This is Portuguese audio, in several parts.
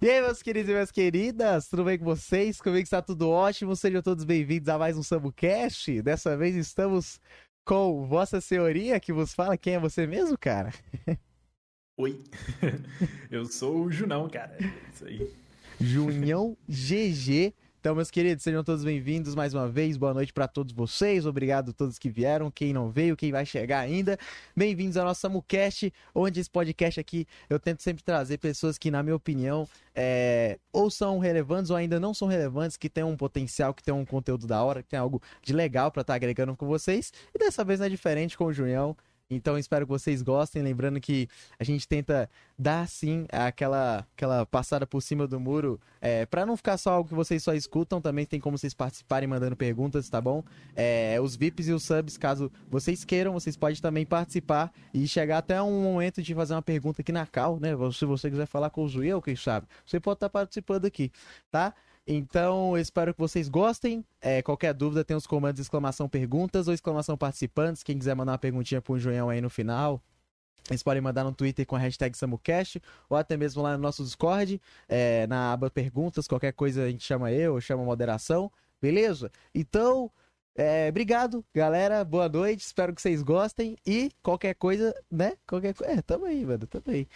E aí, meus queridos e minhas queridas, tudo bem com vocês? Comigo está tudo ótimo, sejam todos bem-vindos a mais um SamboCast. Dessa vez estamos com Vossa Senhoria, que vos fala quem é você mesmo, cara? Oi, eu sou o Junão, cara, é isso aí. Junhão GG. Então, meus queridos, sejam todos bem-vindos mais uma vez. Boa noite para todos vocês. Obrigado a todos que vieram, quem não veio, quem vai chegar ainda. Bem-vindos ao nosso SamuCast, onde esse podcast aqui eu tento sempre trazer pessoas que, na minha opinião, é, ou são relevantes ou ainda não são relevantes, que têm um potencial, que têm um conteúdo da hora, que tem algo de legal para estar tá agregando com vocês. E dessa vez não é diferente com o Junhão. Então espero que vocês gostem. Lembrando que a gente tenta dar sim aquela, aquela passada por cima do muro. É, para não ficar só algo que vocês só escutam, também tem como vocês participarem mandando perguntas, tá bom? É, os VIPs e os subs, caso vocês queiram, vocês podem também participar e chegar até um momento de fazer uma pergunta aqui na cal, né? Se você quiser falar com o Zuiel, quem sabe, você pode estar participando aqui, tá? Então, espero que vocês gostem. É, qualquer dúvida, tem os comandos exclamação perguntas ou exclamação participantes. Quem quiser mandar uma perguntinha pro João aí no final, vocês podem mandar no Twitter com a hashtag SamuCast ou até mesmo lá no nosso Discord, é, na aba perguntas, qualquer coisa a gente chama eu, chama moderação, beleza? Então, é, obrigado, galera, boa noite, espero que vocês gostem e qualquer coisa, né? Qualquer coisa, é, tamo aí, mano, tamo aí.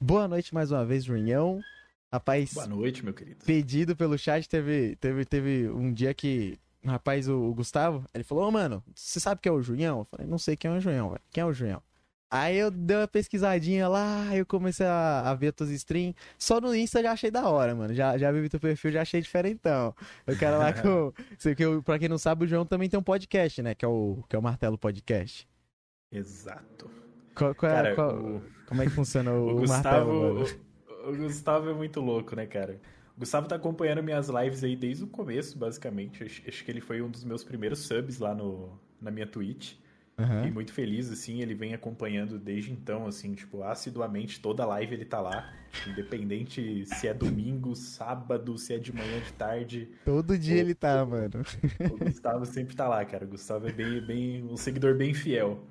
Boa noite mais uma vez, Junhão. Rapaz. Boa noite, meu querido. Pedido pelo chat, teve, teve, teve um dia que. Um rapaz, o, o Gustavo, ele falou: Ô, oh, mano, você sabe quem é o Junhão? Eu falei: Não sei quem é o Junhão, velho. Quem é o Junhão? Aí eu dei uma pesquisadinha lá, eu comecei a, a ver tuas streams. Só no Insta já achei da hora, mano. Já, já vi teu perfil, já achei diferentão. Eu quero lá que eu. que eu, pra quem não sabe, o João também tem um podcast, né? Que é o, que é o Martelo Podcast. Exato. Qual, qual, é, Cara, qual, o... Como é que funciona o, o Gustavo, Martelo? Mano? o Gustavo é muito louco, né, cara? O Gustavo tá acompanhando minhas lives aí desde o começo, basicamente. Acho, acho que ele foi um dos meus primeiros subs lá no, na minha Twitch. Uhum. Fiquei muito feliz, assim, ele vem acompanhando desde então, assim, tipo, assiduamente, toda live ele tá lá. Independente se é domingo, sábado, se é de manhã, de tarde. Todo dia o, ele tá, mano. O Gustavo sempre tá lá, cara. O Gustavo é bem, bem um seguidor bem fiel.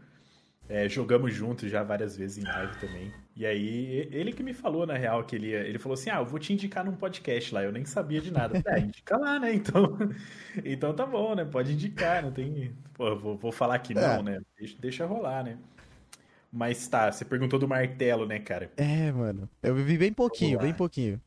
É, jogamos juntos já várias vezes em live também. E aí, ele que me falou, na real, que ele, ele falou assim: Ah, eu vou te indicar num podcast lá. Eu nem sabia de nada. Ah, indica lá, né? Então, então tá bom, né? Pode indicar, não tem. Pô, vou, vou falar que não, é. né? Deixa, deixa rolar, né? Mas tá, você perguntou do martelo, né, cara? É, mano. Eu vivi bem pouquinho, bem pouquinho.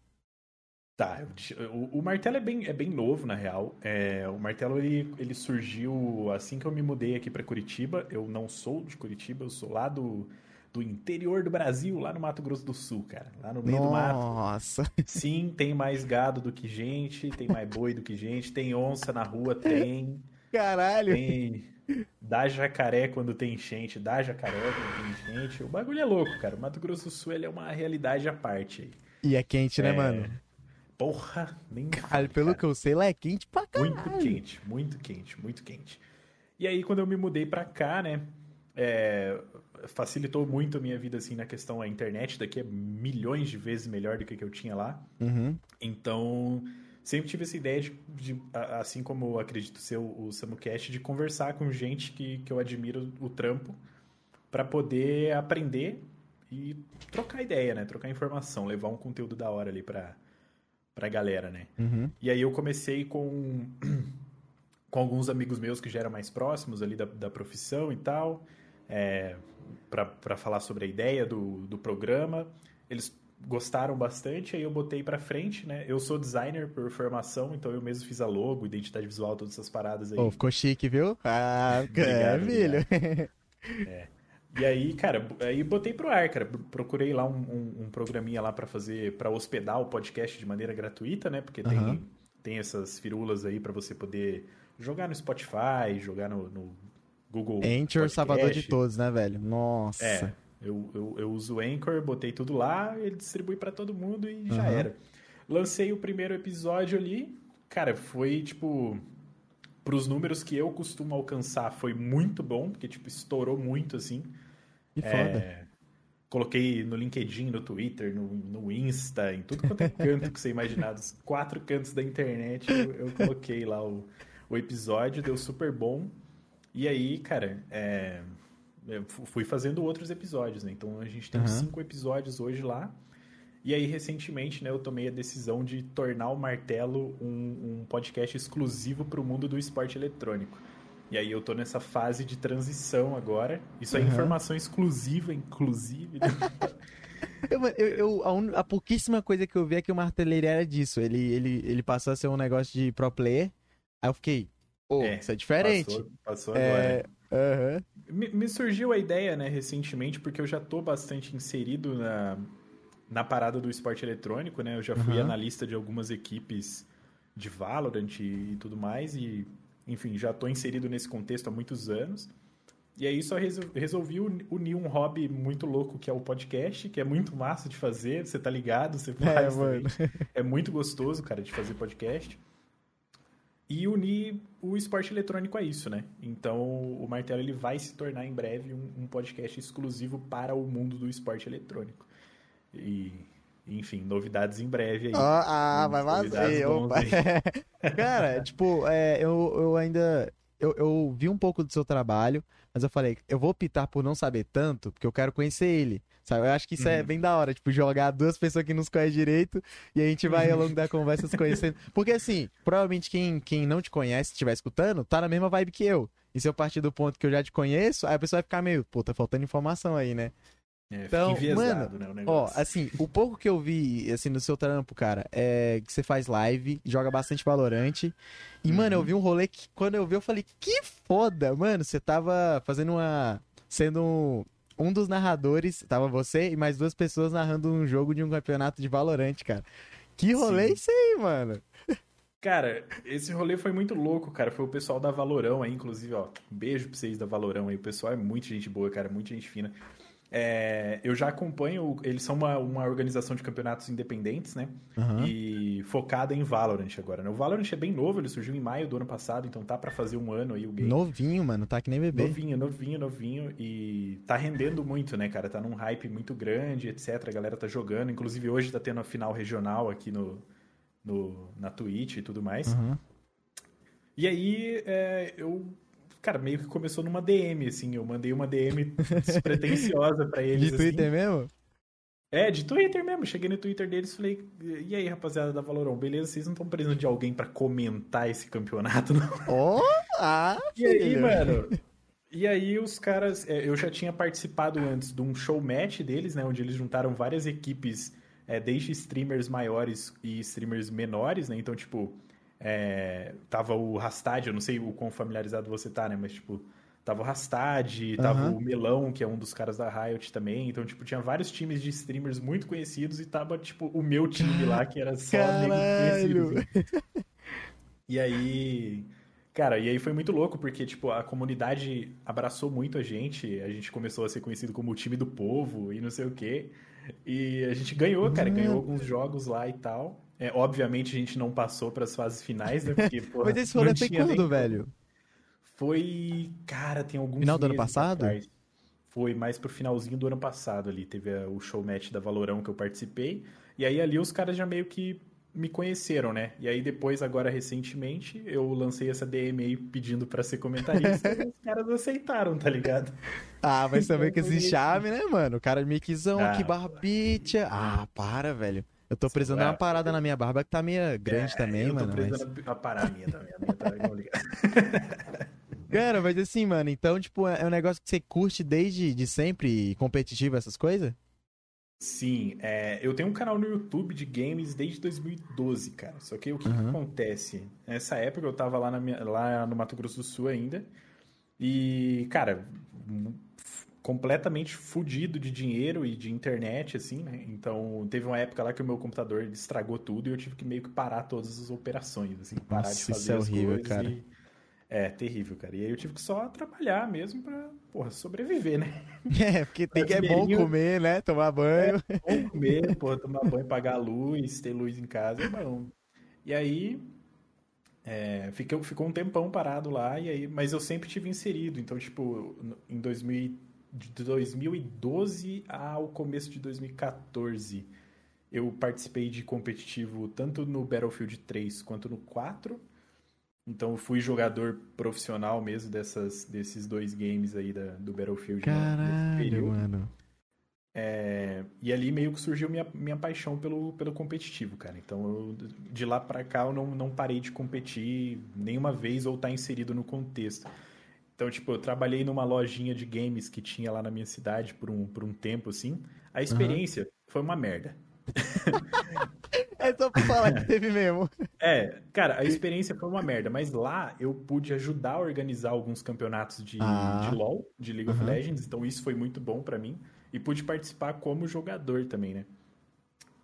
Tá, o, o, martelo é bem, é bem novo, na real. É, o martelo ele, ele surgiu assim que eu me mudei aqui para Curitiba. Eu não sou de Curitiba, eu sou lá do, do interior do Brasil, lá no Mato Grosso do Sul, cara. Lá no meio Nossa. do mato. Nossa! Sim, tem mais gado do que gente, tem mais boi do que gente, tem onça na rua, tem. Caralho! Tem. Dá jacaré quando tem enchente, dá jacaré quando tem enchente. O bagulho é louco, cara. O Mato Grosso do Sul ele é uma realidade à parte aí. E é quente, né, é... mano? Porra, nem. Cara, pelo cara. que eu sei, lá é quente pra caralho. Muito quente, muito quente, muito quente. E aí, quando eu me mudei pra cá, né? É, facilitou muito a minha vida, assim, na questão da internet. Daqui é milhões de vezes melhor do que, que eu tinha lá. Uhum. Então, sempre tive essa ideia de, de, assim como eu acredito ser o, o SamuCast, de conversar com gente que, que eu admiro o trampo para poder aprender e trocar ideia, né? Trocar informação, levar um conteúdo da hora ali para pra galera, né? Uhum. E aí eu comecei com, com alguns amigos meus que já eram mais próximos ali da, da profissão e tal, é, para falar sobre a ideia do, do programa. Eles gostaram bastante, aí eu botei pra frente, né? Eu sou designer por formação, então eu mesmo fiz a logo, identidade visual, todas essas paradas aí. Oh, ficou chique, viu? Ah, obrigado, filho. É. E aí, cara, aí botei pro ar, cara. Procurei lá um, um, um programinha lá para fazer, para hospedar o podcast de maneira gratuita, né? Porque tem, uhum. tem essas firulas aí para você poder jogar no Spotify, jogar no, no Google. Anchor, podcast. salvador de todos, né, velho? Nossa. É, eu, eu, eu uso o Anchor, botei tudo lá, ele distribui para todo mundo e uhum. já era. Lancei o primeiro episódio ali, cara, foi tipo para os números que eu costumo alcançar, foi muito bom, porque, tipo, estourou muito, assim. Que foda. É, coloquei no LinkedIn, no Twitter, no, no Insta, em tudo quanto é canto que você imaginar, dos quatro cantos da internet, eu, eu coloquei lá o, o episódio, deu super bom. E aí, cara, é, eu fui fazendo outros episódios, né? Então a gente tem uhum. cinco episódios hoje lá. E aí, recentemente, né, eu tomei a decisão de tornar o Martelo um, um podcast exclusivo para o mundo do esporte eletrônico. E aí eu tô nessa fase de transição agora. Isso é uhum. informação exclusiva, inclusive. Eu, eu, eu a, un, a, pouquíssima coisa que eu vi é que o Marteleiro era disso. Ele, ele, ele passou a ser um negócio de pro player. Aí eu fiquei, pô, é, isso é diferente. Passou, passou é, agora. Uhum. Me, me, surgiu a ideia, né, recentemente, porque eu já tô bastante inserido na, na parada do esporte eletrônico, né? Eu já fui uhum. analista de algumas equipes de Valorant e, tudo mais, e, enfim, já estou inserido nesse contexto há muitos anos. E aí só resolvi unir um hobby muito louco que é o podcast, que é muito massa de fazer, você tá ligado, você é, faz é, é muito gostoso, cara, de fazer podcast. E unir o esporte eletrônico a isso, né? Então o Martelo ele vai se tornar em breve um, um podcast exclusivo para o mundo do esporte eletrônico. E, enfim, novidades em breve aí. Ah, ah vai fazer. Cara, tipo, é, eu, eu ainda. Eu, eu vi um pouco do seu trabalho, mas eu falei, eu vou optar por não saber tanto, porque eu quero conhecer ele. Sabe? Eu acho que isso é uhum. é bem da hora, tipo, jogar duas pessoas que nos conhecem direito e a gente vai ao longo da conversa se conhecendo. Porque assim, provavelmente quem, quem não te conhece, estiver escutando, tá na mesma vibe que eu. E se eu partir do ponto que eu já te conheço, aí a pessoa vai ficar meio, pô, tá faltando informação aí, né? É, então, mano, né, ó, assim, o pouco que eu vi, assim, no seu trampo, cara, é que você faz live, joga bastante Valorante. E, uhum. mano, eu vi um rolê que, quando eu vi, eu falei, que foda, mano, você tava fazendo uma... Sendo um, dos narradores, tava você e mais duas pessoas narrando um jogo de um campeonato de Valorante, cara. Que rolê Sim. é isso aí, mano? Cara, esse rolê foi muito louco, cara. Foi o pessoal da Valorão aí, inclusive, ó. Um beijo pra vocês da Valorão aí. O pessoal é muito gente boa, cara. Muita gente fina. É, eu já acompanho, eles são uma, uma organização de campeonatos independentes, né? Uhum. E focada em Valorant agora, né? O Valorant é bem novo, ele surgiu em maio do ano passado, então tá para fazer um ano aí o game. Novinho, mano, tá que nem bebê. Novinho, novinho, novinho. E tá rendendo muito, né, cara? Tá num hype muito grande, etc. A galera tá jogando. Inclusive hoje tá tendo a final regional aqui no, no, na Twitch e tudo mais. Uhum. E aí é, eu Cara, meio que começou numa DM, assim. Eu mandei uma DM despretensiosa pra eles. De Twitter assim. mesmo? É, de Twitter mesmo. Cheguei no Twitter deles e falei: E aí, rapaziada da Valorão, beleza? Vocês não estão precisando de alguém para comentar esse campeonato, não? Oh, ah, E aí, mano. E aí os caras. É, eu já tinha participado antes de um show match deles, né? Onde eles juntaram várias equipes, é, desde streamers maiores e streamers menores, né? Então, tipo, é, tava o Rastad, eu não sei o quão familiarizado você tá, né? Mas, tipo, tava o Rastad, tava uhum. o Melão, que é um dos caras da Riot também. Então, tipo, tinha vários times de streamers muito conhecidos e tava, tipo, o meu time lá, que era só Caralho. Assim. E aí. Cara, e aí foi muito louco, porque, tipo, a comunidade abraçou muito a gente. A gente começou a ser conhecido como o time do povo e não sei o quê. E a gente ganhou, cara, ganhou alguns jogos lá e tal. É, obviamente a gente não passou para as fases finais, né? Porque, porra, Mas esse rolê foi quando, nem... velho? Foi, cara, tem alguns Final do ano passado? Foi mais pro finalzinho do ano passado ali. Teve o show match da Valorão que eu participei. E aí ali os caras já meio que me conheceram, né? E aí depois, agora recentemente, eu lancei essa DM aí pedindo para ser comentarista e os caras aceitaram, tá ligado? Ah, mas também com esse chave, né, mano? O cara me quisão, ah, que barbicha. Ah, para, velho. Eu tô precisando de uma parada na minha barba que tá meio grande é, também, eu mano. Eu tô precisando mas... uma parada minha também. Minha tá Cara, mas assim, mano, então, tipo, é um negócio que você curte desde de sempre, competitivo, essas coisas? Sim, é, eu tenho um canal no YouTube de games desde 2012, cara. Só que o que, uhum. que acontece? Nessa época eu tava lá, na minha, lá no Mato Grosso do Sul ainda. E, cara, completamente fudido de dinheiro e de internet, assim, né? Então, teve uma época lá que o meu computador estragou tudo e eu tive que meio que parar todas as operações, assim, parar Nossa, de fazer isso é as horrível, coisas cara. E... É, terrível, cara. E aí eu tive que só trabalhar mesmo pra, porra, sobreviver, né? É, porque tem que é bom comer, né? Tomar banho. É, bom comer, porra, tomar banho, pagar luz, ter luz em casa é bom. E aí, é, ficou, ficou um tempão parado lá, e aí, mas eu sempre tive inserido. Então, tipo, em 2000 de 2012 ao começo de 2014. Eu participei de competitivo tanto no Battlefield 3 quanto no 4. Então fui jogador profissional mesmo dessas, desses dois games aí da, do Battlefield. Caralho, mano. É, e ali meio que surgiu minha, minha paixão pelo, pelo competitivo, cara. Então, eu, de lá para cá, eu não, não parei de competir nenhuma vez ou estar tá inserido no contexto. Então, tipo, eu trabalhei numa lojinha de games que tinha lá na minha cidade por um, por um tempo, assim. A experiência uhum. foi uma merda. é só pra falar que teve mesmo. É, cara, a experiência foi uma merda, mas lá eu pude ajudar a organizar alguns campeonatos de, ah. de LoL, de League of Legends, então isso foi muito bom para mim. E pude participar como jogador também, né?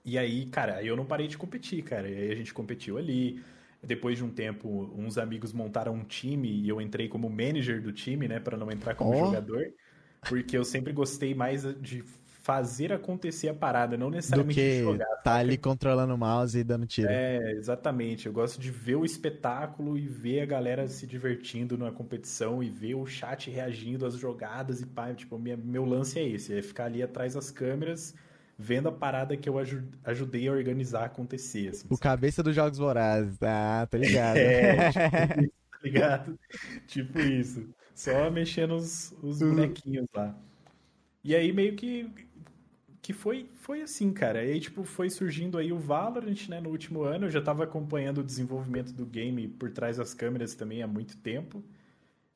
E aí, cara, eu não parei de competir, cara. E aí a gente competiu ali. Depois de um tempo, uns amigos montaram um time e eu entrei como manager do time, né, para não entrar como oh. jogador, porque eu sempre gostei mais de fazer acontecer a parada, não necessariamente do que jogar. Tá ali controlando o mouse e dando tiro. É, exatamente. Eu gosto de ver o espetáculo e ver a galera se divertindo na competição e ver o chat reagindo às jogadas e pá, tipo, minha, meu lance é esse, é ficar ali atrás das câmeras vendo a parada que eu ajudei a organizar acontecer. Assim, o cabeça dos Jogos Vorazes, ah, tá ligado. É, tipo isso, tá ligado? tipo isso. Só mexendo os, os bonequinhos lá. E aí meio que que foi, foi assim, cara. E aí, tipo, foi surgindo aí o Valorant, né, no último ano. Eu já tava acompanhando o desenvolvimento do game por trás das câmeras também há muito tempo.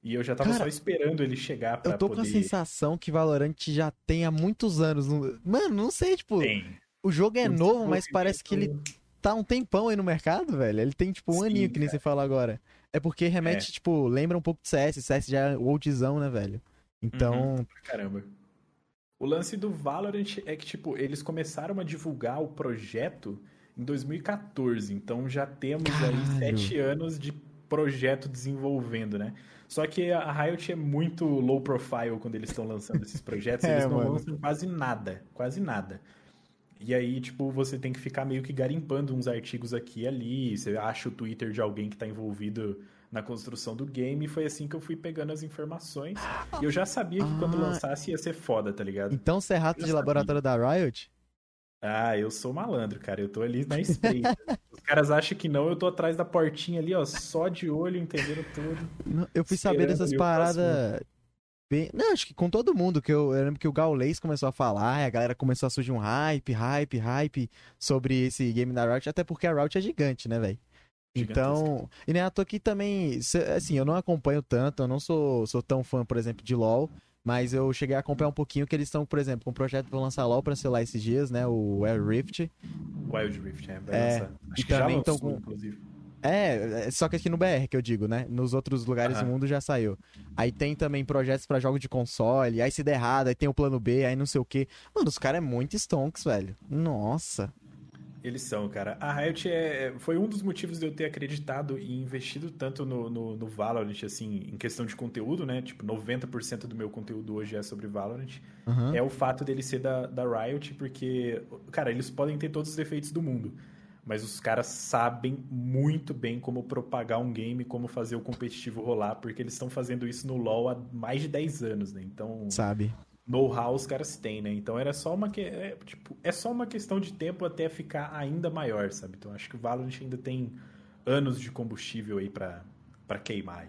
E eu já tava Cara, só esperando ele chegar pra Eu tô poder... com a sensação que Valorant já tem há muitos anos. Mano, não sei, tipo... Tem. O jogo é novo, mas parece que ele tá um tempão aí no mercado, velho. Ele tem, tipo, um Sim, aninho, que nem você falou agora. É porque remete, é. tipo, lembra um pouco de CS. CS já é oldzão, né, velho? Então... Uhum. Caramba. O lance do Valorant é que, tipo, eles começaram a divulgar o projeto em 2014. Então já temos Caralho. aí sete anos de projeto desenvolvendo, né? Só que a Riot é muito low profile quando eles estão lançando esses projetos. é, eles não mano. lançam quase nada. Quase nada. E aí, tipo, você tem que ficar meio que garimpando uns artigos aqui e ali. Você acha o Twitter de alguém que está envolvido na construção do game. E foi assim que eu fui pegando as informações. E eu já sabia que ah, quando lançasse ia ser foda, tá ligado? Então você é rato de sabia. laboratório da Riot? Ah, eu sou malandro, cara. Eu tô ali na espreita. Os caras acham que não, eu tô atrás da portinha ali, ó, só de olho, entendendo tudo. Eu fui saber dessas paradas. Bem... Não, acho que com todo mundo, que eu, eu lembro que o Gaules começou a falar, a galera começou a surgir um hype, hype, hype sobre esse game da Riot, até porque a Riot é gigante, né, velho? Então, e nem à toa que também, assim, eu não acompanho tanto, eu não sou, sou tão fã, por exemplo, de LoL, mas eu cheguei a acompanhar um pouquinho que eles estão, por exemplo, com um projeto para lançar LoL para celular esses dias, né, o Wild Rift. Wild Rift, é, vai é, lançar. Acho que também estão com... inclusive. É, é, só que aqui no BR que eu digo, né? Nos outros lugares do mundo já saiu. Aí tem também projetos para jogos de console, aí se der errado, aí tem o plano B, aí não sei o que. Mano, os caras é muito stonks, velho. Nossa. Eles são, cara. A Riot é, foi um dos motivos de eu ter acreditado e investido tanto no, no, no Valorant, assim, em questão de conteúdo, né? Tipo, 90% do meu conteúdo hoje é sobre Valorant. Uhum. É o fato dele ser da, da Riot, porque, cara, eles podem ter todos os defeitos do mundo. Mas os caras sabem muito bem como propagar um game, como fazer o competitivo rolar, porque eles estão fazendo isso no LoL há mais de 10 anos, né? Então. Sabe know-how os caras têm, né? Então era só uma que é, tipo, é só uma questão de tempo até ficar ainda maior, sabe? Então acho que o Valorant ainda tem anos de combustível aí para para queimar aí.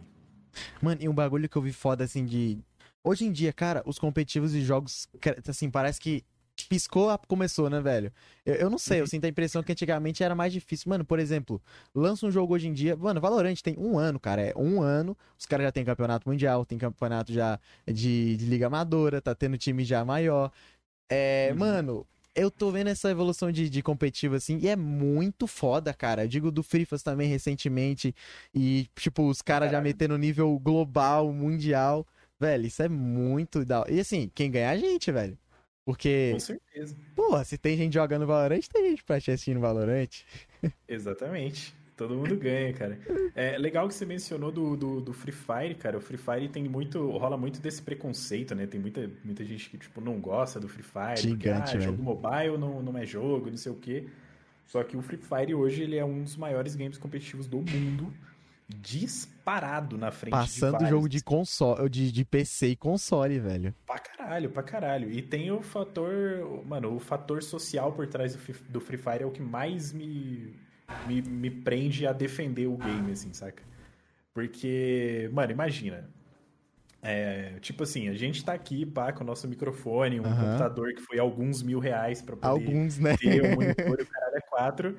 Mano, e um bagulho que eu vi foda assim de hoje em dia, cara, os competitivos de jogos assim, parece que piscou, começou, né, velho? Eu, eu não sei, eu uhum. sinto a impressão que antigamente era mais difícil. Mano, por exemplo, lança um jogo hoje em dia. Mano, Valorant tem um ano, cara. É um ano. Os caras já tem campeonato mundial, tem campeonato já de, de Liga Amadora, tá tendo time já maior. É, uhum. mano, eu tô vendo essa evolução de, de competitivo, assim, e é muito foda, cara. Eu digo do Frifas também recentemente, e, tipo, os caras já metendo nível global, mundial. Velho, isso é muito da E assim, quem ganha é a gente, velho. Porque. Com certeza. Pô, se tem gente jogando Valorant, tem gente pra assistir no Valorant. Exatamente. Todo mundo ganha, cara. É legal que você mencionou do, do, do, Free Fire, cara. O Free Fire tem muito. rola muito desse preconceito, né? Tem muita, muita gente que, tipo, não gosta do Free Fire. Gigante, porque, ah, jogo mobile não, não é jogo, não sei o quê. Só que o Free Fire hoje ele é um dos maiores games competitivos do mundo disparado na frente Passando de jogo de console, de, de PC e console, velho. Pra caralho, pra caralho. E tem o fator, mano, o fator social por trás do, do Free Fire é o que mais me, me, me prende a defender o game, assim, saca? Porque, mano, imagina. É, tipo assim, a gente tá aqui, pá, com o nosso microfone, um computador que foi alguns mil reais pra poder alguns, né? ter um monitor e o caralho é quatro.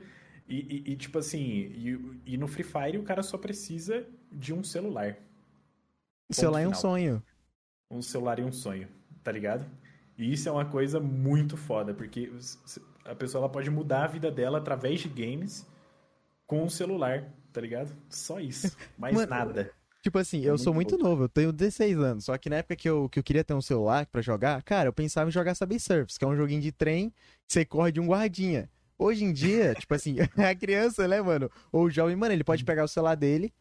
E, e, e, tipo assim, e, e, no Free Fire o cara só precisa de um celular. O celular é um sonho. Um celular é um sonho, tá ligado? E isso é uma coisa muito foda, porque a pessoa ela pode mudar a vida dela através de games com o celular, tá ligado? Só isso, mais Mano, nada. Tipo assim, é eu muito sou muito louco. novo, eu tenho 16 anos, só que na época que eu, que eu queria ter um celular para jogar, cara, eu pensava em jogar Subway Surfers, que é um joguinho de trem que você corre de um guardinha. Hoje em dia, tipo assim, a criança, né, mano, ou o jovem, mano, ele pode pegar o celular dele,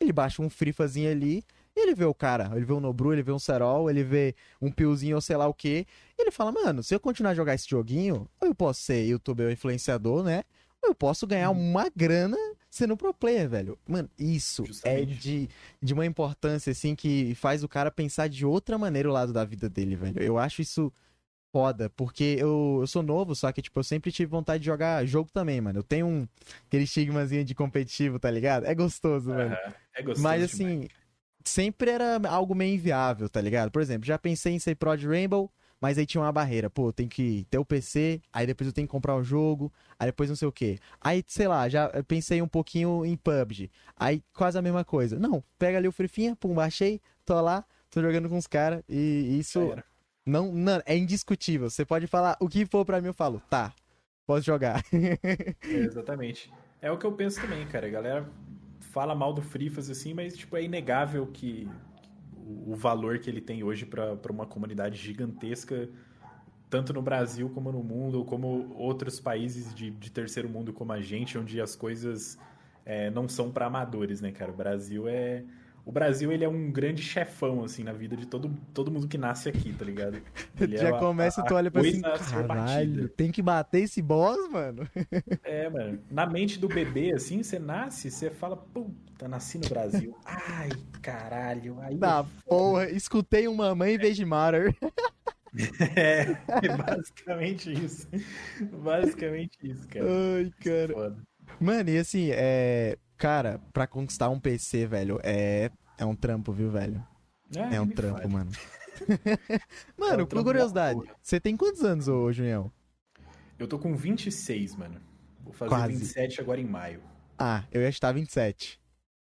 ele baixa um frifazinho ali, ele vê o cara, ele vê um Nobru, ele vê um Serol, ele vê um Piozinho ou sei lá o que. Ele fala, mano, se eu continuar a jogar esse joguinho, ou eu posso ser youtuber ou influenciador, né? Ou eu posso ganhar uhum. uma grana sendo pro player, velho. Mano, isso é Justamente. é de, de uma importância, assim, que faz o cara pensar de outra maneira o lado da vida dele, velho. Eu acho isso foda, porque eu, eu sou novo, só que, tipo, eu sempre tive vontade de jogar jogo também, mano. Eu tenho um aquele estigmazinho de competitivo, tá ligado? É gostoso, velho. É gostoso. Mas, assim, demais. sempre era algo meio inviável, tá ligado? Por exemplo, já pensei em ser pro de Rainbow, mas aí tinha uma barreira. Pô, tem que ter o PC, aí depois eu tenho que comprar o jogo, aí depois não sei o quê. Aí, sei lá, já pensei um pouquinho em PUBG. Aí quase a mesma coisa. Não, pega ali o Frifinha, pum, baixei, tô lá, tô jogando com os caras, e isso. Não, não, é indiscutível. Você pode falar o que for para mim, eu falo, tá, posso jogar. é, exatamente. É o que eu penso também, cara. A galera fala mal do Frifas assim, mas tipo, é inegável que o valor que ele tem hoje para uma comunidade gigantesca, tanto no Brasil como no mundo, como outros países de, de terceiro mundo como a gente, onde as coisas é, não são para amadores, né, cara? O Brasil é. O Brasil, ele é um grande chefão, assim, na vida de todo, todo mundo que nasce aqui, tá ligado? Ele Já é começa e tu olha pra assim, caralho, tem que bater esse boss, mano? É, mano. Na mente do bebê, assim, você nasce, você fala, puta, nasci no Brasil. Ai, caralho. Aí Na porra, escutei uma mãe em vez de. É, é basicamente isso. Basicamente isso, cara. Ai, cara. Foda. Mano, e assim, é. Cara, pra conquistar um PC, velho, é. É um trampo, viu, velho? É, é um trampo, faz. mano. mano, é um com curiosidade, você tem quantos anos, ô Junião? Eu tô com 26, mano. Vou fazer Quase. 27 agora em maio. Ah, eu ia estar 27.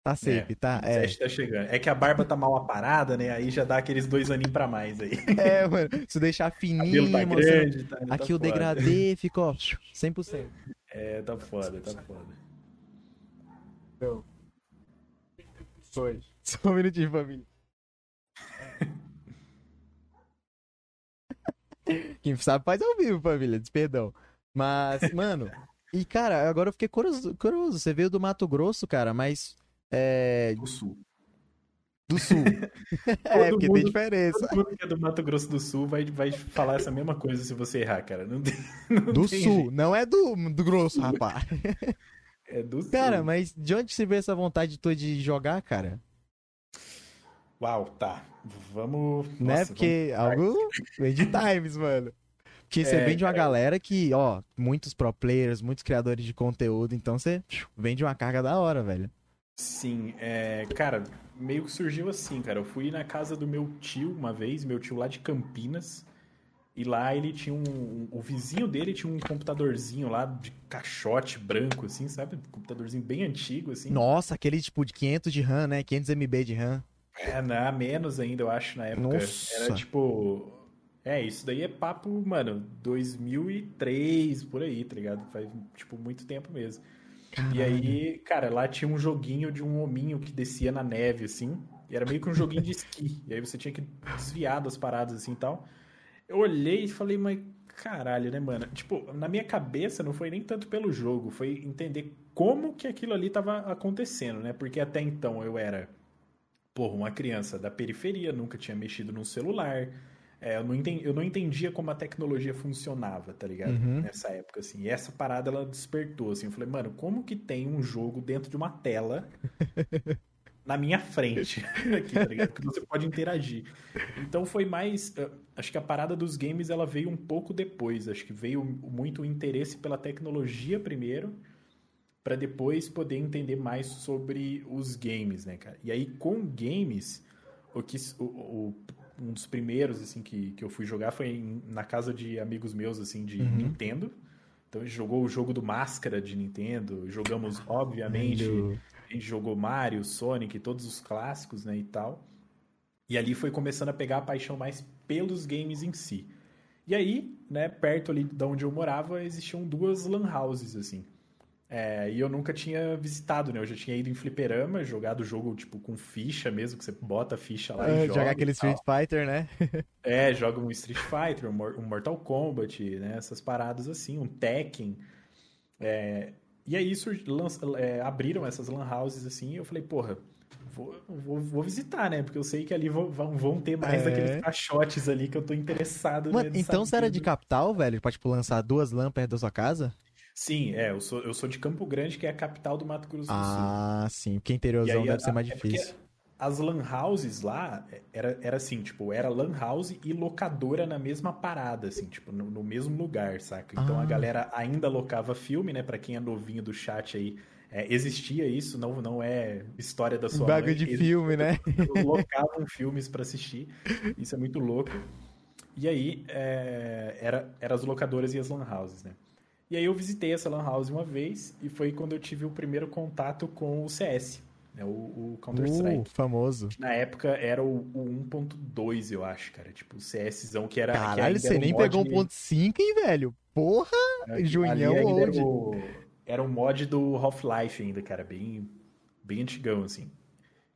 Tá safe, é, tá? É. tá chegando. É que a barba tá mal aparada, né? Aí já dá aqueles dois aninhos pra mais aí. É, mano. Se deixar fininho, tá grande, tá, tá aqui tá o foda. degradê ficou 100%. É, tá foda, tá foda. Então. Foi. Só um minutinho, família. Quem sabe faz ao vivo, família. Desperdão. Mas, mano. E, cara, agora eu fiquei curioso, curioso. Você veio do Mato Grosso, cara, mas é... Do Sul. Do Sul. é, porque mundo, tem diferença. Todo mundo que é do Mato Grosso do Sul vai, vai falar essa mesma coisa se você errar, cara. Não tem, não do tem Sul, jeito. não é do, do Grosso, rapaz. É do Sul. Cara, mas de onde você vê essa vontade tua de jogar, cara? Uau, tá. Vamos. Né? Nossa, Porque vamos... algo vem de times, mano. Porque você é, vem de uma é... galera que, ó, muitos pro players, muitos criadores de conteúdo, então você vem de uma carga da hora, velho. Sim, é, cara, meio que surgiu assim, cara. Eu fui na casa do meu tio uma vez, meu tio lá de Campinas, e lá ele tinha um, um, O vizinho dele tinha um computadorzinho lá de caixote branco, assim, sabe? Um computadorzinho bem antigo, assim. Nossa, aquele tipo de 500 de RAM, né? 500 MB de RAM. É, não, menos ainda, eu acho, na época. Nossa. Era tipo. É, isso daí é papo, mano, 2003, por aí, tá ligado? Faz, tipo, muito tempo mesmo. Caralho. E aí, cara, lá tinha um joguinho de um hominho que descia na neve, assim. E era meio que um joguinho de esqui. E aí você tinha que desviar das paradas, assim e tal. Eu olhei e falei, mas caralho, né, mano? Tipo, na minha cabeça não foi nem tanto pelo jogo, foi entender como que aquilo ali tava acontecendo, né? Porque até então eu era, porra, uma criança da periferia, nunca tinha mexido num celular é, eu, não entendi, eu não entendia como a tecnologia funcionava, tá ligado? Uhum. Nessa época, assim. E essa parada, ela despertou, assim. Eu falei, mano, como que tem um jogo dentro de uma tela na minha frente aqui, tá ligado? Que você pode interagir. Então foi mais... Acho que a parada dos games, ela veio um pouco depois. Acho que veio muito o interesse pela tecnologia primeiro, para depois poder entender mais sobre os games, né, cara? E aí, com games o que, o, o, um dos primeiros, assim, que, que eu fui jogar foi em, na casa de amigos meus, assim, de uhum. Nintendo. Então a gente jogou o jogo do Máscara de Nintendo, jogamos, obviamente, a gente jogou Mario, Sonic, todos os clássicos, né, e tal. E ali foi começando a pegar a paixão mais pelos games em si. E aí, né, perto ali de onde eu morava, existiam duas lan houses, assim. É, e eu nunca tinha visitado, né? Eu já tinha ido em fliperama, jogado o jogo, tipo, com ficha mesmo, que você bota a ficha lá é, e joga. Jogar aquele Street Fighter, né? é, joga um Street Fighter, um Mortal Kombat, né? Essas paradas assim, um Tekken. É, e aí isso, é, abriram essas lan houses assim, e eu falei, porra, vou, vou, vou, visitar, né? Porque eu sei que ali vão, vão ter mais é. aqueles caixotes ali que eu tô interessado. Mano, né, então você era de capital, velho? Pra, tipo, lançar duas lâmpadas da sua casa? Sim, é, eu sou, eu sou de Campo Grande, que é a capital do Mato Grosso do Sul. Ah, sim, porque interiorzão aí, deve a, ser mais é difícil. As lan houses lá, era, era assim, tipo, era lan house e locadora na mesma parada, assim, tipo, no, no mesmo lugar, saca? Então ah. a galera ainda locava filme, né? Pra quem é novinho do chat aí, é, existia isso, não, não é história da sua Baga de filme, né? Locavam filmes para assistir, isso é muito louco. E aí, é, era, era as locadoras e as lan houses, né? E aí eu visitei essa lan house uma vez e foi quando eu tive o primeiro contato com o CS, né, o, o Counter-Strike. Uh, famoso. Na época era o, o 1.2, eu acho, cara. Tipo, o CSzão que era... Caralho, que você nem mod... pegou 1.5, hein, velho? Porra! É, Junhão. Era o, era o mod do Half-Life ainda, cara. Bem, bem antigão, assim.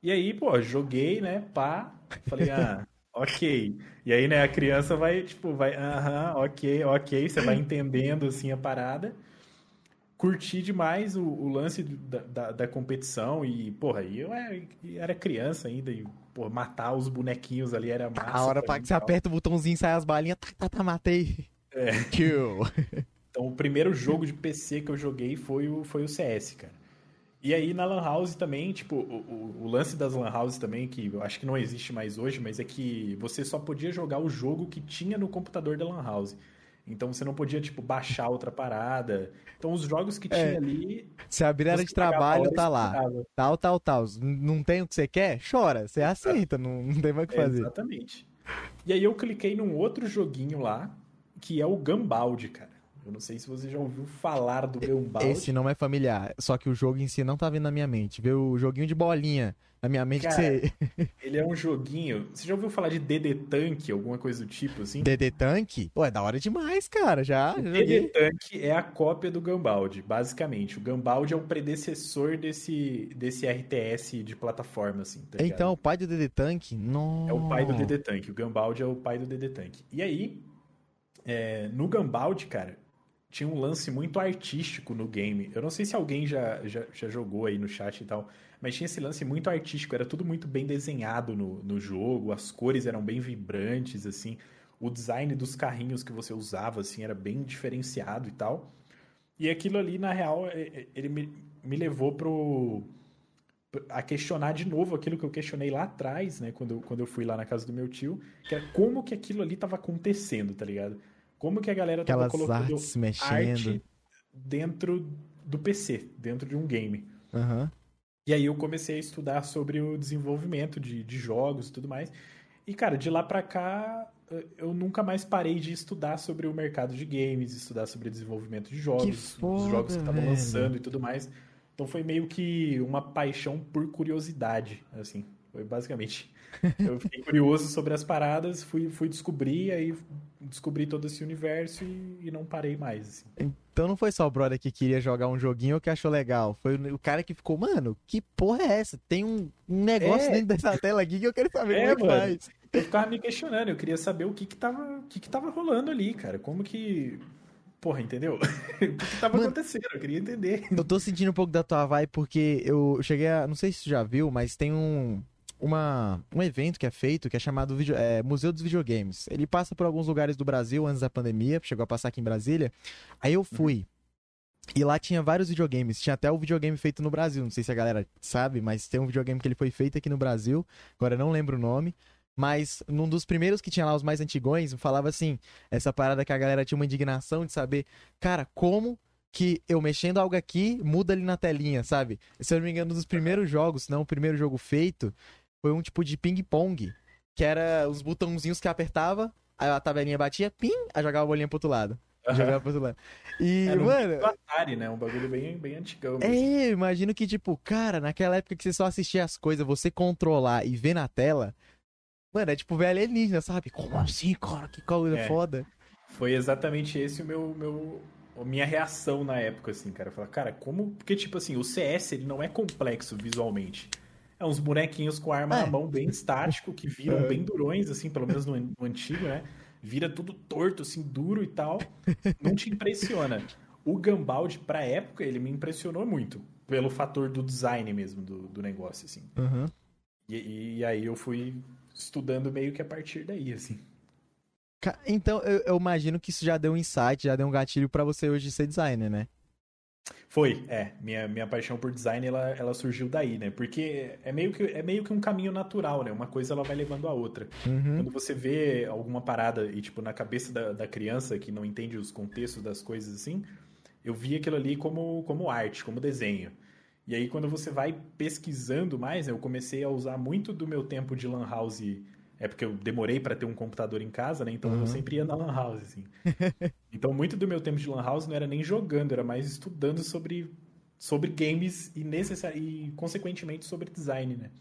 E aí, pô, joguei, né, pá. Falei, ah... ok. E aí, né, a criança vai, tipo, vai, aham, uh -huh, ok, ok, você vai entendendo, assim, a parada. Curti demais o, o lance da, da, da, competição e, porra, eu era, era criança ainda e, porra, matar os bonequinhos ali era massa. A hora pra que você aperta o botãozinho, sai as balinhas, tá, tá, tá, matei. É. Kill. Então, o primeiro jogo de PC que eu joguei foi o, foi o CS, cara. E aí na Lan House também, tipo, o, o, o, lance das Lan House também, que eu acho que não existe mais hoje, mas é que você só podia jogar o jogo que tinha no computador da Lan House. Então você não podia, tipo, baixar outra parada. Então os jogos que tinha é, ali. Se abrir área de trabalho, tá lá. Tal, tal, tal. Não tem o que você quer? Chora. Você aceita, não, não tem mais o que fazer. É, exatamente. E aí eu cliquei num outro joguinho lá, que é o Gambaldi, cara. Eu não sei se você já ouviu falar do Gumball. Esse não é familiar, só que o jogo em si não tá vindo na minha mente. Vê o joguinho de bolinha na minha mente Cara, que você... ele é um joguinho... Você já ouviu falar de DD Tank, alguma coisa do tipo, assim? DD Tank? Pô, é da hora demais, cara, já. DD Tank é a cópia do Gambald, basicamente. O Gambald é o predecessor desse, desse RTS de plataforma, assim, tá Então, o pai do DD Tank? Não. É o pai do DD Tank. O Gambald é o pai do DD Tank. E aí, é, no Gambald, cara, tinha um lance muito artístico no game. Eu não sei se alguém já, já, já, jogou aí no chat e tal, mas tinha esse lance muito artístico, era tudo muito bem desenhado no, no jogo, as cores eram bem vibrantes, assim, o design dos carrinhos que você usava, assim, era bem diferenciado e tal. E aquilo ali, na real, é, é, ele me, me levou pro a questionar de novo aquilo que eu questionei lá atrás, né, quando eu, quando eu fui lá na casa do meu tio, que era como que aquilo ali estava acontecendo, tá ligado? Como que a galera tava Aquelas colocando artes mexendo. arte dentro do PC, dentro de um game. Uhum. E aí eu comecei a estudar sobre o desenvolvimento de, de jogos e tudo mais. E, cara, de lá pra cá, eu nunca mais parei de estudar sobre o mercado de games, estudar sobre desenvolvimento de jogos, foda, os jogos que estavam lançando e tudo mais. Então foi meio que uma paixão por curiosidade, assim. Foi basicamente. Eu fiquei curioso sobre as paradas, fui, fui descobrir, aí descobri todo esse universo e, e, não parei mais. Assim. Então não foi só o brother que queria jogar um joguinho ou que achou legal. Foi o cara que ficou, mano, que porra é essa? Tem um, um negócio é... dentro dessa tela aqui que eu quero saber é, como é que faz. Eu ficava me questionando, eu queria saber o que que tava, o que que tava rolando ali, cara. Como que. Porra, entendeu? o que, que tava Mano, acontecendo? Eu queria entender. Eu tô sentindo um pouco da tua vibe porque eu cheguei a. Não sei se tu já viu, mas tem um uma, um evento que é feito que é chamado video, é, Museu dos Videogames. Ele passa por alguns lugares do Brasil antes da pandemia, chegou a passar aqui em Brasília. Aí eu fui. Uhum. E lá tinha vários videogames. Tinha até o videogame feito no Brasil. Não sei se a galera sabe, mas tem um videogame que ele foi feito aqui no Brasil. Agora eu não lembro o nome. Mas num dos primeiros que tinha lá, os mais antigões, falava assim: essa parada que a galera tinha uma indignação de saber, cara, como que eu mexendo algo aqui muda ali na telinha, sabe? Se eu não me engano, um dos primeiros jogos, não o primeiro jogo feito, foi um tipo de ping-pong, que era os botãozinhos que apertava, aí a tabelinha batia, pim, aí jogava a bolinha pro outro lado. Aham. Jogava pro outro lado. E, Era um mano, do Atari, né? Um bagulho bem, bem antigão. mesmo. é, eu imagino que, tipo, cara, naquela época que você só assistia as coisas, você controlar e ver na tela, mano, é tipo ver alienígena, sabe? Como assim, cara? Que coisa É. foda. Foi exatamente esse o meu, meu a minha reação na época, assim, cara. Falar, cara, como. Porque, tipo assim, o CS ele não é complexo visualmente. É uns bonequinhos com arma É. na mão bem estático, que viram É. bem durões, assim, pelo menos no, no antigo, né? Vira tudo torto, assim, duro e tal. Não te impressiona. O Gambald, pra época, ele me impressionou muito. Pelo fator do design mesmo do, do negócio, assim. Uhum. E, e aí eu fui estudando meio que a partir daí, assim. Então, eu, eu imagino que isso já deu um insight, já deu um gatilho pra você hoje ser designer, né? Foi, é. Minha, minha paixão por design, ela, ela surgiu daí, né? Porque é meio, que, é meio que um caminho natural, né? Uma coisa ela vai levando a outra. Uhum. Quando você vê alguma parada e, tipo, na cabeça da, da criança que não entende os contextos das coisas assim, eu vi aquilo ali como, como arte, como desenho. E aí, quando você vai pesquisando mais, né, eu comecei a usar muito do meu tempo de lan house. É porque eu demorei para ter um computador em casa, né? Então Uhum. eu sempre ia na lan house, assim. então, muito do meu tempo de lan house não era nem jogando, era mais estudando sobre, sobre games e, necessari e, consequentemente, sobre design, né?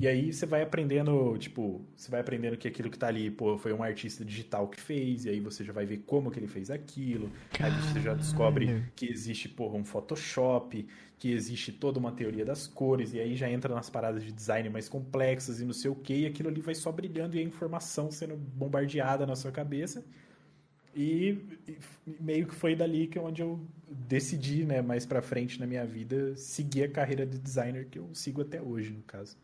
E aí você vai aprendendo, tipo, você vai aprendendo que aquilo que tá ali, pô, foi um artista digital que fez, e aí você já vai ver como que ele fez aquilo. Aí você já descobre Caralho. que existe, porra, um Photoshop, que existe toda uma teoria das cores, e aí já entra nas paradas de design mais complexas e não sei o que, e aquilo ali vai só brilhando e a informação sendo bombardeada na sua cabeça. E, e meio que foi dali que é onde eu decidi, né, mais pra frente na minha vida, seguir a carreira de designer que eu sigo até hoje, no caso.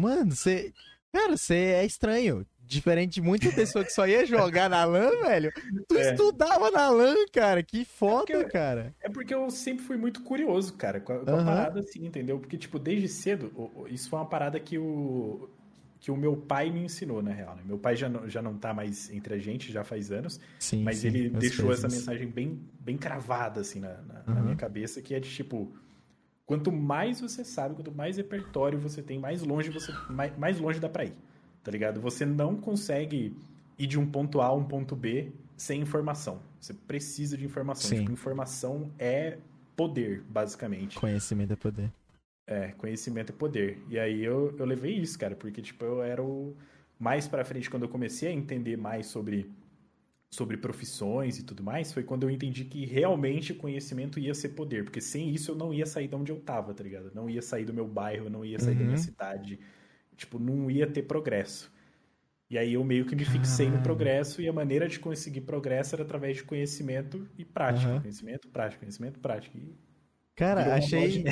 Mano, você. Cara, você é estranho. Diferente de muita pessoa que só ia jogar na LAN, velho. Tu É. estudava na LAN, cara. Que foda, porque eu- cara. É porque eu sempre fui muito curioso, cara, com a, com a Aham. parada assim, entendeu? Porque, tipo, desde cedo, isso foi uma parada que o, que o meu pai me ensinou, na real, né? Meu pai já não, já não tá mais entre a gente, já faz anos, Sim. mas sim, ele deixou essa mensagem bem, bem cravada, assim, na, na- na Aham. minha cabeça, que é de, tipo, quanto mais você sabe, quanto mais repertório você tem, mais longe você mais, mais longe dá pra ir, tá ligado? Você não consegue ir de um ponto A a um ponto B sem informação. Você precisa de informação. Sim. Tipo, informação é poder, basicamente. Conhecimento é poder. É, conhecimento é poder. E aí eu, eu levei isso, cara, porque, tipo, eu era o... Mais pra frente, quando eu comecei a entender mais sobre, sobre profissões e tudo mais, foi quando eu entendi que realmente conhecimento ia ser poder. Porque sem isso eu não ia sair de onde eu tava, tá ligado? Não ia sair do meu bairro, não ia sair da minha Uhum. cidade. Tipo, não ia ter progresso. E aí eu meio que me fixei no progresso e a maneira de conseguir progresso era através de conhecimento e prática. Aham. Conhecimento, prática, conhecimento, prática. E Cara, achei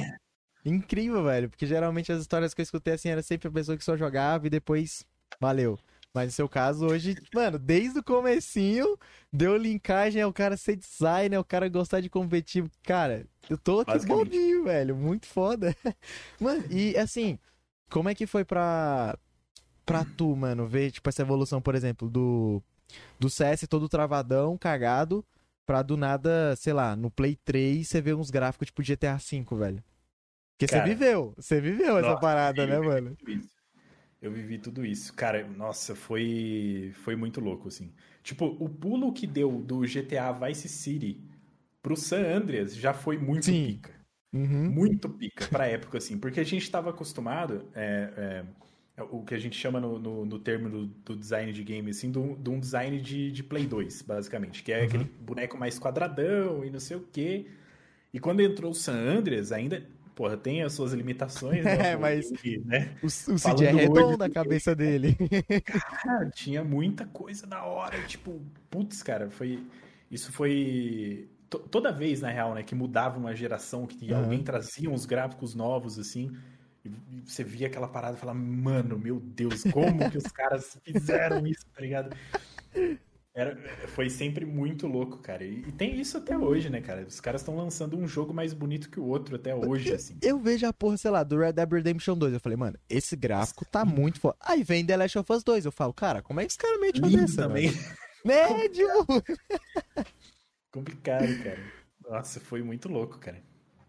incrível, velho. Porque geralmente as histórias que eu escutei assim era sempre a pessoa que só jogava e depois valeu. Mas no seu caso, hoje, mano, desde o comecinho, deu linkagem ao cara ser designer, o cara gostar de competitivo. Cara, eu tô aqui bobinho, velho. Muito foda. Mano, e assim, como é que foi pra, pra tu, mano, ver, tipo, essa evolução, por exemplo, do, do CS todo travadão, cagado, pra do nada, sei lá, no Play 3 você vê uns gráficos tipo GTA V, velho. Porque você Cara, viveu, você viveu essa nossa, parada, né, mano? isso. Eu vivi tudo isso. Cara, nossa, foi foi muito louco, assim. Tipo, o pulo que deu do GTA Vice City pro San Andreas já foi muito Sim. pica. Uhum. Muito pica pra época, assim. Porque a gente tava acostumado, é, é, o que a gente chama no, no, no termo do, do design de game, assim, de um, de design de, de Play 2, basicamente. Que é Uhum. aquele boneco mais quadradão e não sei o quê. E quando entrou o San Andreas, ainda... Porra, tem as suas limitações, né? É, mas- E, né? O, o Cid é redondo hoje- a cabeça dele. Cara, tinha muita coisa da hora. Tipo, putz, cara, foi. Isso foi. to- Toda vez, na real, né, que mudava uma geração, que Aham. alguém trazia uns gráficos novos, assim, e você via aquela parada e falava, mano, meu Deus, como que os caras fizeram isso, tá ligado? Era, foi sempre muito louco, cara. E, e tem isso até hoje, né, cara? Os caras estão lançando um jogo mais bonito que o outro até hoje, assim. Eu vejo a porra, sei lá, do Red Dead Redemption 2. Eu falei, mano, esse gráfico tá muito foda. Aí vem The Last of Us 2. Eu falo, cara, como é que esse cara mete uma dessa, também. Médio! Complicado, cara. Nossa, foi muito louco, cara.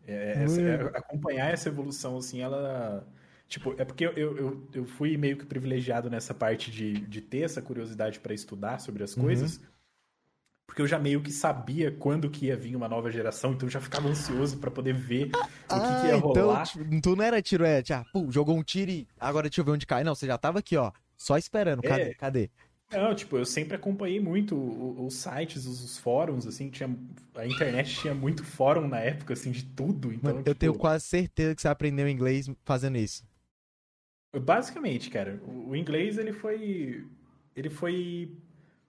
É, essa- Mano. é, acompanhar essa evolução, assim, ela. Tipo, é porque eu, eu, eu fui meio que privilegiado nessa parte de, de ter essa curiosidade para estudar sobre as coisas. Uhum. Porque eu já meio que sabia quando que ia vir uma nova geração, então eu já ficava ansioso para poder ver ah, o que, ah, que ia então, rolar. Tipo, tu não era tiro, é, tipo, pô, jogou um tiro e agora deixa eu ver onde cai. Não, você já tava aqui, ó, só esperando. Cadê? É. Cadê? Não, tipo, eu sempre acompanhei muito os sites, os fóruns, assim, tinha, a internet tinha muito fórum na época, assim, de tudo. Então, Mano, tipo... eu tenho quase certeza que você aprendeu inglês fazendo isso. Basicamente, cara, o inglês ele foi ele foi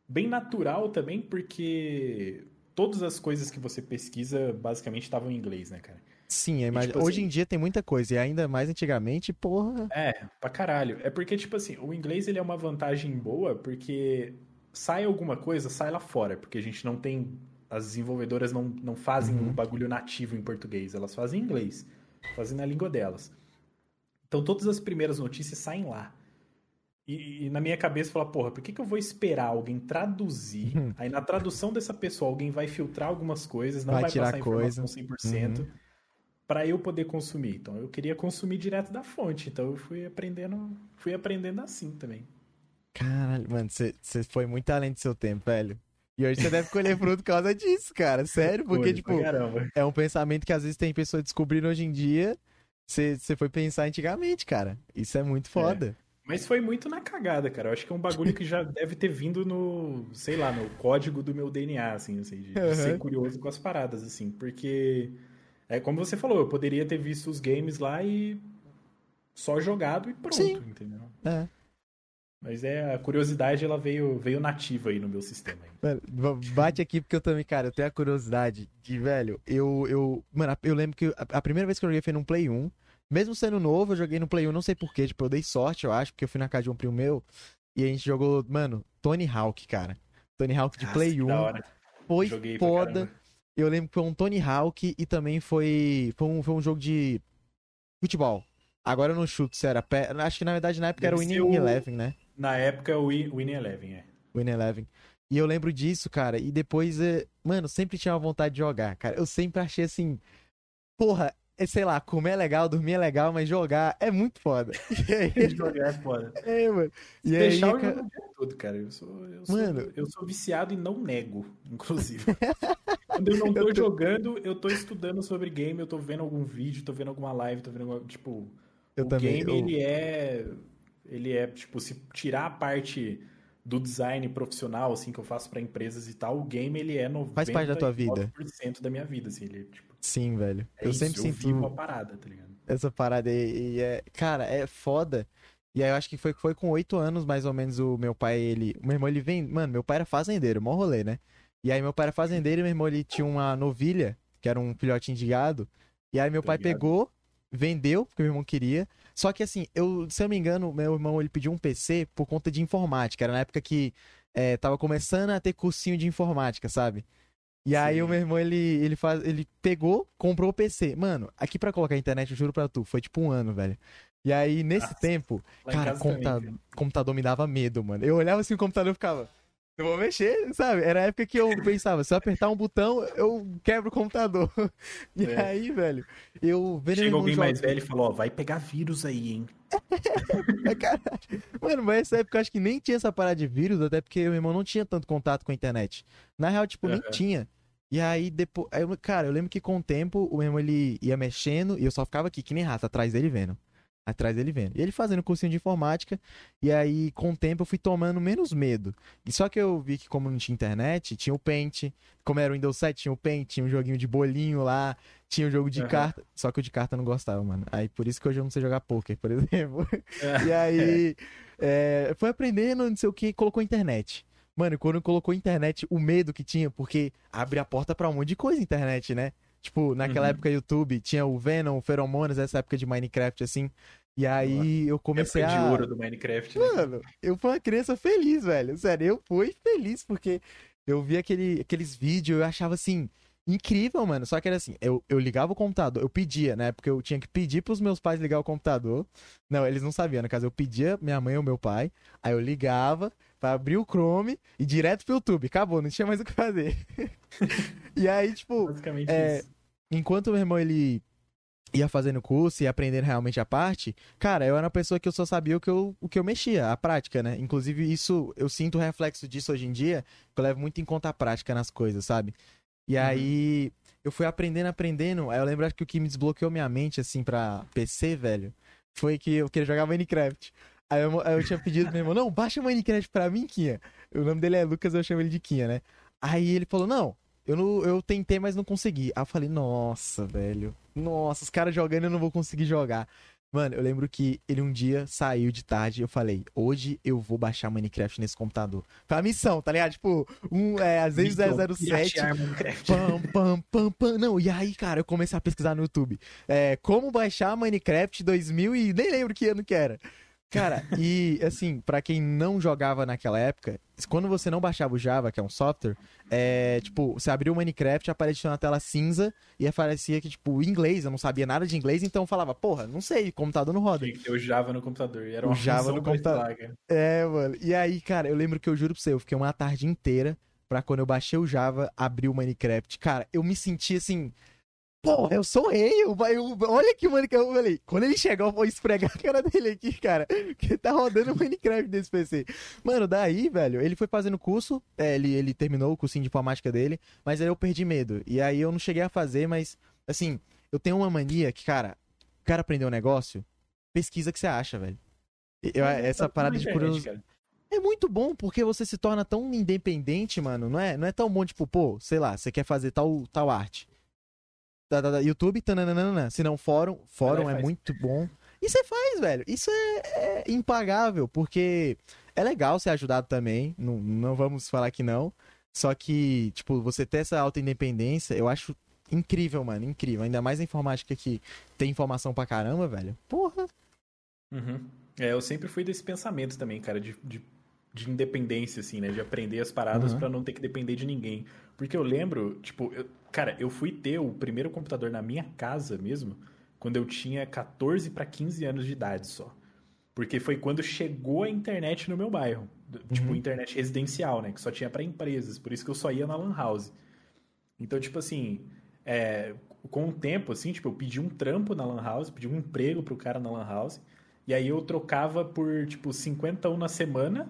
bem natural também, porque todas as coisas que você pesquisa basicamente estavam em inglês, né, cara? Sim, e, tipo, hoje assim, em dia tem muita coisa, e ainda mais antigamente, porra. É, pra caralho. É porque, tipo assim, o inglês ele é uma vantagem boa, porque sai alguma coisa, sai lá fora, porque a gente não tem. As desenvolvedoras não, não fazem uhum. um bagulho nativo em português, elas fazem em inglês, fazem na língua delas. Então todas as primeiras notícias saem lá. E, e na minha cabeça fala, porra, por que, que eu vou esperar alguém traduzir? Uhum. Aí na tradução dessa pessoa, alguém vai filtrar algumas coisas, não vai, vai tirar passar coisa. informação 100%. Uhum. para eu poder consumir. Então eu queria consumir direto da fonte. Então eu fui aprendendo, fui aprendendo assim também. Caralho, mano, você foi muito além do seu tempo, velho. E hoje você deve colher fruto por causa disso, cara. Sério, porque, tipo, é um pensamento que às vezes tem pessoas descobrindo hoje em dia você foi pensar antigamente, cara. Isso é muito foda. É. Mas foi muito na cagada, cara. Eu acho que é um bagulho que já deve ter vindo no, sei lá, no código do meu DNA, assim, assim de, uhum. ser curioso com as paradas, assim. Porque, é como você falou, eu poderia ter visto os games lá e só jogado e pronto, Sim. entendeu? É. Mas é, a curiosidade, ela veio, veio nativa aí no meu sistema. Mano, bate aqui porque eu também, cara, eu tenho a curiosidade de, velho, eu, eu, mano, eu lembro que a, primeira vez que eu joguei foi num Play 1, mesmo sendo novo, eu joguei no Play 1, não sei porquê, tipo, eu dei sorte, eu acho, porque eu fui na casa de um primo meu, e a gente jogou, mano, Tony Hawk, cara. Tony Hawk de Nossa, Play 1. Foi Joguei foda. Eu lembro que foi um Tony Hawk e também foi, foi, um, foi um jogo de futebol. Agora eu não chuto se era pé. Acho que na verdade na época Deve era o Winning o... Eleven, né? Na época, o Win Eleven, é. Win Eleven. E eu lembro disso, cara. E depois, eh, mano, sempre tinha uma vontade de jogar, cara. Eu sempre achei assim. Porra, é, sei lá, comer é legal, dormir é legal, mas jogar é muito foda. Aí... jogar é foda. É, mano. E Deixar aí, o cara... todo, cara. Eu sou, eu, sou, mano... eu sou viciado e não nego, inclusive. Quando eu não tô, eu tô, jogando, eu tô estudando sobre game, eu tô vendo algum vídeo, tô vendo alguma live, tô vendo, tipo... Eu o também, game, eu... ele é ele é, tipo, se tirar a parte do design profissional, assim, que eu faço para empresas e tal, o game, ele é 90% Faz parte da tua vida. da minha vida, assim, ele, tipo... Sim, velho. É eu isso, sempre eu sinto... vivo a parada, tá ligado? Essa parada e, e é... Cara, é foda. E aí eu acho que foi, foi com oito anos, mais ou menos, o meu pai, ele... O meu irmão, ele vem... Mano, meu pai era fazendeiro, mó rolê, né? E aí meu pai era fazendeiro e meu irmão, ele tinha uma novilha, que era um filhotinho de gado. E aí meu pai pegou, vendeu, porque meu irmão queria. Só que assim, eu, se eu me engano, meu irmão ele pediu um PC por conta de informática. Era na época que é, tava começando a ter cursinho de informática, sabe? E Sim. aí o meu irmão, ele, ele, faz, ele pegou, comprou o PC. Mano, aqui para colocar a internet, eu juro pra tu, foi tipo um ano, velho. E aí, nesse Nossa, tempo, cara, computador, computador me dava medo, mano. Eu olhava assim o computador e ficava. Eu vou mexer, sabe? Era a época que eu pensava, se eu apertar um botão, eu quebro o computador. E é. aí, velho, eu... Chegou alguém mais velho e falou, ó, vai pegar vírus aí, hein? Mano, mas nessa época eu acho que nem tinha essa parada de vírus, até porque meu irmão não tinha tanto contato com a internet. Na real, tipo, nem tinha. E aí, depois... Aí, cara, eu lembro que com o tempo, o meu irmão, ele ia mexendo e eu só ficava aqui, que nem rato, atrás dele vendo atrás dele vendo. E ele fazendo cursinho de informática, e aí com o tempo eu fui tomando menos medo. E só que eu vi que como não tinha internet, tinha o Paint, como era o Windows 7, tinha o Paint, tinha um joguinho de bolinho lá, tinha o um jogo de uhum. carta, só que o de carta eu não gostava, mano. Aí por isso que hoje eu não sei jogar poker, por exemplo. É. E aí é, foi aprendendo, não sei o que, colocou internet. Mano, quando colocou internet, o medo que tinha, porque abre a porta para um monte de coisa internet, né? Tipo, naquela uhum. época YouTube tinha o Venom, o Feromonas, essa época de Minecraft, assim. E aí eu comecei época a. de ouro do Minecraft, né? Mano, eu fui uma criança feliz, velho. Sério, eu fui feliz porque eu vi aquele, aqueles vídeos, eu achava assim. Incrível, mano. Só que era assim, eu, eu ligava o computador, eu pedia, né? Porque eu tinha que pedir pros meus pais ligar o computador. Não, eles não sabiam, no caso, eu pedia minha mãe ou meu pai. Aí eu ligava pra abrir o Chrome e direto pro YouTube. Acabou, não tinha mais o que fazer. e aí, tipo. Basicamente é, isso. Enquanto o meu irmão, ele ia fazendo curso e aprendendo realmente a parte, cara, eu era uma pessoa que eu só sabia o que eu, o que eu mexia, a prática, né? Inclusive, isso, eu sinto o reflexo disso hoje em dia, que eu levo muito em conta a prática nas coisas, sabe? E uhum. aí, eu fui aprendendo, aprendendo, aí eu lembro que o que me desbloqueou minha mente, assim, pra PC, velho, foi que eu queria jogar Minecraft. Aí eu, aí eu tinha pedido pro meu irmão, não, baixa Minecraft pra mim, Kinha. O nome dele é Lucas, eu chamo ele de Kinha, né? Aí ele falou, não, eu, não, eu tentei, mas não consegui. Aí eu falei, nossa, velho. Nossa, os caras jogando eu não vou conseguir jogar. Mano, eu lembro que ele um dia saiu de tarde e eu falei, hoje eu vou baixar Minecraft nesse computador. Foi a missão, tá ligado? Tipo, um, é, às vezes 007. Pam, pam, pam, pam. Não, e aí, cara, eu comecei a pesquisar no YouTube. É, como baixar Minecraft 2000 e nem lembro que ano que era. Cara, e assim, para quem não jogava naquela época, quando você não baixava o Java, que é um software, é, tipo, você abriu o Minecraft, aparecia na tela cinza e aparecia que, tipo, inglês, eu não sabia nada de inglês, então eu falava, porra, não sei, computador não roda. Tinha que ter o Java no computador, e era uma o Java no computador. É, mano. E aí, cara, eu lembro que eu juro pra você, eu fiquei uma tarde inteira pra quando eu baixei o Java, abrir o Minecraft. Cara, eu me senti assim Porra, eu sou rei. Eu, eu, olha que que eu falei. Quando ele chegar, eu vou esfregar a cara dele aqui, cara. Que tá rodando Minecraft nesse PC. Mano, daí, velho, ele foi fazendo curso. É, ele, ele terminou o cursinho de informática dele. Mas aí eu perdi medo. E aí eu não cheguei a fazer, mas, assim, eu tenho uma mania que, cara, o cara aprendeu um negócio, pesquisa o que você acha, velho. Eu, é, essa parada de curiosidade. É muito bom porque você se torna tão independente, mano. Não é, não é tão bom, tipo, pô, sei lá, você quer fazer tal, tal arte da, da, da YouTube, tananana. Se não, fórum. Fórum é muito bom. E você faz, velho. Isso é, é, impagável, porque é legal ser ajudado também. Não, não vamos falar que não. Só que, tipo, você ter essa alta independência, eu acho incrível, mano. Incrível. Ainda mais a informática que tem informação pra caramba, velho. Porra. Uhum. É, eu sempre fui desse pensamento também, cara, de, de, de independência, assim, né? De aprender as paradas uhum. para não ter que depender de ninguém. Porque eu lembro, tipo, eu, cara, eu fui ter o primeiro computador na minha casa mesmo quando eu tinha 14 para 15 anos de idade só. Porque foi quando chegou a internet no meu bairro. Tipo, uhum. internet residencial, né? Que só tinha para empresas. Por isso que eu só ia na Lan House. Então, tipo assim, é, com o tempo, assim, tipo, eu pedi um trampo na Lan House, pedi um emprego pro cara na Lan House. E aí eu trocava por, tipo, 51 na semana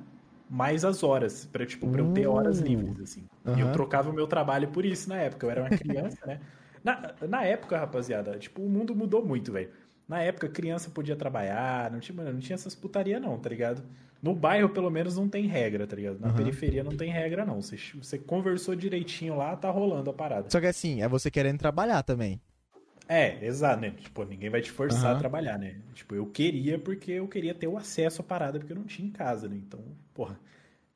mais as horas, para tipo, pra eu ter horas uh. livres, assim. Uhum. E eu trocava o meu trabalho por isso na época. Eu era uma criança, né? Na, na época, rapaziada, tipo, o mundo mudou muito, velho. Na época, criança podia trabalhar, não tinha, não tinha essas putaria não, tá ligado? No bairro, pelo menos, não tem regra, tá ligado? Na uhum. periferia não tem regra, não. Você, você conversou direitinho lá, tá rolando a parada. Só que assim, é você querendo trabalhar também. É, exato, né? Tipo, ninguém vai te forçar uhum. a trabalhar, né? Tipo, eu queria porque eu queria ter o acesso à parada porque eu não tinha em casa, né? Então, porra,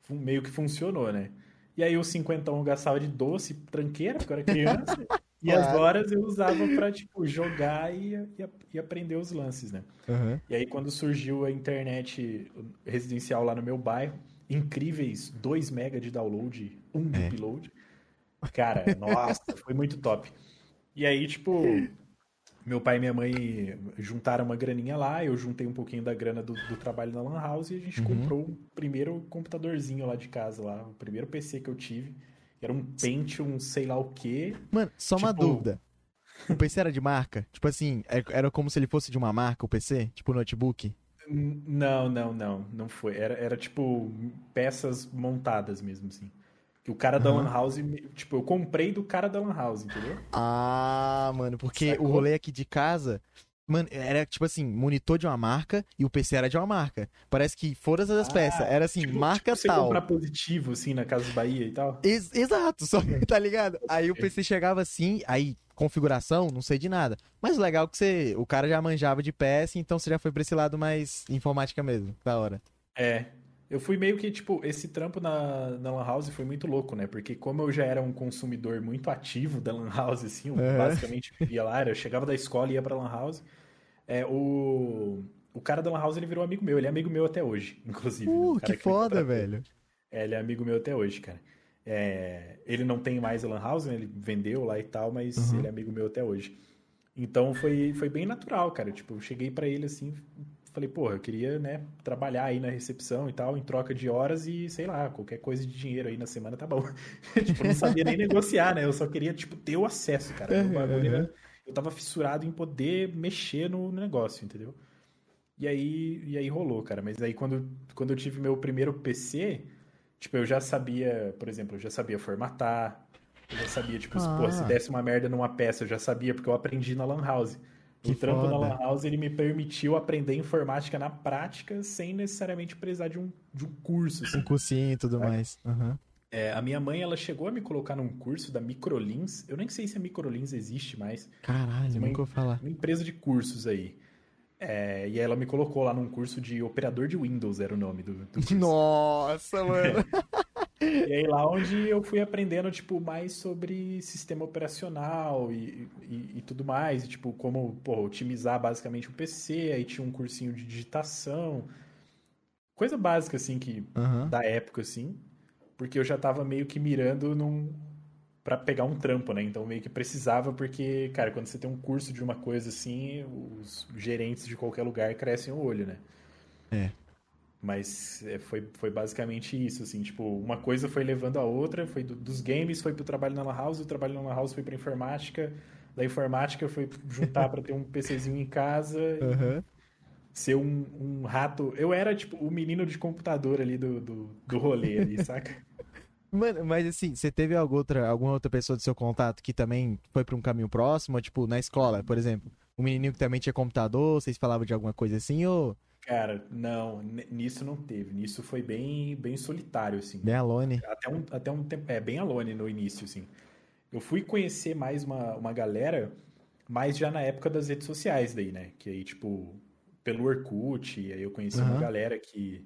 meio que funcionou, né? E aí o 50 eu gastava de doce, tranqueira, porque eu era criança. e as horas eu usava pra, tipo, jogar e, e, e aprender os lances, né? Uhum. E aí quando surgiu a internet residencial lá no meu bairro, incríveis 2 mega de download, 1 um de é. upload. Cara, nossa, foi muito top. E aí, tipo, meu pai e minha mãe juntaram uma graninha lá, eu juntei um pouquinho da grana do, do trabalho na Lan House e a gente uhum. comprou o primeiro computadorzinho lá de casa, lá, o primeiro PC que eu tive. Era um Pentium, sei lá o quê. Mano, só tipo... uma dúvida. O PC era de marca? Tipo assim, é, era como se ele fosse de uma marca, o PC? Tipo notebook? Não, não, não. Não foi. Era, era tipo peças montadas mesmo, assim. Que o cara da Lan House, tipo, eu comprei do cara da Lan House, entendeu? Ah, mano, porque Sacou? o rolê aqui de casa, mano, era tipo assim, monitor de uma marca e o PC era de uma marca. Parece que foram as ah, peças, era assim, tipo, marca tipo, tal. Você comprar positivo, assim, na Casa Bahia e tal? Ex exato, só tá ligado? Aí o PC chegava assim, aí configuração, não sei de nada. Mas legal que você, o cara já manjava de PS, então você já foi pra esse lado mais informática mesmo, da hora. É, eu fui meio que, tipo, esse trampo na, na Lan House foi muito louco, né? Porque como eu já era um consumidor muito ativo da Lan House, assim, eu é. basicamente vivia lá, eu chegava da escola e ia pra Lan House, é, o, o cara da Lan House, ele virou amigo meu, ele é amigo meu até hoje, inclusive. Né? Uh, que, que foda, velho. É, ele é amigo meu até hoje, cara. É, ele não tem mais a Lan House, né? Ele vendeu lá e tal, mas uhum. ele é amigo meu até hoje. Então foi, foi bem natural, cara. Tipo, eu cheguei para ele assim, falei, porra, eu queria, né, trabalhar aí na recepção e tal, em troca de horas e, sei lá, qualquer coisa de dinheiro aí na semana tá bom. tipo, não sabia nem negociar, né? Eu só queria, tipo, ter o acesso, cara. O bagulho eu tava fissurado em poder mexer no negócio, entendeu? E aí, e aí rolou, cara. Mas aí quando, quando eu tive meu primeiro PC, tipo, eu já sabia, por exemplo, eu já sabia formatar, eu já sabia, tipo, ah. pô, se ah. desse uma merda numa peça, eu já sabia, porque eu aprendi na Lan House. Que o trampo foda. na Lan House, ele me permitiu aprender informática na prática, sem necessariamente precisar de um, de um curso. Assim. Um cursinho e tudo mais. Uhum. É, a minha mãe, ela chegou a me colocar num curso da Microlins. Eu nem sei se a Microlins existe mais. Caralho, uma, nunca vou falar. Uma empresa de cursos aí. É, e ela me colocou lá num curso de operador de Windows, era o nome do, do curso. Nossa, mano! E aí lá onde eu fui aprendendo, tipo, mais sobre sistema operacional e, e, e tudo mais. E, tipo, como, pô, otimizar basicamente o PC. Aí tinha um cursinho de digitação. Coisa básica, assim, que uhum. da época, assim porque eu já tava meio que mirando num para pegar um trampo, né? Então meio que precisava porque, cara, quando você tem um curso de uma coisa assim, os gerentes de qualquer lugar crescem o olho, né? É. Mas é, foi, foi basicamente isso, assim, tipo, uma coisa foi levando a outra, foi do, dos games foi pro trabalho na La House, o trabalho na La House foi pra informática, da informática foi juntar para ter um PCzinho em casa, uhum. ser um, um, rato. Eu era, tipo, o menino de computador ali do, do, do rolê ali, saca? Mano, mas assim, você teve alguma outra, alguma outra pessoa do seu contato que também foi para um caminho próximo? Tipo, na escola, por exemplo? Um menininho que também tinha computador, vocês falavam de alguma coisa assim, ou... Cara, não, nisso não teve. Nisso foi bem, bem solitário, assim. Bem alone. Até um, até um tempo, é, bem alone no início, assim. Eu fui conhecer mais uma, uma galera, mas já na época das redes sociais daí, né? Que aí, tipo, pelo Orkut, aí eu conheci uhum. uma galera que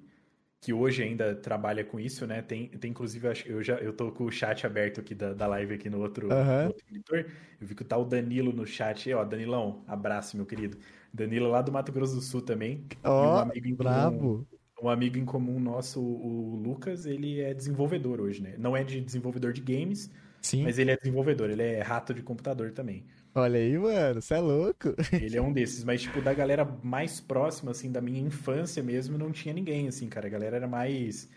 que hoje ainda trabalha com isso, né? Tem, tem inclusive, eu já eu tô com o chat aberto aqui da, da live aqui no outro, uhum. no outro monitor. Eu vi que tá o Danilo no chat. Ó, Danilão, abraço, meu querido. Danilo lá do Mato Grosso do Sul também. Ó, oh, um amigo em bravo. Comum, um amigo em comum nosso, o Lucas, ele é desenvolvedor hoje, né? Não é de desenvolvedor de games, Sim. mas ele é desenvolvedor, ele é rato de computador também. Olha aí, mano, você é louco. Ele é um desses, mas, tipo, da galera mais próxima, assim, da minha infância mesmo, não tinha ninguém, assim, cara. A galera era mais.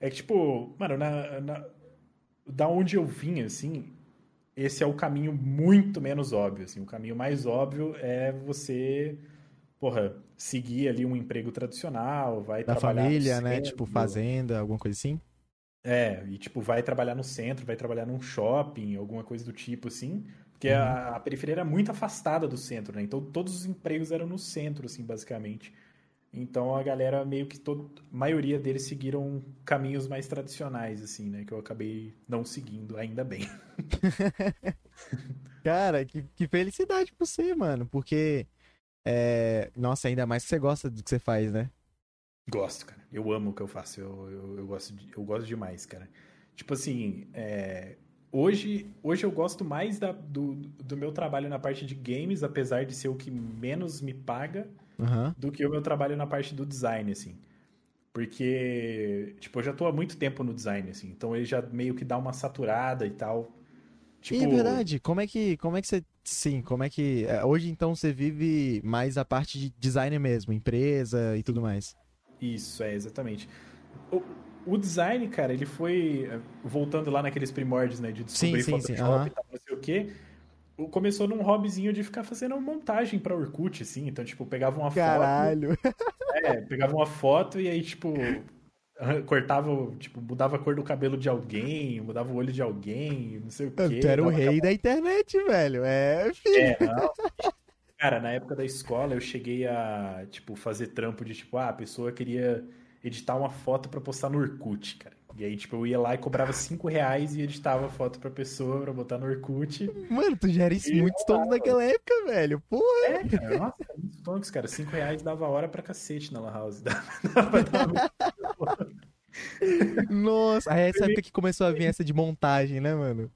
É que, tipo, mano, na, na... da onde eu vim, assim, esse é o caminho muito menos óbvio, assim. O caminho mais óbvio é você, porra, seguir ali um emprego tradicional, vai da trabalhar. Da família, né? Tipo, fazenda, alguma coisa assim? É, e, tipo, vai trabalhar no centro, vai trabalhar num shopping, alguma coisa do tipo, assim. Porque uhum. a, a, periferia era muito afastada do centro, né? Então todos os empregos eram no centro, assim, basicamente. Então a galera meio que todo, a maioria deles seguiram caminhos mais tradicionais, assim, né? Que eu acabei não seguindo, ainda bem. Cara, que, que felicidade pra você, mano. Porque, é... nossa, ainda mais que você gosta do que você faz, né? Gosto, cara. Eu amo o que eu faço. Eu, eu, eu gosto, de, eu gosto demais, cara. Tipo assim, é... Hoje, hoje eu gosto mais da, do, do meu trabalho na parte de games, apesar de ser o que menos me paga, uhum. do que o meu trabalho na parte do design, assim. Porque, tipo, eu já tô há muito tempo no design, assim, então ele já meio que dá uma saturada e tal. Tipo... E é verdade, como é que, como é que você, sim, como é que, é, hoje então você vive mais a parte de design mesmo, empresa e tudo mais? Isso, é, exatamente. O, o design, cara, ele foi. Eh, voltando lá naqueles primórdios, né? De descobrir sim, sim, Photoshop sim. Uhum. e tal, não sei o quê. Começou num hobbyzinho de ficar fazendo montagem pra Orkut, assim. Então, tipo, pegava uma Caralho. foto. É, pegava uma foto e aí, tipo, cortava, tipo, mudava a cor do cabelo de alguém, mudava o olho de alguém, não sei o quê. Tu era o rei da internet, velho. É, filho. É, não. Cara, na época da escola eu cheguei a, tipo, fazer trampo de, tipo, ah, a pessoa queria editar uma foto para postar no Orkut, cara. E aí, tipo, eu ia lá e cobrava 5 reais e editava a foto pra pessoa pra botar no Orkut. Mano, tu já era isso muitos tontos naquela época, velho. Porra! É, cara, nossa, muitos tontos, cara. 5 reais dava hora pra cacete na Lan House. Dava, dava... nossa, aí essa época que começou a vir essa de montagem, né, mano?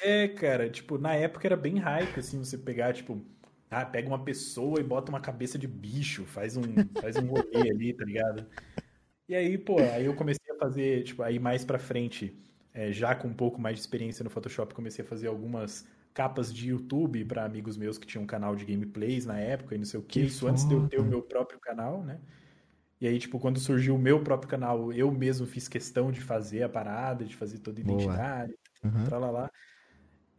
É, cara, tipo, na época era bem hype, assim, você pegar, tipo, ah, pega uma pessoa e bota uma cabeça de bicho, faz um, faz um rolê ali, tá ligado? E aí, pô, aí eu comecei fazer, tipo, aí mais pra frente, é, já com um pouco mais de experiência no Photoshop, comecei a fazer algumas capas de YouTube para amigos meus que tinham um canal de gameplays na época e não sei o que. Isso foda. antes de eu ter o meu próprio canal, né? E aí, tipo, quando surgiu o meu próprio canal, eu mesmo fiz questão de fazer a parada, de fazer toda a identidade, uhum. lá.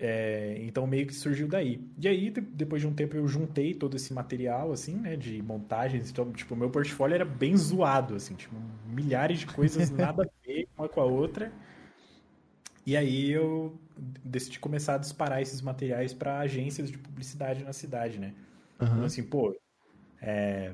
É, então meio que surgiu daí. E aí, depois de um tempo, eu juntei todo esse material, assim, né, de montagens. Então, tipo, meu portfólio era bem zoado, assim, tipo, milhares de coisas nada a ver uma com a outra. E aí eu decidi começar a disparar esses materiais para agências de publicidade na cidade, né? Uhum. Então, assim, pô, é,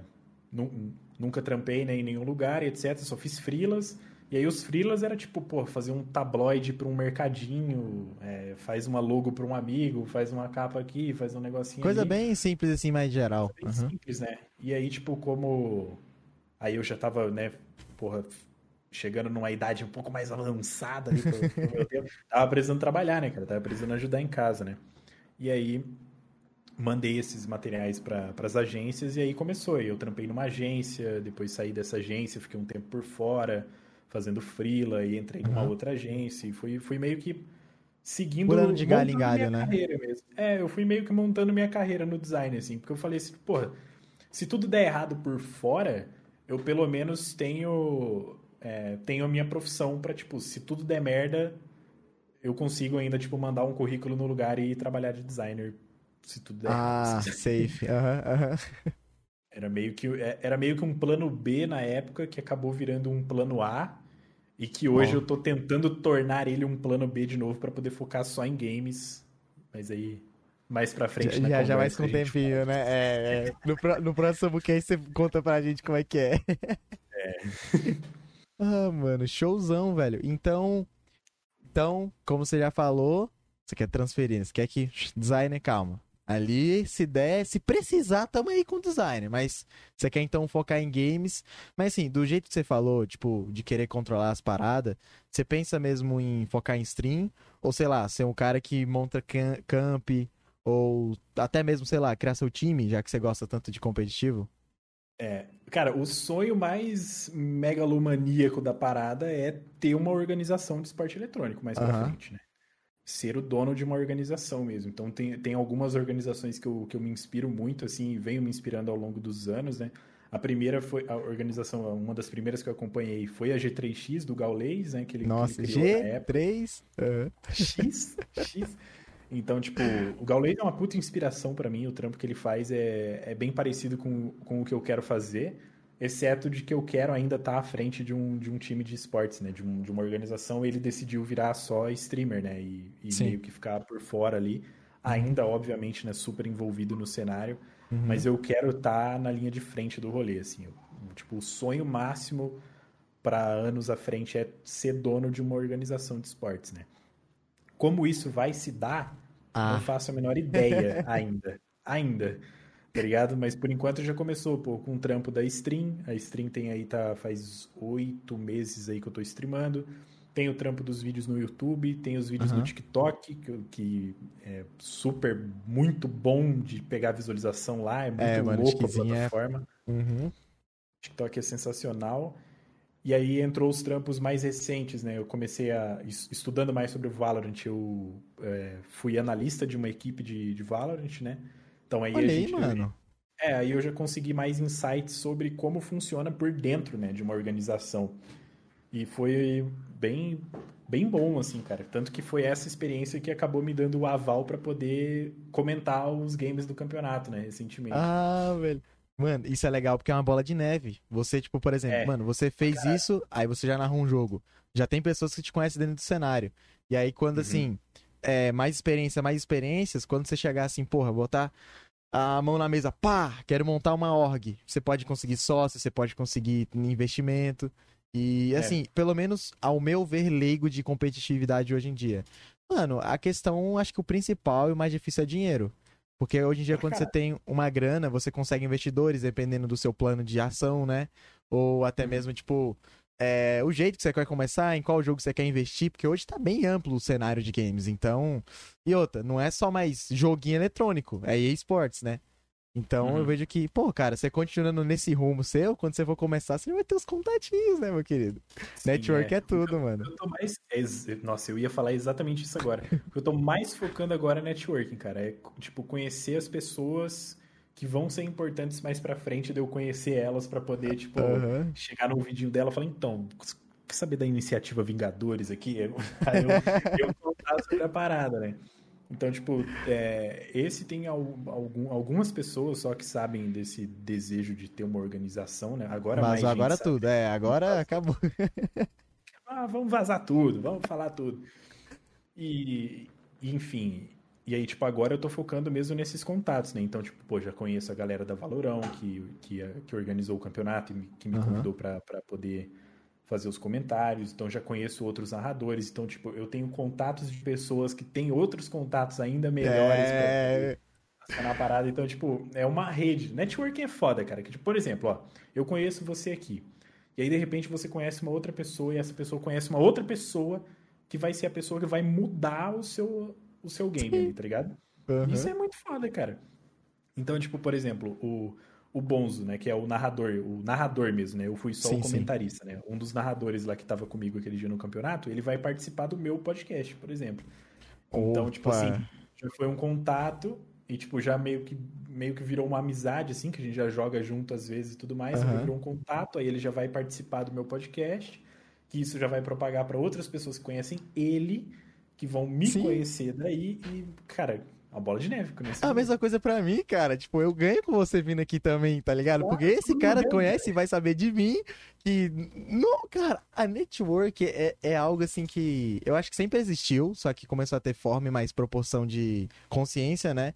nunca trampei né, em nenhum lugar, etc. Só fiz frilas. E aí os freelas era tipo, pô, fazer um tabloide para um mercadinho, é, faz uma logo para um amigo, faz uma capa aqui, faz um negocinho Coisa ali. bem simples assim, mais geral. Bem uhum. simples, né? E aí, tipo, como... Aí eu já tava, né, porra, chegando numa idade um pouco mais avançada ali pro, pro meu tempo, tava precisando trabalhar, né, cara? Tava precisando ajudar em casa, né? E aí mandei esses materiais para as agências e aí começou. Eu trampei numa agência, depois saí dessa agência, fiquei um tempo por fora fazendo freela e entrei numa uhum. outra agência e fui, fui meio que seguindo Pulando de galho em galho, né? Carreira mesmo. É, eu fui meio que montando minha carreira no design assim, porque eu falei assim, porra, se tudo der errado por fora, eu pelo menos tenho é, tenho a minha profissão para tipo, se tudo der merda, eu consigo ainda tipo mandar um currículo no lugar e trabalhar de designer se tudo der ah, errado. Ah, safe. Aham, uhum, aham. Uhum. Era meio que era meio que um plano B na época que acabou virando um plano A e que hoje Bom. eu tô tentando tornar ele um plano B de novo para poder focar só em games. Mas aí, mais pra frente. Já, já mais com um tempinho, né? É, é. No, no próximo case você conta pra gente como é que é. É. ah, mano, showzão, velho. Então, então, como você já falou, você quer transferência, quer que designer, calma. Ali, se der, se precisar, tamo aí com design. Mas você quer então focar em games. Mas assim, do jeito que você falou, tipo, de querer controlar as paradas, você pensa mesmo em focar em stream? Ou sei lá, ser um cara que monta camp, ou até mesmo, sei lá, criar seu time, já que você gosta tanto de competitivo? É, cara, o sonho mais megalomaníaco da parada é ter uma organização de esporte eletrônico mais pra uhum. frente, né? Ser o dono de uma organização mesmo. Então tem, tem algumas organizações que eu, que eu me inspiro muito, assim, e venho me inspirando ao longo dos anos, né? A primeira foi a organização, uma das primeiras que eu acompanhei foi a G3X do Gaules, né? Que ele, Nossa, que ele G3 uh. X, X. Então, tipo, o Gaules é uma puta inspiração para mim. O trampo que ele faz é, é bem parecido com, com o que eu quero fazer exceto de que eu quero ainda estar tá à frente de um, de um time de esportes, né? De, um, de uma organização, ele decidiu virar só streamer, né? E, e meio que ficar por fora ali. Ainda, obviamente, né? Super envolvido no cenário. Uhum. Mas eu quero estar tá na linha de frente do rolê, assim. Eu, tipo, o sonho máximo para anos à frente é ser dono de uma organização de esportes, né? Como isso vai se dar, ah. não faço a menor ideia ainda. ainda tá ligado? Mas por enquanto já começou, pô, com o trampo da stream. A stream tem aí, tá, faz oito meses aí que eu tô streamando. Tem o trampo dos vídeos no YouTube, tem os vídeos uhum. no TikTok, que, que, é super, muito bom de pegar visualização lá, é muito é, mano, louco a é plataforma. É... Uhum. TikTok é sensacional. E aí entrou os trampos mais recentes, né? Eu comecei a. Estudando mais sobre o Valorant, eu é, fui analista de uma equipe de, de Valorant, né? Então aí Olha a gente. Mano. É, aí eu já consegui mais insights sobre como funciona por dentro, né, de uma organização. E foi bem, bem bom, assim, cara. Tanto que foi essa experiência que acabou me dando o aval para poder comentar os games do campeonato, né, recentemente. Ah, velho. Mano, isso é legal porque é uma bola de neve. Você, tipo, por exemplo, é. mano, você fez Caralho. isso, aí você já narra um jogo. Já tem pessoas que te conhecem dentro do cenário. E aí, quando, uhum. assim, é, mais experiência, mais experiências, quando você chegar assim, porra, botar a mão na mesa, pá, quero montar uma org. Você pode conseguir sócio, você pode conseguir investimento. E é. assim, é. pelo menos ao meu ver leigo de competitividade hoje em dia. Mano, a questão, acho que o principal e o mais difícil é dinheiro. Porque hoje em dia, quando você tem uma grana, você consegue investidores, dependendo do seu plano de ação, né? Ou até uhum. mesmo, tipo, é, o jeito que você quer começar, em qual jogo você quer investir, porque hoje tá bem amplo o cenário de games, então... E outra, não é só mais joguinho eletrônico, é EA Sports, né? Então uhum. eu vejo que, pô, cara, você continuando nesse rumo seu, quando você for começar, você vai ter os contatinhos, né, meu querido? Sim, Network é, é tudo, eu, mano. Eu tô mais. Nossa, eu ia falar exatamente isso agora. eu tô mais focando agora é networking, cara. É, tipo, conhecer as pessoas que vão ser importantes mais pra frente de eu conhecer elas para poder, tipo, uhum. chegar no vidinho dela e falar, então, quer saber da iniciativa Vingadores aqui? Aí eu, eu contar sobre a parada, né? Então, tipo, é, esse tem algum, algumas pessoas só que sabem desse desejo de ter uma organização, né? Agora Mas agora tudo, é, agora acabou. ah, vamos vazar tudo, vamos falar tudo. E, enfim, e aí, tipo, agora eu tô focando mesmo nesses contatos, né? Então, tipo, pô, já conheço a galera da Valorão, que, que, que organizou o campeonato e que me uhum. convidou para poder fazer os comentários, então já conheço outros narradores, então, tipo, eu tenho contatos de pessoas que têm outros contatos ainda melhores é... pra na parada, então, tipo, é uma rede. Networking é foda, cara. Que, tipo, por exemplo, ó, eu conheço você aqui, e aí, de repente, você conhece uma outra pessoa, e essa pessoa conhece uma outra pessoa, que vai ser a pessoa que vai mudar o seu, o seu game ali, tá ligado? Uhum. Isso é muito foda, cara. Então, tipo, por exemplo, o o Bonzo, né? Que é o narrador, o narrador mesmo, né? Eu fui só sim, o comentarista, sim. né? Um dos narradores lá que tava comigo aquele dia no campeonato, ele vai participar do meu podcast, por exemplo. Então, tipo Opa. tipo assim, já foi um contato e, tipo, já meio que, meio que virou uma amizade, assim, que a gente já joga junto às vezes e tudo mais. Uhum. Virou um contato, aí ele já vai participar do meu podcast, que isso já vai propagar para outras pessoas que conhecem ele, que vão me Sim. conhecer daí e, cara, uma bola de neve. A mesma coisa pra mim, cara. Tipo, eu ganho com você vindo aqui também, tá ligado? Porque esse cara conhece e vai saber de mim que... Não, cara, a network é, é algo assim que eu acho que sempre existiu, só que começou a ter forma e mais proporção de consciência, né?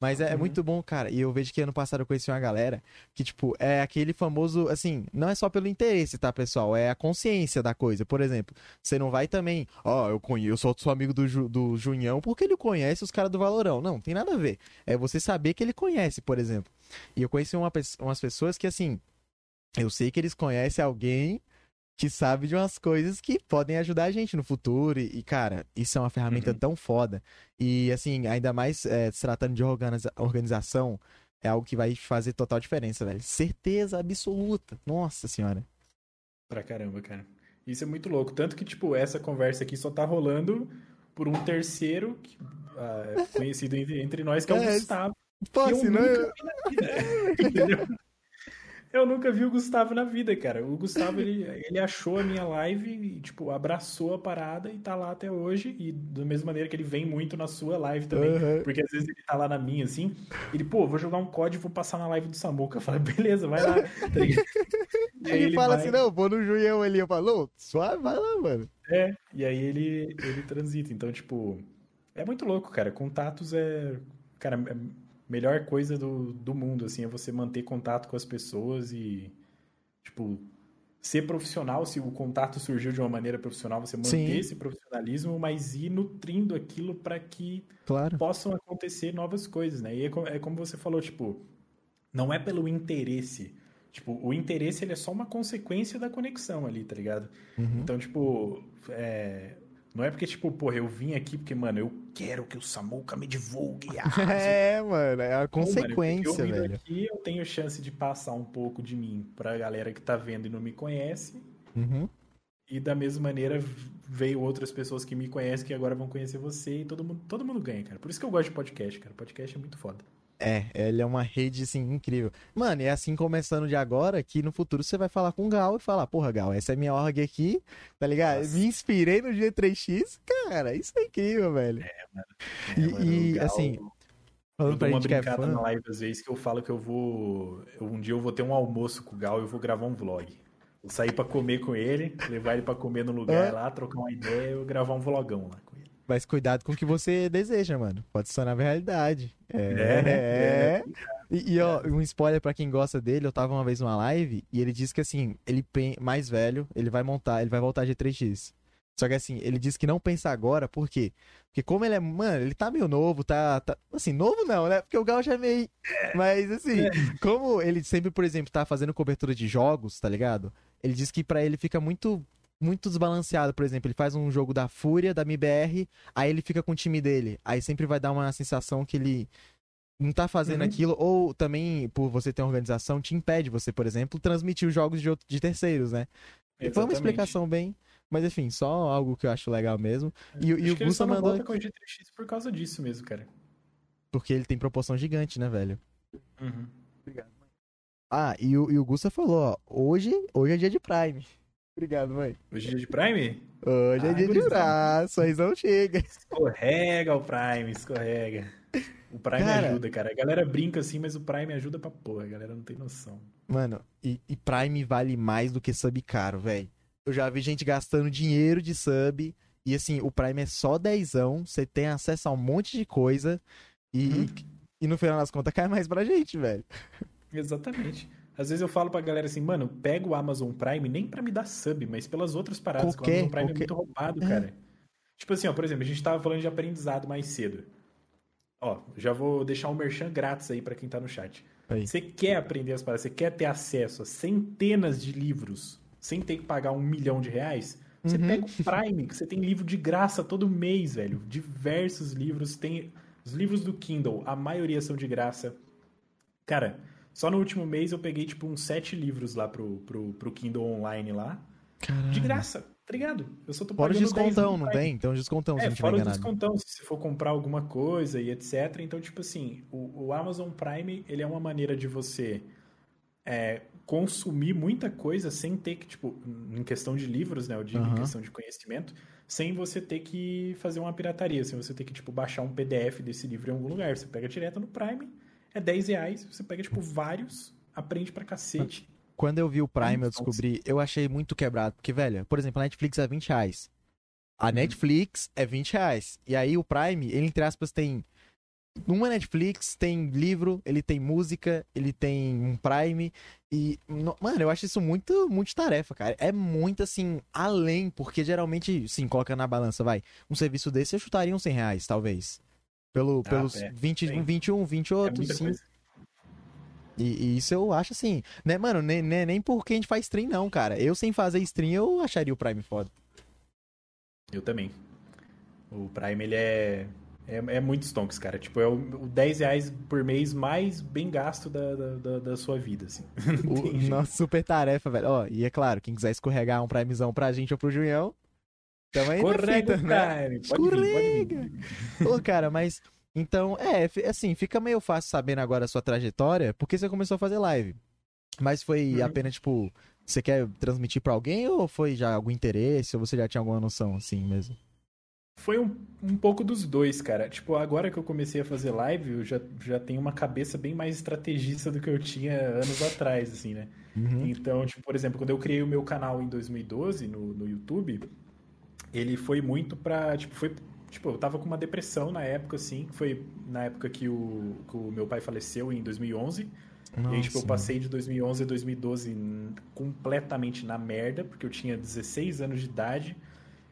Mas é, é, uhum. muito bom, cara. E eu vejo que ano passado eu conheci uma galera que, tipo, é aquele famoso, assim, não é só pelo interesse, tá, pessoal? É a consciência da coisa. Por exemplo, você não vai também, ó, oh, eu conheço, eu sou, sou amigo do, Ju, do Junhão porque ele conhece os caras do Valorão. Não, tem nada a ver. É você saber que ele conhece, por exemplo. E eu conheci uma, umas pessoas que, assim, eu sei que eles conhecem alguém que sabe de umas coisas que podem ajudar a gente no futuro. E, cara, isso é uma ferramenta uhum. tão foda. E, assim, ainda mais é, se tratando de organiza organização, é algo que vai fazer total diferença, velho. Certeza absoluta. Nossa senhora. Pra caramba, cara. Isso é muito louco. Tanto que, tipo, essa conversa aqui só tá rolando por um terceiro que, uh, conhecido entre, entre, nós, que é o é, Gustavo. Pô, que eu senão eu... Eu nunca vi o Gustavo na vida, cara. O Gustavo, ele, ele achou a minha live e, tipo, abraçou a parada e tá lá até hoje. E da mesma maneira que ele vem muito na sua live também. Uhum. Porque às vezes ele tá lá na minha, assim. Ele, pô, vou jogar um código e vou passar na live do Samuca. Eu falo, beleza, vai lá. e aí ele, fala vai... assim, não, vou no Juião ali. Eu falo, suave, vai lá, mano. É, e aí ele, ele transita. Então, tipo, é muito louco, cara. Contatos é... Cara, é melhor coisa do, do mundo, assim, é você manter contato com as pessoas e, tipo, ser profissional, se o contato surgiu de uma maneira profissional, você manter Sim. esse profissionalismo, mas ir nutrindo aquilo para que claro. possam acontecer novas coisas, né? E é como, é como você falou, tipo, não é pelo interesse. Tipo, o interesse ele é só uma consequência da conexão ali, tá ligado? Uhum. Então, tipo, é, não é porque, tipo, porra, eu vim aqui porque, mano, eu quero que o Samuka me divulgue. Ah, é, mano, é a consequência, Pô, mano, eu velho. aqui, eu tenho chance de passar um pouco de mim pra galera que tá vendo e não me conhece. Uhum. E da mesma maneira veio outras pessoas que me conhecem que agora vão conhecer você e todo mundo, todo mundo ganha, cara. Por isso que eu gosto de podcast, cara. Podcast é muito foda. É, ele é uma rede, assim, incrível. Mano, é assim começando de agora que no futuro você vai falar com o Gal e falar, porra, Gal, essa é minha org aqui, tá ligado? Nossa. Me inspirei no G3X, cara, isso é incrível, velho. É, mano. É, e, mano, e Gal... assim, Falando eu dou uma é brincada é na live às vezes que eu falo que eu vou. Eu, um dia eu vou ter um almoço com o Gal e eu vou gravar um vlog. Vou sair pra comer com ele, levar ele pra comer no lugar lá, trocar uma ideia e eu gravar um vlogão lá. Mas cuidado com o que você deseja, mano. Pode se tornar realidade. É. é, é. E, e, ó, um spoiler para quem gosta dele, eu tava uma vez numa live e ele disse que assim, ele mais velho, ele vai montar, ele vai voltar de 3x. Só que assim, ele disse que não pensa agora, por quê? Porque como ele é, mano, ele tá meio novo, tá, tá assim, novo não, né? Porque o Gal já é meio, mas assim, é. como ele sempre, por exemplo, tá fazendo cobertura de jogos, tá ligado? Ele disse que para ele fica muito muito desbalanceado, por exemplo, ele faz um jogo da Fúria, da MBR, aí ele fica com o time dele. Aí sempre vai dar uma sensação que ele não tá fazendo uhum. aquilo, ou também, por você ter uma organização, te impede você, por exemplo, transmitir os jogos de, outro, de terceiros, né? Exatamente. Foi uma explicação bem. Mas enfim, só algo que eu acho legal mesmo. E, e o Gusta mandou. Volta com o G3X por causa disso mesmo, cara. Porque ele tem proporção gigante, né, velho? Uhum. Obrigado. Ah, e o, e o Gusta falou, ó, hoje, hoje é dia de Prime. Obrigado, mãe. Hoje é dia de Prime? Hoje é Ah, dia de gurizada. braço, aí não chega. Escorrega o Prime, escorrega. O Prime Cara. ajuda, cara. A galera brinca assim, mas o Prime ajuda pra porra. A galera não tem noção. Mano, e, e Prime vale mais do que sub caro, velho. Eu já vi gente gastando dinheiro de sub. E assim, o Prime é só dezão. Você tem acesso a um monte de coisa. E, Hum. e no final das contas cai mais pra gente, velho. Exatamente. Às vezes eu falo pra galera assim, mano, pega o Amazon Prime nem pra me dar sub, mas pelas outras paradas, que o Amazon Prime qualquer- é muito roubado, É. cara. Tipo assim, ó, por exemplo, a gente tava falando de aprendizado mais cedo. Ó, já vou deixar um merchan grátis aí pra quem tá no chat. Aí. Você quer aprender as paradas, você quer ter acesso a centenas de livros sem ter que pagar um milhão de reais? Você Uhum. pega o Prime, que você tem livro de graça todo mês, velho. Diversos livros. Tem os livros do Kindle, a maioria são de graça. Cara, só no último mês eu peguei, tipo, uns sete livros lá pro, pro, pro Kindle online lá. De graça, tá ligado? Eu só tô Fora o pagando 10 descontão, no não Prime. tem? Então descontão, se É, não tiver fora o descontão, se você for comprar alguma coisa e etc. Então, tipo assim, o, o Amazon Prime, ele é uma maneira de você é, consumir muita coisa sem ter que, tipo, em questão de livros, né? Eu digo Aham. em questão de conhecimento, sem você ter que fazer uma pirataria, sem você ter que, tipo, baixar um PDF desse livro em algum lugar. Você pega direto no Prime, é 10 reais, você pega, tipo, vários, aprende pra cacete. Quando eu vi o Prime, eu descobri, eu achei muito quebrado. Porque, velho, por exemplo, a Netflix é 20 reais. A Uhum. Netflix é 20 reais. E aí o Prime, ele, entre aspas, tem. Uma Netflix tem livro, ele tem música, ele tem um Prime. E. no- Mano, eu acho isso muito, muito tarefa, cara. É muito assim, além, porque geralmente, sim, coloca na balança, vai. Um serviço desse eu chutaria uns 100 reais, talvez. Pelo, Ah, pelos é, 20, sim. 21, 20 É sim. E, e isso eu acho assim, né, mano, nem, nem, nem porque a gente faz stream, não, cara. Eu sem fazer stream, eu acharia o Prime foda. Eu também. O Prime, ele é, é, é muito stonks, cara. Tipo, é o, o 10 reais por mês mais bem gasto da, da, da- sua vida, assim. O, nossa, super tarefa, velho. Ó, e é claro, quem quiser escorregar um Primezão pra gente ou pro Junhão, tamo aí na Escorrega fita, né? Pô, cara, mas. Então, é, assim, fica meio fácil sabendo agora a sua trajetória, porque você começou a fazer live. Mas foi Uhum. apenas, tipo, você quer transmitir pra alguém ou foi já algum interesse, ou você já tinha alguma noção, assim mesmo? Foi um, um pouco dos dois, cara. Tipo, agora que eu comecei a fazer live, eu já, já tenho uma cabeça bem mais estrategista do que eu tinha anos atrás, assim, né? Uhum. Então, tipo, por exemplo, quando eu criei o meu canal em 2012 no, no YouTube, ele foi muito pra, tipo, foi, tipo, eu tava com uma depressão na época, assim, foi na época que o, que o meu pai faleceu em 2011, e aí, tipo, eu Nossa, passei de 2011 a 2012 n- completamente na merda, porque eu tinha 16 anos de idade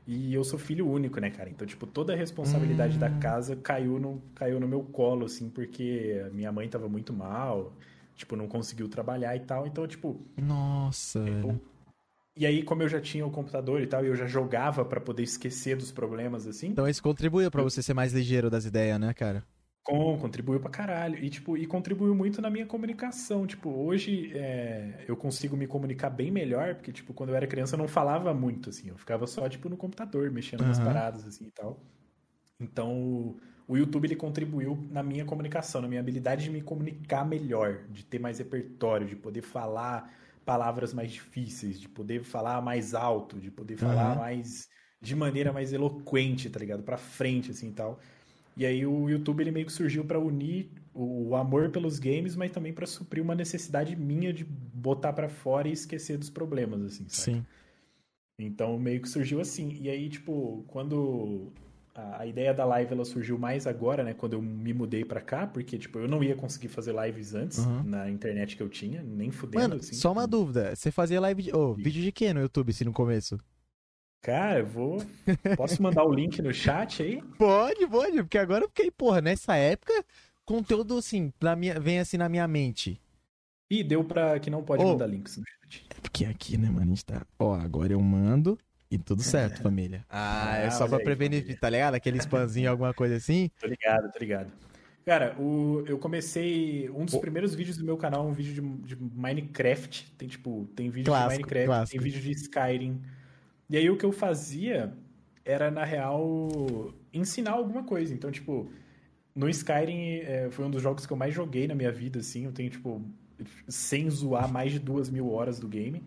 e eu sou filho único, né, cara? Então, tipo, toda a responsabilidade da Hum. casa caiu no, caiu no meu colo, assim, porque minha mãe tava muito mal, tipo, não conseguiu trabalhar e tal. Então, tipo, Nossa, velho. E aí, como eu já tinha o computador e tal, e eu já jogava pra poder esquecer dos problemas, assim, Então isso contribuiu pra você ser mais ligeiro das ideias, né, cara? Com, contribuiu pra caralho. E, tipo, e contribuiu muito na minha comunicação. Tipo, hoje é, eu consigo me comunicar bem melhor, porque, tipo, quando eu era criança eu não falava muito, assim. Eu ficava só, tipo, no computador, mexendo nas Aham. paradas, assim, e tal. Então, o- o YouTube, ele contribuiu na minha comunicação, na minha habilidade de me comunicar melhor, de ter mais repertório, de poder falar palavras mais difíceis, de poder falar mais alto, de poder falar Aham. mais... de maneira mais eloquente, tá ligado? Pra frente, assim, e tal. E aí o YouTube ele meio que surgiu para unir o o amor pelos games, mas também para suprir uma necessidade minha de botar para fora e esquecer dos problemas, assim, sabe? Sim. Então meio que surgiu assim. E aí, tipo, quando a, a ideia da live ela surgiu mais agora, né? Quando eu me mudei pra cá, porque, tipo, eu não ia conseguir fazer lives antes Uhum. na internet que eu tinha, nem fudendo, Mano, assim. só uma dúvida. Você fazia live de. Ô, vídeo de quê no YouTube, se no começo? Cara, eu vou. Posso mandar o link no chat aí? Pode, pode, porque agora eu fiquei, porra, nessa época, conteúdo assim, na minha, vem assim na minha mente. Ih, deu pra. que não pode Ô. mandar links no chat. É porque aqui, né, mano, a gente tá. Ó, agora eu mando e tudo certo, família. Ah, é Ah, só olha pra aí, prevenir, família. tá ligado? Aquele spamzinho, alguma coisa assim. Tô ligado, tô ligado. Cara, o, eu comecei. Um dos primeiros vídeos do meu canal é um vídeo de, de Minecraft. Tem, tipo, tem vídeo Clássico, de Minecraft, clássico. tem vídeo de Skyrim. E aí o que eu fazia era, na real, ensinar alguma coisa. Então, tipo, no Skyrim é, foi um dos jogos que eu mais joguei na minha vida, assim. Eu tenho, tipo, sem zoar, mais de duas mil horas do game.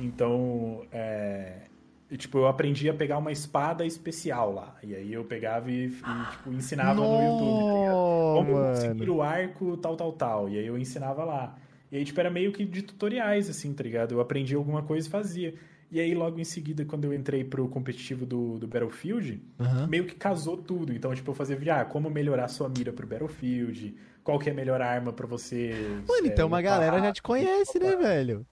Então, é, e, tipo, eu aprendi a pegar uma espada especial lá. E aí eu pegava e, e tipo, ensinava no YouTube, tá? Como conseguir o arco, tal, tal, tal. E aí eu ensinava lá. E aí, tipo, era meio que de tutoriais, assim, tá ligado? Eu aprendi alguma coisa e fazia. E aí, logo em seguida, quando eu entrei pro competitivo do, do Battlefield, Aham. meio que casou tudo. Então, tipo, eu fazia ah, como melhorar sua mira pro Battlefield, qual que é a melhor arma pra você... Mano, é, então uma galera já te conhece, né, velho?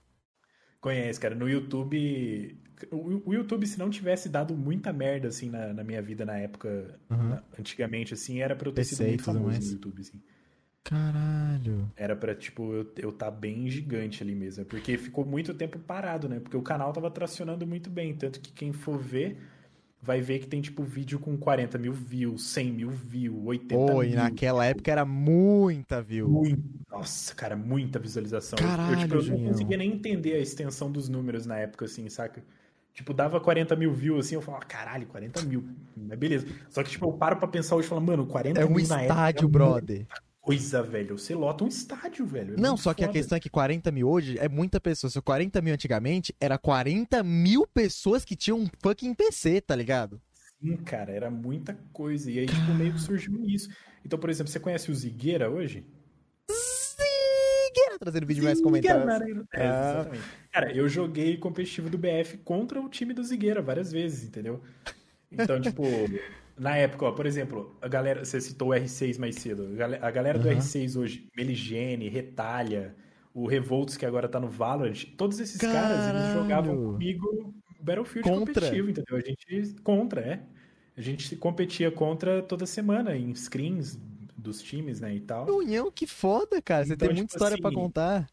Conhece, cara. No YouTube. O o YouTube, se não tivesse dado muita merda, assim, na, na minha vida na época, Uhum. na- antigamente, assim, era pra eu ter sido muito famoso mais. no YouTube, assim. Caralho. Era pra, tipo, eu, eu tá bem gigante ali mesmo. É Porque ficou muito tempo parado, né? Porque o canal tava tracionando muito bem. Tanto que quem for ver, vai ver que tem, tipo, vídeo com 40 mil views, 100 mil views, 80 Pô, mil. e naquela época era muita, viu? Muito. Nossa, cara, muita visualização. Eu- eu, Caralho, tipo, eu não conseguia nem entender a extensão dos números na época, assim, saca? Tipo, dava 40 mil views, assim, eu falava, caralho, 40 mil. Mas beleza. Só que, tipo, eu paro pra pensar hoje e falo, mano, 40 É um mil na época. estádio, é brother. muita Coisa, velho. Você lota um estádio, velho. É Não, só que a foda. questão é que 40 mil hoje é muita pessoa. Se 40 mil antigamente, era 40 mil pessoas que tinham um fucking PC, tá ligado? Sim, cara, era muita coisa. E aí, tipo, meio que surgiu isso. Então, por exemplo, você conhece o Zigueira hoje? Zigueira trazendo vídeo mais comentários. Zigueira, É, Ah. exatamente. Cara, eu joguei competitivo do BF contra o time do Zigueira várias vezes, entendeu? Então, tipo, na época, ó, por exemplo, a galera, você citou o R6 mais cedo. A gale- A galera do Aham. R6 hoje, Meligene, Retalha, o Revolts que agora tá no Valorant, todos esses caras, eles Caralho. jogavam comigo Battlefield Contra. competitivo, entendeu? A gente contra, é. A gente competia contra toda semana em screens dos times, né, e tal. União, que foda, cara. Você Então, tem muita tipo história pra assim, contar.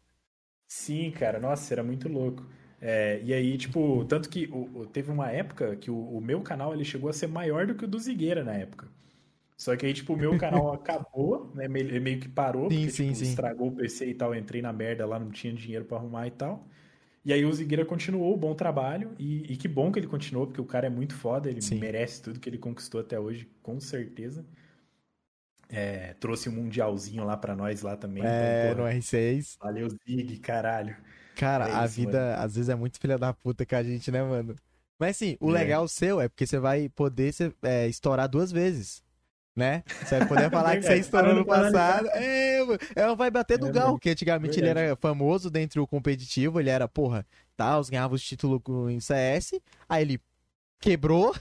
Sim, cara, nossa, era muito louco. É, e aí, tipo, tanto que o- teve uma época que o, o meu canal ele chegou a ser maior do que o do Zigueira na época. Só que aí, tipo, o meu canal acabou, né? Meio, ele meio que parou, Sim, porque, sim, tipo, sim. estragou o PC e tal. Eu entrei na merda lá, não tinha dinheiro pra arrumar e tal. E aí o Zigueira continuou o bom trabalho, e, e que bom que ele continuou, porque o cara é muito foda, ele merece tudo que ele conquistou até hoje, com certeza. É, trouxe um mundialzinho lá pra nós lá também. É, então, no porra, R6. valeu, Zig, caralho. Cara, É a isso, vida às vezes é muito filha da puta com a gente, né, mano? Mas assim, o É. legal seu é porque você vai poder se- é, estourar duas vezes. Né? Você vai poder falar que você Verdade, estourou no passado. É, mano, ela vai bater do É, Gal, mano. que antigamente ele Verdade. era famoso dentro do competitivo, ele era, porra, tal, ganhava os títulos com- em CS, aí ele quebrou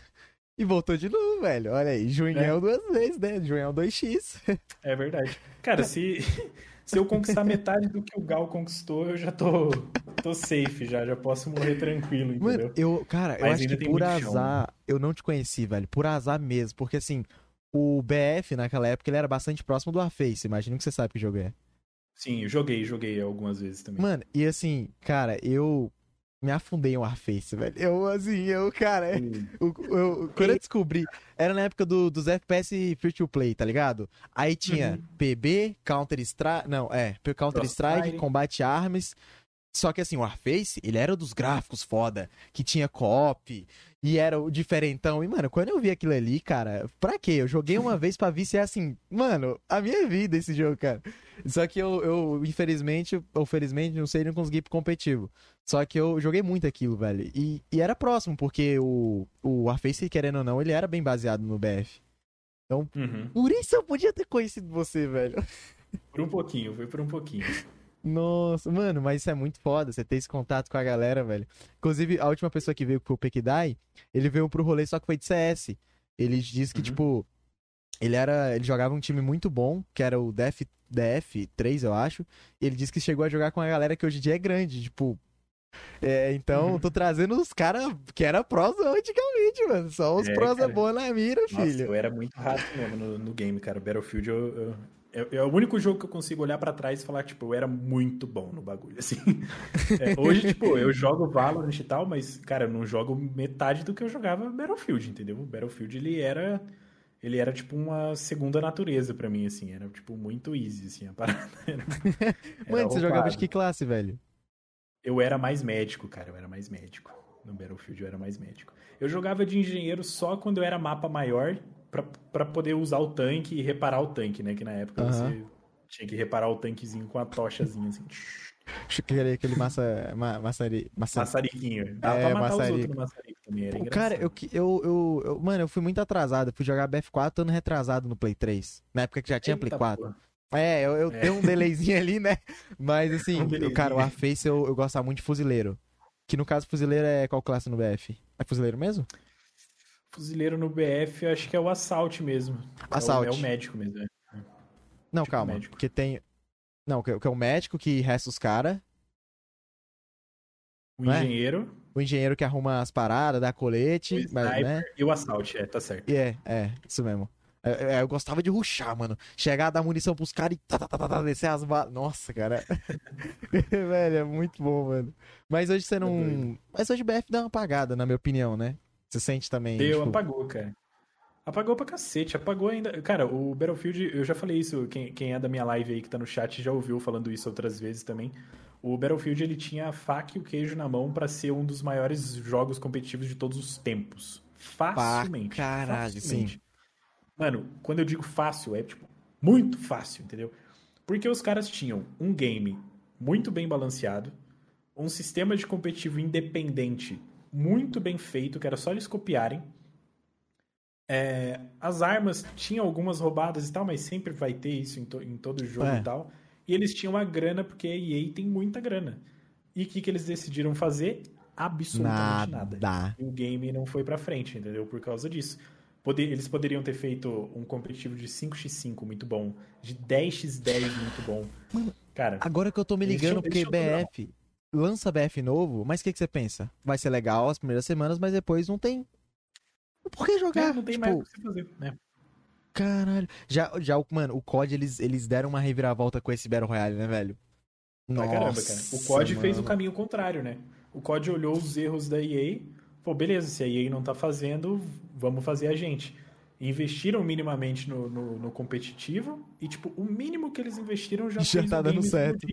e voltou de novo, velho. Olha aí, Junhão duas vezes, né? Junhão 2x. É verdade. Cara, se, se eu conquistar metade do que o Gal conquistou, eu já tô, tô safe, já, já posso morrer tranquilo, entendeu? Mano, eu, cara, eu Mas acho ainda que por muito chão, azar, eu não te conheci, velho. Por azar mesmo. Porque assim, o BF naquela época ele era bastante próximo do Warface. Imagino que você sabe que jogo é. Sim, eu joguei, joguei algumas vezes também. Mano, e assim, cara, eu me afundei em Warface, velho. Eu, assim, eu, cara, Hum, eu, eu- quando eu descobri, era na época do, dos FPS free to play, tá ligado? Aí tinha Uhum. PB, Counter-Strike, não, é, Counter-Strike, Crossfire. Combate Arms. Só que assim, o Warface, ele era dos gráficos foda, que tinha co-op, e era o diferentão. E, mano, quando eu vi aquilo ali, cara, pra quê? Eu joguei uma vez pra ver se é assim, mano, a minha vida esse jogo, cara. Só que eu, eu infelizmente, ou felizmente, não sei, não consegui ir pro competitivo. Só que eu joguei muito aquilo, velho. E, e era próximo, porque o, o Warface, querendo ou não, ele era bem baseado no BF. uhum. Por isso eu podia ter conhecido você, velho. Por um pouquinho, foi por um pouquinho. Nossa, mano, mas isso é muito foda, você ter esse contato com a galera, velho. Inclusive, a última pessoa que veio pro Pekidai, ele veio pro rolê só que foi de CS. Ele disse que, Uhum. tipo, ele era. Ele jogava um time muito bom, que era o DF, DF3, eu acho. E ele disse que chegou a jogar com a galera que hoje em dia é grande, tipo. É, então, Uhum. tô trazendo os caras que era prosão antigamente, mano. Só os É, prosa cara. boa na mira, Nossa, filho. eu era muito rato mesmo no, no game, cara. Battlefield eu, eu- é, é o único jogo que eu consigo olhar pra trás e falar, tipo, eu era muito bom no bagulho, assim. É, hoje, tipo, eu jogo Valorant e tal, mas, cara, eu não jogo metade do que eu jogava Battlefield, entendeu? O Battlefield, ele era... Ele era, tipo, uma segunda natureza pra mim, assim. Era, tipo, muito easy, assim, a parada. Era, era Mano, você jogava de que classe, velho? Eu era mais médico, cara. Eu era mais médico. No Battlefield eu era mais médico. Eu jogava de engenheiro só quando eu era mapa maior pra, pra poder usar o tanque e reparar o tanque, né? Que na época Aham. você Tinha que reparar o tanquezinho com a tochazinha, assim. Aquele, aquele massa, ma, maçari. Maçariquinho. Dá é, pra matar maçarico. os outros no maçarico também, era Pô, Cara, eu, eu, eu, eu, Mano, eu fui muito atrasado. Eu fui jogar BF4 ano retrasado no Play 3. Na época que já tinha Eita, Play 4. Porra. É, eu, eu é. tenho um delayzinho ali, né? Mas assim, um cara, o Warface eu, eu gosto muito de fuzileiro. Que no caso, fuzileiro é qual classe no BF? É fuzileiro mesmo? Fuzileiro no BF, eu acho que é o Assault mesmo. Assault. É o, é o médico mesmo, né? Não, tipo calma. Porque tem. Não, que é o médico que resta os caras. O é? engenheiro. O engenheiro que arruma as paradas, dá colete. O mas, né? E o assalto, é, tá certo. É, é, isso mesmo. É, é, eu gostava de ruxar, mano. Chegar, dar munição pros caras e tá, tá, tá, tá, tá, descer as balas. Nossa, cara. Velho, é muito bom, mano. Mas hoje você não. É mas hoje o BF dá uma apagada, na minha opinião, né? Você sente também. Deu, tipo... apagou, cara. Apagou pra cacete, apagou ainda. Cara, o Battlefield, eu já falei isso, quem, quem é da minha live aí que tá no chat já ouviu falando isso outras vezes também. O Battlefield ele tinha a faca e o queijo na mão para ser um dos maiores jogos competitivos de todos os tempos. Facilmente. Pá, caralho, facilmente. sim. Mano, quando eu digo fácil, é tipo muito fácil, entendeu? Porque os caras tinham um game muito bem balanceado, um sistema de competitivo independente muito bem feito, que era só eles copiarem é, as armas tinham algumas roubadas e tal, mas sempre vai ter isso em, to, em todo jogo é. e tal. E eles tinham a grana, porque a EA tem muita grana. E o que, que eles decidiram fazer? Absolutamente nada. nada. E o game não foi pra frente, entendeu? Por causa disso. Poder, eles poderiam ter feito um competitivo de 5x5 muito bom, de 10x10 muito bom. Mano, Cara, agora que eu tô me ligando, porque BF lança BF novo, mas o que, que você pensa? Vai ser legal as primeiras semanas, mas depois não tem por que jogar? É, não tem tipo... mais o que fazer, né? Caralho. Já, já, mano, o COD, eles, eles deram uma reviravolta com esse Battle Royale, né, velho? Nossa, caramba, cara. O COD mano. fez o caminho contrário, né? O COD olhou os erros da EA, pô, beleza, se a EA não tá fazendo, vamos fazer a gente. Investiram minimamente no, no, no competitivo e, tipo, o mínimo que eles investiram já, já fez tá dando certo.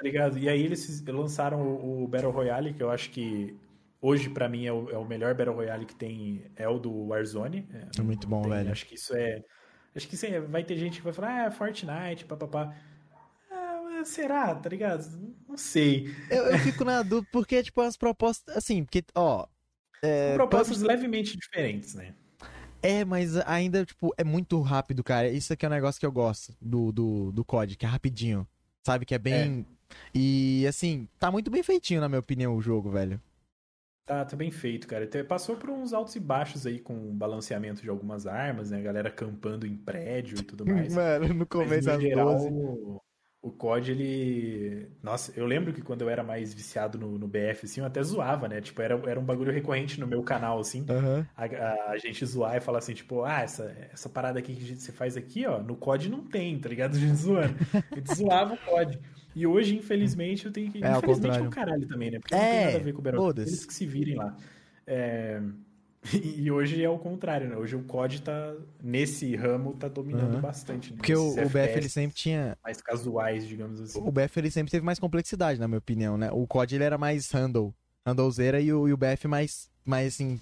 Tá ligado? E aí eles lançaram o, o Battle Royale, que eu acho que Hoje, para mim, é o, é o, melhor Battle Royale que tem, é o do Warzone. É, muito bom, tem, velho. Acho que isso é... Acho que é, vai ter gente que vai falar, ah, Fortnite, papapá. Ah, será, tá ligado? Não sei. Eu, eu fico na dúvida, porque, tipo, as propostas, assim, porque, ó... É, propostas levemente diferentes, né? É, mas ainda, tipo, é muito rápido, cara. Isso aqui é um negócio que eu gosto do, do, do COD, que é rapidinho. Sabe? Que é bem... É. E, assim, tá muito bem feitinho, na minha opinião, o jogo, velho. Tá, tá bem feito, cara. Passou por uns altos e baixos aí com balanceamento de algumas armas, né? A galera acampando em prédio e tudo mais. Mano, no começo Mas, no geral, 12. O, o COD, ele. Nossa, eu lembro que quando eu era mais viciado no, no BF, assim, eu até zoava, né? Tipo, era, era um bagulho recorrente no meu canal, assim. Uhum. A, a, a, gente zoar e falar assim, tipo, ah, essa, essa parada aqui que você faz aqui, ó, no COD não tem, tá ligado? A gente zoando. A gente zoava o COD. E hoje, infelizmente, eu tenho que. É, infelizmente é o caralho também, né? Porque é, não tem nada a ver com o Battlefield. Eles que se virem lá. É... E hoje é o contrário, né? Hoje o COD tá, nesse ramo, tá dominando uhum. bastante. Né? Porque o, o BF ele sempre tinha. Mais casuais, digamos assim. O BF ele sempre teve mais complexidade, na minha opinião, né? O COD ele era mais handle, handlezeira e o, e o BF mais, mais assim,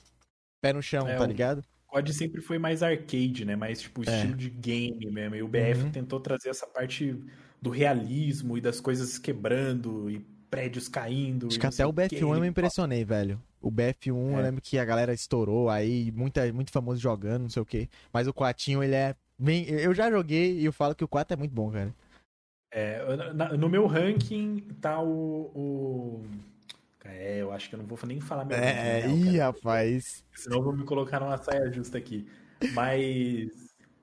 pé no chão, é, tá ligado? O COD sempre foi mais arcade, né? Mais tipo é. estilo de game mesmo. E o BF uhum. tentou trazer essa parte do realismo e das coisas quebrando e prédios caindo. Acho que até o BF1 eu me impressionei, velho. O BF1 é. eu lembro que a galera estourou aí, muita, muito famoso jogando, não sei o quê. Mas o 4 ele é bem. Eu já joguei e eu falo que o 4 é muito bom, cara. É, no meu ranking tá o, o. É, eu acho que eu não vou nem falar meu É, ih, rapaz. Senão eu vou me colocar numa saia justa aqui. Mas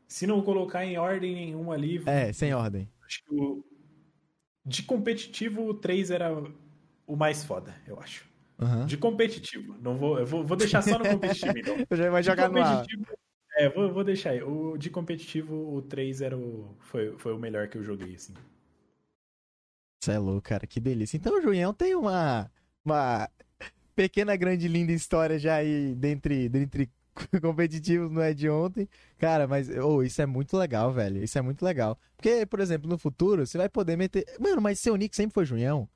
se não colocar em ordem nenhuma ali. É, sem ordem. Acho que o, de competitivo, o 3 era o mais foda, eu acho. Uhum. De competitivo. Não vou, eu vou, vou deixar só no competitivo, então. Eu já vai jogar no ar. É, vou, vou deixar aí. O, de competitivo, o 3 era o, foi, foi o melhor que eu joguei, assim. Você é louco, cara. Que delícia. Então o Julião tem uma, uma pequena, grande, linda história já aí dentre, dentre competitivos não é de ontem. Cara, mas oh, isso é muito legal, velho. Isso é muito legal. Porque, por exemplo, no futuro, você vai poder meter. Mano, mas seu nick sempre foi Junhão?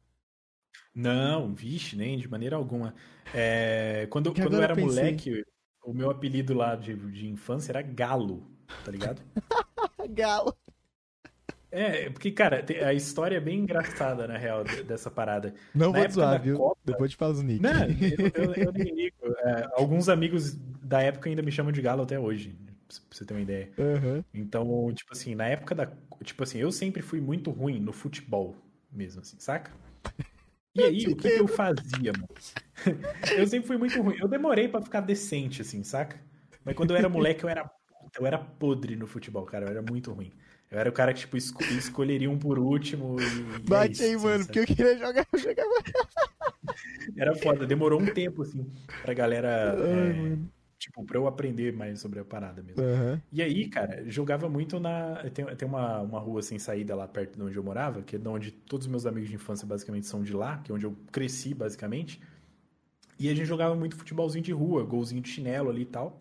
Não, vixe, nem de maneira alguma. É, quando quando eu era eu moleque, o meu apelido lá de, de infância era Galo, tá ligado? Galo. É, porque, cara, a história é bem engraçada, na real, dessa parada. Não na vou zoar, viu? Copa... Depois te falo os nick. Não, eu, eu, eu nem ligo. É, alguns amigos da época ainda me chamam de Galo até hoje, pra você ter uma ideia. Uhum. Então, tipo assim, na época da... Tipo assim, eu sempre fui muito ruim no futebol mesmo, assim, saca? E aí, o que, que eu fazia, mano? eu sempre fui muito ruim. Eu demorei para ficar decente, assim, saca? Mas quando eu era moleque, eu era, eu era podre no futebol, cara. Eu era muito ruim. Eu era o cara que, tipo, esco escolheria um por último e. Bate é isso, aí, mano, porque eu queria jogar, eu jogava. Era foda, demorou um tempo, assim, pra galera. Ai, é, tipo, pra eu aprender mais sobre a parada mesmo. Uhum. E aí, cara, jogava muito na. Tem, tem uma, uma rua sem saída lá perto de onde eu morava, que é de onde todos os meus amigos de infância basicamente são de lá, que é onde eu cresci, basicamente. E a gente jogava muito futebolzinho de rua, golzinho de chinelo ali e tal.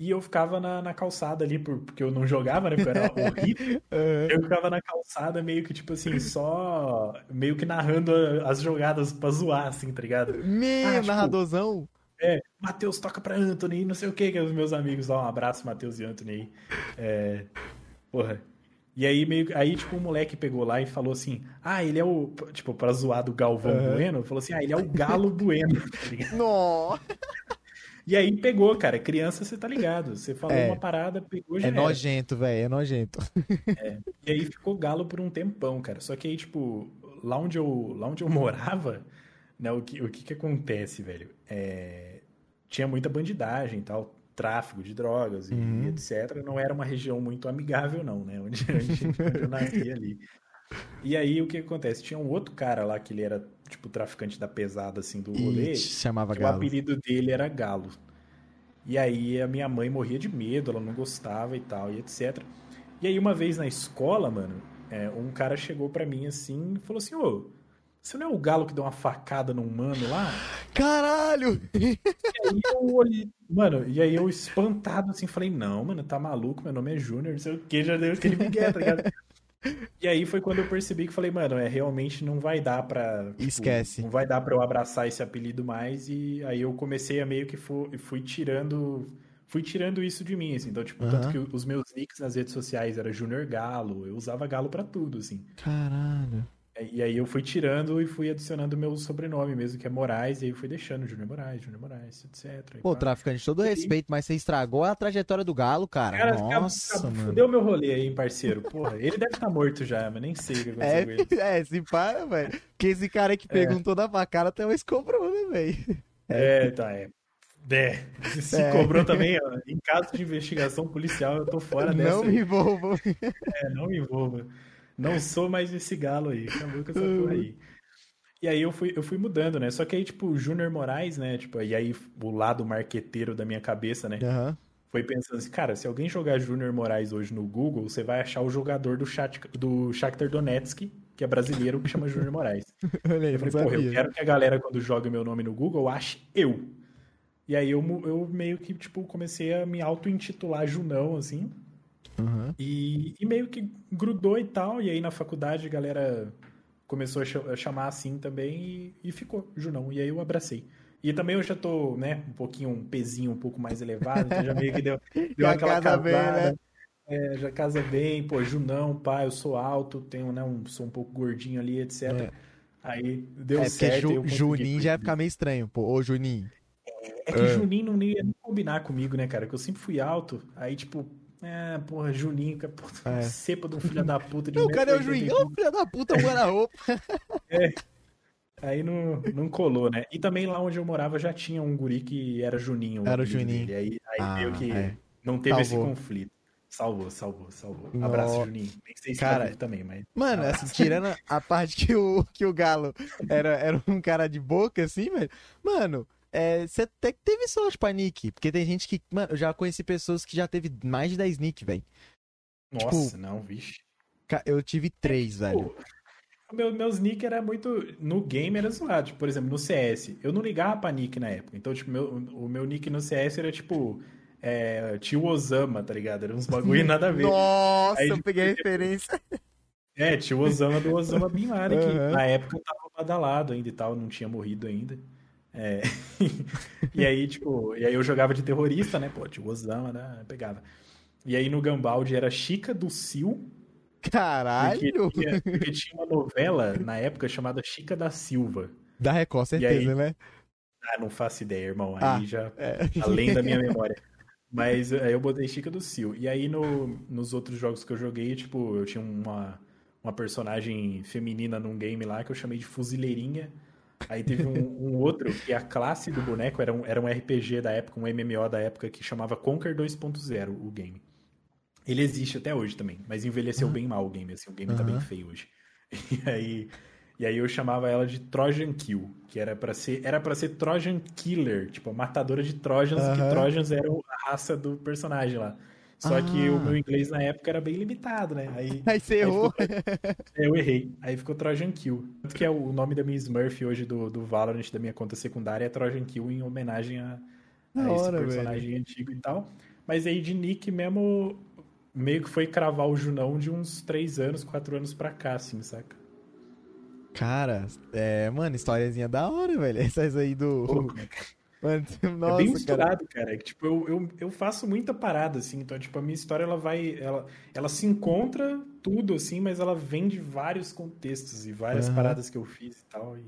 E eu ficava na, na calçada ali, porque eu não jogava, né? Porque eu era horrível. Uhum. Eu ficava na calçada meio que, tipo assim, só... Meio que narrando as jogadas pra zoar, assim, tá ligado? Meu, ah, tipo, narradorzão? É, Matheus toca pra Anthony, não sei o que, que é os meus amigos lá. Um abraço, Matheus e Anthony. É... Porra. E aí, meio, aí, tipo, um moleque pegou lá e falou assim: Ah, ele é o. Tipo, pra zoar do Galvão uhum. Bueno, falou assim: Ah, ele é o Galo Bueno. Tá Nossa! E aí pegou, cara. Criança, você tá ligado. Você falou é, uma parada, pegou já. É nojento, velho. É nojento. É. E aí ficou galo por um tempão, cara. Só que aí, tipo, lá onde eu, lá onde eu morava, né, o que, o que que acontece, velho? É, tinha muita bandidagem e tal, tráfico de drogas e uhum. etc. Não era uma região muito amigável, não, né? Onde, onde, onde eu nasci ali. E aí o que acontece? Tinha um outro cara lá que ele era tipo traficante da pesada assim do rolê. chamava Galo. O apelido dele era Galo. E aí a minha mãe morria de medo, ela não gostava e tal, e etc. E aí uma vez na escola, mano, é, um cara chegou para mim assim e falou assim: Ô, você não é o galo que deu uma facada num mano lá? Caralho! E aí eu olhei, mano, e aí eu espantado assim, falei: Não, mano, tá maluco, meu nome é Júnior, não sei o que, já deu aquele migué, tá ligado? E aí foi quando eu percebi que falei, mano, é realmente não vai dar pra. Tipo, Esquece. Não vai dar pra eu abraçar esse apelido mais. E aí eu comecei a meio que fui, fui tirando. Fui tirando isso de mim, assim. Então, tipo, uhum. tanto que os meus nicks nas redes sociais era Junior Galo, eu usava Galo para tudo, assim. Caralho. E aí eu fui tirando e fui adicionando meu sobrenome mesmo, que é Moraes, e aí fui deixando Júnior Moraes, Júnior Moraes, etc. Pô, traficante, todo respeito, mas você estragou a trajetória do Galo, cara. cara Nossa, fica, mano. Fudeu meu rolê aí, parceiro. Porra, ele deve estar tá morto já, mas nem sei o que aconteceu é, com ele. É, se para, velho. Porque esse cara que é. perguntou é. da facada até hoje cobrou, né, velho? É. é, tá, é. É, se é. cobrou também, ó, em caso de investigação policial, eu tô fora dessa. Não me envolvo. É, não me envolva. Não sou mais esse galo aí. Acabou com essa porra aí. E aí eu fui, eu fui mudando, né? Só que aí, tipo, o Júnior Moraes, né? Tipo, e aí o lado marqueteiro da minha cabeça, né? Uhum. Foi pensando assim, cara, se alguém jogar Júnior Moraes hoje no Google, você vai achar o jogador do, chat, do Shakhtar Donetsk, que é brasileiro, que chama Júnior Moraes. eu falei, porra, eu quero que a galera, quando joga meu nome no Google, ache eu. E aí eu, eu meio que, tipo, comecei a me auto-intitular Junão, assim. Uhum. E, e, meio que grudou e tal. E aí na faculdade a galera começou a, chamar assim também e, e, ficou Junão. E aí eu abracei. E também eu já tô, né, um pouquinho, um pezinho um pouco mais elevado, então já meio que deu, deu aquela casada. Bem, né? é, já casa bem, pô, Junão, pá, eu sou alto, tenho, né, um, sou um pouco gordinho ali, etc. É. Aí deu é, certo. Ju, Juninho já ia ficar meio estranho, pô. Ô, Juninho. É, é que é. Juninho não ia combinar comigo, né, cara? Que eu sempre fui alto. Aí, tipo, é, porra, Juninho, que porra, é. cepa de um filho da puta de Não, cadê o Juninho? Ô, filho da puta, guarda-roupa. é. Aí não, não colou, né? E também lá onde eu morava já tinha um guri que era Juninho. Era o Juninho. Dele. Aí, aí ah, meio que é. não teve salvou. esse conflito. Salvou, salvou, salvou. No... Abraço, Juninho. Nem sei se cara, tá também, mas. Mano, assim, tirando a parte que o, que o Galo era, era um cara de boca, assim, velho. Mano, é, você até teve sorte pra nick. Porque tem gente que. Mano, eu já conheci pessoas que já teve mais de 10 nick, velho. Nossa, tipo, não, vixe. Eu tive 3, é, velho. Meu, meus nick era muito. No game era zoado. Tipo, por exemplo, no CS. Eu não ligava pra nick na época. Então, tipo, meu, o meu nick no CS era tipo. É, tio Osama, tá ligado? Era uns bagulho nada a ver. Nossa, Aí, eu tipo, peguei a referência. É, tio Osama do Osama Bin Laden, uhum. que na época eu tava badalado ainda e tal, não tinha morrido ainda. É. e aí, tipo, e aí eu jogava de terrorista, né? Pô, tinha o Osama, né? Pegava. E aí no Gambaldi era Chica do Sil, Caralho! Porque tinha, porque tinha uma novela na época chamada Chica da Silva. Da Record, certeza, aí- né? Ah, não faço ideia, irmão. Aí Ah, já É. além da minha memória. Mas aí eu botei Chica do Sil. E aí no, nos outros jogos que eu joguei, tipo, eu tinha uma, uma personagem feminina num game lá que eu chamei de Fuzileirinha. Aí teve um, um outro que a classe do boneco era um, era um RPG da época, um MMO da época que chamava Conquer 2.0, o game. Ele existe até hoje também, mas envelheceu bem mal o game, assim, o game tá bem Aham. feio hoje. E aí, e aí eu chamava ela de Trojan Kill, que era pra ser, era para ser Trojan Killer, tipo, matadora de Trojans, que Aham. Trojans eram a raça do personagem lá. Só que Ah. o meu inglês na época era bem limitado, né? Aí, Aí você errou. eu errei. Aí ficou Trojan Kill. Tanto que é o nome da minha Smurf hoje do, do Valorant, da minha conta secundária, é Trojan Kill em homenagem a, a esse hora, personagem antigo e tal. Mas aí de nick mesmo, meio que foi cravar o Junão de uns 3 anos, 4 anos pra cá, assim, saca? Cara, é, mano, historiazinha da hora, velho. Essas aí do. Mano, é nossa, bem cara. misturado, cara. Que, Tipo, eu, eu, eu faço muita parada, assim. Então, tipo, a minha história, ela vai... Ela, ela se encontra tudo, assim, mas ela vem de vários contextos e várias Aham. paradas que eu fiz e tal. E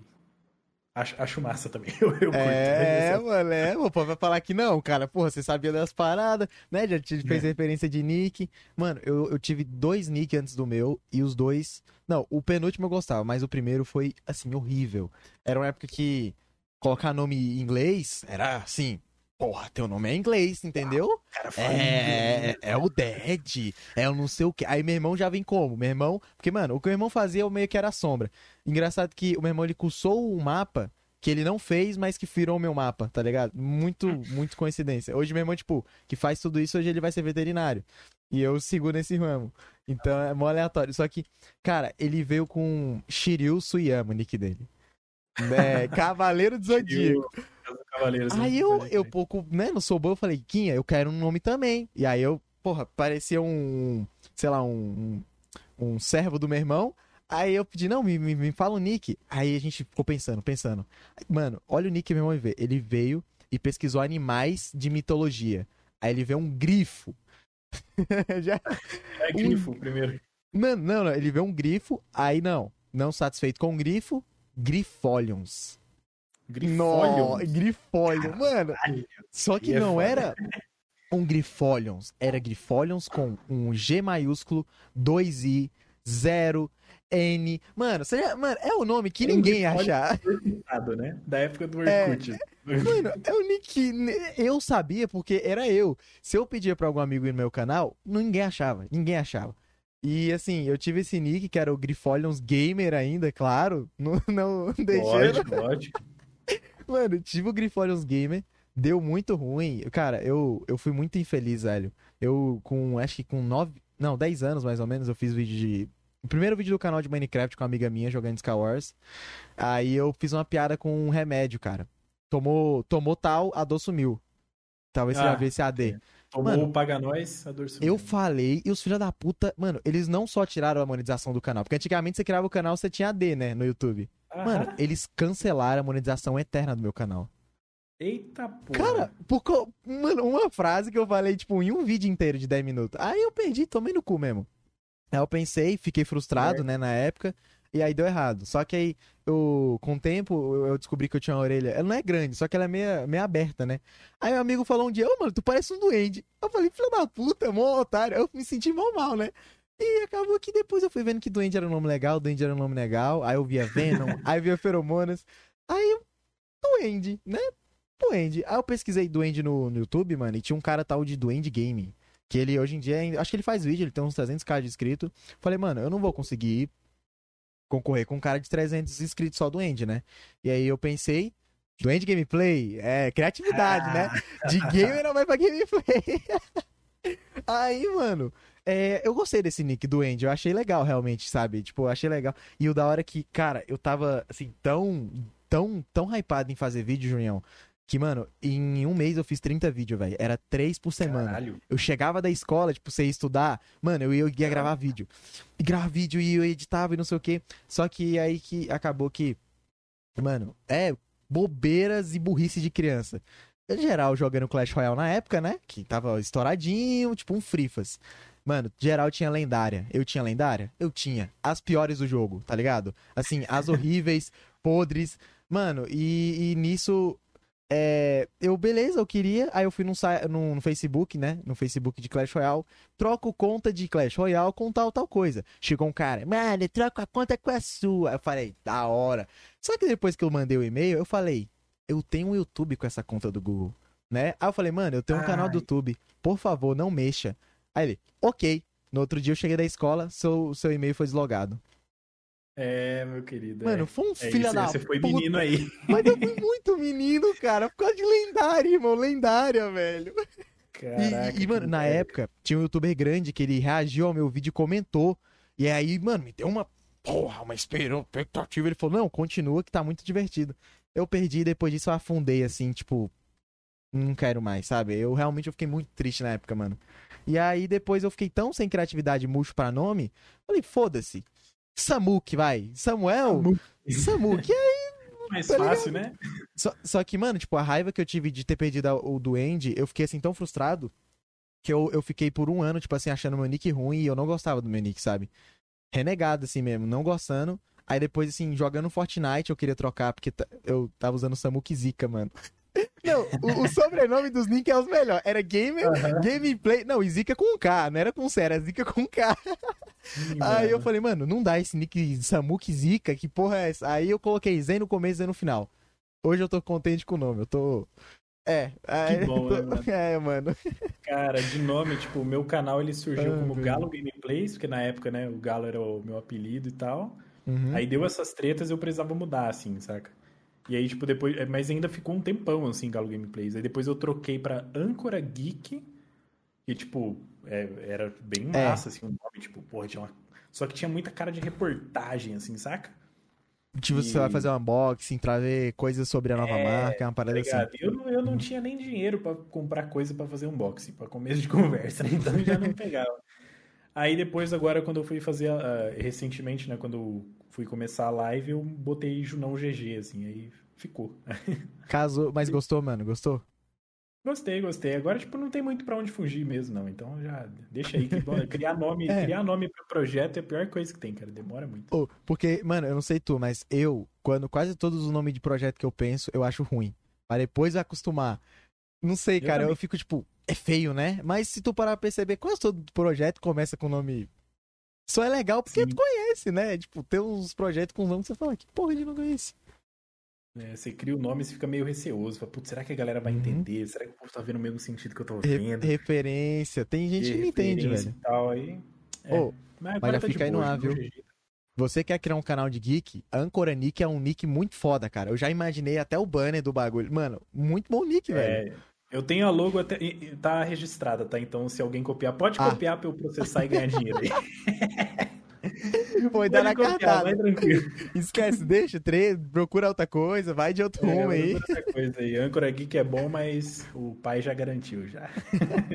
acho, acho massa também. Eu, eu curto. É, mas mano, é, pô, pô, vai falar que não, cara, porra, você sabia das paradas, né? Já te fez É. referência de nick. Mano, eu, eu tive dois nick antes do meu, e os dois. Não, o penúltimo eu gostava, mas o primeiro foi, assim, horrível. Era uma época que colocar nome em inglês era assim. Porra, teu nome é inglês, entendeu? cara fala É, inglês, é o Dead, é o não sei o que. Aí meu irmão já vem como? Meu irmão. Porque, mano, o que meu irmão fazia eu meio que era sombra. Engraçado que o meu irmão ele cursou um mapa que ele não fez, mas que virou o meu mapa, tá ligado? Muito, muito coincidência. Hoje meu irmão, tipo, que faz tudo isso, hoje ele vai ser veterinário. E eu sigo nesse ramo. Então é mó aleatório. Só que, cara, ele veio com Shiryu Suyama, o nick dele. É, Cavaleiro do Zodíaco. Né? Aí eu, eu pouco, né, não sou bom, eu falei, Quinha, eu quero um nome também. E aí eu, porra, parecia um, sei lá, um, um, um servo do meu irmão. Aí eu pedi, não, me, me, me fala o nick. Aí a gente ficou pensando, pensando. Mano, olha o nick que meu irmão veio. Ele veio e pesquisou animais de mitologia. Aí ele vê um grifo. Já... É grifo primeiro. Mano, não, não, ele vê um grifo, aí não. Não satisfeito com o grifo, Grifolions. No, Grifolium. Grifolion. Mano, só que é não era um Grifolions, era Grifolions com um G maiúsculo, 2I, 0, N. Mano, já- mano, é o nome que É ninguém ia achar. Né? Da época do É. Orkut. Mano, é o nick eu sabia porque era eu. Se eu pedia pra algum amigo ir no meu canal, ninguém achava, ninguém achava. E assim, eu tive esse nick que era o Grifolions Gamer ainda, claro. Não, não. Lógico, lógico. Mano, tive o Grifolions Gamer, deu muito ruim. Cara, eu, eu fui muito infeliz, velho. Eu, com, acho que com 9, não, 10 anos mais ou menos, eu fiz vídeo de... O primeiro vídeo do canal de Minecraft com uma amiga minha jogando Skywars. Aí eu fiz uma piada com um remédio, cara. Tomou, tomou tal, a dor sumiu. Talvez você Ah, já viu esse AD. Tomou Mano, o Paga Nós, a dor. Eu falei, e os filhos da puta, mano, eles não só tiraram a monetização do canal, porque antigamente você criava o canal, você tinha AD, né, no YouTube. Aham. Mano, eles cancelaram a monetização eterna do meu canal. Eita porra. Cara, por co- mano, uma frase que eu falei, tipo, em um vídeo inteiro de 10 minutos. Aí eu perdi, tomei no cu mesmo. Aí eu pensei, fiquei frustrado, É. né, na época, e aí deu errado. Só que aí, eu, com o tempo, eu- descobri que eu tinha uma orelha. Ela não é grande, só que ela é meio, meio aberta, né? Aí meu amigo falou um dia, ô, mano, tu parece um duende. Eu falei, filho da puta, mó otário. Eu me senti mal mal, né? E acabou que depois eu fui vendo que duende era um nome legal, duende era um nome legal. Aí eu via Venom, aí eu via Feromonas. Aí duende, né? Duende. Aí eu pesquisei Duende no, no YouTube, mano, e tinha um cara tal de Duende Game. Que ele hoje em dia, acho que ele faz vídeo, ele tem uns 300k de inscrito. Falei, mano, eu não vou conseguir concorrer com um cara de 300 inscritos só Duende, né? E aí eu pensei, Duende Gameplay, é criatividade, Ah. né? De gamer não vai pra gameplay. aí, mano, é, eu gostei desse nick Duende, eu achei legal realmente, sabe? Tipo, eu achei legal. E o da hora que, cara, eu tava, assim, tão, tão, tão hypado em fazer vídeo, Junião, que, mano, em um mês eu fiz 30 vídeos, velho. Era três por semana. Caralho. Eu chegava da escola, tipo, você ia estudar, mano, eu ia, eu ia gravar vídeo. E gravar vídeo e eu editava e não sei o quê. Só que aí que acabou que, mano, é bobeiras e burrice de criança. Em geral, jogando Clash Royale na época, né? Que tava estouradinho, tipo um Frifas. Mano, geral tinha lendária. Eu tinha lendária? Eu tinha. As piores do jogo, tá ligado? Assim, as horríveis, podres. Mano, e, e nisso. É, eu, beleza, eu queria. Aí eu fui num, no, no Facebook, né? No Facebook de Clash Royale. Troco conta de Clash Royale com tal, tal coisa. Chegou um cara, mano, troca a conta com a sua. Eu falei, da hora. Só que depois que eu mandei o e-mail, eu falei, eu tenho um YouTube com essa conta do Google, né? Aí eu falei, mano, eu tenho um Ai. canal do YouTube. Por favor, não mexa. Aí ele, ok. No outro dia eu cheguei da escola, seu, seu e-mail foi deslogado. É, meu querido. Mano, é. foi um é filho da Você foi puta. menino aí. Mas eu fui muito menino, cara. Por causa de lendária, irmão. Lendária, velho. Caraca. E, e mano, na época, tinha um youtuber grande que ele reagiu ao meu vídeo e comentou. E aí, mano, me deu uma porra, uma expectativa. Ele falou, não, continua que tá muito divertido. Eu perdi e depois disso eu afundei, assim, tipo, não quero mais, sabe? Eu realmente eu fiquei muito triste na época, mano. E aí depois eu fiquei tão sem criatividade murcho pra nome, falei, foda-se. Samuk, vai. Samuel? Samuk. E aí. Mais tá fácil, né? Só, só, que, mano, tipo, a raiva que eu tive de ter perdido o Duende, eu fiquei assim tão frustrado que eu, eu fiquei por um ano, tipo assim, achando meu nick ruim e eu não gostava do meu nick, sabe? Renegado, assim mesmo, não gostando. Aí depois, assim, jogando Fortnite, eu queria trocar, porque eu tava usando Samuk Zika, mano. Não, o, o, sobrenome dos Nick é os melhores. Era Gamer, uhum. Gameplay. Não, Zika com K, não era com C, era Zika com K. Aí eu falei, mano, não dá esse nick Samuk Zika, que porra é essa? Aí eu coloquei Zen no começo e Zen no final. Hoje eu tô contente com o nome, eu tô. É, que bom, tô... né, mano? É, mano. Cara, de nome, tipo, o meu canal ele surgiu ah, como Galo Gameplays, porque na época, né, o Galo era o meu apelido e tal. Uhum. Aí deu essas tretas e eu precisava mudar, assim, saca? E aí, tipo, depois. É, mas ainda ficou um tempão, assim, Galo Gameplays. Aí depois eu troquei pra Âncora Geek, que, tipo, é, era bem é. massa, é. assim, o nome, tipo, porra, tinha uma... Só que tinha muita cara de reportagem, assim, saca? Tipo, e... você vai fazer um unboxing, trazer coisas sobre a nova é, marca, uma parada tá assim. Eu não, eu não tinha nem dinheiro para comprar coisa para fazer unboxing, para começo de conversa, né? Então já não pegava. Aí depois, agora, quando eu fui fazer, uh, recentemente, né, quando fui começar a live, eu botei Junão GG, assim, aí ficou. Casou, mas gostou, mano? Gostou? Gostei, gostei. Agora, tipo, não tem muito para onde fugir mesmo, não. Então já deixa aí. Que, criar nome, é. criar nome pro projeto é a pior coisa que tem, cara. Demora muito. Oh, porque, mano, eu não sei tu, mas eu, quando quase todos os nomes de projeto que eu penso, eu acho ruim. Pra depois acostumar. Não sei, cara, eu, eu fico, tipo, é feio, né? Mas se tu parar pra perceber, quase todo projeto começa com nome só é legal porque Sim. tu conhece, né? Tipo, tem uns projetos com nome que você fala, que porra de não conhece. É, você cria o nome e fica meio receoso. Fala, Putz, será que a galera vai uhum. entender? Será que o povo tá vendo o mesmo sentido que eu tô vendo? Re referência. Tem gente que não entende, velho. E tal, aí... É. Oh, mas, mas já tá fica aí no ar, viu? Você quer criar um canal de geek? Ancora Nick é um nick muito foda, cara. Eu já imaginei até o banner do bagulho. Mano, muito bom nick, é, velho. Eu tenho a logo até. Tá registrada, tá? Então, se alguém copiar, pode ah. copiar pra eu processar e ganhar dinheiro aí. Foi dar na cartada. Vai tranquilo. Esquece, deixa, tre... procura outra coisa, vai de outro é, rumo aí. Outra coisa aí. Âncora aqui que é bom, mas o pai já garantiu já.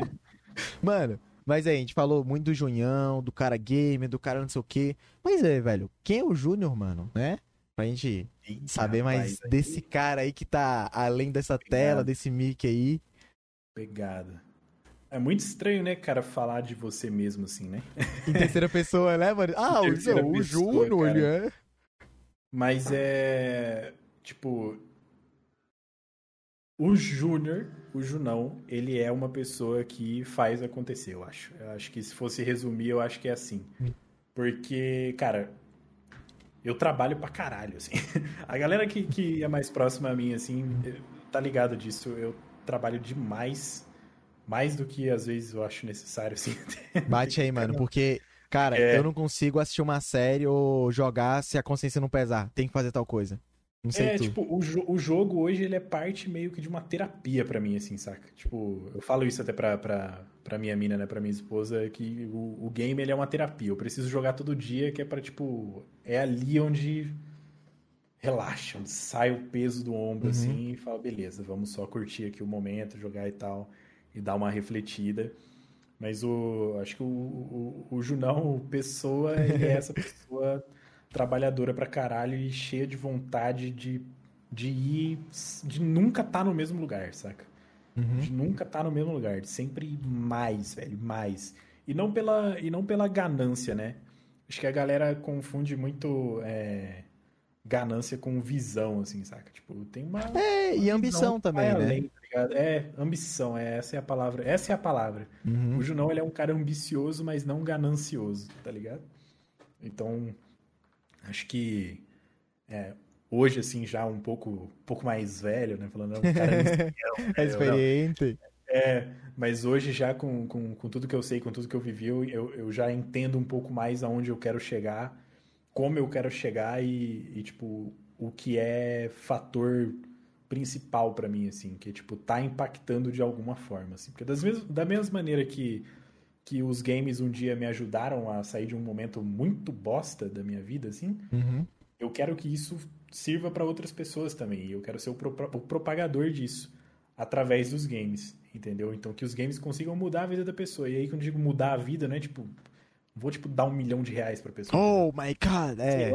Mano, mas aí, a gente falou muito do Junhão, do cara gamer, do cara não sei o quê. Mas é, velho, quem é o Júnior, mano, né? Pra gente Saber mais rapaz, desse aí... cara aí que tá além dessa Pegado. tela, desse mic aí. Pegada. É muito estranho, né, cara, falar de você mesmo assim, né? Em terceira pessoa, né, mano? Ah, o, o Júnior, ele é. Mas é. Tipo. O Júnior, o Junão, ele é uma pessoa que faz acontecer, eu acho. Eu acho que se fosse resumir, eu acho que é assim. Hum. Porque, cara, eu trabalho pra caralho, assim. A galera que, que é mais próxima a mim, assim, tá ligado disso. Eu trabalho demais. Mais do que às vezes eu acho necessário, assim. Bate aí, mano, porque, cara, é... eu não consigo assistir uma série ou jogar se a consciência não pesar. Tem que fazer tal coisa. Não sei é, tu. tipo, o, jo o jogo hoje ele é parte meio que de uma terapia para mim, assim, saca? Tipo, eu falo isso até pra, pra, pra minha mina, né, pra minha esposa, que o, o game ele é uma terapia. Eu preciso jogar todo dia, que é pra, tipo, é ali onde relaxa, onde sai o peso do ombro, uhum. assim, e fala, beleza, vamos só curtir aqui o momento, jogar e tal, e dar uma refletida. Mas o, acho que o, o, o Junão, o Pessoa, ele é essa pessoa trabalhadora pra caralho e cheia de vontade de, de ir, de nunca estar tá no mesmo lugar, saca? Uhum. De nunca estar tá no mesmo lugar, de sempre mais, velho, mais. E não pela, e não pela ganância, né? Acho que a galera confunde muito é, ganância com visão, assim, saca? Tipo, tem uma. É, uma e ambição também, além, né? Tá é, ambição, é, essa é a palavra. Essa é a palavra. Uhum. O Junão, ele é um cara ambicioso, mas não ganancioso, tá ligado? Então, acho que é, hoje, assim, já um pouco, um pouco mais velho, né? Falando, é um cara né? é experiente. É, mas hoje já com, com, com, tudo que eu sei, com tudo que eu vivi, eu, eu já entendo um pouco mais aonde eu quero chegar, como eu quero chegar e, e tipo, o que é fator principal para mim, assim, que, tipo, tá impactando de alguma forma, assim. Porque das mes da mesma maneira que, que os games um dia me ajudaram a sair de um momento muito bosta da minha vida, assim, uhum. eu quero que isso sirva para outras pessoas também. E eu quero ser o, pro o propagador disso através dos games, entendeu? Então que os games consigam mudar a vida da pessoa. E aí quando eu digo mudar a vida, não é tipo vou tipo dar um milhão de reais para pessoa. Oh my god, é.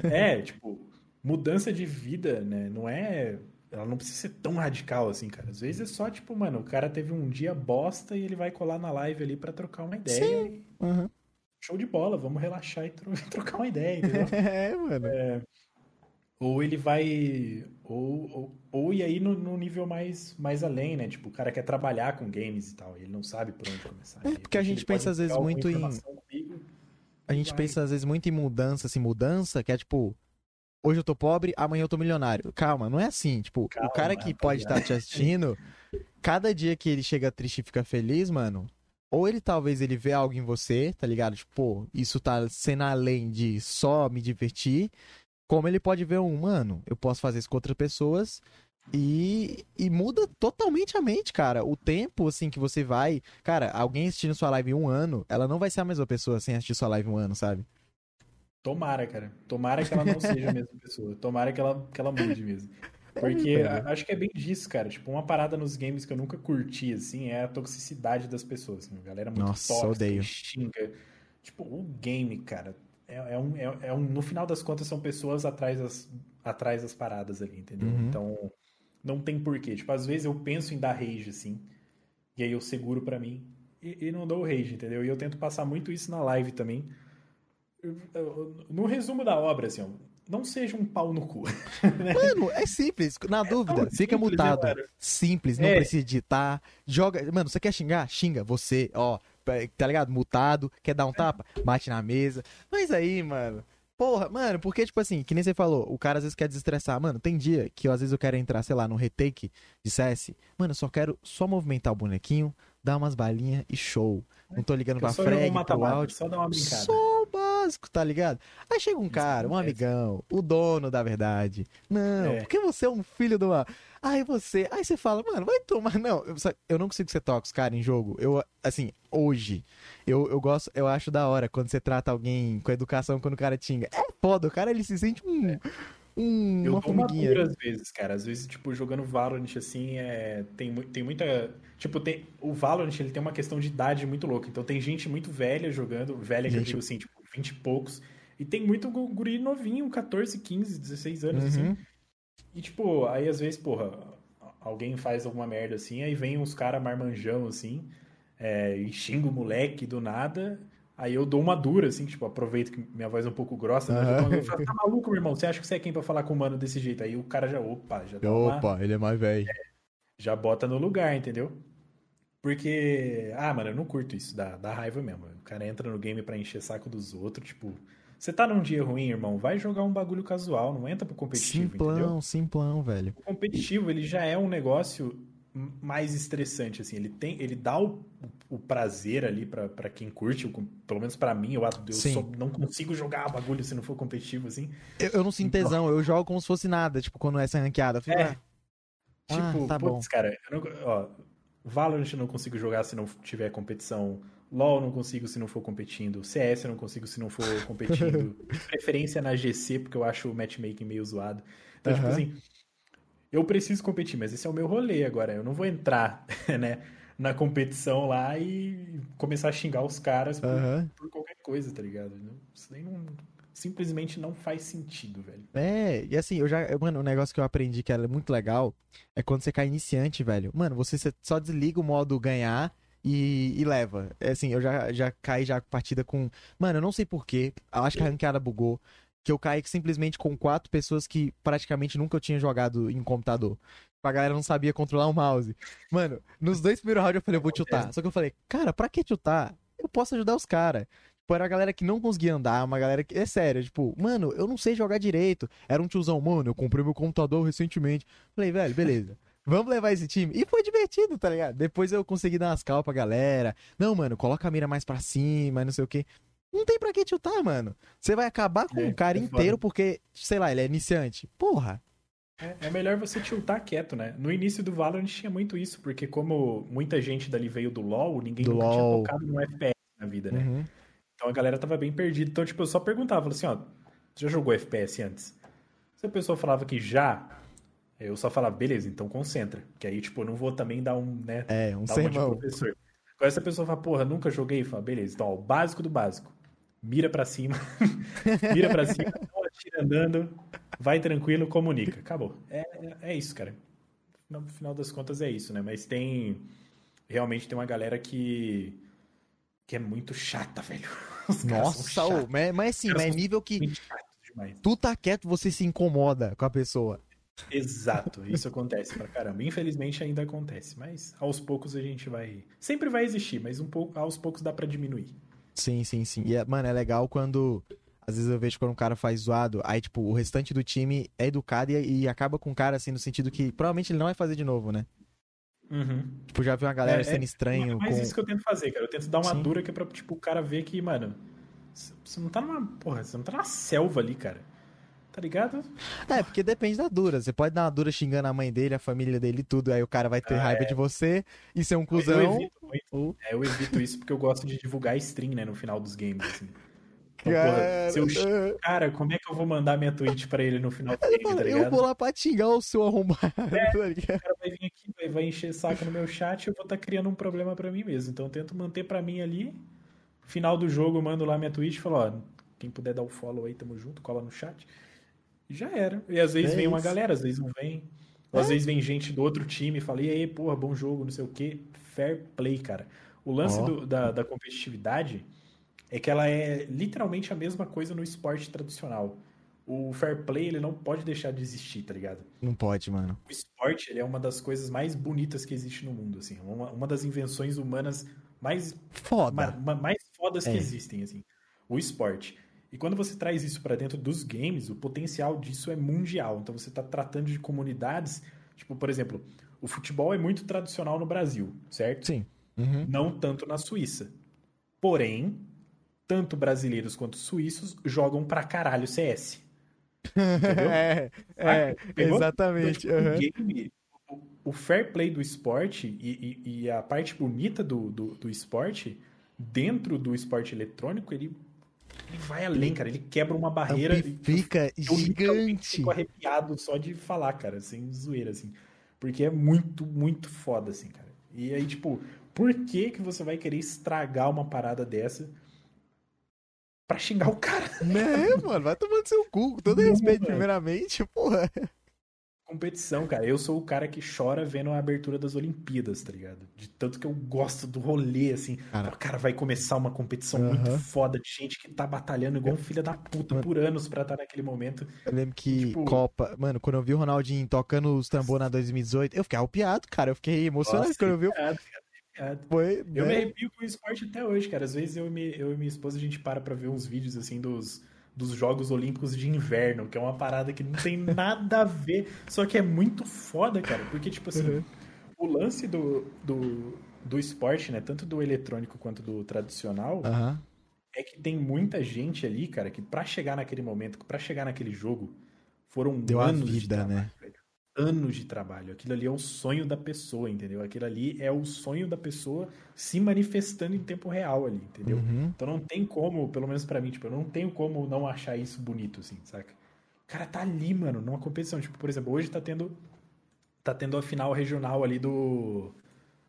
é, tipo mudança de vida, né? Não é ela não precisa ser tão radical assim, cara. Às vezes é só tipo, mano, o cara teve um dia bosta e ele vai colar na live ali para trocar uma ideia. Sim. E... Uhum. Show de bola, vamos relaxar e tro trocar uma ideia, entendeu? é, mano. É... Ou ele vai. Ou, ou, ou e aí no, no, nível mais, mais além, né? Tipo, o cara quer trabalhar com games e tal, ele não sabe por onde começar. É, porque a gente pensa às vezes muito em. Comigo, a gente vai. pensa às vezes muito em mudança, assim, mudança, que é tipo. Hoje eu tô pobre, amanhã eu tô milionário. Calma, não é assim. Tipo, Calma, o cara que pode estar te assistindo, cada dia que ele chega triste e fica feliz, mano, ou ele talvez ele vê algo em você, tá ligado? Tipo, pô, isso tá sendo além de só me divertir. Como ele pode ver um, mano, eu posso fazer isso com outras pessoas e, e muda totalmente a mente, cara. O tempo, assim, que você vai. Cara, alguém assistindo sua live um ano, ela não vai ser a mesma pessoa sem assistir sua live um ano, sabe? Tomara, cara. Tomara que ela não seja a mesma pessoa. Tomara que ela, que ela mude mesmo. Porque acho que é bem disso, cara. Tipo, uma parada nos games que eu nunca curti, assim, é a toxicidade das pessoas. Assim. A galera muito Nossa, tóxica, odeio. xinga. Tipo, o game, cara, é, é, um, é, é, um. No final das contas, são pessoas atrás das, atrás das paradas ali, entendeu? Uhum. Então, não tem porquê. Tipo, às vezes eu penso em dar rage, assim, e aí eu seguro para mim e, e, não dou rage, entendeu? E eu tento passar muito isso na live também. No resumo da obra, assim, ó, não seja um pau no cu. Né? Mano, é simples. Na dúvida, é fica simples, mutado. Né, simples, não é. precisa digitar. Joga. Mano, você quer xingar? Xinga. Você, ó, tá ligado? Mutado, quer dar um tapa? Bate na mesa. Mas aí, mano. Porra, mano, porque, tipo assim, que nem você falou, o cara às vezes quer desestressar. Mano, tem dia que eu, às vezes eu quero entrar, sei lá, num retake de CS. Mano, eu só quero só movimentar o bonequinho, dar umas balinhas e show. Não tô ligando pra frag, pro áudio. Só dar uma brincada. Só o básico, tá ligado? Aí chega um cara, um amigão, o dono da verdade. Não, é. porque você é um filho de uma... Aí você, aí você fala, mano, vai tomar. Não, eu, eu não consigo ser tóxico, cara, em jogo. Eu, assim, hoje, eu, eu gosto, eu acho da hora quando você trata alguém com educação quando o cara tinga. É foda, o cara ele se sente um. É. Um, eu uma formiguinha. uma às vezes, cara. Às vezes, tipo, jogando Valorant, assim, é... tem, tem muita... Tipo, tem... o Valorant, ele tem uma questão de idade muito louca. Então, tem gente muito velha jogando. Velha, gente... que eu digo assim, tipo, 20 e poucos. E tem muito guri novinho, 14, 15, 16 anos, assim. Uhum. assim. E, tipo, aí às vezes, porra, alguém faz alguma merda assim, aí vem uns caras marmanjão, assim, é, e xinga o moleque do nada. Aí eu dou uma dura, assim, tipo, aproveito que minha voz é um pouco grossa, né? Uhum. Eu falo, tá maluco, meu irmão? Você acha que você é quem pra falar com o mano desse jeito? Aí o cara já, opa, já dá Opa, uma... ele é mais velho. É, já bota no lugar, entendeu? Porque, ah, mano, eu não curto isso, dá, dá raiva mesmo. O cara entra no game pra encher saco dos outros, tipo, você tá num dia ruim, irmão, vai jogar um bagulho casual, não entra pro competitivo, simplão, entendeu? Simplão, velho. O competitivo, ele já é um negócio mais estressante, assim, ele tem, ele dá o, o prazer ali para quem curte, pelo menos para mim, eu, eu só não consigo jogar bagulho se não for competitivo, assim. Eu, eu não sinto então... tesão, eu jogo como se fosse nada, tipo, quando essa ranqueada. Fico, é. Ah, tipo, tá putz, bom. cara, eu não, ó, Valorant eu não consigo jogar se não tiver competição LoL não consigo se não for competindo. CS não consigo se não for competindo. Preferência na GC, porque eu acho o matchmaking meio zoado. Então, uhum. tipo assim, eu preciso competir, mas esse é o meu rolê agora. Eu não vou entrar, né, na competição lá e começar a xingar os caras por, uhum. por qualquer coisa, tá ligado? Isso daí não, simplesmente não faz sentido, velho. É, e assim, eu já. Mano, um negócio que eu aprendi que era muito legal é quando você cai iniciante, velho. Mano, você só desliga o modo ganhar e, e leva. É assim, eu já, já caí já partida com. Mano, eu não sei porquê. Acho que a ranqueada bugou. Que eu caí simplesmente com quatro pessoas que praticamente nunca eu tinha jogado em computador. A galera não sabia controlar o mouse. Mano, nos dois primeiros rounds eu falei, eu vou tiltar. Só que eu falei, cara, pra que tiltar? Eu posso ajudar os caras. Tipo, era a galera que não conseguia andar, uma galera que. É sério, tipo, mano, eu não sei jogar direito. Era um tiozão, mano, eu comprei meu computador recentemente. Falei, velho, beleza. Vamos levar esse time. E foi divertido, tá ligado? Depois eu consegui dar umas cal pra galera. Não, mano, coloca a mira mais pra cima, não sei o quê. Não tem pra que tiltar, mano. Você vai acabar com o É, um cara é inteiro foda. porque, sei lá, ele é iniciante. Porra. É, é melhor você tiltar quieto, né? No início do Valorant tinha muito isso, porque como muita gente dali veio do LoL, ninguém Do nunca LoL. tinha tocado no FPS na vida, né? Uhum. Então a galera tava bem perdida. Então, tipo, eu só perguntava, assim, ó, você já jogou FPS antes? Se a pessoa falava que já, eu só falava, beleza, então concentra. Que aí, tipo, eu não vou também dar um, né, É, um sermão. Agora, se a pessoa fala, porra, nunca joguei, fala, beleza, então, ó, o básico do básico. Mira pra cima, mira pra cima, não atira andando, vai tranquilo, comunica. Acabou. É, é, é isso, cara. No final das contas é isso, né? Mas tem. Realmente tem uma galera que. que é muito chata, velho. Os Nossa, ô, mas, mas assim, mas é nível que tu tá quieto, você se incomoda com a pessoa. Exato, isso acontece pra caramba. Infelizmente ainda acontece, mas aos poucos a gente vai. Sempre vai existir, mas um pouco, aos poucos dá pra diminuir. Sim, sim, sim. E, é- mano, é legal quando. Às vezes eu vejo quando um cara faz zoado, aí, tipo, o restante do time é educado e, e acaba com o cara, assim, no sentido que provavelmente ele não vai fazer de novo, né? Tipo, já vi uma galera É, sendo é, estranho Mas com. isso que eu tento fazer, cara. Eu tento dar uma Sim. dura que é pra, tipo, o cara ver que, mano, você não tá numa. Porra, você não tá numa selva ali, cara. Tá ligado? É, porque depende da dura. Você pode dar uma dura xingando a mãe dele, a família dele e tudo, aí o cara vai ter Ah, raiva é. de você e ser um Eu cuzão. evito muito. ou- É, eu evito isso porque eu gosto de divulgar stream, né, no final dos games, assim. Então, Cara, porra, se eu... é. cara, como é que eu vou mandar minha tweet pra ele no final do game, tá fala, eu ligado? vou lá pra xingar o seu arrombado, tá ligado? O cara vai vir aqui, vai, vai encher saco no meu chat e eu vou estar criando um problema pra mim mesmo. Então eu tento manter pra mim ali. Final do jogo, eu mando lá minha tweet e falo, ó, quem puder dar o follow aí, tamo junto, cola no chat. E já era. E às vezes É vem uma isso. galera, às vezes não vem. Ou às vezes vem gente do outro time e fala, e aí, porra, bom jogo, não sei o quê. Fair play, cara. O lance Ó. do- da, da competitividade é que ela é literalmente a mesma coisa no esporte tradicional. O fair play, ele não pode deixar de existir, tá ligado? Não pode, mano. O esporte ele é uma das coisas mais bonitas que existe no mundo, assim. Uma, uma das invenções humanas mais, Foda. ma- ma- mais fodas É. que existem, assim. O esporte. E quando você traz isso pra dentro dos games, o potencial disso é mundial. Então você tá tratando de comunidades, tipo, por exemplo, o futebol é muito tradicional no Brasil, certo? Sim. Uhum. Não tanto na Suíça. Porém, tanto brasileiros quanto suíços jogam pra caralho CS. Entendeu? É, é, exatamente. Então, tipo, aham. o game, o fair play do esporte e, e- e a parte bonita do, do, do esporte, dentro do esporte eletrônico, ele, ele vai além, cara. Ele quebra uma barreira. Amplifica Eu literalmente gigante. fico arrepiado só de falar, cara, sem zoeira, assim. Porque é muito, muito foda, assim, cara. E aí, tipo, por que que você vai querer estragar uma parada dessa pra xingar o cara? Né, mano? Vai tomando seu cu. Com todo Não, respeito, velho. primeiramente, porra. Competição, cara. Eu sou o cara que chora vendo a abertura das Olimpíadas, tá ligado? De tanto que eu gosto do rolê, assim. Cara. Cara, cara vai começar uma competição Aham. muito foda de gente que tá batalhando igual um filho da puta Mano. por anos pra estar naquele momento. Eu lembro que Tipo- Copa. Mano, quando eu vi o Ronaldinho tocando os tambor na 2018, eu fiquei arrepiado, cara. Eu fiquei emocionado Nossa, quando eu vi. arrepiado, cara. Foi. Eu né? me arrepio com o esporte até hoje, cara. Às vezes eu, e me- eu e minha esposa a gente para pra ver uns vídeos assim dos, dos Jogos Olímpicos de Inverno, que é uma parada que não tem nada a ver, só que é muito foda, cara. Porque, tipo assim, Uhum. o lance do, do, do esporte, né? Tanto do eletrônico quanto do tradicional, Aham. é que tem muita gente ali, cara, que pra chegar naquele momento, pra chegar naquele jogo, foram Deu a anos de vida, né? Anos de trabalho. Aquilo ali é o sonho da pessoa, entendeu? Aquilo ali é o sonho da pessoa se manifestando em tempo real ali, entendeu? Uhum. Então não tem como, pelo menos pra mim, tipo, eu não tenho como não achar isso bonito, assim, saca? O cara tá ali, mano, numa competição. Tipo, por exemplo, hoje tá tendo. Tá tendo a final regional ali do.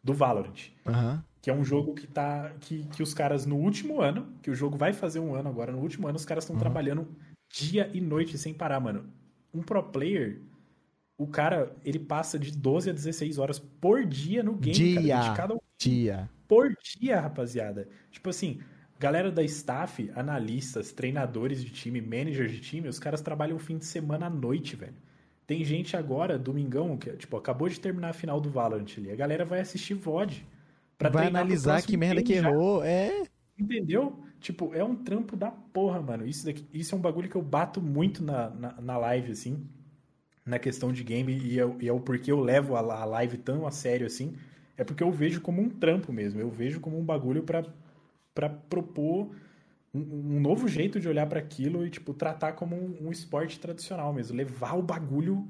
Do Valorant. Aham. Que é um jogo que tá. Que, que os caras no último ano, que o jogo vai fazer um ano agora, no último ano, os caras estão Uhum. trabalhando dia e noite sem parar, mano. Um pro player, o cara, ele passa de 12 a 16 horas por dia no game, Dia. cara, ao Tia. por dia, rapaziada. Tipo assim, galera da staff, analistas, treinadores de time, managers de time, os caras trabalham o fim de semana à noite, velho. Tem gente agora, domingão, que tipo, acabou de terminar a final do Valorant ali. A galera vai assistir VOD. pra Vai analisar que merda que já. errou. É. Entendeu? Tipo, é um trampo da porra, mano. Isso, daqui, isso é um bagulho que eu bato muito na, na, na live, assim. Na questão de game. E é, e é o porquê eu levo a, a live tão a sério, assim. É porque eu vejo como um trampo mesmo. Eu vejo como um bagulho pra propor um, um novo jeito de olhar pra aquilo e, tipo, tratar como um, um esporte tradicional mesmo. Levar o bagulho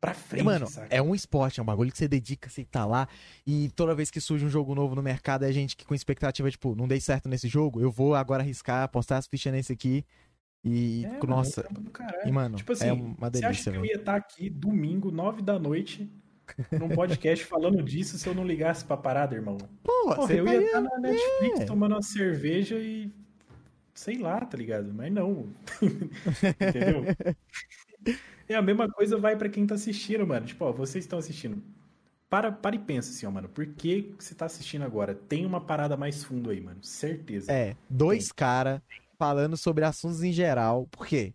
pra frente, Mano, saca? é um esporte, é um bagulho que você dedica, você tá lá. E toda vez que surge um jogo novo no mercado, é gente que com expectativa, tipo, não dei certo nesse jogo, eu vou agora arriscar, apostar as fichas nesse aqui. E, É, mano, é nossa. caralho. E, mano, Tipo assim, é uma Você acha delícia, que eu ia estar aqui domingo, nove da noite, num podcast falando disso se eu não ligasse pra parada, irmão? Pô, Porra, você eu ia estaria- estar na Netflix é. tomando uma cerveja e. Sei lá, tá ligado? Mas não. Entendeu? É a mesma coisa vai pra quem tá assistindo, mano. Tipo, ó, vocês estão assistindo. Para, para e pensa assim, ó, mano. Por que você tá assistindo agora? Tem uma parada mais fundo aí, mano. Certeza. É, dois caras falando sobre assuntos em geral. Por quê?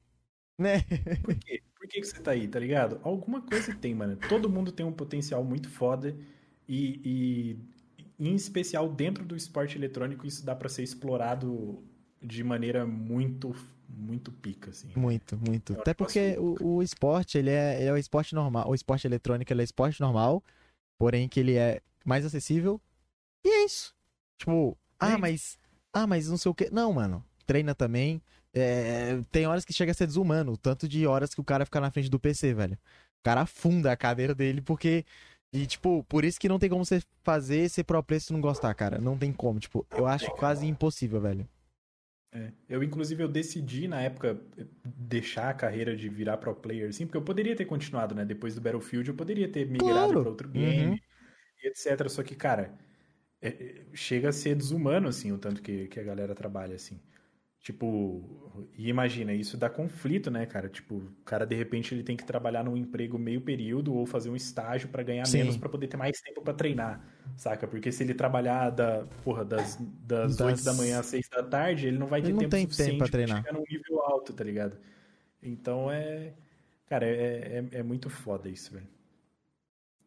Né? Por quê? Por que, que você tá aí, tá ligado? Alguma coisa tem, mano. Todo mundo tem um potencial muito foda e, e em especial dentro do esporte eletrônico isso dá pra ser explorado de maneira muito, muito pica, assim. Muito, muito. Até porque o, o esporte, ele é, ele é o esporte normal. O esporte eletrônico, ele é esporte normal, porém que ele é mais acessível. E é isso. Tipo, ah, É. mas. Ah, mas não sei o quê. Não, mano. Treina também. É, tem horas que chega a ser desumano. O tanto de horas que o cara fica na frente do PC, velho. O cara afunda a cadeira dele porque. E, tipo, por isso que não tem como você fazer ser pro player se não gostar, cara. Não tem como. Tipo, eu acho quase impossível, velho. É. Eu, inclusive, eu decidi na época deixar a carreira de virar pro player, assim, porque eu poderia ter continuado, né? Depois do Battlefield, eu poderia ter migrado Claro. pra outro game Uhum. e etc. Só que, cara, é- é- chega a ser desumano, assim, o tanto que, que a galera trabalha, assim. Tipo, e imagina, isso dá conflito, né, cara? Tipo, o cara, de repente, ele tem que trabalhar num emprego meio período ou fazer um estágio pra ganhar Sim. menos pra poder ter mais tempo pra treinar, saca? Porque se ele trabalhar da, porra, das, das Das- 8 da manhã às 6 da tarde, ele não vai ter não tempo tem tempo suficiente pra pra treinar. chegar num nível alto, tá ligado? Então é. Cara, é, é, é muito foda isso, velho.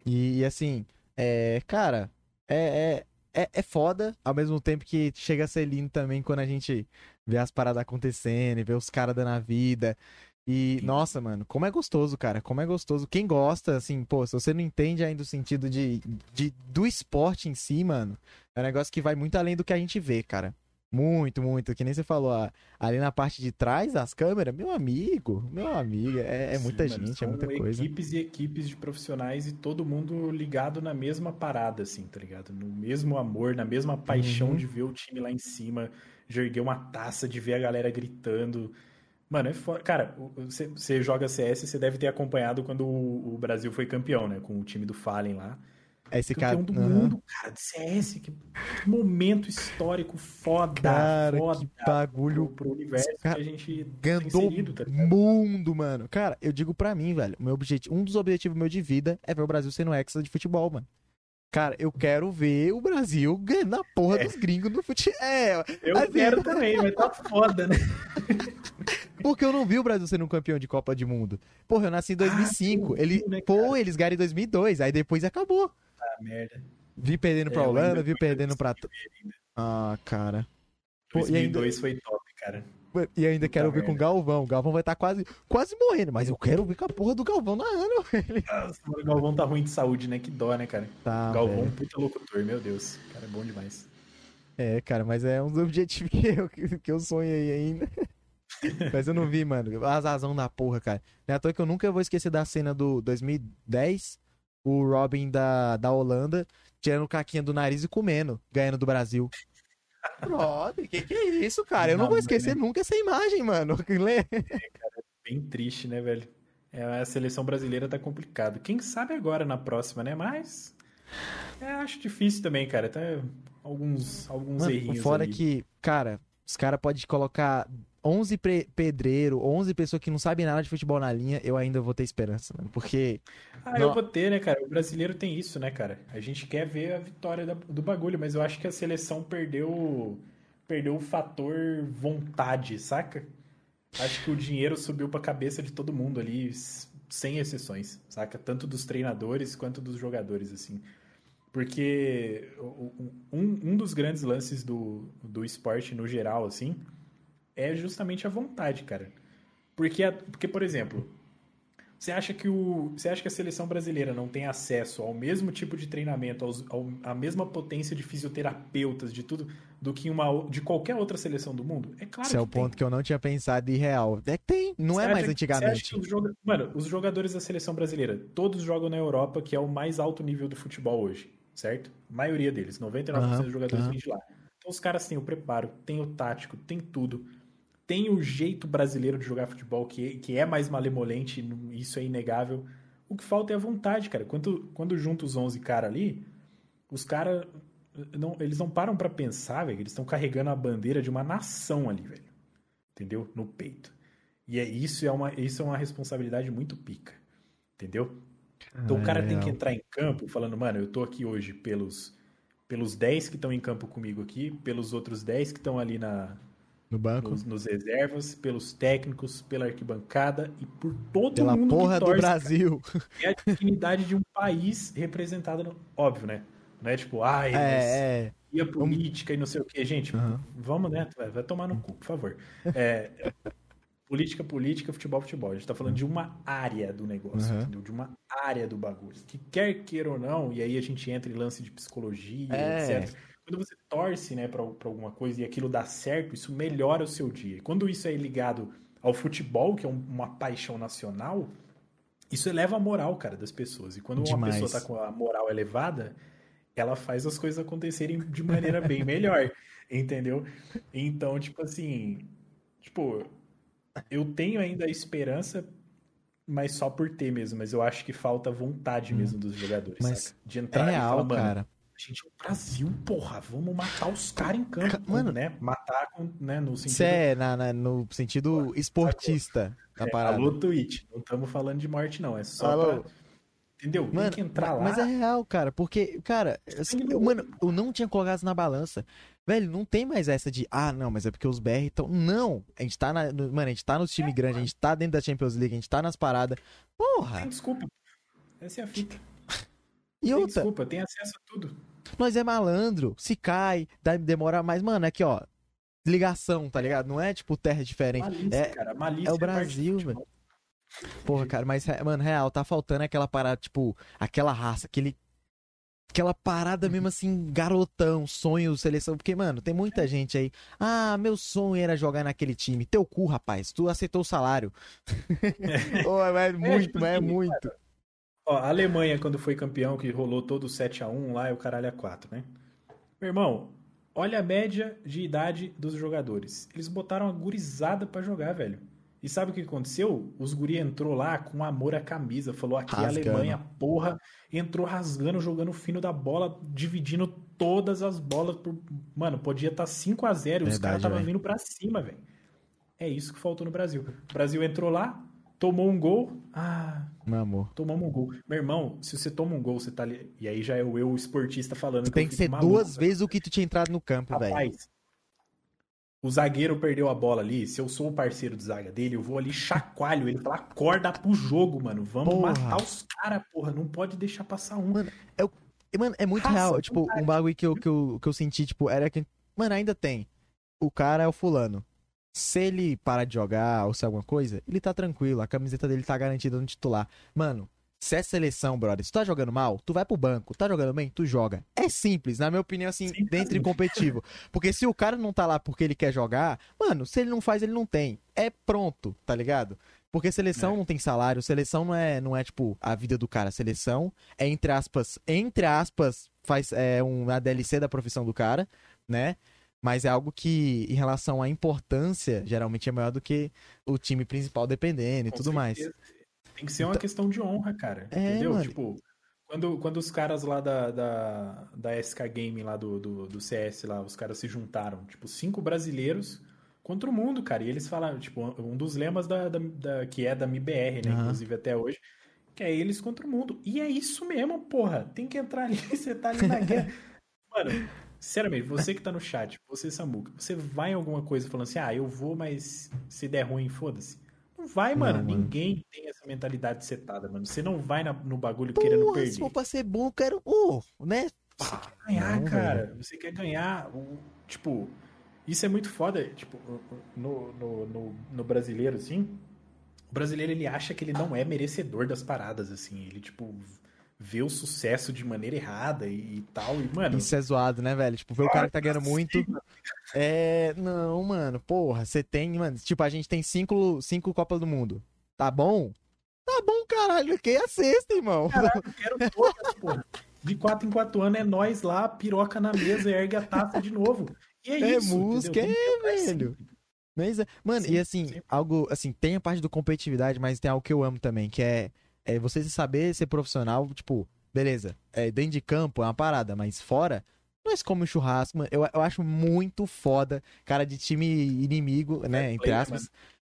E, e, assim, é, cara, é, é, é, é foda, ao mesmo tempo que chega a ser lindo também quando a gente vê as paradas acontecendo e vê os caras dando a vida. E, Sim. nossa, mano, como é gostoso, cara, como é gostoso. Quem gosta, assim, pô, se você não entende ainda o sentido de, de, do esporte em si, mano, é um negócio que vai muito além do que a gente vê, cara. Muito, muito. Que nem você falou, ali na parte de trás das câmeras, meu amigo, meu amigo, é, é Sim, muita mano, gente, é muita coisa. equipes e equipes de profissionais e todo mundo ligado na mesma parada, assim, tá ligado? No mesmo amor, na mesma paixão Uhum. de ver o time lá em cima, erguer uma taça, de ver a galera gritando. Mano, é foda. Cara, você joga CS, você deve ter acompanhado quando o, o Brasil foi campeão, né? Com o time do Fallen lá. Esse cara. campeão do aham. mundo, cara, de CS. Que momento histórico foda. Cara, foda que bagulho pro, pro universo Cara, que a gente Ganhou inserido, tá ligado? mundo, mano. Cara, eu digo pra mim, velho, meu objetivo, um dos objetivos meu de vida é ver o Brasil sendo hexa de futebol, mano. Cara, eu quero ver o Brasil ganhando a porra É. dos gringos no futebol. É, Eu assim, quero também, mas tá foda, né? porque eu não vi o Brasil sendo um campeão de Copa de Mundo. Porra, eu nasci em 2005. Ah, Ele, viu, né, pô, eles ganharam em 2002, aí depois acabou. Ah, merda. Vi perdendo pra É, Holanda, vi perdendo pra. Ah, cara. Pô, e ainda- 2002 foi top, cara. E ainda quero ver com o. Galvão. O Galvão vai estar quase, quase morrendo, mas eu quero ver com a porra do Galvão narrando. Ele Nossa, o Galvão tá ruim de saúde, né? Que dó, né, cara? tá. Galvão, velho. puta locutor, meu Deus. O cara é bom demais. É, cara, mas é um dos objetivos que eu, que eu sonhei ainda. mas eu não vi, mano. Azazão da porra, cara. Não é à toa que eu nunca vou esquecer da cena do 2010, o Robin da, da Holanda tirando caquinha do nariz e comendo, ganhando do Brasil. Brother, que que é isso, cara? Eu não Não, vou esquecer né? nunca essa imagem, mano. Bem triste, né, velho? É, a seleção brasileira tá complicado. Quem sabe agora na próxima, né? Mas. É, acho difícil também, cara. Até alguns, alguns Mano, errinhos. fora é ali. que, cara, os caras podem colocar 11 pedreiro, 11 pessoas que não sabem nada de futebol na linha, eu ainda vou ter esperança, mano. Porque. Ah, eu vou ter, né, cara? O brasileiro tem isso, né, cara? A gente quer ver a vitória do bagulho, mas eu acho que a seleção perdeu. Perdeu o fator vontade, saca? Acho que o dinheiro subiu pra cabeça de todo mundo ali, sem exceções, saca? Tanto dos treinadores quanto dos jogadores, assim. Porque um, um dos grandes lances do, do esporte no geral, assim, é justamente a vontade, cara. Porque, porque por exemplo, você acha que o, você acha que a seleção brasileira não tem acesso ao mesmo tipo de treinamento, aos, ao, à mesma potência de fisioterapeutas, de tudo, do que uma de qualquer outra seleção do mundo? É claro. Esse é o ponto que eu não tinha pensado de real. É que tem, não você é mais antigamente. Os joga... Mano, os jogadores da seleção brasileira, todos jogam na Europa, que é o mais alto nível do futebol hoje, certo? A maioria deles, 99% uhum, dos jogadores uhum. vêm de lá. Então os caras têm o preparo, têm o tático, têm tudo tem o jeito brasileiro de jogar futebol, que, que é mais malemolente, isso é inegável. O que falta é a vontade, cara. Quando, quando junta os 11 caras ali, os caras. Não, eles não param para pensar, velho. Eles estão carregando a bandeira de uma nação ali, velho. Entendeu? No peito. E é, isso, é uma, isso é uma responsabilidade muito pica. Entendeu? Então o cara é, tem que entrar em campo falando, mano, eu tô aqui hoje pelos, pelos 10 que estão em campo comigo aqui, pelos outros 10 que estão ali na, no banco. Nos, nos, reservas, pelos técnicos, pela arquibancada e por todo Pela mundo porra que torce, do Brasil. Cara. É a dignidade de um país representado, no... óbvio, né? Não é tipo, ai, é, é. e a política e não sei o que. Gente, uhum. vamos, né? Vai, vai, tomar no cu, por favor. É, política, política, futebol, futebol. A gente tá falando de uma área do negócio, uhum. De uma área do bagulho. Que quer queira ou não, e aí a gente entra em lance de psicologia, é. etc quando você torce né, para alguma coisa e aquilo dá certo, isso melhora o seu dia. E quando isso é ligado ao futebol, que é um, uma paixão nacional, isso eleva a moral, cara, das pessoas. E quando Demais. uma pessoa está com a moral elevada, ela faz as coisas acontecerem de maneira bem melhor, entendeu? Então, tipo assim, tipo, eu tenho ainda a esperança, mas só por ter mesmo, mas eu acho que falta vontade hum. mesmo dos jogadores, mas saca? De entrar é real, e falar, cara gente, é o Brasil, porra, vamos matar os caras em campo, mano, né? Matar né, no sentido. Isso é, na, na, no sentido esportista da é, parada. Alô, Twitch. Não estamos falando de morte, não. É só Alô. pra. Entendeu? Mano, Tem que entrar lá. Mas é real, cara, porque, cara, assim, eu, mano, eu não tinha colocado na balança. Velho, não tem mais essa de, ah, não, mas é porque os BR estão. Não! A gente tá na. Mano, a gente tá no time é, grande, a gente tá dentro da Champions League, a gente tá nas paradas. Porra! Tem desculpa. Essa é a fita. E tem outra. Desculpa, tem acesso a tudo. Nós é malandro. Se cai, dá, demora mais. Mano, aqui, ó. Ligação, tá ligado? Não é tipo terra diferente. Malícia, é, cara. Malícia é o é Brasil, velho. Porra, cara, mas, mano, real, tá faltando aquela parada, tipo, aquela raça, aquele. Aquela parada mesmo assim, garotão, sonho, seleção. Porque, mano, tem muita gente aí. Ah, meu sonho era jogar naquele time. Teu cu, rapaz. Tu aceitou o salário. É. oh, é muito, é, é muito. Cara, Ó, a Alemanha, quando foi campeão, que rolou todo 7 a 1 lá, é o caralho a 4, né? Meu irmão, olha a média de idade dos jogadores. Eles botaram a gurizada para jogar, velho. E sabe o que aconteceu? Os guri entrou lá com amor à camisa, falou aqui rasgando. a Alemanha, porra, entrou rasgando, jogando fino da bola, dividindo todas as bolas por... Mano, podia estar tá 5 a 0 e os caras estavam vindo para cima, velho. É isso que faltou no Brasil. O Brasil entrou lá, tomou um gol. Ah, meu amor. Tomamos um gol. Meu irmão, se você toma um gol, você tá ali. E aí já é o eu esportista falando. Tu tem que ser maluco, duas velho. vezes o que tu tinha entrado no campo, velho. Rapaz, o zagueiro perdeu a bola ali. Se eu sou o parceiro de zaga dele, eu vou ali, chacoalho ele, falar, acorda pro jogo, mano. Vamos porra. matar os caras, porra. Não pode deixar passar um. Mano, é, mano, é muito Raça, real. Tipo, um bagulho que eu, que, eu, que eu senti, tipo, era que. Mano, ainda tem. O cara é o fulano. Se ele parar de jogar ou se alguma coisa, ele tá tranquilo, a camiseta dele tá garantida no titular. Mano, se é seleção, brother, se tu tá jogando mal, tu vai pro banco. Tá jogando bem, tu joga. É simples, na minha opinião, assim, Sim, dentro e competitivo. Porque se o cara não tá lá porque ele quer jogar, mano, se ele não faz, ele não tem. É pronto, tá ligado? Porque seleção é. não tem salário, seleção não é, não é tipo a vida do cara. Seleção é entre aspas, entre aspas, faz é uma DLC da profissão do cara, né? Mas é algo que, em relação à importância, geralmente é maior do que o time principal dependendo e Com tudo certeza. mais. Tem que ser uma então... questão de honra, cara. É, entendeu? Mano. Tipo, quando, quando os caras lá da, da, da SK Game, lá do, do, do CS, lá, os caras se juntaram, tipo, cinco brasileiros contra o mundo, cara. E eles falaram, tipo, um dos lemas da, da, da que é da MBR, né? Uhum. Inclusive até hoje, que é eles contra o mundo. E é isso mesmo, porra. Tem que entrar ali, você tá ali na guerra. Mano, sinceramente, você que tá no chat, você, Samuca, você vai em alguma coisa falando assim, ah, eu vou, mas se der ruim, foda-se. Não vai, mano. Não, Ninguém mano. tem essa mentalidade setada, mano. Você não vai na, no bagulho Porra, querendo perder. Se for pra ser bom, eu quero. Oh, né? Você quer ganhar, não, cara. Velho. Você quer ganhar. Tipo, isso é muito foda. Tipo, no, no, no, no brasileiro, assim. O brasileiro ele acha que ele não é merecedor das paradas, assim. Ele, tipo, vê o sucesso de maneira errada e, e tal. E, mano. Isso é zoado, né, velho? Tipo, ver o cara que tá ganhando muito. É. Não, mano, porra, você tem, mano. Tipo, a gente tem cinco, cinco Copas do Mundo. Tá bom? Tá bom, caralho. Que é a sexta, irmão. Caralho, eu quero todas, porra. De quatro em quatro anos é nós lá, piroca na mesa e ergue a taça de novo. E é, é isso. música, é, velho. Mas, é, mano, sim, e assim, sim. algo, assim, tem a parte do competitividade, mas tem algo que eu amo também, que é, é você saber ser profissional, tipo, beleza, é, dentro de campo é uma parada, mas fora, nós comemos churrasco, mano, eu, eu acho muito foda, cara de time inimigo, né, é, entre aspas,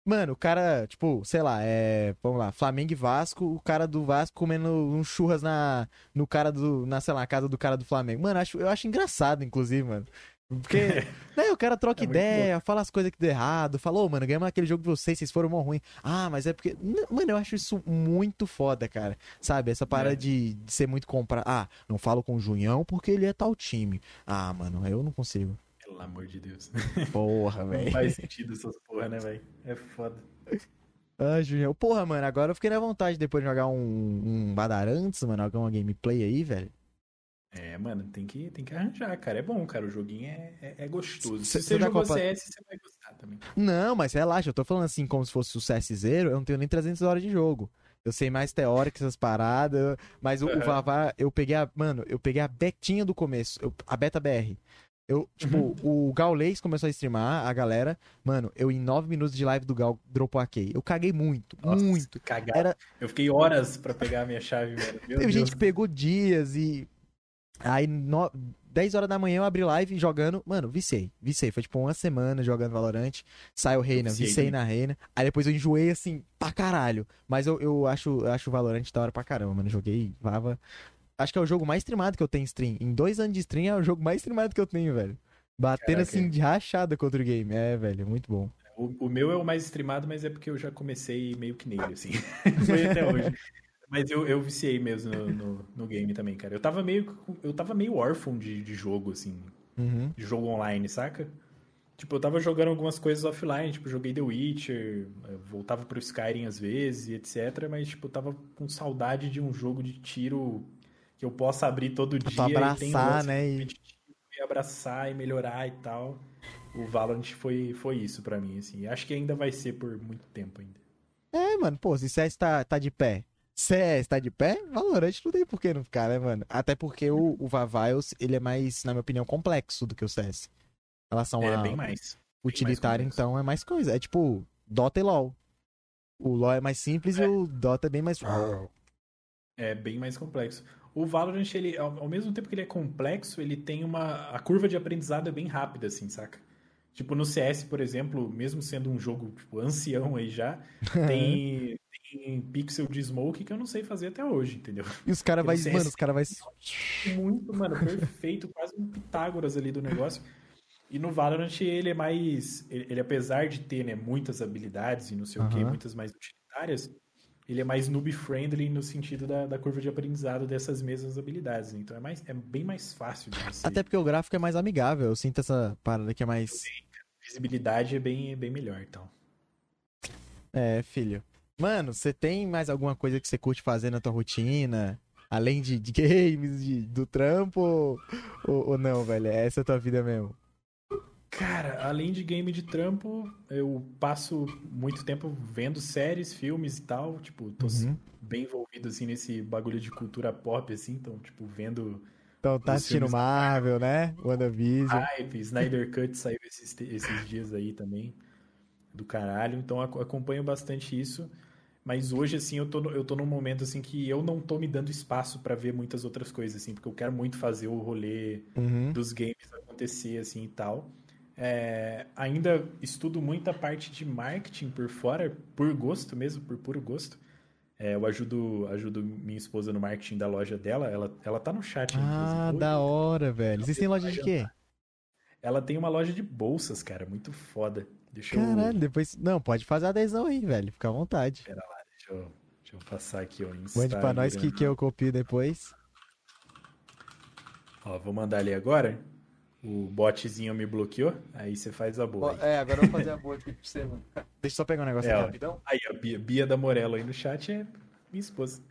Mano, o cara, tipo, sei lá, é. Vamos lá, Flamengo e Vasco, o cara do Vasco comendo um churras na. No cara do. Na, sei lá, casa do cara do Flamengo. Mano, eu acho, eu acho engraçado, inclusive, mano. Porque, né, o cara troca é ideia, fala as coisas que deu errado, falou, oh, mano, ganhamos aquele jogo de vocês, vocês foram mó ruim. Ah, mas é porque. Mano, eu acho isso muito foda, cara. Sabe? Essa parada é. de, de, ser muito comprar. Ah, não falo com o Junhão porque ele é tal time. Ah, mano, eu não consigo. Pelo amor de Deus. Porra, velho. Não faz sentido essas porra, né, velho? É foda. Ah, Julião. Porra, mano, agora eu fiquei na vontade depois de jogar um, um Badarantes, mano, alguma gameplay aí, velho. É, mano, tem que, tem que arranjar, cara. É bom, cara. O joguinho é, é, é gostoso. Se você jogou Copa... CS, você vai gostar também. Não, mas relaxa, eu tô falando assim como se fosse o CS Zero, eu não tenho nem 300 horas de jogo. Eu sei mais teórico essas paradas, mas o, uhum. o Vavá, eu peguei a, mano, eu peguei a betinha do começo, eu, a beta BR. Eu, tipo, uhum. o Gaulês começou a streamar, a galera. Mano, eu em 9 minutos de live do Gal dropou a key. Eu caguei muito, Nossa, muito. Cagar. Era... Eu fiquei horas para pegar a minha chave, velho. Meu Teve Deus. gente que pegou dias e. Aí, no... 10 horas da manhã eu abri live jogando. Mano, vicei. Vicei. Foi tipo uma semana jogando Valorant. Saiu Reina, vicei, vicei na Reina. Aí depois eu enjoei assim, pra caralho. Mas eu, eu acho, eu acho o Valorant da hora pra caramba, mano. Joguei, vava acho que é o jogo mais streamado que eu tenho em stream. Em dois anos de stream é o jogo mais streamado que eu tenho, velho. Batendo Caraca. assim de rachada contra o game. É, velho, muito bom. O, o, meu é o mais streamado, mas é porque eu já comecei meio que nele, assim. Foi até hoje. Mas eu, eu viciei mesmo no, no, no, game também, cara. Eu tava meio, eu tava meio órfão de, de jogo, assim. Uhum. De jogo online, saca? Tipo, eu tava jogando algumas coisas offline, tipo, joguei The Witcher, voltava pro Skyrim às vezes e etc. Mas, tipo, eu tava com saudade de um jogo de tiro que eu possa abrir todo dia pra abraçar, né? E... e... abraçar e melhorar e tal. O Valorant foi, foi isso para mim, assim. Acho que ainda vai ser por muito tempo ainda. É, mano, pô, se CS tá, tá de pé, CS tá de pé, Valorant não tem por que não ficar, né, mano? Até porque o, o Vaviles, ele é mais, na minha opinião, complexo do que o CS. Em relação é, a... bem mais. Utilitário, mais então, é mais coisa. É tipo, Dota e LoL. O LoL é mais simples é. e o Dota é bem mais... É bem mais complexo. O Valorant, ele, ao, mesmo tempo que ele é complexo, ele tem uma. A curva de aprendizado é bem rápida, assim, saca? Tipo, no CS, por exemplo, mesmo sendo um jogo tipo, ancião aí já, tem, tem pixel de smoke que eu não sei fazer até hoje, entendeu? E os caras vai, mano, os caras vai muito, mano, perfeito, quase um Pitágoras ali do negócio. E no Valorant ele é mais, ele, ele apesar de ter, né, muitas habilidades e não sei uhum. o que, muitas mais utilitárias, ele é mais noob-friendly no sentido da, da, curva de aprendizado dessas mesmas habilidades. Né? Então é, mais, é bem mais fácil de você... Até porque o gráfico é mais amigável. Eu sinto essa parada que é mais... A visibilidade é bem, bem melhor, então. É, filho. Mano, você tem mais alguma coisa que você curte fazer na tua rotina? Além de, de games, de, do trampo? Ou, ou não, velho? Essa é a tua vida mesmo? Cara, além de game de trampo, eu passo muito tempo vendo séries, filmes e tal. Tipo, tô uhum. bem envolvido, assim, nesse bagulho de cultura pop, assim. Então, tipo, vendo... Então tá assistindo Marvel, né? WandaVision. Hype, Snyder Cut saiu esses, esses dias aí também. Do caralho. Então, acompanho bastante isso. Mas hoje, assim, eu tô, eu tô num momento, assim, que eu não tô me dando espaço para ver muitas outras coisas, assim. Porque eu quero muito fazer o rolê uhum. dos games acontecer, assim, e tal. É, ainda estudo muita parte de marketing por fora, por gosto mesmo, por puro gosto. É, eu ajudo, ajudo minha esposa no marketing da loja dela. Ela, ela tá no chat. Ah, da hora, velho. Vocês têm loja de quê? Ela tem uma loja de bolsas, cara. Muito foda. Deixa Caralho, eu... depois. Não, pode fazer a adesão aí, velho. Fica à vontade. Pera lá, eu, deixa eu passar aqui o Instagram. Mande pra nós que, que eu copio depois. Ó, vou mandar ali agora. O botzinho me bloqueou, aí você faz a boa. Aí. É, agora eu vou fazer a boa aqui pra você, mano. Deixa eu só pegar um negócio É, aqui ó. rapidão. Aí, a Bia, Bia da Morello aí no chat é minha esposa.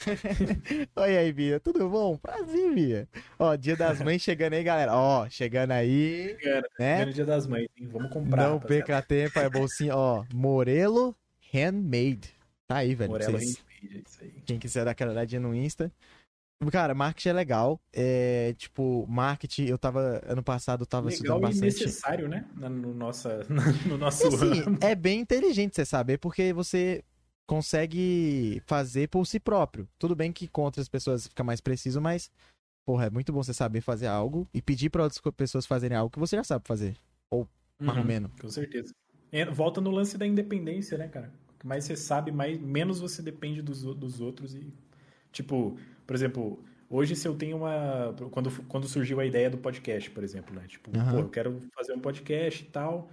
Oi aí, Bia. Tudo bom? Prazer, Bia. Ó, dia das mães chegando aí, galera. Ó, chegando aí, Cara, né? no dia das mães, hein? Vamos comprar. Não rapaziada. perca tempo, é bolsinha, ó. Morelo Handmade. Tá aí, velho. vocês- é isso aí. Quem quiser dar aquela olhadinha no Insta. Cara, marketing é legal. É, tipo, marketing, eu tava, ano passado, eu tava Legal estudando bastante. necessário, né? Na- No, nossa, no nosso E, assim, é bem inteligente você saber, porque você consegue fazer por si próprio. Tudo bem que com outras pessoas fica mais preciso, mas, porra, é muito bom você saber fazer algo e pedir pra outras pessoas fazerem algo que você já sabe fazer. mais ou Uhum, menos. Com certeza. É, volta no lance da independência, né, cara? Mais você sabe, mais, menos você depende dos, o- dos outros e... Tipo, por exemplo, hoje se eu tenho uma... Quando, quando surgiu a ideia do podcast, por exemplo, né? Tipo, Aham. pô, eu quero fazer um podcast e tal...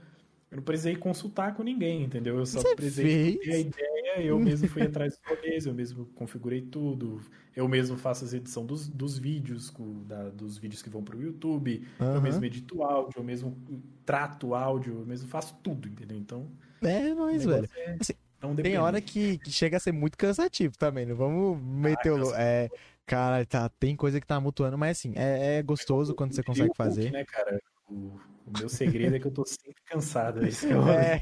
Eu não precisei consultar com ninguém, entendeu? Eu só Você precisei ter a ideia, eu mesmo fui atrás dos rolês, eu mesmo configurei tudo, eu mesmo faço as edição dos, dos vídeos, da- dos vídeos que vão pro YouTube, eu Aham. mesmo edito áudio, eu mesmo trato áudio, eu mesmo faço tudo, entendeu? Então, É o negócio velho. é Assim, não Tem hora que, que chega a ser muito cansativo também, não vamos meter o. cansa. É, cara, tá, tem coisa que tá mutuando, mas assim, é, é gostoso quando você consegue o Hulk, fazer. né, cara? O, o meu segredo é que eu tô sempre cansado. é isso que eu, É,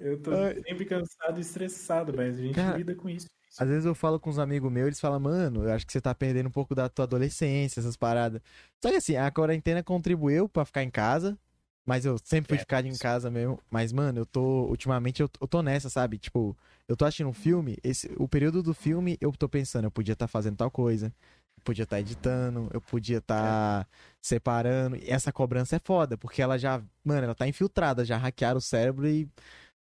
eu tô sempre cansado e estressado, mas a gente Cara, lida com isso. às vezes eu falo com uns amigos meus, eles falam, mano, eu acho que você tá perdendo um pouco da tua adolescência, essas paradas. Só que assim, a quarentena contribuiu pra ficar em casa, mas eu sempre fui É, ficar em casa mesmo. Mas, mano, eu tô, ultimamente, eu, eu tô nessa, sabe? Tipo, eu tô assistindo um filme, esse, o período do filme, eu tô pensando, eu podia estar fazendo tal coisa, eu podia estar editando, eu podia estar separando. E essa cobrança é foda, porque ela já, mano, ela tá infiltrada, já hackearam o cérebro e.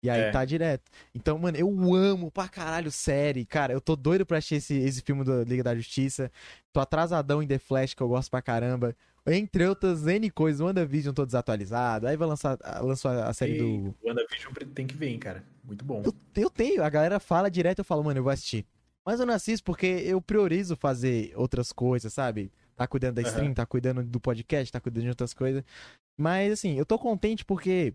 E aí É. tá direto. Então, mano, eu amo pra caralho série. Cara, eu tô doido pra assistir esse, esse filme da Liga da Justiça. Tô atrasadão em The Flash, que eu gosto pra caramba. Entre outras N coisas, o WandaVision tô desatualizado. Aí vai lançar lançou a série do. E o WandaVision tem que ver, hein, cara. Muito bom. Eu, eu tenho, a galera fala direto, eu falo, mano, eu vou assistir. Mas eu não assisto porque eu priorizo fazer outras coisas, sabe? Tá cuidando da stream, tá cuidando do podcast, tá cuidando de outras coisas. Mas assim, eu tô contente porque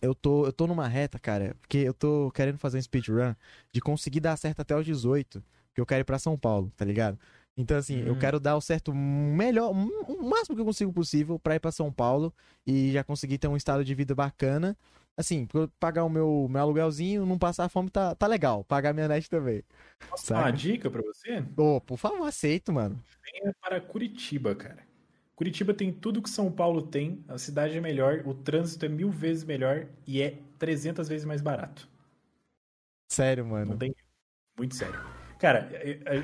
eu tô, eu tô numa reta, cara, porque eu tô querendo fazer um speedrun de conseguir dar certo até os 18, porque eu quero ir pra São Paulo, tá ligado? Então, assim, eu Hum. quero dar o certo melhor, o máximo que eu consigo possível pra ir pra São Paulo e já conseguir ter um estado de vida bacana. Assim, pagar o meu, meu aluguelzinho, não passar fome, tá, tá legal. Pagar minha net também. Posso dar uma dica pra você? Ô, por favor, aceito, mano. Venha para Curitiba, cara. Curitiba tem tudo que São Paulo tem, a cidade é melhor, o trânsito é mil vezes melhor e é 300 vezes mais barato. Sério, Não mano. tem muito sério. Cara,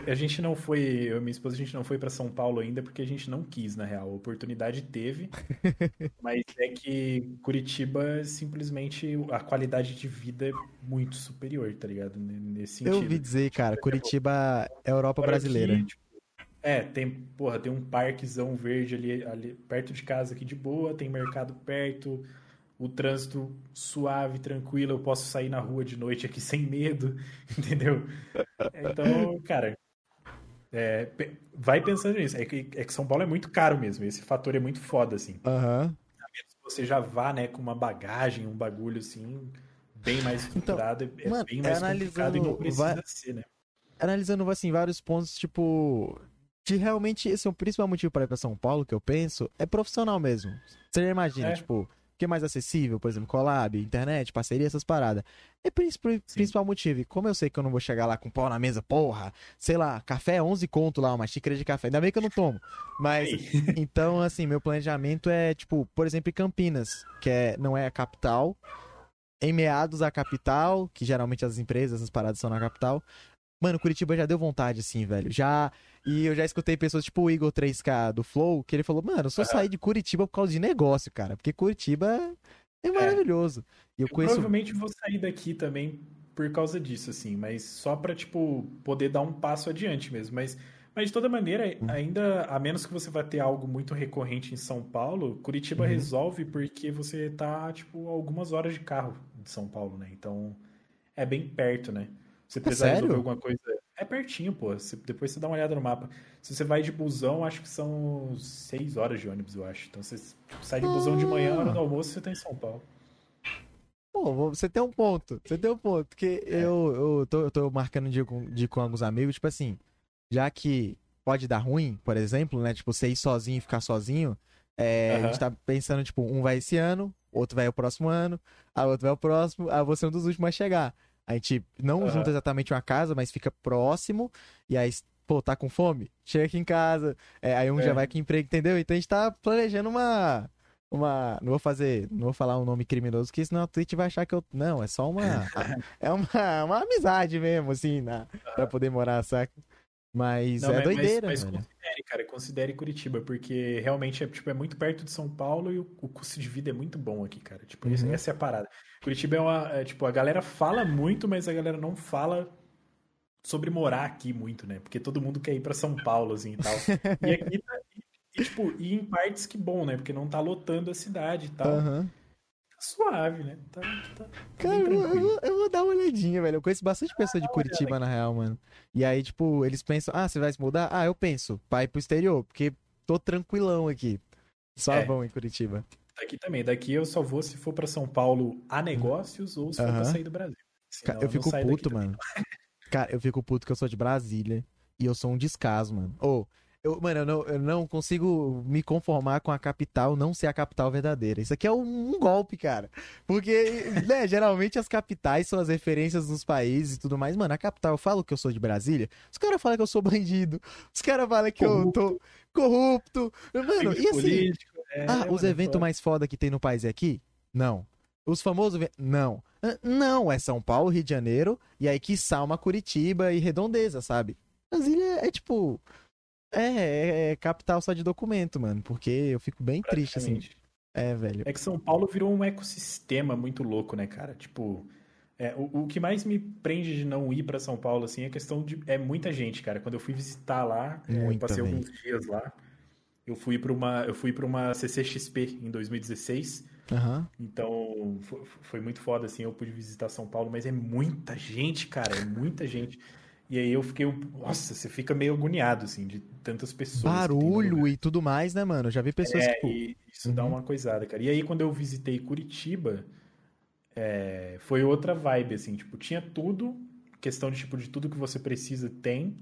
a, a- gente não foi, eu e minha esposa, a gente não foi para São Paulo ainda porque a gente não quis, na real. A oportunidade teve, mas é que Curitiba simplesmente a qualidade de vida é muito superior, tá ligado? Nesse Eu sentido. ouvi dizer, cara, Curitiba é Europa brasileira. que, tipo, é, tem, porra, tem um parquezão verde ali, ali perto de casa aqui de boa, tem mercado perto, o trânsito suave, tranquilo, eu posso sair na rua de noite aqui sem medo, entendeu? Então, cara, é, vai pensando nisso. É que, é que São Paulo é muito caro mesmo, esse fator é muito foda, assim. Aham. Você já vá, né, com uma bagagem, um bagulho assim, bem mais estruturado, é- é mano, bem mais complicado e não precisa va- ser, né? Analisando, assim, vários pontos, tipo... De realmente, esse é o principal motivo para ir pra São Paulo, que eu penso, é profissional mesmo. Você já imagina, É. tipo, que é mais acessível, por exemplo, collab, internet, parceria, essas paradas. É o principal, principal motivo. E como eu sei que eu não vou chegar lá com pau na mesa, porra, sei lá, café é 11 conto lá, uma xícara de café. Ainda bem que eu não tomo. Mas, Ei. então, assim, meu planejamento é, tipo, por exemplo, em Campinas, que é, não é a capital, em meados à capital, que geralmente as empresas, as paradas são na capital, Mano, Curitiba já deu vontade, assim, velho. Já. E eu já escutei pessoas tipo o Eagle 3K do Flow, que ele falou, mano, eu só Aham. saí de Curitiba por causa de negócio, cara. Porque Curitiba é maravilhoso. E eu Eu conheço. provavelmente vou sair daqui também por causa disso, assim, mas só pra, tipo, poder dar um passo adiante mesmo. Mas, mas de toda maneira, Uhum. ainda, a menos que você vá ter algo muito recorrente em São Paulo, Curitiba Uhum. resolve porque você tá, tipo, algumas horas de carro de São Paulo, né? Então, é bem perto, né? Você precisar sério? resolver alguma coisa. É pertinho, pô. Você- depois você dá uma olhada no mapa. Se você vai de busão, acho que são seis horas de ônibus, eu acho. Então você sai de busão de manhã, Ah. hora do almoço, você tá em São Paulo. Pô, você tem um ponto. Você tem um ponto. Porque É. eu, eu, tô, eu tô marcando com, dia com alguns amigos, tipo assim, já que pode dar ruim, por exemplo, né? Tipo, você ir sozinho e ficar sozinho. é, A gente tá pensando, tipo, um vai esse ano, outro vai o próximo ano, a outro vai o próximo, a você é um dos últimos a chegar. A gente não Aham. junta exatamente uma casa, mas fica próximo, e aí, pô, tá com fome? Chega aqui em casa, é, aí um É. já vai com emprego, entendeu? Então a gente tá planejando uma. Uma. Não vou fazer. Não vou falar um nome criminoso, porque senão a Twitch vai achar que eu. Não, é só uma. é uma, uma amizade mesmo, assim, na, pra poder morar, saca? Mas Não, é mas- doideira, mas, mano. considere, cara, considere Curitiba, porque realmente é, tipo, é muito perto de São Paulo e o, o custo de vida é muito bom aqui, cara. Tipo, essa- Uhum. essa é a parada. Curitiba é uma, é, tipo, a galera fala muito, mas a galera não fala sobre morar aqui muito, né? Porque todo mundo quer ir pra São Paulo, assim, e tal. E aqui tá, e, tipo, e em partes que bom, né? Porque não tá lotando a cidade e tal. Aham. Tá suave, né? Tá, tá Cara, bem eu, vou- eu vou, eu vou dar uma olhadinha, velho. Eu conheço bastante pessoa de Curitiba, na real, mano. E aí, tipo, eles pensam, ah, você vai se mudar? Ah, eu penso, ir pro exterior, porque tô tranquilão aqui. Só É. vão em Curitiba. Daqui também. Daqui eu só vou se for pra São Paulo a negócios ou se for pra sair do Brasil. Cara, Senão eu não fico puto, mano. Cara, eu fico puto que eu sou de Brasília e eu sou um descaso, mano. Ô, eu, mano, eu não, eu não consigo me conformar com a capital não ser a capital verdadeira. Isso aqui é um, um golpe, cara. Porque, né, geralmente as capitais são as referências dos países e tudo mais. Mano, a capital, eu falo que eu sou de Brasília, os caras falam que eu sou bandido, os caras falam que eu tô corrupto. Mano, e assim, Político, é, ah, os é eventos foda. mais foda que tem no país é aqui? Não. Os famosos. Não. Não, é São Paulo, Rio de Janeiro, e aí que uma Curitiba e Redondeza, sabe? Brasília é tipo. É, é, é capital só de documento, mano. Porque eu fico bem triste, assim. É, velho. É que São Paulo virou um ecossistema muito louco, né, cara? Tipo, é, o, o que mais me prende de não ir pra São Paulo, assim, é a questão de. É muita gente, cara. Quando eu fui visitar lá, é, eu Muita, passei alguns dias lá. Eu fui pra uma, eu fui para uma CCXP em 2016. Aham. Então, fo- foi muito foda, assim, eu pude visitar São Paulo, mas é muita gente, cara, é muita gente. E aí eu fiquei, nossa, você fica meio agoniado, assim, de tantas pessoas. que Barulho e tudo mais, né, mano? Eu já vi pessoas, É, tipo. e isso dá Uhum. uma coisada, cara. E aí quando eu visitei Curitiba, é, foi outra vibe, assim, tipo, tinha tudo, questão de, tipo, de tudo que você precisa tem,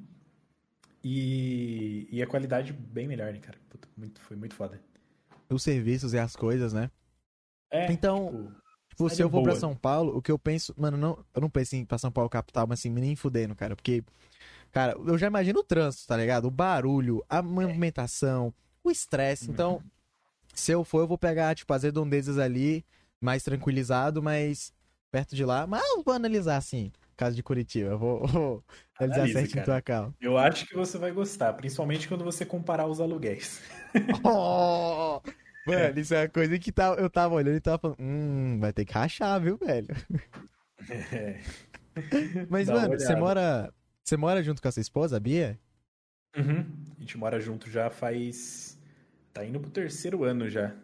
e, e a qualidade bem melhor, né, cara? Puta, muito, foi muito foda. Os serviços e as coisas, né? É, Então, tipo, Tipo, se eu de for pra. São Paulo, o que eu penso. Mano, não, eu não penso em ir pra São Paulo capital, mas assim, nem fudendo, cara. Porque, cara, eu já imagino o trânsito, tá ligado? O barulho, a movimentação, o estresse. Uhum. Então, se eu for, eu vou pegar, tipo, as redondezas ali, mais tranquilizado, mas perto de lá. Mas eu vou analisar, assim, caso de Curitiba. Eu vou, vou analisar Analisa, certinho tua cal. eu acho que você vai gostar, principalmente quando você comparar os aluguéis. Oh! Mano, isso é uma coisa que tá, eu tava olhando e tava falando, hum, vai ter que rachar, viu, velho? É. Mas, Dá mano, você mora. Você mora junto com a sua esposa, a Bia? Uhum. A gente mora junto já faz. Tá indo pro terceiro ano já.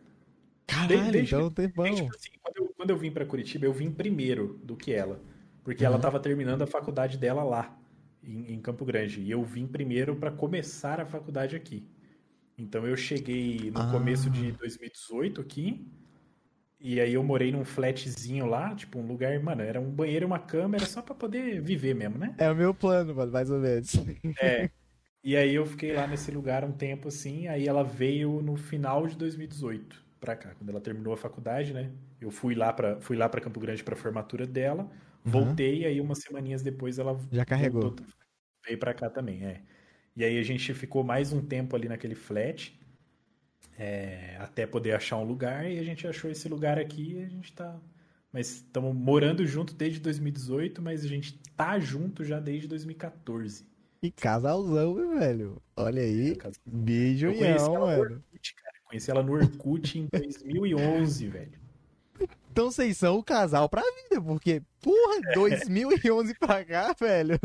Caralho, desde- então um tempão. É, tipo assim, quando, eu, quando eu vim pra Curitiba, eu vim primeiro do que ela. Porque ela Uhum. tava terminando a faculdade dela lá, em, em Campo Grande. E eu vim primeiro pra começar a faculdade aqui. Então eu cheguei no Ah. começo de 2018 aqui. E aí eu morei num flatzinho lá, tipo um lugar, mano, era um banheiro e uma cama, era só pra poder viver mesmo, né? É o meu plano, mano, mais ou menos. É. E aí eu fiquei lá nesse lugar um tempo assim, aí ela veio no final de 2018 pra cá, quando ela terminou a faculdade, né? Eu fui lá para fui lá para Campo Grande pra formatura dela, voltei aí umas semaninhas depois ela Já carregou. voltou, veio pra cá também, é. E aí a gente ficou mais um tempo ali naquele flat, é, até poder achar um lugar e a gente achou esse lugar aqui e a gente tá mas estamos morando junto desde 2018, mas a gente tá junto já desde 2014. Que casalzão, velho. Olha aí. Casal. Beijo, no mano. Orkut, cara. Conheci ela no Orkut em 2011, velho. Então vocês são o casal pra vida, porque, porra, 2011 pra cá, velho.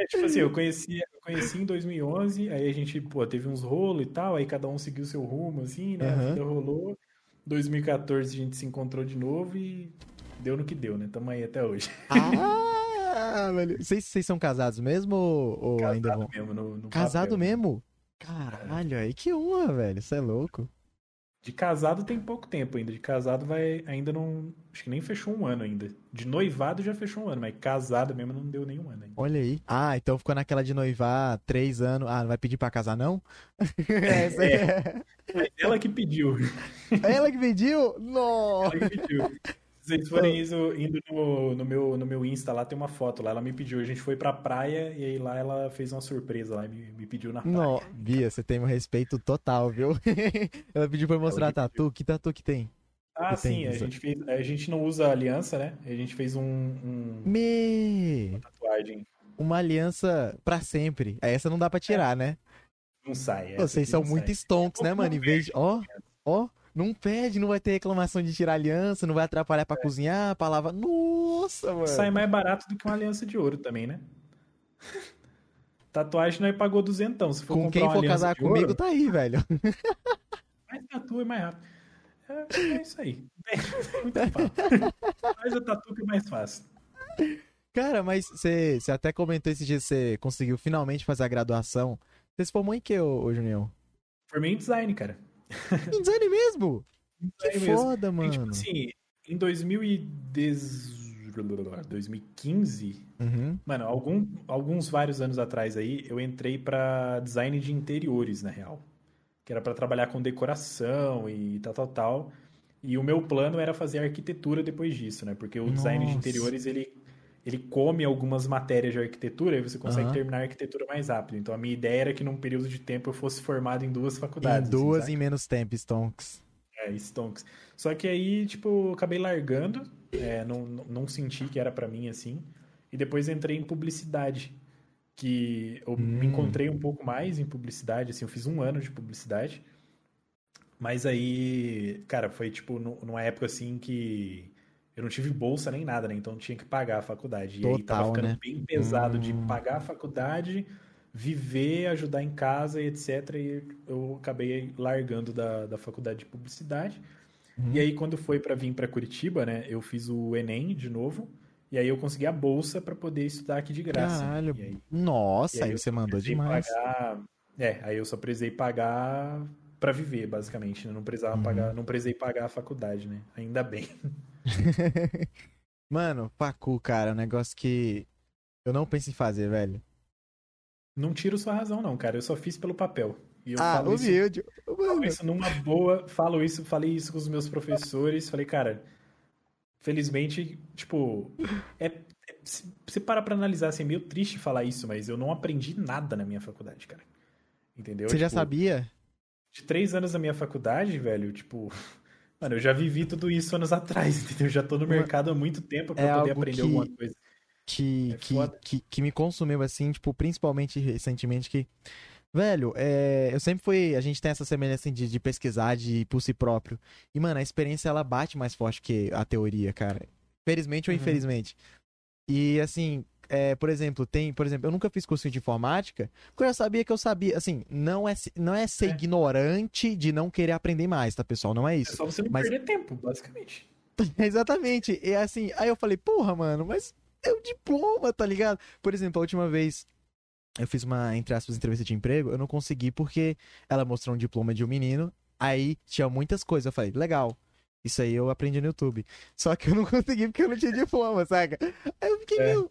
É, tipo assim, eu conheci, eu conheci em 2011, aí a gente, pô, teve uns rolos e tal, aí cada um seguiu seu rumo, assim, né? Aham. A vida rolou. 2014 a gente se encontrou de novo e deu no que deu, né? Tamo aí até hoje. Ah, velho. Vocês, vocês são casados mesmo ou, ou ainda vão? mesmo, no, no Casado papel. mesmo? Caralho, aí que honra, velho. Isso é louco. De casado tem pouco tempo ainda. De casado vai ainda não. Acho que nem fechou um ano ainda. De noivado já fechou um ano, mas casado mesmo não deu nenhum ano ainda. Olha aí. Ah, então ficou naquela de noivar três anos. Ah, não vai pedir pra casar, não? Essa aí é. Mas ela que pediu. Ela que pediu? Nossa. Ela que pediu. Vocês forem isso, indo no, no meu, no meu Insta lá, tem uma foto lá. Ela me pediu. A gente foi pra praia e aí lá ela fez uma surpresa lá e me, me pediu na praia. Não, Bia, você tem um respeito total, viu? Ela pediu pra eu mostrar a tatu. Que tatu que tem? Ah, que tem sim, a isso. gente, fez, a gente não usa aliança, né? A gente fez um, um Me... tatuagem. Uma aliança pra sempre. Essa não dá pra tirar, né? Não sai. essa Vocês são muito sai. stonks, né, mano? Em vez de. Ó, ó, não pede, não vai ter reclamação de tirar aliança, não vai atrapalhar pra cozinhar, a palavra. Nossa, mano. Sai mais barato do que uma aliança de ouro também, né? Tatuagem nós pagou duzentão. Se for Com quem for casar comigo, ouro, tá aí, velho. mais tatu é mais rápido. É, é isso aí. É muito fácil. Faz a tatu que é mais fácil. Cara, mas você você até comentou esse dia que você conseguiu finalmente fazer a graduação. Você se formou em que, ô, ô Junião? Formei em design, cara. Design mesmo? Que mesmo. foda, E, mano. tipo assim, em 2010... 2015, Uhum. mano, algum, alguns vários anos atrás aí, eu entrei pra design de interiores, na real. Que era pra trabalhar com decoração e tal, tal, tal. E o meu plano era fazer arquitetura depois disso, né? Porque o design de Nossa. interiores, ele, ele come algumas matérias de arquitetura e você consegue Aham. terminar a arquitetura mais rápido. Então a minha ideia era que num período de tempo eu fosse formado em duas faculdades. Em duas assim, em menos tempo, Stonks. é, Stonks. Só que aí, tipo, eu acabei largando, é, não, não senti que era pra mim assim. E depois entrei em publicidade, que eu me Hum. encontrei um pouco mais em publicidade, assim, eu fiz um ano de publicidade. Mas aí, cara, foi tipo nu- numa época assim que eu não tive bolsa nem nada, né? Então tinha que pagar a faculdade. E aí tava Total, ficando né? bem pesado de Hum. pagar a faculdade, viver, ajudar em casa e etc. E eu acabei largando da, da faculdade de publicidade. Uhum. E aí, quando foi para vir para Curitiba, né? Eu fiz o Enem de novo. E aí eu consegui a bolsa para poder estudar aqui de graça. Caralho. E aí, Nossa, aí eu você mandou demais. pagar- É, aí eu só precisei pagar para viver, basicamente. né? Não precisava Uhum. pagar, não precisei pagar a faculdade, né? Ainda bem. Mano, Pacu, cara, é um negócio que eu não penso em fazer, velho. Não tiro sua razão, não, cara. Eu só fiz pelo papel. E eu ah, falo isso, humilde. falo Mano, isso numa boa, falo isso, falei isso com os meus professores, falei, cara, felizmente, tipo, é, é- se você para pra analisar, assim, é meio triste falar isso, mas eu não aprendi nada na minha faculdade, cara. Entendeu? você já Tipo, sabia? De três anos da minha faculdade, velho, tipo, mano, eu já vivi tudo isso anos atrás, entendeu? Eu já tô no mercado há muito tempo pra É poder aprender que- alguma coisa. que, É que, que, que me consumiu, assim, tipo, principalmente recentemente, que, velho, é, eu sempre fui, a gente tem essa semelhança assim, de, de pesquisar de por si próprio, e, mano, a experiência, ela bate mais forte que a teoria, cara, felizmente ou Uhum. infelizmente, e, assim, é, por exemplo, tem, por exemplo, eu nunca fiz curso de informática, porque eu já sabia que eu sabia, assim, não é, não é ser É. ignorante de não querer aprender mais, tá, pessoal, não é É isso. só você não Mas- perder tempo, basicamente. Exatamente. E assim, aí eu falei, porra, mano, mas é o diploma, tá ligado? Por exemplo, a última vez eu fiz uma, entre aspas, entrevista de emprego, eu não consegui porque ela mostrou um diploma de um menino, aí tinha muitas coisas. Eu falei, legal. Isso aí eu aprendi no YouTube. Só que eu não consegui porque eu não tinha diploma, saca? Aí eu fiquei É. meio.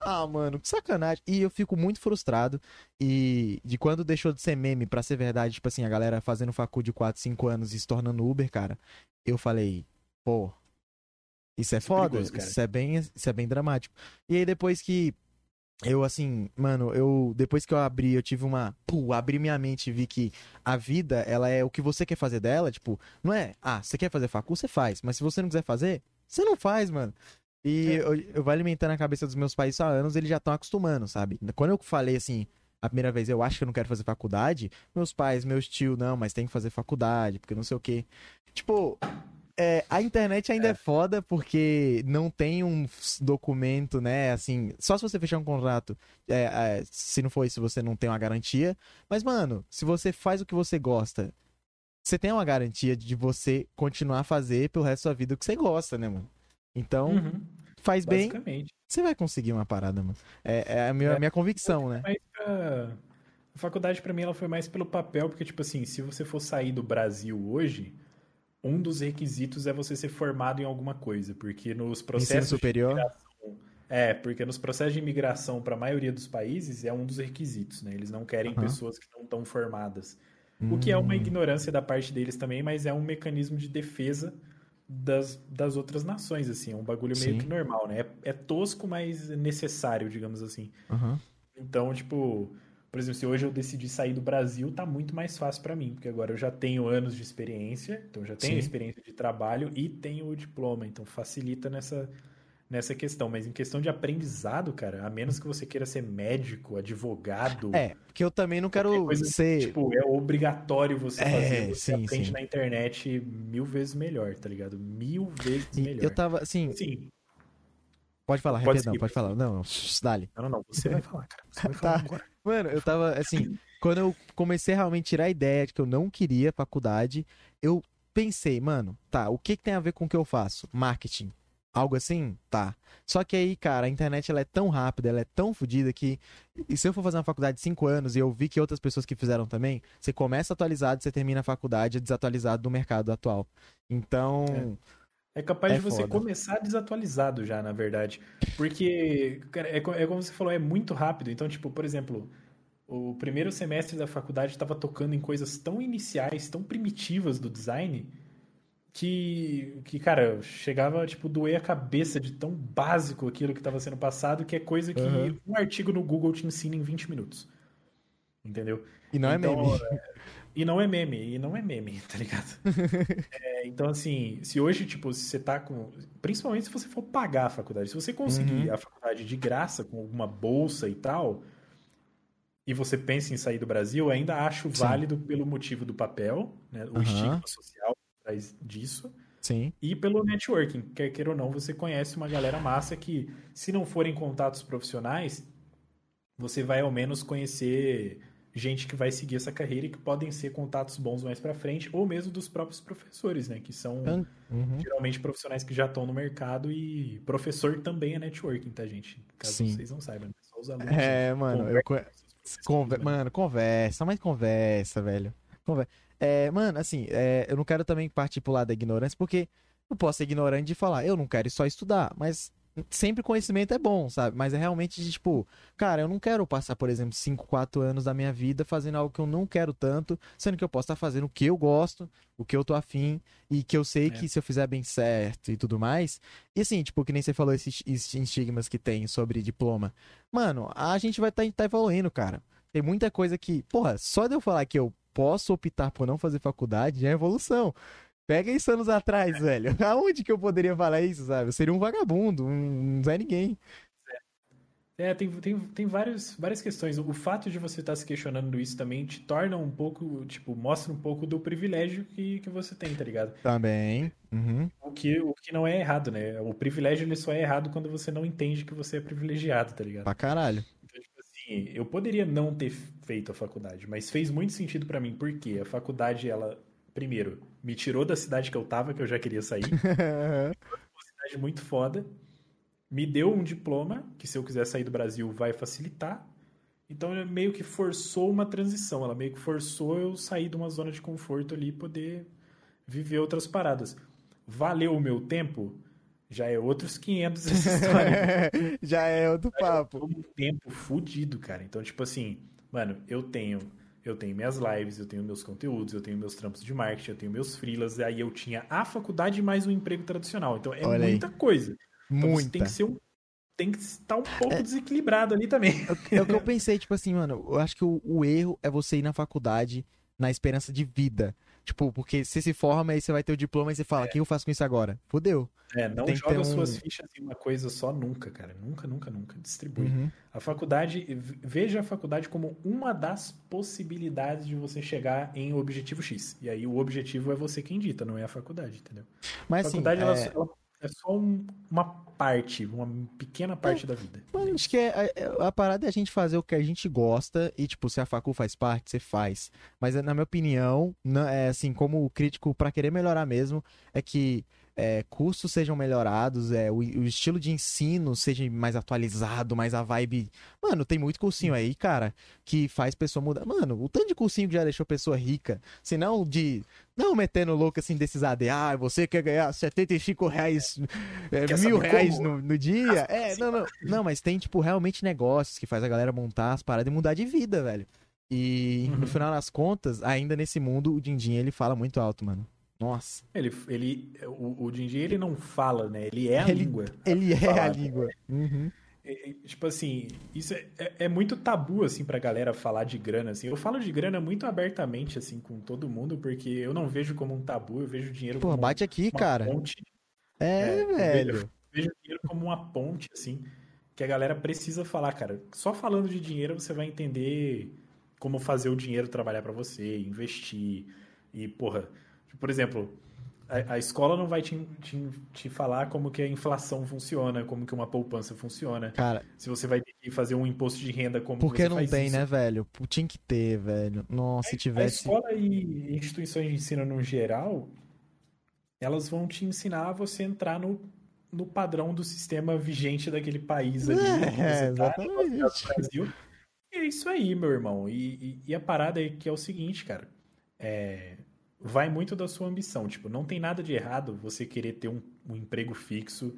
Ah, mano, que sacanagem. E eu fico muito frustrado. E de quando deixou de ser meme pra ser verdade, tipo assim, a galera fazendo facu de 4, 5 anos e se tornando Uber, cara, eu falei, pô, isso é Isso é foda, perigoso, cara. isso é bem, isso é bem dramático. E aí depois que eu assim, mano, eu depois que eu abri, eu tive uma, pô, abri minha mente e vi que a vida, ela é o que você quer fazer dela, tipo, não é, ah, você quer fazer facu, você faz, mas se você não quiser fazer, Você não faz, mano. E É. eu, eu vou alimentando a cabeça dos meus pais há anos, eles já estão acostumando, sabe? Quando eu falei assim, a primeira vez, eu acho que eu não quero fazer faculdade, meus pais, meus tios, não, mas tem que fazer faculdade, porque não sei o quê. Tipo, é, a internet ainda é. É. foda porque não tem um documento, né? Assim, só se você fechar um contrato, é, é, se não for isso, você não tem uma garantia. Mas, mano, se você faz o que você gosta, você tem uma garantia de você continuar a fazer pelo resto da sua vida o que você gosta, né, mano? Então, Uhum, faz bem, você vai conseguir uma parada, mano. É, é a minha, É. minha convicção, né? Pra- a faculdade pra mim ela foi mais pelo papel, porque tipo assim, se você for sair do Brasil hoje, um dos requisitos é você ser formado em alguma coisa, porque nos Ensino processos de superior. imigração, é, porque nos processos de imigração para a maioria dos países é um dos requisitos, né? Eles não querem Aham. pessoas que não estão formadas. O que é uma Hum, ignorância da parte deles também, mas é um mecanismo de defesa das, das outras nações, assim, é um bagulho meio Sim. que normal, né? É, é tosco, mas necessário, digamos assim. aham. Então, tipo, por exemplo, se hoje eu decidir sair do Brasil, tá muito mais fácil pra mim, porque agora eu já tenho anos de experiência, então já tenho Sim. experiência de trabalho e tenho o diploma, então facilita nessa, nessa questão. Mas em questão de aprendizado, cara, a menos que você queira ser médico, advogado, É, porque eu também não quero coisa, ser. tipo, é obrigatório você É, fazer. Você sim, aprende sim. na internet mil vezes melhor, tá ligado? Mil vezes E melhor. eu tava, assim, Sim. pode falar, Pode seguir, pode falar. Não, não, dale. Não, não, não, você vai falar, cara. Você vai Tá. falar agora. Mano, eu tava, assim, quando eu comecei a realmente tirar a ideia de que eu não queria faculdade, eu pensei, mano, tá, o que que tem a ver com o que eu faço? Marketing. Algo assim? Tá. Só que aí, cara, a internet ela é tão rápida, ela é tão fodida que. E se eu for fazer uma faculdade de 5 anos e eu vi que outras pessoas que fizeram também, você começa atualizado, você termina a faculdade desatualizado do mercado atual. Então. É capaz É de você foda. começar desatualizado já, na verdade. Porque, cara, é, é como você falou, é muito rápido. Então, tipo, por exemplo, o primeiro semestre da faculdade estava tocando em coisas tão iniciais, tão primitivas do design, que, que cara, chegava, tipo, doer a cabeça de tão básico aquilo que estava sendo passado, que é coisa que Uhum. um artigo no Google te ensina em 20 minutos. Entendeu? E não é Então, meme. é, E não é meme, e não é meme, tá ligado? É, então, assim, se hoje, tipo, se você tá com. Principalmente se você for pagar a faculdade. Se você conseguir Uhum. a faculdade de graça, com alguma bolsa e tal, e você pensa em sair do Brasil, ainda acho Sim. válido pelo motivo do papel, né? O Aham. estigma social atrás disso. Sim. E pelo networking, quer queira ou não, você conhece uma galera massa que, se não forem contatos profissionais, você vai ao menos conhecer gente que vai seguir essa carreira e que podem ser contatos bons mais pra frente, ou mesmo dos próprios professores, né? Que são Uhum. geralmente profissionais que já estão no mercado e professor também é networking, tá, gente? Caso Sim. vocês não saibam, né? só os alunos. É, mano, eu Conver... né? Mano, conversa, mas conversa, velho. Conver... É, mano, assim, é, eu não quero também partir pro lado da ignorância, porque eu posso ser ignorante de falar, eu não quero só estudar, mas sempre conhecimento é bom, sabe? Mas é realmente de, tipo, cara, eu não quero passar, por exemplo, 5, 4 anos da minha vida fazendo algo que eu não quero tanto, sendo que eu posso estar fazendo o que eu gosto, o que eu tô afim, e que eu sei É. que se eu fizer bem certo e tudo mais. E assim, tipo, que nem você falou esses, esses estigmas que tem sobre diploma. Mano, a gente vai estar tá, tá evoluindo, cara. Tem muita coisa que, porra, só de eu falar que eu posso optar por não fazer faculdade já é evolução. Pega isso anos atrás, velho. Aonde que eu poderia falar isso, sabe? Eu seria um vagabundo, um, não é ninguém. É, tem, tem, tem vários, várias questões. O fato de você estar se questionando isso também te torna um pouco, tipo, mostra um pouco do privilégio que, que você tem, tá ligado? Também. Uhum. O que, o que não é errado, né? O privilégio ele só é errado quando você não entende que você é privilegiado, tá ligado? Pra caralho. Assim, eu poderia não ter feito a faculdade, mas fez muito sentido pra mim, porque a faculdade, ela, primeiro, me tirou da cidade que eu tava, que eu já queria sair. uma cidade muito foda. Me deu um diploma, que se eu quiser sair do Brasil vai facilitar. Então ela meio que forçou uma transição. Ela meio que forçou eu sair de uma zona de conforto ali e poder viver outras paradas. Valeu o meu tempo? Já é outros 500 essa história. já é outro papo. um tempo fudido, cara. Então, tipo assim, mano, eu tenho eu tenho minhas lives, eu tenho meus conteúdos, eu tenho meus trampos de marketing, eu tenho meus freelas, aí eu tinha a faculdade mais um emprego tradicional. Então é Olha aí. muita coisa. Então, Muita. tem que ser um tem que estar um pouco desequilibrado ali também. É o que eu pensei, tipo assim, mano, eu acho que o, o erro é você ir na faculdade na esperança de vida. Tipo, porque você se forma aí você vai ter o diploma e você fala, o É. que eu faço com isso agora? Fudeu. É, não Tem joga um- suas fichas em uma coisa só nunca, cara. Nunca, nunca, nunca. Distribui. Uhum. A faculdade, veja a faculdade como uma das possibilidades de você chegar em objetivo X. E aí o objetivo é você quem dita, não é a faculdade, entendeu? Mas a assim, faculdade ela, é, ela é só um- uma parte, uma pequena parte da vida. Acho que é, é- a parada é a gente fazer o que a gente gosta e, tipo, se a facu faz parte, você faz. Mas, na minha opinião, não- é assim, como crítico, pra querer melhorar mesmo, é que é, cursos sejam melhorados, é, o, o estilo de ensino seja mais atualizado, mais a vibe. Mano, tem muito cursinho aí, cara, que faz pessoa mudar. Mano, o tanto de cursinho que já deixou pessoa rica, se não de. Não metendo louco assim desses AD, ah, você quer ganhar 75 reais, é, Quer mil reais no, no dia? É, não, não. Não, mas tem, tipo, realmente negócios que faz a galera montar as paradas e mudar de vida, velho. E Uhum. no final das contas, ainda nesse mundo, o Dindim ele fala muito alto, mano. Nossa. Ele, ele, o, o Dindi, ele não fala, né? Ele é a Ele- língua. Ele é a língua. Uhum. É, é, tipo assim, isso é, é- é muito tabu, assim, pra galera falar de grana, assim. Eu falo de grana muito abertamente, assim, com todo mundo, porque eu não vejo como um tabu, eu vejo dinheiro Pô, como bate aqui, uma cara. ponte. É, eu velho. vejo- vejo dinheiro como uma ponte, assim, que a galera precisa falar, cara. Só falando de dinheiro você vai entender como fazer o dinheiro trabalhar pra você, investir. E, porra, por exemplo, a, a escola não vai te, te, te falar como que a inflação funciona, como que uma poupança funciona. Cara, Se você vai ter que fazer um imposto de renda como porque não tem, isso. né, velho? Tinha que ter, velho. Nossa, se A tivesse. escola e instituições de ensino no geral, elas vão te ensinar a você entrar no, no padrão do sistema vigente daquele país ali. É, tá, exatamente. no Brasil. E é isso aí, meu irmão. E, e- e a parada é que é o seguinte, cara. É, vai muito da sua ambição. Tipo, não tem nada de errado você querer ter um, um emprego fixo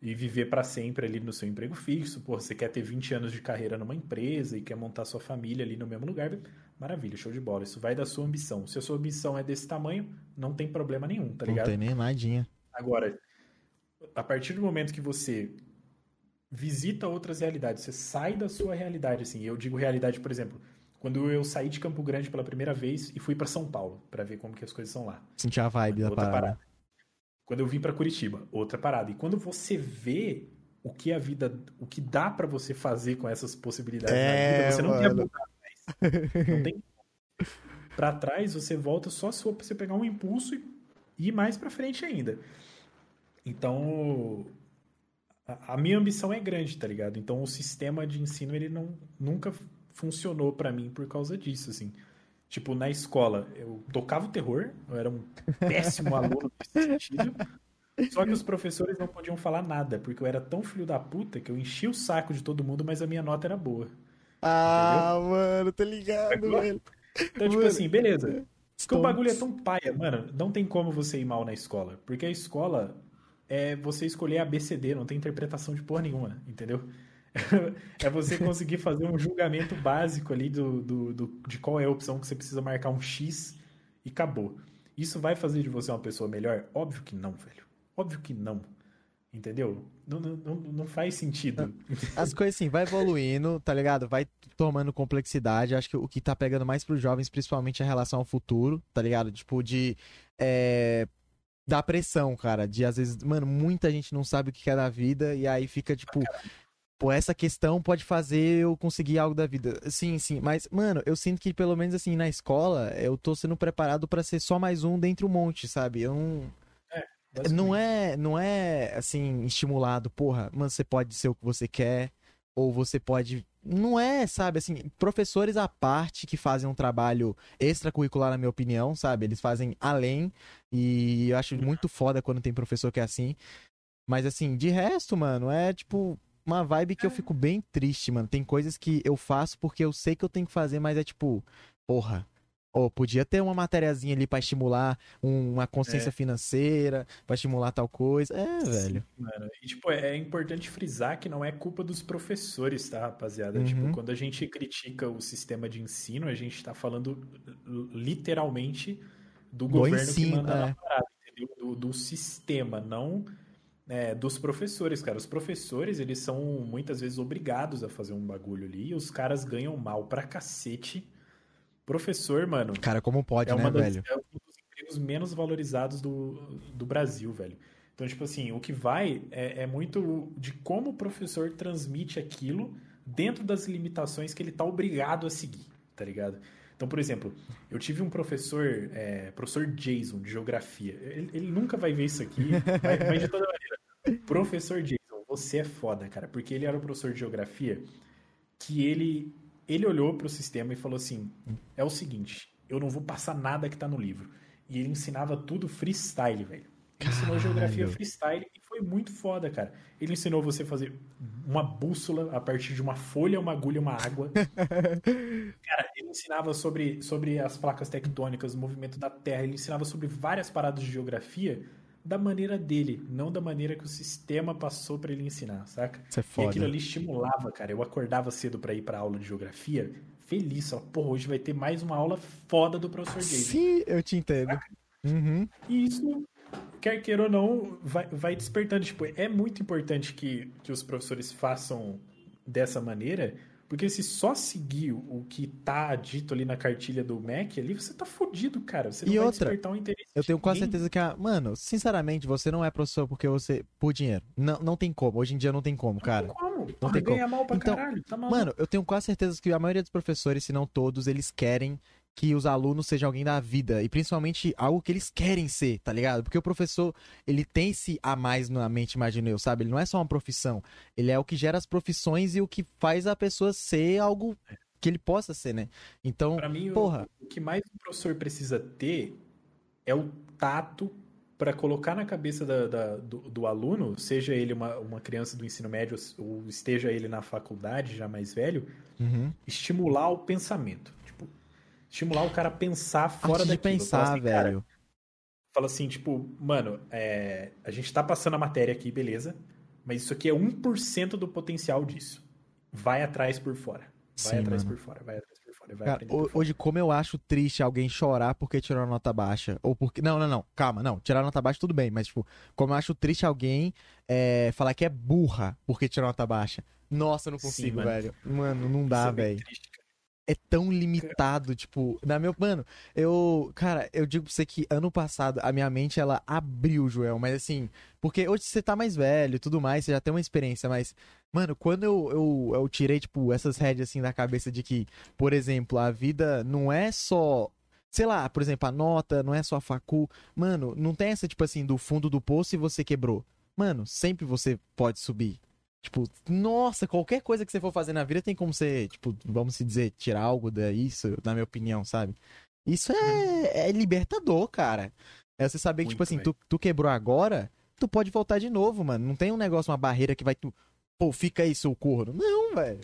e viver pra sempre ali no seu emprego fixo. Pô, você quer ter 20 anos de carreira numa empresa e quer montar sua família ali no mesmo lugar. Maravilha, show de bola. Isso vai da sua ambição. Se a sua ambição é desse tamanho, não tem problema nenhum, tá Não ligado? tem nem nadinha. Agora, a partir do momento que você visita outras realidades, você sai da sua realidade, assim. Eu digo realidade, por exemplo, quando eu saí de Campo Grande pela primeira vez e fui pra São Paulo pra ver como que as coisas são lá. Sentir a vibe da Outra parada. parada. Quando eu vim pra Curitiba, outra parada. E quando você vê o que a vida, o que dá pra você fazer com essas possibilidades É, na vida, você não quer mano. mudar mais. Não tem. Pra trás, você volta só se você pegar um impulso e ir mais pra frente ainda. Então, a, a minha ambição é grande, tá ligado? Então, o sistema de ensino ele não nunca funcionou pra mim por causa disso, assim. Tipo, na escola, eu tocava o terror, eu era um péssimo aluno nesse sentido. Só que os professores não podiam falar nada, porque eu era tão filho da puta que eu enchia o saco de todo mundo, mas a minha nota era boa. Ah, mano, tô ligado, Pegou? velho. Então, tipo Mano, assim, beleza. Porque o bagulho é tão paia, mano, não tem como você ir mal na escola. Porque a escola é você escolher ABCD, não tem interpretação de porra nenhuma, entendeu? É você conseguir fazer um julgamento básico ali do, do, do- de qual é a opção que você precisa marcar um X e acabou. Isso vai fazer de você uma pessoa melhor? Óbvio que não, velho. Óbvio que não. Entendeu? Não, não, não, faz sentido. As coisas assim, vai evoluindo, tá ligado? Vai tomando complexidade. Acho que o que tá pegando mais pros jovens, principalmente, é a relação ao futuro, tá ligado? Tipo, de. É... Da pressão, cara. De às vezes, mano, muita gente não sabe o que é da vida e aí fica tipo. Pô, essa questão pode fazer eu conseguir algo da vida. Sim, sim. Mas, mano, eu sinto que pelo menos assim, na escola, eu tô sendo preparado pra ser só mais um dentre um monte, sabe? Eu não. Não é, não é assim, estimulado, porra, mano, você pode ser o que você quer, ou você pode. Não é, sabe, assim, professores à parte que fazem um trabalho extracurricular, na minha opinião, sabe? Eles fazem além, e eu acho muito foda quando tem professor que é assim. Mas assim, de resto, mano, é tipo uma vibe que eu fico bem triste, mano. Tem coisas que eu faço porque eu sei que eu tenho que fazer, mas é tipo, porra. Ou podia ter uma matériazinha ali pra estimular um- uma consciência É. financeira, pra estimular tal coisa. É, velho. Mano, e, tipo, é é importante frisar que não é culpa dos professores, tá, rapaziada? Uhum. Tipo, quando a gente critica o sistema de ensino, a gente tá falando literalmente do, Do governo ensino, que manda é. na parada, entendeu? Do, do sistema, não é, dos professores, cara. Os professores, eles são muitas vezes obrigados a fazer um bagulho ali e os caras ganham mal pra cacete. Professor, mano, Cara, como pode, é né, das, velho? é um dos empregos menos valorizados do, do Brasil, velho. Então, tipo assim, o que vai é, é muito de como o professor transmite aquilo dentro das limitações que ele tá obrigado a seguir, tá ligado? Então, por exemplo, eu tive um professor, é, professor Jason, de geografia. Ele, ele, nunca vai ver isso aqui, mas, mas de toda. Professor Jason, você é foda, cara, porque ele era um professor de geografia que ele, ele olhou para o sistema e falou assim: é o seguinte, eu não vou passar nada que tá no livro. E ele ensinava tudo freestyle, velho. Ele ensinou geografia freestyle e foi muito foda, cara. Ele ensinou você a fazer uma bússola a partir de uma folha, uma agulha, uma água. cara, ele ensinava sobre, sobre as placas tectônicas, o movimento da Terra. Ele ensinava sobre várias paradas de geografia da maneira dele, não da maneira que o sistema passou para ele ensinar, saca? Isso é foda. E aquilo ali estimulava, cara. Eu acordava cedo para ir para aula de geografia, feliz, ó. Pô, hoje vai ter mais uma aula foda do professor Jason. Sim, eu te entendo. Uhum. E isso quer queira ou não, vai, vai despertando. Tipo, é muito importante que, que os professores façam dessa maneira, porque se só seguir o que tá dito ali na cartilha do MEC ali, você tá fodido, cara. Você não e vai outra, despertar um interesse. Eu tenho quase certeza que, a... mano, sinceramente, você não é professor porque você. por dinheiro. Não, não tem como. Hoje em dia não tem como, cara. Não tem como. Não Porra, tem como. mal pra Então, caralho. Tá maluco. Mano, eu tenho quase certeza que a maioria dos professores, se não todos, eles querem que os alunos sejam alguém da vida. E principalmente algo que eles querem ser, tá ligado? Porque o professor, ele tem esse a mais na mente, imagino eu, sabe? Ele não é só uma profissão. Ele é o que gera as profissões e o que faz a pessoa ser algo que ele possa ser, né? Então, Pra mim, o- porra. o que mais o professor precisa ter é o tato para colocar na cabeça da- da- do, do aluno, seja ele uma, uma criança do ensino médio ou esteja ele na faculdade, já mais velho, Uhum. estimular o pensamento. Estimular o cara a pensar fora Antes de daquilo. pensar, assim, velho. fala assim, tipo, mano, é, a gente tá passando a matéria aqui, beleza, mas isso aqui é 1% do potencial disso. Vai atrás por fora. Vai Sim, atrás mano. por fora, vai atrás por fora, vai Cara, por ho- fora. hoje, como eu acho triste alguém chorar porque tirou nota baixa. Ou porque. Não, não, não. Calma, não. Tirar nota baixa tudo bem, mas, tipo, como eu acho triste alguém é, falar que é burra porque tirou nota baixa. Nossa, eu não Sim, consigo, mano. velho. Mano, não dá, é velho. triste. É tão limitado, tipo, na meu. Mano, eu. Cara, eu digo pra você que ano passado a minha mente ela abriu, Joel, mas assim. Porque hoje você tá mais velho e tudo mais, você já tem uma experiência, mas. Mano, quando eu, eu, eu tirei, tipo, essas rédeas assim da cabeça de que, por exemplo, a vida não é só. Sei lá, por exemplo, a nota não é só a facu. Mano, não tem essa, tipo assim, do fundo do poço e você quebrou. Mano, sempre você pode subir. Tipo, nossa, qualquer coisa que você for fazer na vida tem como você, tipo, vamos se dizer, tirar algo disso, na minha opinião, sabe? Isso é, é libertador, cara. É você saber que, tipo Muito, assim, velho. tu, tu quebrou agora, tu pode voltar de novo, mano. Não tem um negócio, uma barreira que vai tu. Pô, fica aí, seu corno. Não, velho.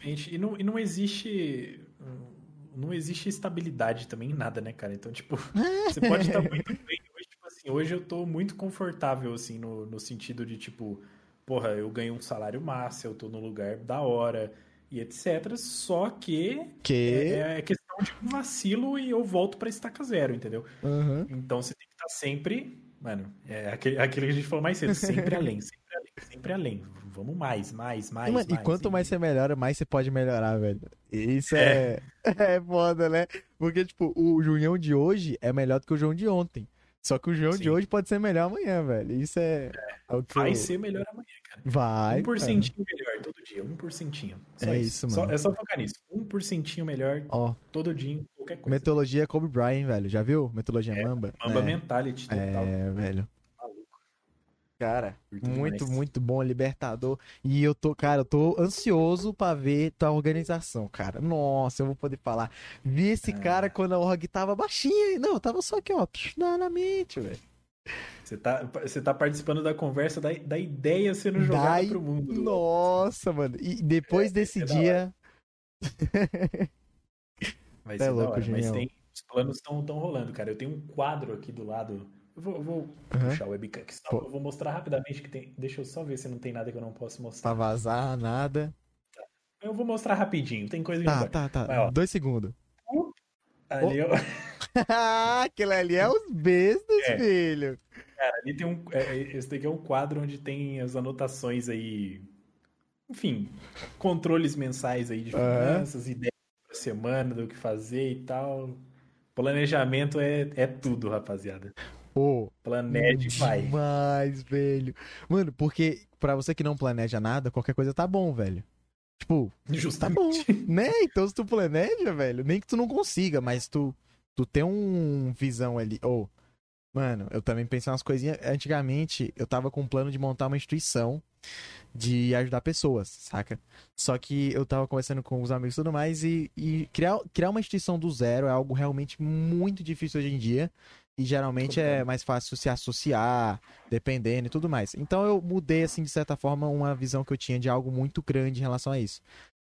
Gente, E não, e não existe. Não existe estabilidade também em nada, né, cara? Então, tipo, você pode estar muito bem. Hoje, tipo assim, hoje eu tô muito confortável, assim, no, no sentido de, tipo, porra, eu ganho um salário massa, eu tô no lugar da hora e etc. Só que Que. é, é questão de um vacilo e eu volto pra estaca zero, entendeu? Uhum. Então você tem que estar sempre. Mano, é aquele, aquele que a gente falou mais cedo, sempre além, sempre além, sempre além. Vamos mais, mais, mais. E, mano, e mais, quanto mais você melhora, mais você pode melhorar, velho. Isso é... é. foda, né? Porque, tipo, o Junhão de hoje é melhor do que o João de ontem. Só que o João de Sim. hoje pode ser melhor amanhã, velho. Isso é. é o que Vai eu- ser melhor amanhã, cara. Vai. Um cara. porcentinho melhor todo dia, um porcentinho. Só É isso. isso, Só- mano. é só focar nisso. Um porcentinho melhor Ó, todo dia, em qualquer coisa. metodologia Kobe Bryant, velho. Já viu? Metodologia É, Mamba? Mamba é. mentality total. É, velho. Cara, muito, demais. muito bom, libertador. E eu tô, cara, eu tô ansioso pra ver tua organização, cara. Nossa, eu vou poder falar. Vi esse É. cara quando a org tava baixinha. Não, tava só aqui, ó, na, na mente, velho. Você tá, você tá participando da conversa da, da ideia sendo jogada Dai- pro mundo. Nossa, mano. E depois desse é da dia. Vai É ser da louco, hora, mas tem, os planos estão tão rolando, cara. Eu tenho um quadro aqui do lado. Eu vou, eu vou Aham. puxar o webcam aqui, só, eu vou mostrar rapidamente que tem. Deixa eu só ver se não tem nada que eu não posso Pra mostrar. vazar, nada. Eu vou mostrar rapidinho, tem coisa que Tá, não tá, tá. Vai, ó. Dois segundos. Ali, ó, Aquele ali é os bestas, É. filho. cara, ali tem um. é, esse daqui é um quadro onde tem as anotações aí. Enfim, controles mensais aí de finanças, ideias pra semana do que fazer e tal. Planejamento é, é tudo, rapaziada. Pô, Planeje vai. demais, velho. Mano, porque pra você que não planeja nada, qualquer coisa tá bom, velho. Tipo, tá bom, Justamente. né? Então se tu planeja, velho, nem que tu não consiga, mas tu, tu tem um visão ali. Ou, mano, eu também pensei umas coisinhas. Antigamente, eu tava com um plano de montar uma instituição de ajudar pessoas, saca? Só que eu tava conversando com os amigos e tudo mais, e, e criar, criar uma instituição do zero é algo realmente muito difícil hoje em dia. E geralmente é mais fácil se associar, dependendo e tudo mais. Então eu mudei, assim, de certa forma, uma visão que eu tinha de algo muito grande em relação a isso.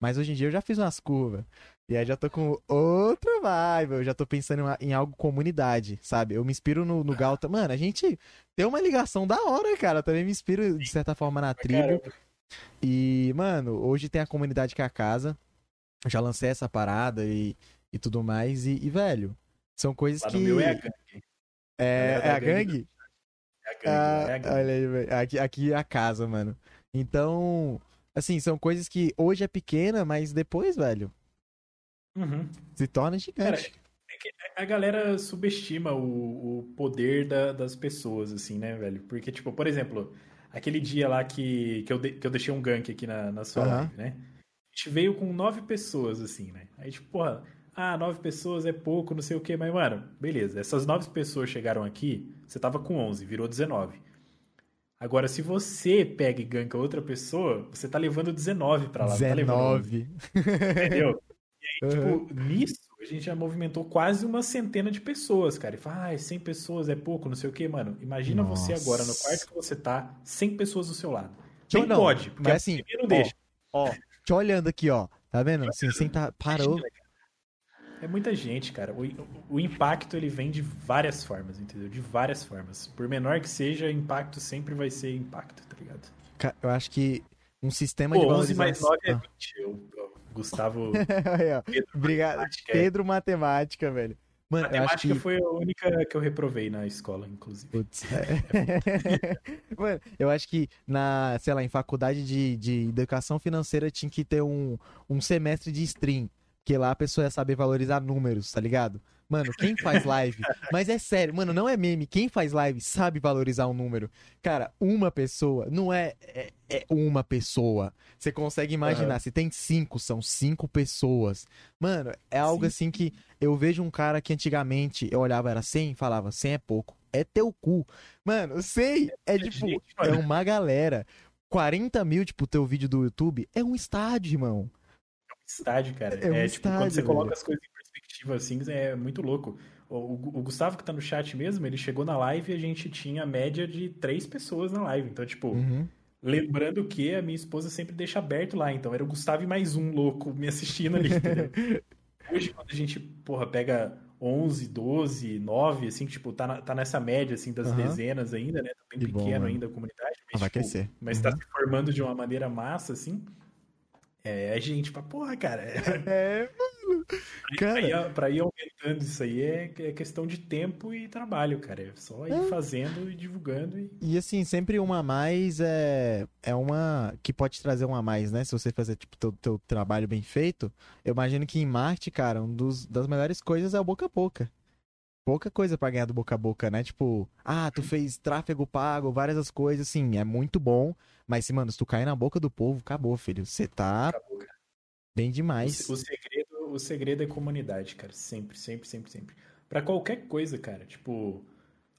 Mas hoje em dia eu já fiz umas curvas. E aí já tô com outra vibe. Eu já tô pensando em, algo comunidade, sabe? Eu me inspiro no, no Galta. Mano, a gente tem uma ligação da hora, cara. Eu também me inspiro, de certa forma, na tribo. E, mano, hoje tem a comunidade que é a casa. Eu já lancei essa parada e, e tudo mais. E, e, velho, são coisas Lá que. no meu é a gangue. É, Galera é da a gangue? É a gangue, Ah, é a gangue. olha aí, velho. Aqui, aqui é a casa, mano. Então, assim, são coisas que hoje é pequena, mas depois, velho, Uhum. se torna Cara, gigante. é que a galera subestima o, o poder da- das pessoas, assim, né, velho? Porque, tipo, por exemplo, aquele dia lá que, que, eu, de- que eu deixei um gank aqui na, na sua Aham. live, né? A gente veio com nove pessoas, assim, né? Aí, tipo, porra, ah, nove pessoas é pouco, não sei o quê, mas, mano, beleza. Essas nove pessoas chegaram aqui, você tava com 11, virou 19. Agora, se você pega e ganka outra pessoa, você tá levando 19 pra lá, não tá levando 11, 19. entendeu? E aí, Uhum. tipo, nisso, a gente já movimentou quase uma centena de pessoas, cara. E fala, ah, 100 pessoas é pouco, não sei o quê, mano. Imagina você Nossa. agora, no quarto que você tá, 100 pessoas do seu lado. Ou Nem não, pode, mas assim, não deixa. Ó, te olhando aqui, ó. Tá vendo? Assim, sem tá. Parou. É muita gente, cara. O, o impacto, ele vem de várias formas, entendeu? De várias formas. Por menor que seja, impacto sempre vai ser impacto, tá ligado? Eu acho que um sistema de Pô, 11 mais valorização. 9 é 20. Eu, eu- Gustavo. Pedro Obrigado. Matemática, é. Pedro Matemática, velho. Mano, Matemática que. foi a única que eu reprovei na escola, inclusive. Putz, é. Mano, eu acho que na, sei lá, em faculdade de, de educação financeira tinha que ter um, um semestre de stream. Que lá a pessoa ia saber valorizar números, tá ligado? Mano, quem faz live? Mas é sério, mano, não é meme. Quem faz live sabe valorizar um número. Cara, uma pessoa não é, é, é uma pessoa. Você consegue imaginar, Aham. se tem cinco, são cinco pessoas. Mano, é algo Sim. assim que eu vejo um cara que antigamente eu olhava, era 100 e falava, 100 é pouco. É teu cu. Mano, 100 é muita tipo, é uma galera. 40 mil, tipo, teu vídeo do YouTube é um estádio, irmão. Estádio, cara. É um É, tipo, quando estádio, você coloca velho. as coisas em perspectiva assim, é muito louco. O, o- Gustavo que tá no chat mesmo, ele chegou na live e a gente tinha a média de três pessoas na live. Então, tipo, Uhum. lembrando que a minha esposa sempre deixa aberto lá. Então, era o Gustavo e mais um louco me assistindo ali, entendeu? Hoje, quando a gente, porra, pega 11, 12, 9, assim, tipo, tá, na- tá nessa média, assim, das Aham. dezenas ainda, né? Tá bem Que bom, pequeno mano. ainda a comunidade. Ah, vai tipo, crescer. Mas tá se formando de uma maneira massa, assim. É, é gente pra porra, cara. É, mano. Pra ir, Cara, pra ir aumentando isso aí é, é questão de tempo e trabalho, cara. É só ir É. fazendo e divulgando. E... e assim, sempre uma a mais é, é uma que pode trazer uma a mais, né? Se você fazer, tipo, teu, teu trabalho bem feito. Eu imagino que em Marte, cara, um dos, das melhores coisas é o boca a boca. Pouca coisa pra ganhar do boca a boca, né? Tipo, ah, tu fez tráfego pago, várias as coisas, assim, é muito bom. Mas, mano, se tu cair na boca do povo, acabou, filho. Você tá Acabou, bem O, demais. se- o segredo, o segredo é comunidade, cara. Sempre, sempre, sempre, sempre. Pra qualquer coisa, cara. Tipo,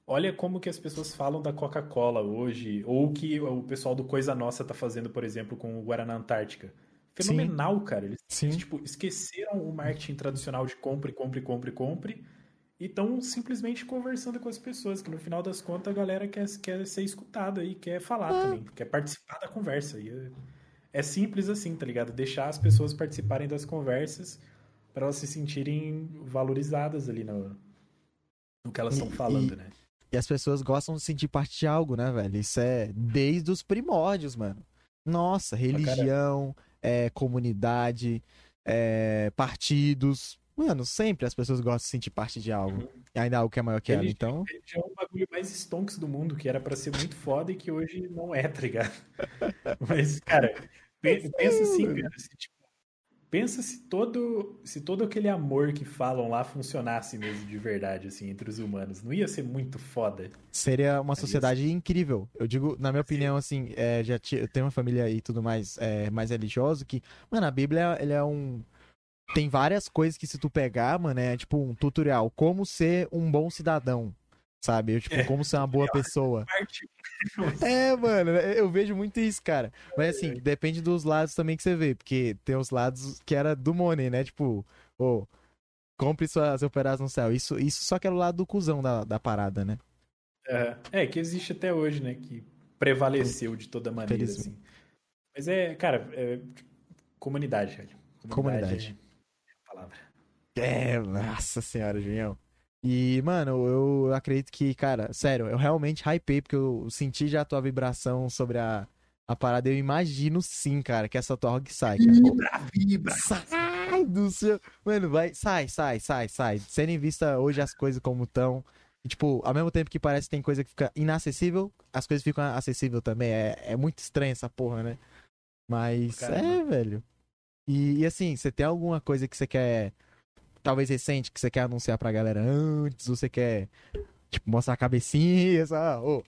olha como que as pessoas falam da Coca-Cola hoje, ou o que o pessoal do Coisa Nossa tá fazendo, por exemplo, com o Guaraná Antártica. Fenomenal, cara. Eles, Sim. tipo, esqueceram o marketing tradicional de compre, compre, compre, compre. E estão simplesmente conversando com as pessoas, que no final das contas a galera quer, quer ser escutada e quer falar Ah. também, quer participar da conversa. E é, é simples assim, tá ligado? Deixar as pessoas participarem das conversas para elas se sentirem valorizadas ali no, no que elas estão falando, e- né? E as pessoas gostam de sentir parte de algo, né, velho? Isso é desde os primórdios, mano. Nossa, religião, é, comunidade, é, partidos. Mano, sempre as pessoas gostam de sentir parte de algo. Uhum. E ainda algo que é maior que ela. Então, Religião é o bagulho mais stonks do mundo, que era pra ser muito foda e que hoje não é, tá ligado? Mas, cara, pe- pensa assim, cara, se, tipo, pensa se todo, se todo aquele amor que falam lá funcionasse mesmo de verdade, assim, entre os humanos. Não ia ser muito foda? Seria uma sociedade incrível. Eu digo, na minha opinião, assim, é, já eu tenho uma família e tudo mais, é, mais religioso que, mano, a Bíblia, ele é um tem várias coisas que se tu pegar, mano, é tipo um tutorial, como ser um bom cidadão, sabe? Eu, tipo, é, como ser uma boa pessoa. É, mano, eu vejo muito isso, cara. Mas assim, depende dos lados também que você vê, porque tem os lados que era do money, né? Tipo, ô, oh, compre suas operações no céu. Isso, isso só que era o lado do cuzão da, da parada, né? É, é, que existe até hoje, né? Que prevaleceu de toda maneira, assim. Mas é, cara, é, comunidade, velho. Comunidade. comunidade. É, nossa senhora, Julião. E, mano, eu acredito que, cara, sério, eu realmente hypei, porque eu senti já a tua vibração sobre a, a parada. Eu imagino sim, cara, que essa tua rock sai, cara. Vibra, vibra. Sai do céu. Mano, vai, sai, sai, sai, sai. Sendo em vista hoje as coisas como estão. Tipo, ao mesmo tempo que parece que tem coisa que fica inacessível, as coisas ficam acessíveis também. É, é muito estranho essa porra, né? Mas, Caramba. é, velho. E, e, assim, você tem alguma coisa que você quer, talvez recente, que você quer anunciar pra galera antes, ou você quer, tipo, mostrar a cabecinha, sabe? Oh,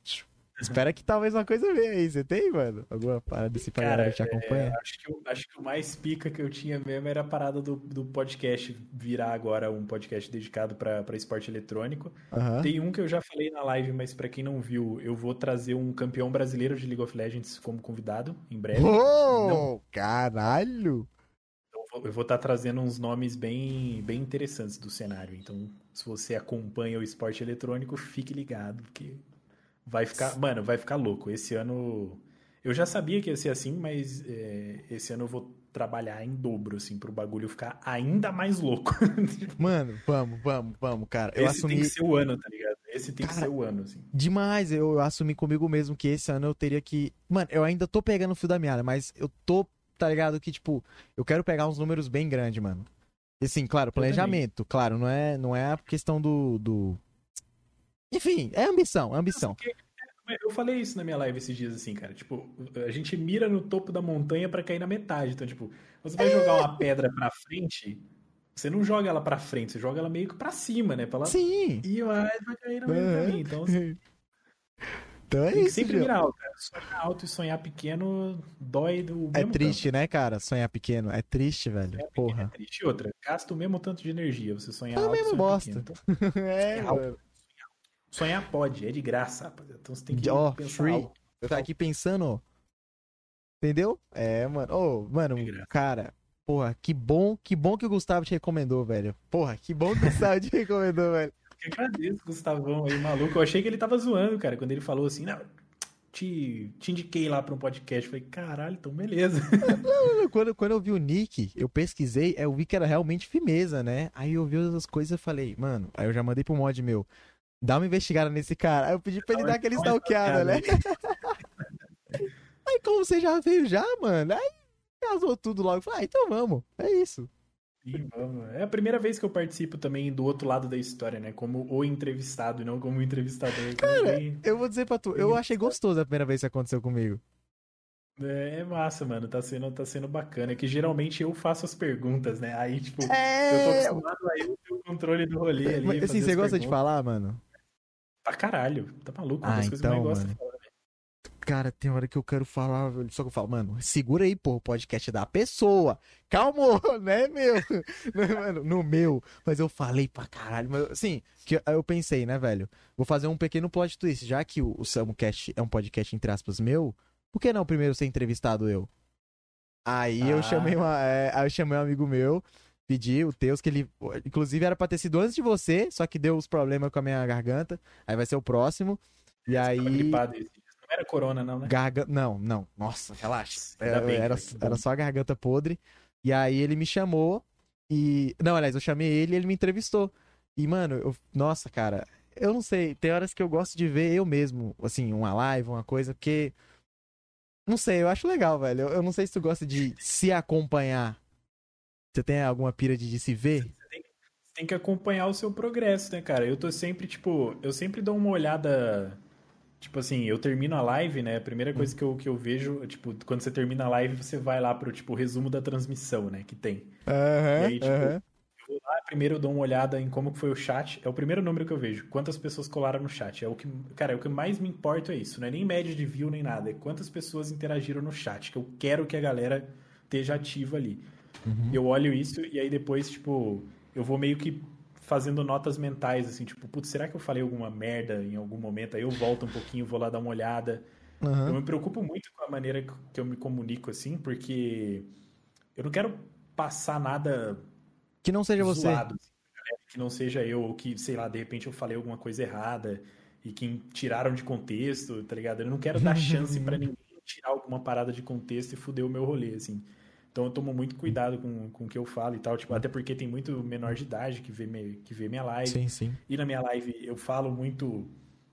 espera que talvez uma coisa venha aí. Você tem, mano? Alguma parada desse pra galera que te acompanha? É, acho, que, acho que o mais pica que eu tinha mesmo era a parada do, do podcast virar agora um podcast dedicado pra, pra esporte eletrônico. Uhum. Tem um que eu já falei na live, mas pra quem não viu, eu vou trazer um campeão brasileiro de League of Legends como convidado em breve. Oh, não... caralho! Eu vou estar tá trazendo uns nomes bem, bem interessantes do cenário. Então, se você acompanha o esporte eletrônico, fique ligado, porque vai ficar. Mano, vai ficar louco. Esse ano. Eu já sabia que ia ser assim, mas é, esse ano eu vou trabalhar em dobro, assim, pro bagulho ficar ainda mais louco. Mano, vamos, vamos, vamos, cara. Eu esse assumi... tem que ser o ano, tá ligado? Esse tem cara, que ser o ano, assim. Demais, eu, eu assumi comigo mesmo que esse ano eu teria que. Mano, eu ainda tô pegando o fio da meada, mas eu tô tá ligado? Que, tipo, eu quero pegar uns números bem grandes, mano. E assim, claro, planejamento, claro, não é, não é a questão do, do. Enfim, é ambição, é ambição. Eu falei isso na minha live esses dias, assim, cara. Tipo, a gente mira no topo da montanha para cair na metade. Então, tipo, você vai é... jogar uma pedra pra frente, você não joga ela pra frente, você joga ela meio que pra cima, né? Pra ela... Sim. E vai cair do caminho. Então, assim... Então é isso, sempre mirar alto, cara. Sonhar alto e sonhar pequeno dói do É triste, tanto. né, cara? Sonhar pequeno. É triste, velho. Sonhar Porra. É triste. Outra, gasta o mesmo tanto de energia. Você sonhar é alto mesmo bosta. Pequeno. Então, é, mano. Sonhar pode, é de graça, rapaziada. Então você tem que oh, pensar free. Alto. Eu tava aqui pensando, Entendeu? É, mano. Ô, oh, mano, cara, porra, que bom, que bom que o Gustavo te recomendou, velho. Porra, que bom que o Gustavo te recomendou, velho que agradeço, Gustavão aí, maluco. Eu achei que ele tava zoando, cara, quando ele falou assim, não, te, te indiquei lá pra um podcast. Eu falei, caralho, então beleza. quando, quando eu vi o Nick, eu pesquisei, eu vi que era realmente firmeza, né? Aí eu vi as coisas e falei, mano, aí eu já mandei pro mod meu, dá uma investigada nesse cara. Aí eu pedi pra ele dar aquele stalkeada, né? aí como você já veio já, mano, aí casou tudo logo. Eu falei, ah, então vamos, é isso. Sim, vamos. É a primeira vez que eu participo também do outro lado da história, né? Como o entrevistado e não como entrevistador. Cara, eu vou dizer pra tu, eu achei gostoso a primeira vez que aconteceu comigo. É, é massa, mano. Tá sendo, tá sendo bacana. É que geralmente eu faço as perguntas, né? Aí, tipo, é... eu tô acostumado a eu ter o controle do rolê ali. Mas, assim, você gosta perguntas. de falar, mano? Pra caralho. Tá maluco? Uma ah, das então, coisas que eu mais gosto de falar. Cara, tem hora que eu quero falar, só que eu falo, mano, segura aí, pô, o podcast é da pessoa. Calma, né, meu? mano, no meu. Mas eu falei pra caralho. Mas, assim, que eu pensei, né, velho? Vou fazer um pequeno plot twist. Já que o, o Samucast é um podcast, entre aspas, meu, por que não primeiro ser entrevistado eu? Aí ah. eu chamei uma, é, aí eu chamei um amigo meu, pedi o Teus, que ele, inclusive, era pra ter sido antes de você, só que deu os problemas com a minha garganta. Aí vai ser o próximo. E aí. Gripado esse não era corona, não, né? Garga... Não, não. Nossa, relaxa. Era, bem, era, era só a garganta podre. E aí ele me chamou e. Não, aliás, eu chamei ele e ele me entrevistou. E, mano, eu... nossa, cara, eu não sei. Tem horas que eu gosto de ver eu mesmo, assim, uma live, uma coisa, porque. Não sei, eu acho legal, velho. Eu, eu não sei se tu gosta de se acompanhar. Você tem alguma pira de, de se ver? Você tem, você tem que acompanhar o seu progresso, né, cara? Eu tô sempre, tipo, eu sempre dou uma olhada Tipo assim, eu termino a live, né? A primeira coisa que eu, que eu vejo, tipo, quando você termina a live, você vai lá pro, tipo, resumo da transmissão, né? Que tem. Aham, E aí, tipo, aham. eu vou lá, primeiro eu dou uma olhada em como foi o chat. É o primeiro número que eu vejo. Quantas pessoas colaram no chat. É o que, cara, é o que mais me importa é isso. Não é nem média de view nem nada. É quantas pessoas interagiram no chat. Que eu quero que a galera esteja ativa ali. Uhum. Eu olho isso e aí depois, tipo, eu vou meio que fazendo notas mentais, assim, tipo, putz, será que eu falei alguma merda em algum momento? Aí eu volto um pouquinho, vou lá dar uma olhada. Eu Aham. me preocupo muito com a maneira que eu me comunico, assim, porque eu não quero passar nada Que não seja você. zoado, assim, pra galera, que não seja eu, ou que, sei lá, de repente eu falei alguma coisa errada e que tiraram de contexto, tá ligado? Eu não quero dar chance pra ninguém tirar alguma parada de contexto e fuder o meu rolê, assim. Então eu tomo muito cuidado com, com o que eu falo e tal, tipo, até porque tem muito menor de idade que vê, me, que vê minha live. Sim, sim. E na minha live eu falo muito.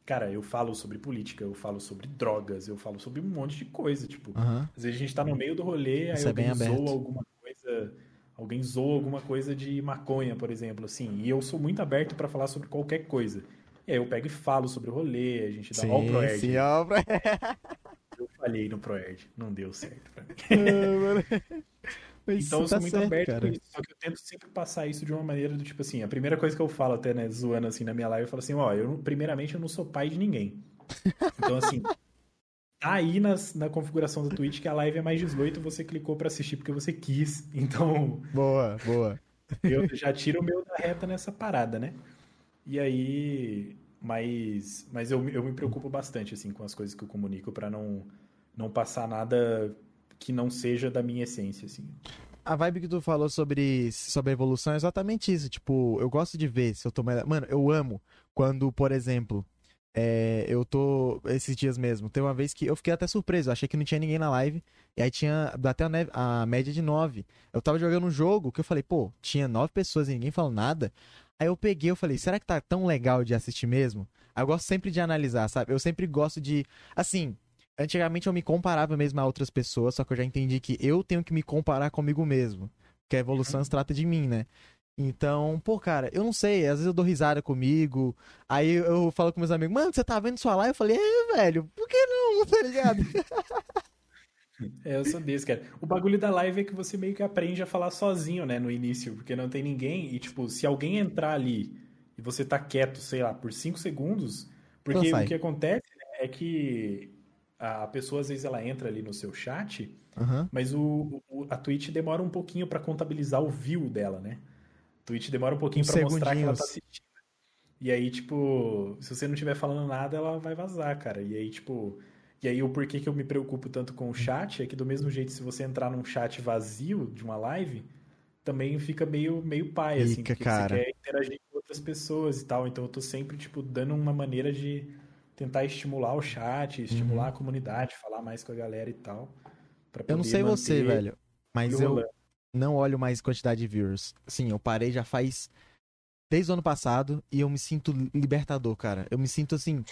Cara, eu falo sobre política, eu falo sobre drogas, eu falo sobre um monte de coisa. Tipo, Aham. às vezes a gente tá no meio do rolê, aí Isso é bem alguém aberto. zoa alguma coisa. Alguém zoa alguma coisa de maconha, por exemplo, assim. E eu sou muito aberto pra falar sobre qualquer coisa. E aí eu pego e falo sobre o rolê, a gente dá Sim, ó o Proerd. sim, ó, pro- Eu falhei no Proerd, não deu certo pra mim. Mas Então eu tá sou muito certo, aberto cara. isso. Só que eu tento sempre passar isso de uma maneira do tipo assim, a primeira coisa que eu falo até, né, zoando assim na minha live, eu falo assim, ó, eu primeiramente eu não sou pai de ninguém. Então assim, tá aí nas, na configuração da Twitch que a live é mais 18, você clicou pra assistir porque você quis. Então, Boa, boa. eu já tiro o meu da reta nessa parada, né? E aí, mas mas eu, eu me preocupo bastante assim com as coisas que eu comunico pra não não passar nada que não seja da minha essência assim. A vibe que tu falou sobre, sobre a evolução é exatamente isso. Tipo, eu gosto de ver se eu tô melhor. Mano, eu amo quando, por exemplo, é, eu tô. Esses dias mesmo. Tem uma vez que eu fiquei até surpreso. Eu achei que não tinha ninguém na live. E aí tinha. Bateu a, a média de nove. Eu tava jogando um jogo que eu falei, pô, tinha nove pessoas e ninguém falou nada. Aí eu peguei, eu falei, será que tá tão legal de assistir mesmo? Aí eu gosto sempre de analisar, sabe? Eu sempre gosto de. Assim, antigamente eu me comparava mesmo a outras pessoas, só que eu já entendi que eu tenho que me comparar comigo mesmo. Que a evolução se trata de mim, né? Então, pô, cara, eu não sei, às vezes eu dou risada comigo, aí eu falo com meus amigos, mano, você tá vendo sua live? Eu falei, é, velho, por que não, tá ligado? É, eu sou desse, cara. O bagulho da live é que você meio que aprende a falar sozinho, né, no início, porque não tem ninguém. E, tipo, se alguém entrar ali e você tá quieto, sei lá, por 5 segundos, porque o que acontece né, é que a pessoa, às vezes, ela entra ali no seu chat, Aham. mas o, o- a Twitch demora um pouquinho pra contabilizar o view dela, né? A Twitch demora um pouquinho pra mostrar que ela tá assistindo. E aí, tipo, se você não estiver falando nada, ela vai vazar, cara. E aí, tipo. E aí, o porquê que eu me preocupo tanto com o chat é que, do mesmo jeito, se você entrar num chat vazio de uma live, também fica meio, meio pai, assim, porque cara. você quer interagir com outras pessoas e tal. Então, eu tô sempre, tipo, dando uma maneira de tentar estimular o chat, estimular Uhum. a comunidade, falar mais com a galera e tal. pra Eu não sei você, velho, mas eu rolando. não olho mais quantidade de viewers. Sim, eu parei já faz desde o ano passado e eu me sinto libertador, cara. Eu me sinto assim,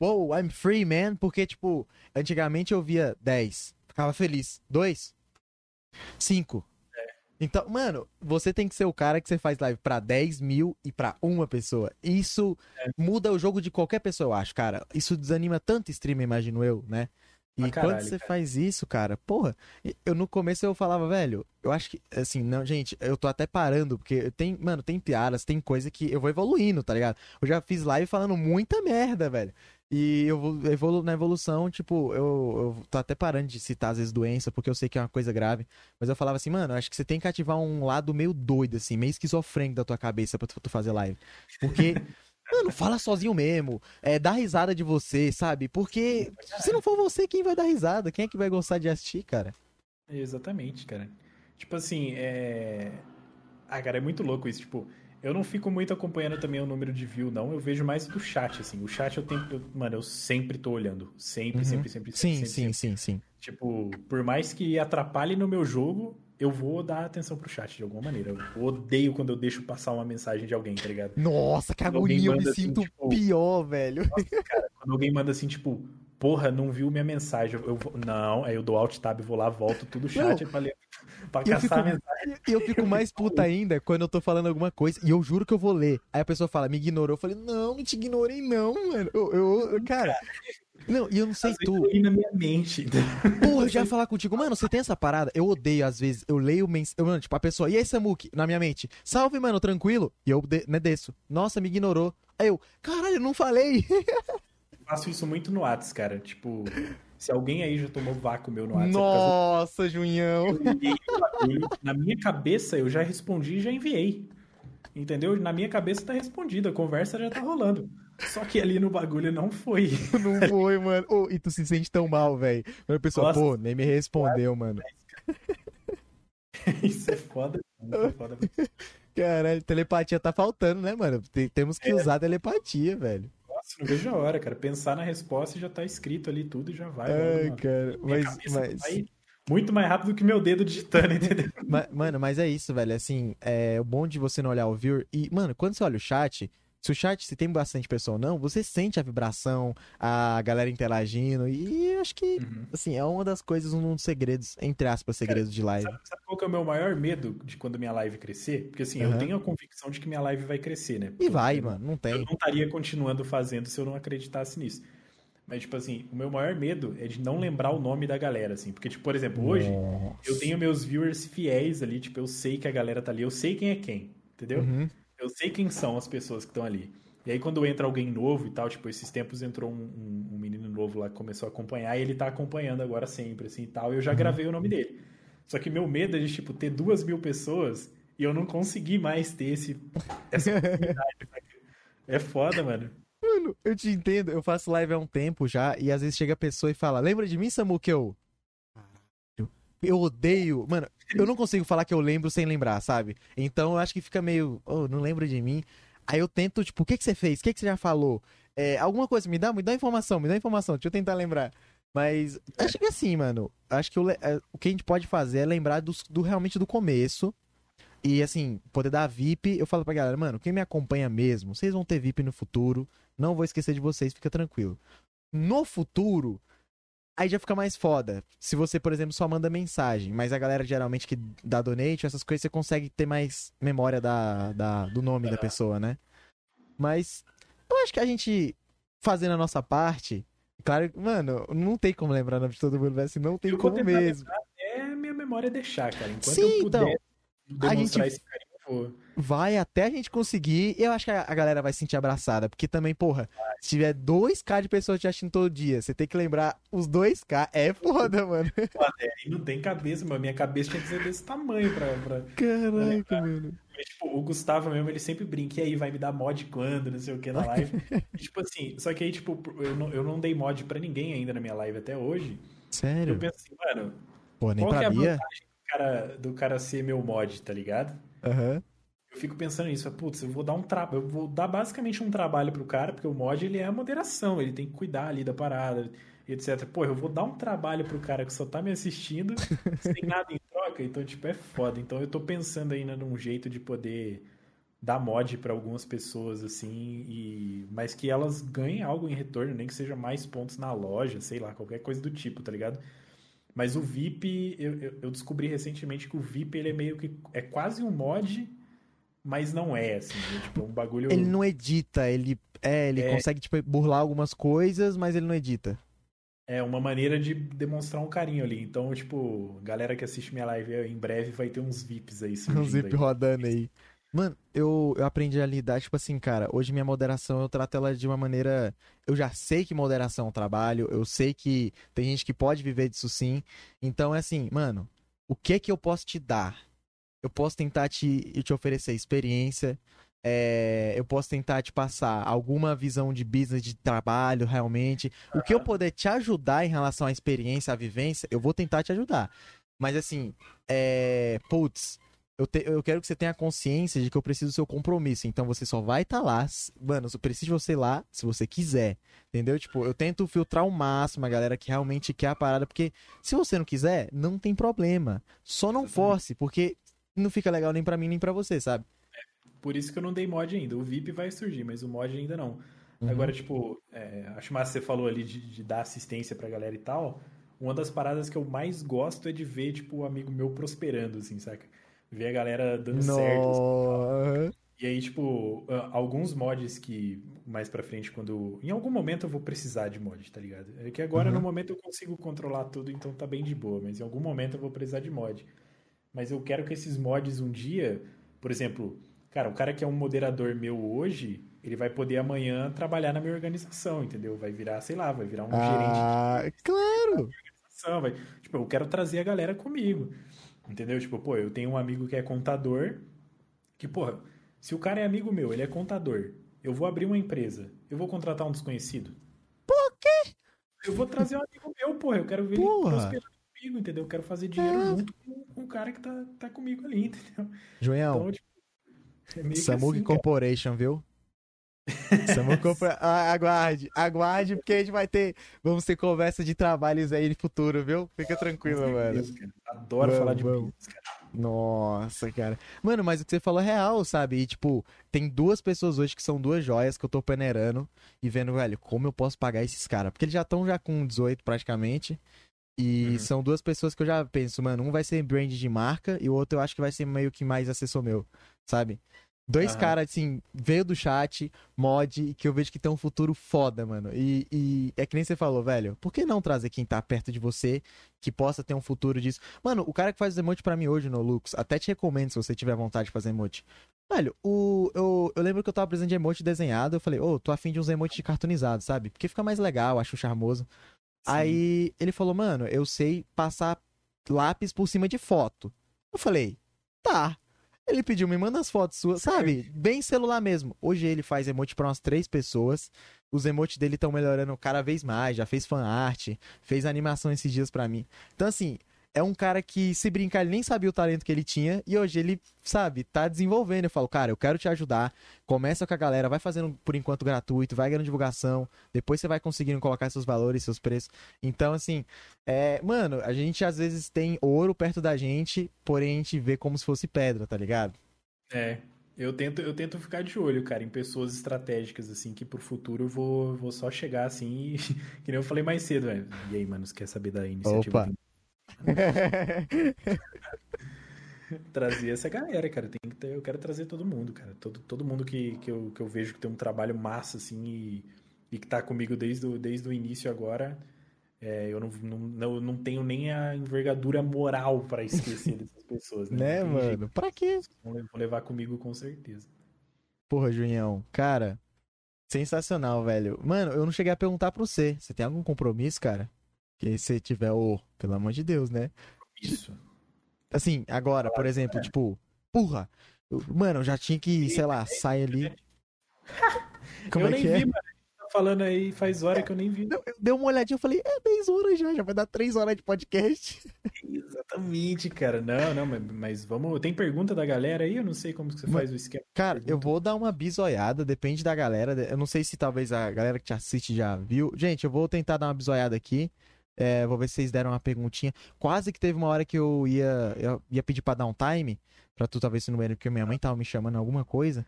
wow, I'm free, man, porque, tipo, antigamente eu via 10, ficava feliz. 2, 5. Então, mano, você tem que ser o cara que você faz live pra 10 mil e pra uma pessoa. Isso muda o jogo de qualquer pessoa, eu acho, cara. Isso desanima tanto streamer, imagino eu, né? E Pra quando caralho, você cara. faz isso, cara, porra, eu no começo eu falava, velho, eu acho que, assim, não, gente, eu tô até parando, porque tem, mano, tem piadas, tem coisa que eu vou evoluindo, tá ligado? Eu já fiz live falando muita merda, velho. E eu vou evolu na evolução, tipo, eu, eu tô até parando de citar às vezes doença, porque eu sei que é uma coisa grave. Mas eu falava assim, mano, eu acho que você tem que ativar um lado meio doido, assim, meio esquizofrênico da tua cabeça pra tu, tu fazer live. Porque, mano, fala sozinho mesmo. É, dá risada de você, sabe? Porque se não for você, quem vai dar risada? Quem é que vai gostar de assistir, cara? Exatamente, cara. Tipo assim, é. Ah, cara, é muito louco isso. Tipo, eu não fico muito acompanhando também o número de view, não. Eu vejo mais do chat, assim. O chat eu tenho. eu- Mano, eu sempre tô olhando. Sempre, Uhum. sempre, sempre, sempre. Sim, sempre, sim, sempre. sim, sim. Tipo, por mais que atrapalhe no meu jogo, eu vou dar atenção pro chat de alguma maneira. Eu odeio quando eu deixo passar uma mensagem de alguém, tá ligado? Nossa, que agonia, eu me assim, sinto tipo, pior, velho. Quando alguém manda assim, tipo, porra, não viu minha mensagem. Eu, vou- não, aí eu dou alt tab, vou lá, volto tudo o chat pra, ler, pra caçar fico- a mensagem. E eu fico mais puta ainda quando eu tô falando alguma coisa e eu juro que eu vou ler. Aí a pessoa fala, me ignorou. Eu falei, não, não te ignorei, não, mano. Eu- eu- cara, Não, e eu não sei Às tu. eu na minha mente. Porra, eu já ia falar contigo, mano, você tem essa parada? Eu odeio, às vezes, eu leio mens... eu, mano, tipo, a pessoa, e aí, Samuki, na minha mente, salve, mano, tranquilo? E eu de... né, desço. Nossa, me ignorou. Aí eu, caralho, eu não falei. Eu faço isso muito no Whats, cara. Tipo, se alguém aí já tomou vácuo meu no Whats, é Nossa, Junhão. causa que eu enviei o bagulho. Na minha cabeça, eu já respondi e já enviei. Entendeu? Na minha cabeça tá respondido, a conversa já tá rolando. Só que ali no bagulho não foi. Não foi, mano. Ô, e tu se sente tão mal, velho. Aí a pessoa, Nossa. pô, nem me respondeu, mano. Isso é foda. Isso é foda. Caralho, telepatia tá faltando, né, mano? Tem- temos que usar telepatia, velho. Nossa, não vejo a hora, cara. Pensar na resposta e já tá escrito ali tudo e já vai. Ai, mano. cara. Minha Mas, mas, vai muito mais rápido que meu dedo digitando, entendeu? ma- mano, mas é isso, velho. Assim, é o bom de você não olhar o viewer. E, mano, quando você olha o chat, se o chat, se tem bastante pessoa ou não, você sente a vibração, a galera interagindo. E acho que, Uhum. assim, é uma das coisas, um dos segredos, entre aspas, segredos de live. Sabe, sabe qual que é o meu maior medo de quando minha live crescer? Porque assim, Aham. eu tenho a convicção de que minha live vai crescer, né? Porque E eu- vai, eu, mano, não Eu tem. não estaria continuando fazendo se eu não acreditasse nisso. Mas, tipo assim, o meu maior medo é de não lembrar o nome da galera, assim. Porque, tipo, por exemplo, hoje eu tenho meus viewers fiéis ali, tipo, eu sei que a galera tá ali, eu sei quem é quem, entendeu? Uhum. Eu sei quem são as pessoas que estão ali. E aí, quando entra alguém novo e tal, tipo, esses tempos entrou um, um- um menino novo lá que começou a acompanhar e ele tá acompanhando agora sempre, assim e tal. E eu já gravei o nome dele. Só que meu medo é de, tipo, ter duas mil pessoas e eu não conseguir mais ter esse, essa oportunidade. saca? é foda, mano. Mano, eu te entendo. Eu faço live há um tempo já e às vezes chega a pessoa e fala: Lembra de mim, Samu, que eu. Eu odeio. Mano, eu não consigo falar que eu lembro sem lembrar, sabe? Então eu acho que fica meio. Oh, não lembro de mim. Aí eu tento, tipo, o que, que você fez? O que, que você já falou? É, alguma coisa, me dá, me dá informação, me dá informação. Deixa eu tentar lembrar. Mas acho que assim, mano. Acho que o, é, o que a gente pode fazer é lembrar dos- do, realmente do começo. E assim, poder dar VIP, eu falo pra galera, mano, quem me acompanha mesmo, vocês vão ter VIP no futuro. Não vou esquecer de vocês, fica tranquilo. No futuro, aí já fica mais foda. Se você, por exemplo, só manda mensagem, mas a galera geralmente que dá donate, essas coisas, você consegue ter mais memória da, da- do nome da pessoa, né? Mas eu acho que a gente fazendo a nossa parte, claro, que, mano, não tem como lembrar o nome de todo mundo, assim, não tem Eu como mesmo. É minha memória deixar, cara. Enquanto Sim, eu puder então, a demonstrar gente- esse carinho, eu vou. Vai até a gente conseguir. Eu acho que a galera vai se sentir abraçada. Porque também, porra, se tiver 2k de pessoas te assistindo todo dia, você tem que lembrar os 2k. É foda, mano. E não tem cabeça, mano. Minha cabeça tinha que ser desse tamanho pra. pra... Caraca, mano. Mas, tipo, o Gustavo mesmo, ele sempre brinca, e aí vai me dar mod quando, não sei o que na live. E, tipo assim, só que aí, tipo, eu não, eu não dei mod pra ninguém ainda na minha live até hoje. Eu Sério? penso assim, mano, Pô, nem qual que é pra a vantagem do cara, do cara ser meu mod, tá ligado? Aham. Eu fico pensando nisso, putz, eu vou dar um trabalho, eu vou dar basicamente um trabalho pro cara, porque o mod ele é a moderação, ele tem que cuidar ali da parada, etc. Pô, eu vou dar um trabalho pro cara que só tá me assistindo, sem nada em troca, então tipo é foda. Então eu tô pensando ainda num jeito de poder dar mod pra algumas pessoas assim, e mas que elas ganhem algo em retorno, nem que seja mais pontos na loja, sei lá, qualquer coisa do tipo, tá ligado? Mas o VIP, eu, eu- eu descobri recentemente que o VIP ele é meio que é quase um mod mas não é, assim. né? Tipo, é um bagulho. Ele não edita, ele. É, ele É. consegue, tipo, burlar algumas coisas, mas ele não edita. É uma maneira de demonstrar um carinho ali. Então, tipo, galera que assiste minha live em breve vai ter uns VIPs aí surgindo zip aí. rodando aí. Mano, eu, eu aprendi a lidar, tipo assim, cara, hoje minha moderação eu trato ela de uma maneira. Eu já sei que moderação é um trabalho, eu sei que tem gente que pode viver disso sim. Então é assim, mano, o que que eu posso te dar? Eu posso tentar te, te oferecer experiência, é, eu posso tentar te passar alguma visão de business, de trabalho, realmente. O que eu puder te ajudar em relação à experiência, à vivência, eu vou tentar te ajudar. Mas assim, é. Putz, eu, te- eu quero que você tenha consciência de que eu preciso do seu compromisso. Então você só vai estar lá. s- Mano, eu preciso de você lá se você quiser. Entendeu? Tipo, eu tento filtrar o máximo a galera que realmente quer a parada. Porque se você não quiser, não tem problema. Só não force, porque não fica legal nem pra mim nem pra você, sabe? Por isso que eu não dei mod ainda. O VIP vai surgir, mas o mod ainda não. Uhum. Agora, tipo, é, acho massa você falou ali de, de dar assistência pra galera e tal. Uma das paradas que eu mais gosto é de ver, tipo, o amigo meu prosperando, assim, saca? Ver a galera dando certo. assim. E aí, tipo, alguns mods que. mais pra frente quando. Em algum momento eu vou precisar de mod, tá ligado? É que agora Uhum. no momento eu consigo controlar tudo, então tá bem de boa, mas em algum momento eu vou precisar de mod. Mas eu quero que esses mods um dia, por exemplo, cara, o cara que é um moderador meu hoje, ele vai poder amanhã trabalhar na minha organização, entendeu? Vai virar, sei lá, vai virar um gerente Ah, claro! organização, vai. Tipo, eu quero trazer a galera comigo. Entendeu? Tipo, pô, eu tenho um amigo que é contador, que, porra, se o cara é amigo meu, ele é contador, eu vou abrir uma empresa, eu vou contratar um desconhecido? Por quê? Eu vou trazer um amigo meu, porra, eu quero ver ele Porra. Comigo, entendeu? Eu quero fazer dinheiro É. junto com, com o cara que tá, tá comigo ali, entendeu? Joelhão, Então, tipo, é assim, cara. Corporation, viu? Samug Corporation. Ah, aguarde, aguarde, porque a gente vai ter. Vamos ter conversa de trabalhos aí no futuro, viu? Fica tranquilo, mano. cara. Adoro Vamos, falar de vamos. business, cara. Nossa, cara. Mano, mas o que você falou é real, sabe? E, tipo, tem duas pessoas hoje que são duas joias que eu tô peneirando e vendo, velho, como eu posso pagar esses caras. Porque eles já estão já com 18 praticamente. E Uhum. são duas pessoas que eu já penso, mano, um vai ser brand de marca e o outro eu acho que vai ser meio que mais assessor meu, sabe? Dois Aham. caras, assim, veio do chat, mod, que eu vejo que tem um futuro foda, mano. E, e é que nem você falou, velho. Por que não trazer quem tá perto de você, que possa ter um futuro disso? Mano, o cara que faz os emotes pra mim hoje no Lux, até te recomendo se você tiver vontade de fazer emote. Velho, o, eu, eu lembro que eu tava precisando de emote desenhado, eu falei, ô, tô afim de uns emotes de cartoonizado, sabe? Porque fica mais legal, acho charmoso. Aí ele falou, mano, eu sei passar lápis por cima de foto. Eu falei, tá. Ele pediu, me manda as fotos suas, sabe? Bem celular mesmo. Hoje ele faz emote pra umas três pessoas. Os emotes dele estão melhorando cada vez mais. Já fez fan art, fez animação esses dias pra mim. Então, assim, é um cara que, se brincar, ele nem sabia o talento que ele tinha. E hoje ele, sabe, tá desenvolvendo. Eu falo, cara, eu quero te ajudar. Começa com a galera, vai fazendo por enquanto gratuito, vai ganhando divulgação. Depois você vai conseguindo colocar seus valores, seus preços. Então, assim, é, mano, a gente às vezes tem ouro perto da gente, porém a gente vê como se fosse pedra, tá ligado? É, eu tento, eu tento ficar de olho, cara, em pessoas estratégicas, assim, que pro futuro eu vou, vou só chegar assim e. Que nem eu falei mais cedo, velho. E aí, mano, você quer saber da iniciativa? Opa. Trazer essa galera, cara. Tem que ter, eu quero trazer todo mundo, cara. Todo, todo mundo que, que, eu, que eu vejo que tem um trabalho massa, assim, e, e que tá comigo desde o, desde o início agora. É, eu não, não, não, não tenho nem a envergadura moral pra esquecer dessas pessoas, né? né, mano? Pra quê? vão levar comigo com certeza. Porra, Junhão, cara, sensacional, velho. Mano, eu não cheguei a perguntar pra você. Você tem algum compromisso, cara? Que se tiver, ô, pelo amor de Deus, né? Isso. Assim, agora, por exemplo, tipo, porra, mano, eu já tinha que, sei lá, sair ali. Como eu é nem que é? vi, mano. Tá falando aí faz hora que eu nem vi. Eu, eu dei uma olhadinha e falei, é 10 horas já, já vai dar 3 horas de podcast. Exatamente, cara. Não, não, mas, mas vamos. Tem pergunta da galera aí? Eu não sei como que você Mas- faz o esquema. Cara, eu vou dar uma bisoiada, depende da galera. Eu não sei se talvez a galera que te assiste já viu. Gente, eu vou tentar dar uma bisoiada aqui. É, vou ver se vocês deram uma perguntinha. Quase que teve uma hora que eu ia, eu ia pedir pra dar um time. Pra tu talvez se não porque minha mãe tava me chamando alguma coisa.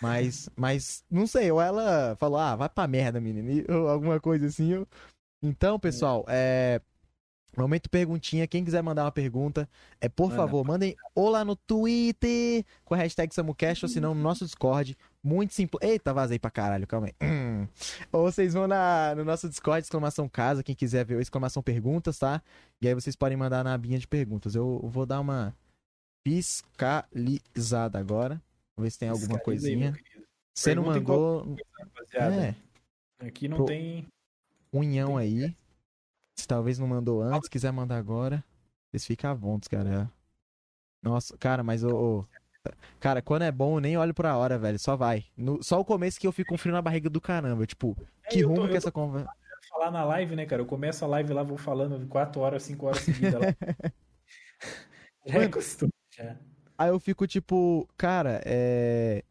Mas, mas não sei, ou ela falou, ah, vai pra merda, menino. Ou alguma coisa assim. eu- Então, pessoal, é. Momento perguntinha, quem quiser mandar uma pergunta, é por Manda. favor, mandem ou lá no Twitter com a hashtag SamuCast ou se não no nosso Discord. Muito simples. Eita, vazei pra caralho, calma aí. Hum. Ou vocês vão na, no nosso Discord, exclamação casa, quem quiser ver, exclamação perguntas, tá? E aí vocês podem mandar na abinha de perguntas. Eu vou dar uma fiscalizada agora. Vou ver se tem alguma coisinha. Você não mandou. É, aqui não Pro- tem. unhão aí. Se talvez não mandou antes, quiser mandar agora. Vocês ficam à vontade, cara. Nossa, cara, mas o. Cara, quando é bom, eu nem olho pra hora, velho. Só vai. No- só o começo que eu fico com frio na barriga do caramba. Tipo, É, que tô- rumo eu que tô essa conversa. falar na live, né, cara? Eu começo a live lá, vou falando 4 horas, 5 horas seguidas lá. já é costume, já. Aí eu fico tipo, cara, é.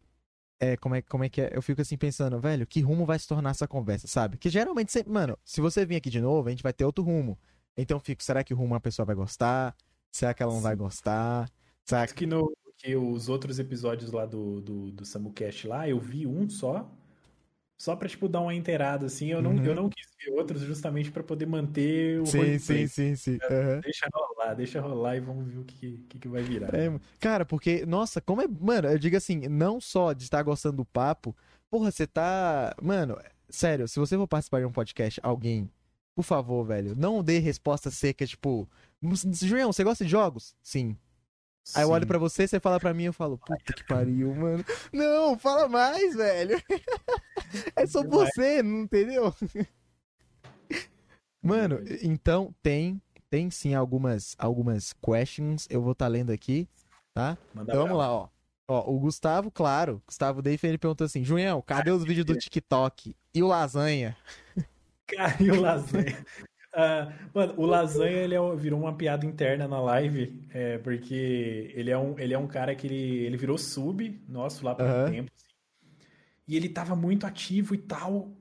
É, como é, como é que é? Eu fico assim pensando, velho, que rumo vai se tornar essa conversa, sabe? Que geralmente, sempre, mano, se você vir aqui de novo, a gente vai ter outro rumo. Então eu fico, será que o rumo a pessoa vai gostar? Será que ela não vai Sim. gostar? Será Acho que, no, que os outros episódios lá do, do, do SamuCast lá, eu vi um só. só pra, tipo, dar uma inteirada, assim. Eu não, Uhum. eu não quis ver outros justamente pra poder manter o Sim, sim, sim, sim. Aham. Deixa rolar, deixa rolar e vamos ver o que, que, que vai virar. É, cara, porque, nossa, como é. Mano, eu digo assim, não só de estar gostando do papo, porra, você tá. Mano, sério, se você for participar de um podcast, alguém, por favor, velho, não dê resposta seca, tipo. Julião, você gosta de jogos? Sim. Aí eu olho Sim. pra você, você fala pra mim, eu falo, puta que pariu, mano. Não, fala mais, velho. É só você, não entendeu? Mano, então tem, tem sim algumas, algumas questions. Eu vou estar lendo aqui, tá? Manda Então vamos lá, ó. Ó, o Gustavo, claro, Gustavo Deife, ele perguntou assim: Junhão, cadê os vídeos do TikTok? E o lasanha? Caiu o lasanha. Ah, mano, o lasanha ele é um- virou uma piada interna na live, é, porque ele é um, ele é um cara que ele, ele virou sub nosso lá por um Aham. tempo. assim. E ele tava muito ativo e tal.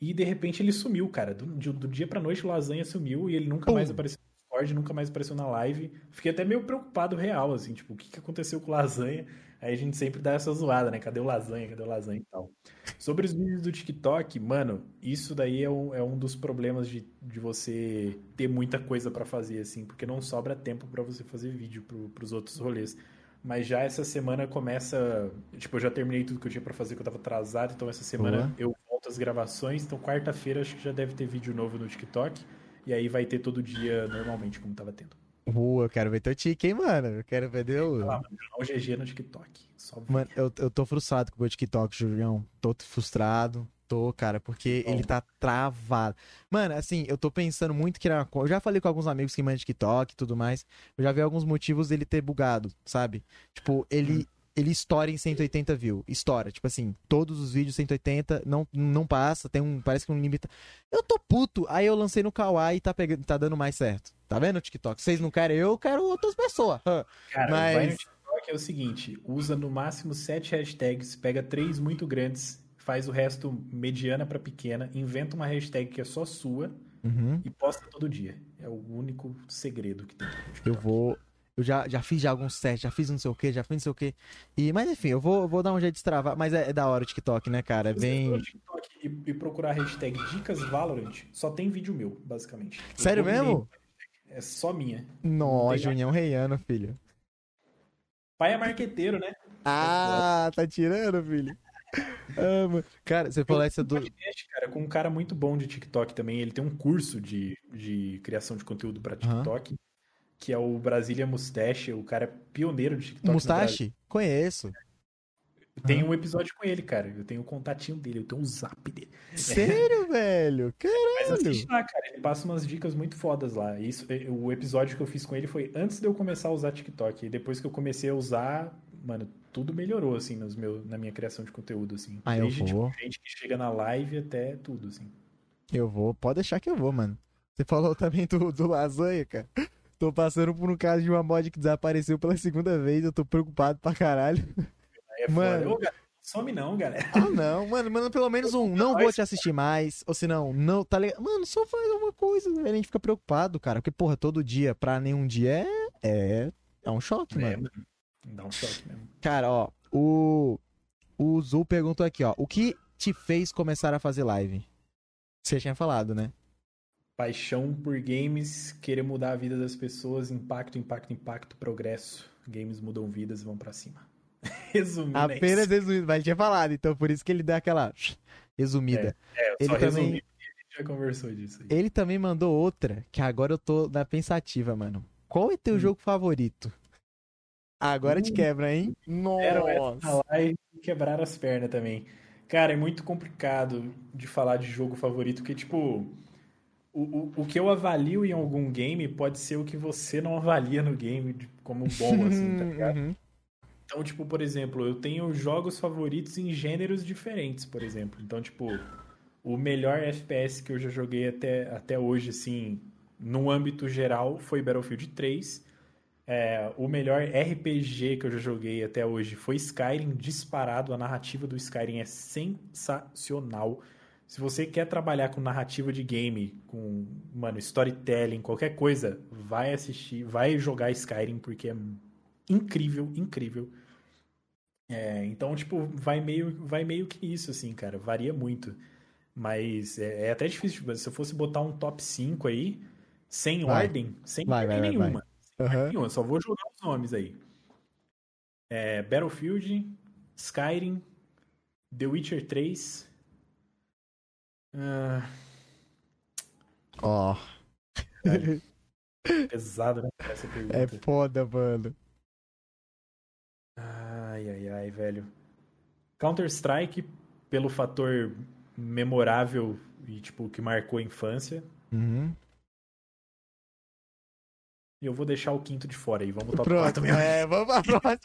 E de repente ele sumiu, cara. Do, do- do dia pra noite o lasanha sumiu e ele nunca Pum. mais apareceu Discord, nunca mais apareceu na live. Fiquei até meio preocupado real, assim, tipo, o que, que aconteceu com o lasanha? Aí a gente sempre dá essa zoada, né? Cadê o lasanha? Cadê o lasanha e tal. Sobre os vídeos do TikTok, mano, isso daí é um, é um dos problemas de, de você ter muita coisa pra fazer, assim, porque não sobra tempo pra você fazer vídeo pro, pros outros rolês. Mas já essa semana começa. Tipo, eu já terminei tudo que eu tinha pra fazer, que eu tava atrasado, então essa semana eu volto às gravações. Então, quarta-feira acho que já deve ter vídeo novo no TikTok. E aí vai ter todo dia normalmente, como tava tendo. Boa, eu quero ver teu tique, hein, mano? Eu quero ver teu. Olha lá, não GG no TikTok. Só Mano, eu, eu tô frustrado com o meu TikTok, Julião. Tô frustrado. Tô, cara, porque Bom. ele tá travado. Mano, assim, eu tô pensando muito que era uma Eu já falei com alguns amigos que mandam TikTok e tudo mais. Eu já vi alguns motivos dele ter bugado, sabe? Tipo, ele. Ele estoura em 180 views. Estoura. Tipo assim, todos os vídeos 180 não, não passa. Tem um. Parece que um limita. Eu tô puto. Aí eu lancei no Kawaii e tá, pegando, tá dando mais certo. Tá vendo o TikTok? Vocês não querem eu, eu quero outras pessoas. Cara, Mas- vai no TikTok é o seguinte: usa no máximo sete hashtags, pega três muito grandes, faz o resto mediana pra pequena, inventa uma hashtag que é só sua Uhum. e posta todo dia. É o único segredo que tem. Eu vou. Eu já, já fiz já alguns testes, já fiz não sei o que, já fiz não sei o que. E, mas enfim, eu vou, vou dar um jeito de destravar. Mas é, é da hora o TikTok, né, cara? É bem. TikTok e, e procurar a hashtag Dicas Valorant, só tem vídeo meu, basicamente. Sério mesmo? É só minha. Nossa, Junião Reiano, filho. Pai é marqueteiro, né? Ah, tá tirando, filho. Mano. Cara, você falou essa do. podcast, cara, com um cara muito bom de TikTok também. Ele tem um curso de, de criação de conteúdo pra TikTok, que é o Brasília Mustache. O cara é pioneiro de TikTok. Mustache? Conheço. Tem um episódio com ele, cara. Eu tenho o contatinho dele, eu tenho o zap dele. Sério, velho? Mas Caralho. assiste lá, cara. Ele passa umas dicas muito fodas lá. Isso, o episódio que eu fiz com ele foi antes de eu começar a usar TikTok. E depois que eu comecei a usar, mano, tudo melhorou, assim, nos meu, na minha criação de conteúdo, assim. Ah, eu Desde, tipo, vou. gente que chega na live até tudo, assim. Eu vou, pode deixar que eu vou, mano. Você falou também do, do lasanha, cara. Tô passando por um caso de uma mod que desapareceu pela segunda vez, eu tô preocupado pra caralho. É Mano. foda. Some não, galera. Ah, não, mano, mano, pelo menos um, não vou te assistir mais, ou se não, não, tá ligado? Mano, só faz alguma coisa, velho, a gente fica preocupado, cara, porque, porra, todo dia pra nenhum dia é, é, é um choque, É, mano. mano. Dá um choque mesmo. Cara, ó, o, o Zul perguntou aqui, ó, o que te fez começar a fazer live? Você tinha falado, né? Paixão por games, querer mudar a vida das pessoas, impacto, impacto, impacto, progresso. Games mudam vidas e vão pra cima. Resumindo, é Apenas isso. resumido, mas ele tinha falado, então por isso que ele dá aquela resumida. É, eu ele só também- resumi, a gente já conversou disso aí. Ele também mandou outra, que agora eu tô na pensativa, mano. Qual é teu Hum. jogo favorito? Agora te Hum. quebra, hein? Nossa. lá e quebraram as pernas também. Cara, é muito complicado de falar de jogo favorito, porque, tipo, o, o, o que eu avalio em algum game pode ser o que você não avalia no game como bom, assim, tá ligado? Uhum. Então, tipo, por exemplo, eu tenho jogos favoritos em gêneros diferentes, por exemplo. Então, tipo, o melhor FPS que eu já joguei até, até hoje, assim, no âmbito geral, foi Battlefield 3. É, o melhor RPG que eu já joguei até hoje foi Skyrim, disparado. A narrativa do Skyrim é sensacional. Se você quer trabalhar com narrativa de game, com, mano, storytelling, qualquer coisa, vai assistir, vai jogar Skyrim, porque é incrível, incrível. É, então, tipo, vai meio, vai meio que isso, assim, cara. Varia muito. Mas é, é até difícil. Tipo, se eu fosse botar um top 5 aí, sem Vai. ordem, sem Vai, ordem vai, nenhuma. Sem ordem Aham. nenhuma, só vou jogar os nomes aí. É, Battlefield, Skyrim, The Witcher 3. Ah, Ó. pesado, né? Essa pergunta. É foda, mano. Ai, ai, ai, velho. Counter-Strike, pelo fator memorável e, tipo, que marcou a infância. Uhum. E eu vou deixar o quinto de fora aí. Vamos top Pronto, 4 mesmo. é, vamos pra próxima.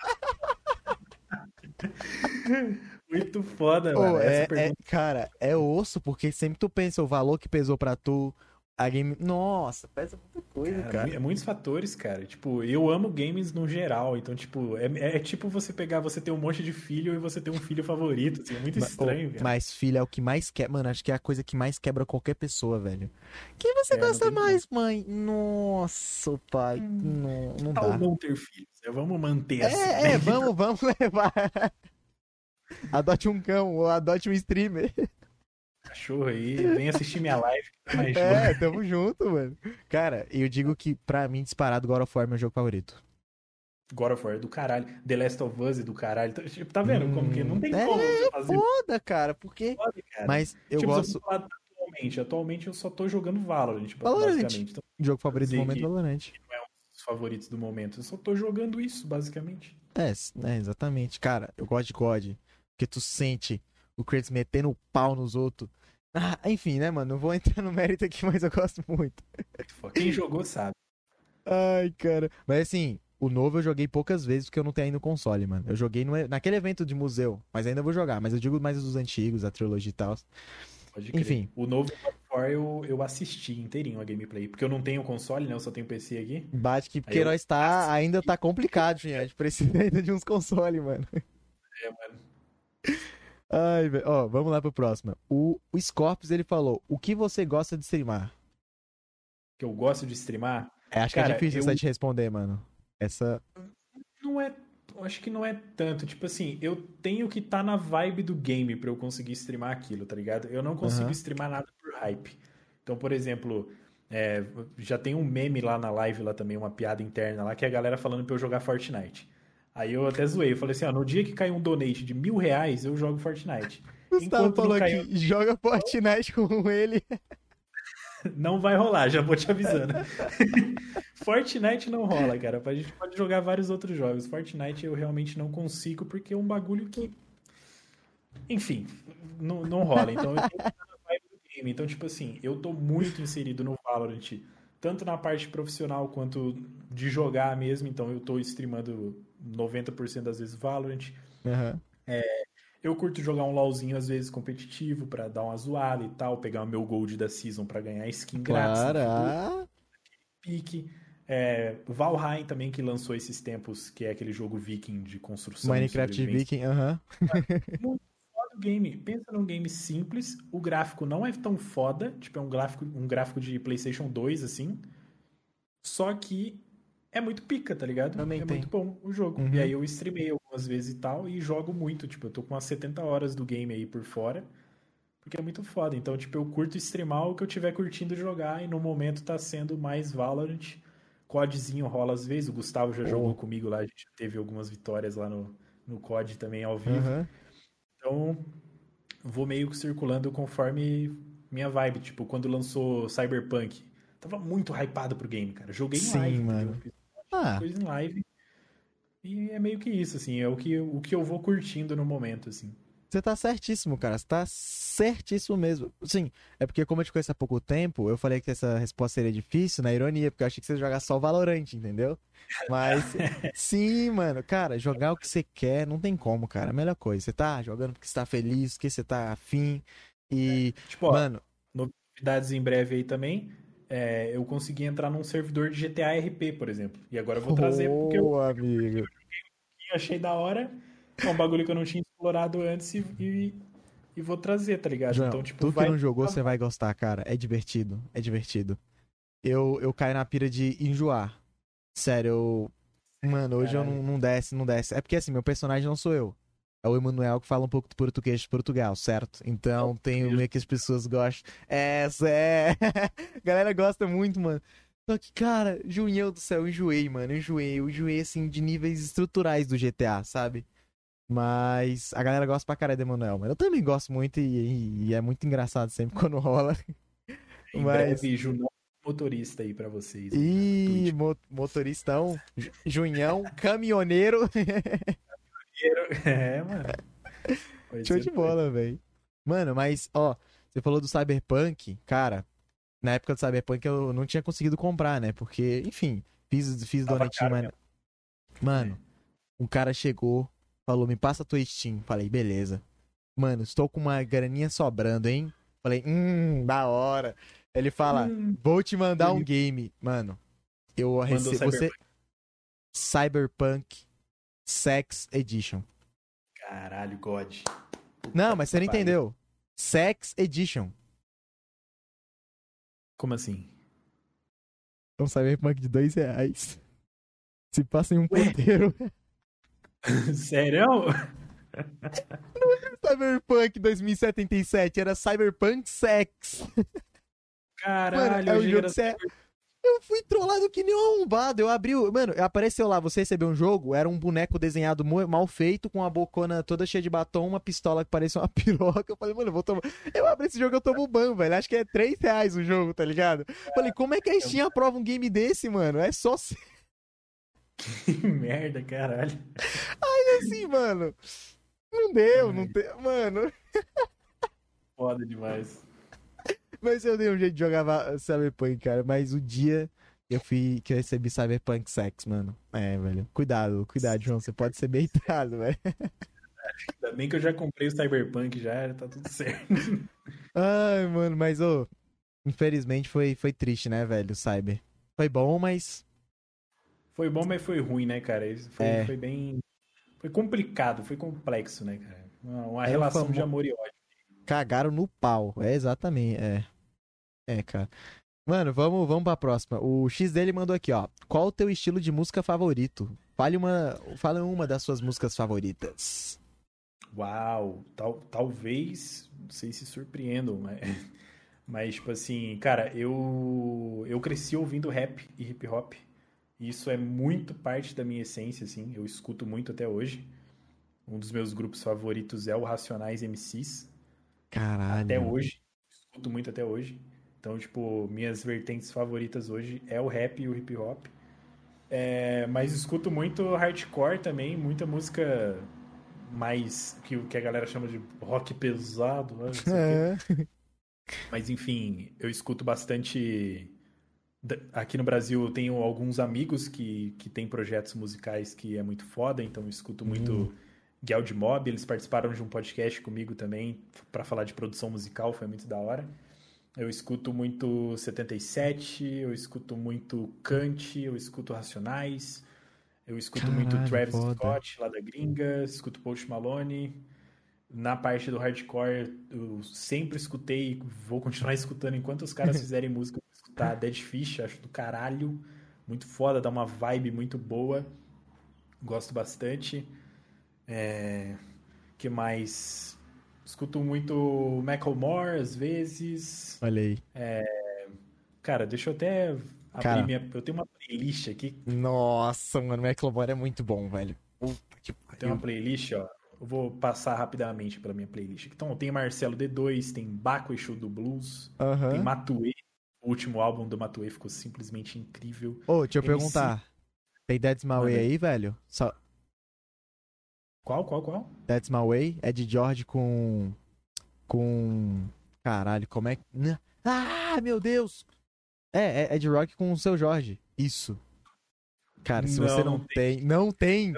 Muito foda, mano. É, é- cara, é osso, porque sempre tu pensa o valor que pesou pra tu, a game... Nossa, pesa muita coisa, Cara, cara. é muitos fatores, cara. Tipo, eu amo games no geral. Então, tipo, é, é tipo você pegar, você ter um monte de filho e você ter um filho favorito. Assim, é muito Ma- estranho, cara. Mas filho é o que mais quebra. Mano, acho que é a coisa que mais quebra qualquer pessoa, velho. Quem você É, gosta mais, mãe? Nossa, pai. Não, não Tal dá. não ter filhos. né? Vamos manter assim. É, né? é, vamos, vamos levar. Adote um cão ou adote um streamer. Cachorro aí, vem assistir minha live. mais É, tamo junto, mano. Cara, eu digo que pra mim, disparado, God of War é meu jogo favorito. God of War é do caralho. The Last of Us é do caralho. Tá- Tipo, tá vendo como que não tem Hum, como é você fazer Foda, cara, porque. foda, cara. Mas eu tipo, gosto. eu atualmente, atualmente eu só tô jogando Valorant, Valorant. basicamente. Então, Jogo favorito do momento que- Valorant. os favoritos do momento. Eu só tô jogando isso, basicamente. É, é, exatamente. Cara, eu gosto de God. Porque tu sente o Kratos metendo o pau nos outros. Ah, enfim, né, mano? Não vou entrar no mérito aqui, mas eu gosto muito. Quem jogou sabe. Ai, cara. Mas assim, o novo eu joguei poucas vezes porque eu não tenho ainda o console, mano. Eu joguei no- naquele evento de museu, mas ainda vou jogar. Mas eu digo mais dos antigos, a trilogia e tal. Pode crer. Enfim. O novo eu, eu assisti inteirinho a gameplay. Porque eu não tenho console, né? Eu só tenho PC aqui. Bate que porque nós tá, ainda tá complicado, gente. A gente precisa ainda de uns consoles, mano. É, mano. Ai, velho. Ó, vamos lá pro próximo. O, o Scorpius, ele falou: O que você gosta de streamar? Que eu gosto de streamar. É, acho que é Cara, difícil eu- essa te responder, mano. Essa. Não é. Acho que não é tanto. Tipo assim, eu tenho que estar na vibe do game pra eu conseguir streamar aquilo, tá ligado? Eu não consigo Aham. streamar nada por hype. Então, por exemplo, é, já tem um meme lá na live, lá também, uma piada interna lá, que é a galera falando pra eu jogar Fortnite. Aí eu até zoei, eu falei assim, ó, no dia que cair um donate de mil reais, eu jogo Fortnite. Gustavo falou caiu- aqui: joga Fortnite com ele. Não vai rolar, já vou te avisando. Fortnite não rola, cara. A gente pode jogar vários outros jogos. Fortnite eu realmente não consigo porque é um bagulho que. Enfim, não, não rola. Então eu tenho que. Então, tipo assim, eu tô muito inserido no Valorant, tanto na parte profissional quanto de jogar mesmo. Então eu tô streamando 90% das vezes Valorant. Aham. Eu curto jogar um LoLzinho, às vezes, competitivo, pra dar uma zoada e tal, pegar o meu gold da season pra ganhar skin grátis. Claro. futuro. ah, Pique. É, Valheim também, que lançou esses tempos, que é aquele jogo viking de construção. Minecraft. Viking, aham. Foda o game. Pensa num game simples, o gráfico não é tão foda, tipo, é um gráfico, um gráfico de PlayStation 2, assim. Só que é muito pica, tá ligado? Também é tem. muito bom o jogo. Uhum. E aí eu streamei algumas vezes e tal, e jogo muito. Tipo, eu tô com umas 70 horas do game aí por fora. Porque é muito foda. Então, tipo, eu curto streamar o que eu tiver curtindo jogar, e no momento tá sendo mais Valorant. CODzinho rola às vezes. O Gustavo já Oh. jogou comigo lá, a gente já teve algumas vitórias lá no, no COD também ao vivo. aham. Então, vou meio que circulando conforme minha vibe. Tipo, quando lançou Cyberpunk, tava muito hypado pro game, cara. Joguei Sim, live, mano. entendeu? Ah, coisa em live. E é meio que isso, assim. É o que, o que eu vou curtindo no momento, assim. você tá certíssimo, cara. Você tá certíssimo mesmo. Sim, é porque como eu te conheço há pouco tempo, eu falei que essa resposta seria difícil, na ironia, porque eu achei que você ia jogar só Valorant, entendeu? Mas, sim, mano, cara, jogar o que você quer não tem como, cara. A melhor coisa. Você tá jogando porque você tá feliz, porque você tá afim. E, Tipo, ó, mano, novidades em breve aí também. É, eu consegui entrar num servidor de GTA RP, por exemplo. E agora eu vou trazer porque eu amigo. achei da hora. É um bagulho que eu não tinha explorado antes e, e, e vou trazer, tá ligado? João, então, tipo, tu que vai. não jogou, você vai gostar, cara. É divertido, é divertido. Eu, eu caio na pira de enjoar. Sério, eu. Mano, hoje eu Caralho. não, não desce, não desce. É porque assim, meu personagem não sou eu. É o Emanuel que fala um pouco de português de Portugal, certo? Então tem meio que as pessoas gostam. Essa é. A galera gosta muito, mano. Só que, cara, Junhão do céu, eu enjoei, mano. Eu enjoei. Eu enjoei, assim, de níveis estruturais do GTA, sabe? Mas a galera gosta pra caralho do Emanuel, mano. Eu também gosto muito e, e é muito engraçado sempre quando rola. Em Mas... breve, Junão motorista aí pra vocês. Ih, mo motoristão, Junhão, caminhoneiro. caminhoneiro, é, mano. Show de bola, velho. Mano, mas, ó, você falou do Cyberpunk, cara, na época do Cyberpunk eu não tinha conseguido comprar, né? Porque, enfim, fiz, fiz donetinho, mas... Mano, um cara chegou, falou, me passa a tua Steam. Falei, beleza. Mano, estou com uma graninha sobrando, hein? Falei, hum, da hora. Ele fala, hum, vou te mandar um game. Mano, eu recebo. Você. Cyberpunk Sex Edition. Caralho, God. Não, mas você não entendeu. Sex Edition. Como assim? É um Cyberpunk de dois reais. Se passa em um ponteiro. Sério? Não era Cyberpunk 2077, era Cyberpunk Sex. Caralho, Mano, é o jogo que você... Eu fui trollado que nem um arrombado. Eu abri o. Mano, apareceu lá, você recebeu um jogo, era um boneco desenhado mal feito, com a bocona toda cheia de batom, uma pistola que parecia uma piroca. Eu falei, mano, eu vou tomar. Eu abri esse jogo, eu tomo ban, velho. Acho que é 3 reais o jogo, tá ligado? Falei, como é que a Steam aprova um game desse, mano? É só. Que merda, caralho. Aí assim, mano. Não deu, Ai. não tem. Mano. Foda demais. Mas eu dei um jeito de jogar Cyberpunk, cara. Mas o dia eu fui que eu recebi Cyberpunk Sex, mano. É, velho. Cuidado, cuidado, João. Você pode ser beitado, velho. Ainda bem que eu já comprei o Cyberpunk, já tá tudo certo. Ai, mano, mas, ô. Infelizmente foi, foi triste, né, velho, o Cyber. Foi bom, mas. Foi bom, mas foi ruim, né, cara? Foi, é. foi bem. Foi complicado, foi complexo, né, cara? Uma, uma é relação famo... de amor e ódio. Cagaram no pau. É exatamente, é. É, cara. Mano, vamos, vamos pra próxima. O X dele mandou aqui, ó. Qual o teu estilo de música favorito? Fale uma, fale uma das suas músicas favoritas. Uau, tal, talvez vocês se surpreendam, mas, mas tipo assim, cara, eu eu cresci ouvindo rap e hip hop. Isso é muito parte da minha essência, assim. Eu escuto muito até hoje. Um dos meus grupos favoritos é o Racionais MCs. Caralho. Até hoje. Escuto muito até hoje. Então, tipo, minhas vertentes favoritas hoje é o rap e o hip hop. É, mas escuto muito hardcore também, muita música mais que o que a galera chama de rock pesado, né? É. Mas enfim, eu escuto bastante. Aqui no Brasil eu tenho alguns amigos que, que têm projetos musicais que é muito foda, então eu escuto muito hum. Guild Mob, eles participaram de um podcast comigo também para falar de produção musical, foi muito da hora. Eu escuto muito 77, eu escuto muito Kant, eu escuto Racionais, eu escuto Caralho, muito Travis foda. Scott, lá da gringa, escuto Post Malone. Na parte do hardcore, eu sempre escutei e vou continuar escutando enquanto os caras fizerem música. Vou escutar Dead Fish, acho do caralho. Muito foda, dá uma vibe muito boa. Gosto bastante. É... que mais? Escuto muito Macklemore às vezes. Olha aí. É... Cara, deixa eu até abrir Cara, minha. Eu tenho uma playlist aqui. Nossa, mano, Macklemore é muito bom, velho. Tem uma playlist, ó. Eu vou passar rapidamente pela minha playlist. Então, tem Marcelo D2, tem Baco Exu do Blues, uhum. tem Matue. O último álbum do Matue ficou simplesmente incrível. Ô, deixa eu MC... perguntar. Tem Dead's My Way aí, velho? Só... Qual, qual, qual? That's My Way. É de George com. Com. Caralho, como é que. Ah, meu Deus! É, é, é de rock com o seu Jorge. Isso. Cara, se não, você não, tem. tem. Não tem!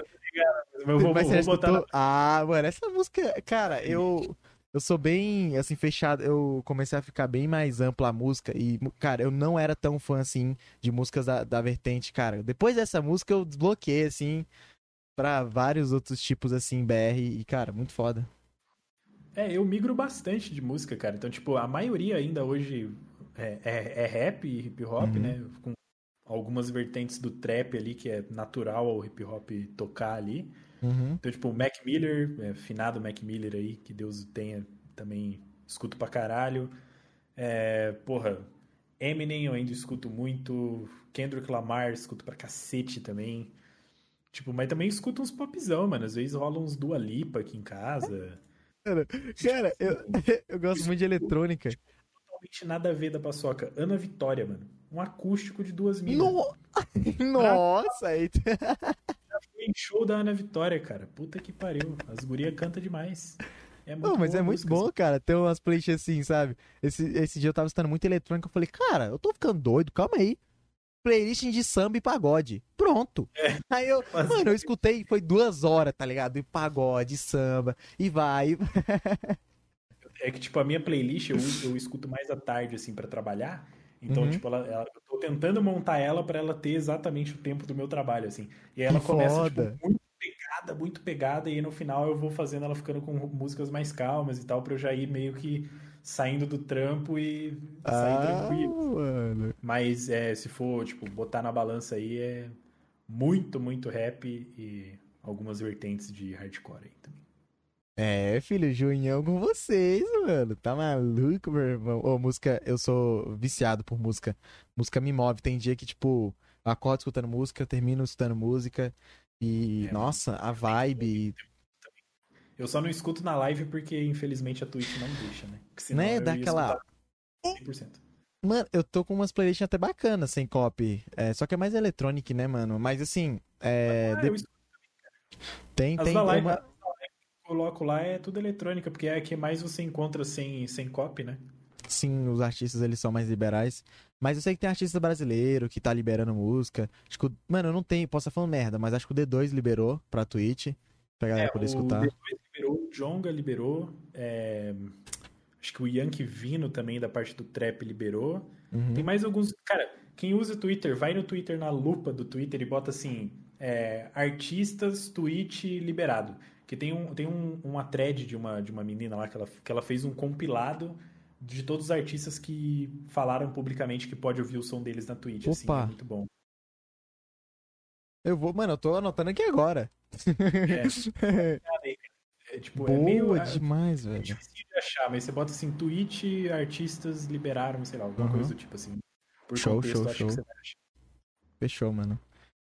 Eu vou, Mas você vou botar... Ah, mano, essa música. Cara, eu. Eu sou bem, assim, fechado. Eu comecei a ficar bem mais ampla a música. E, cara, eu não era tão fã, assim, de músicas da, da vertente, cara. Depois dessa música eu desbloqueei, assim para vários outros tipos assim, BR, e cara, muito foda. É, eu migro bastante de música, cara. Então, tipo, a maioria ainda hoje é, é, é rap e hip hop, uhum. né? Com algumas vertentes do trap ali, que é natural ao hip hop tocar ali. Uhum. Então, tipo, o Mac Miller, é, finado Mac Miller aí, que Deus o tenha, também escuto pra caralho. É, porra, Eminem eu ainda escuto muito. Kendrick Lamar escuto pra cacete também. Tipo, mas também escuto uns popzão, mano. Às vezes rola uns Dua Lipa aqui em casa. Cara, cara eu, eu gosto muito de eletrônica. Totalmente nada a ver da paçoca. Ana Vitória, mano. Um acústico de duas minas. No... Nossa, aí. Show da Ana Vitória, cara. Puta que pariu. As gurias cantam demais. É muito Não, mas é muito bom, cara, ter umas playlists assim, sabe? Esse, esse dia eu tava escutando muito eletrônica, eu falei, cara, eu tô ficando doido, calma aí. Playlist de samba e pagode. Pronto. Aí eu, Mas- mano, eu escutei, foi duas horas, tá ligado? E pagode, samba, e vai. É que, tipo, a minha playlist eu, eu escuto mais à tarde, assim, pra trabalhar. Então, Uhum. tipo, ela, ela- eu tô tentando montar ela pra ela ter exatamente o tempo do meu trabalho, assim. E aí ela Que começa, tipo, muito pegada, muito pegada, e aí no final eu vou fazendo ela ficando com músicas mais calmas e tal, pra eu já ir meio que saindo do trampo e sair Ah, tranquilo. mano. Mas é, se for, tipo, botar na balança aí, é muito, muito rap e algumas vertentes de hardcore aí também. É, filho, Junhão com vocês, mano. Tá maluco, meu irmão? Ô, música, eu sou viciado por música. Música me move. Tem dia que, tipo, acordo escutando música, termino escutando música. E, É, nossa, a vibe. Eu só não escuto na live porque, infelizmente, a Twitch não deixa, né? Porque senão Né? Dá aquela- escutar 100%. Mano, eu tô com umas playlists até bacanas sem copy. É, só que é mais eletrônico, né, mano? Mas assim, é, Ah, de- escuto. tem, As tem da live, uma. live que eu coloco lá é tudo eletrônica, porque é a que mais você encontra sem, sem copy, né? Sim, os artistas eles são mais liberais. Mas eu sei que tem artista brasileiro que tá liberando música. Acho que, mano, eu não tenho, posso estar falando merda, mas acho que o D2 liberou pra Twitch. Pra galera É, poder o escutar. D2 liberou, o Jonga liberou, é, acho que o Yankee Vino também, da parte do trap, liberou. Uhum. Tem mais alguns. Cara, quem usa Twitter, vai no Twitter, na lupa do Twitter e bota assim: é, artistas Twitch liberado. Que tem, um, tem um, uma thread de uma, de uma menina lá que ela, que ela fez um compilado de todos os artistas que falaram publicamente que pode ouvir o som deles na Twitch. Assim, Opa. é muito bom. Eu vou, mano, eu tô anotando aqui agora. É, é meio. Boa É, demais, é velho. difícil de achar, mas você bota assim: Twitch, artistas liberaram, sei lá, alguma Uhum. coisa do tipo assim. Por Show, contexto, show, show. Fechou, mano.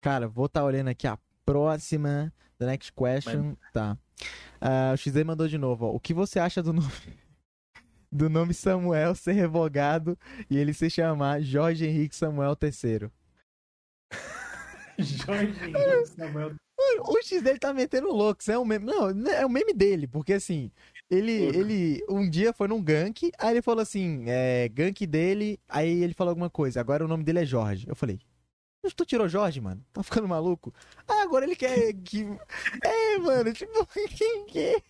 Cara, vou estar olhando aqui a próxima. The next question. Tá. Ah, o XZ mandou de novo, ó. O que você acha do nome. Do nome Samuel ser revogado e ele se chamar Jorge Henrique Samuel III. Jorge Henrique Samuel O X dele tá metendo louco, isso é um meme. Não, é um meme dele, porque assim, ele, Louco. ele um dia foi num gank, aí ele falou assim, é, gank dele, aí ele falou alguma coisa, agora o nome dele é Jorge. Eu falei, "Mas tu tirou Jorge, mano? Tá ficando maluco? Ah, agora ele quer que... É, mano, tipo, quem que é?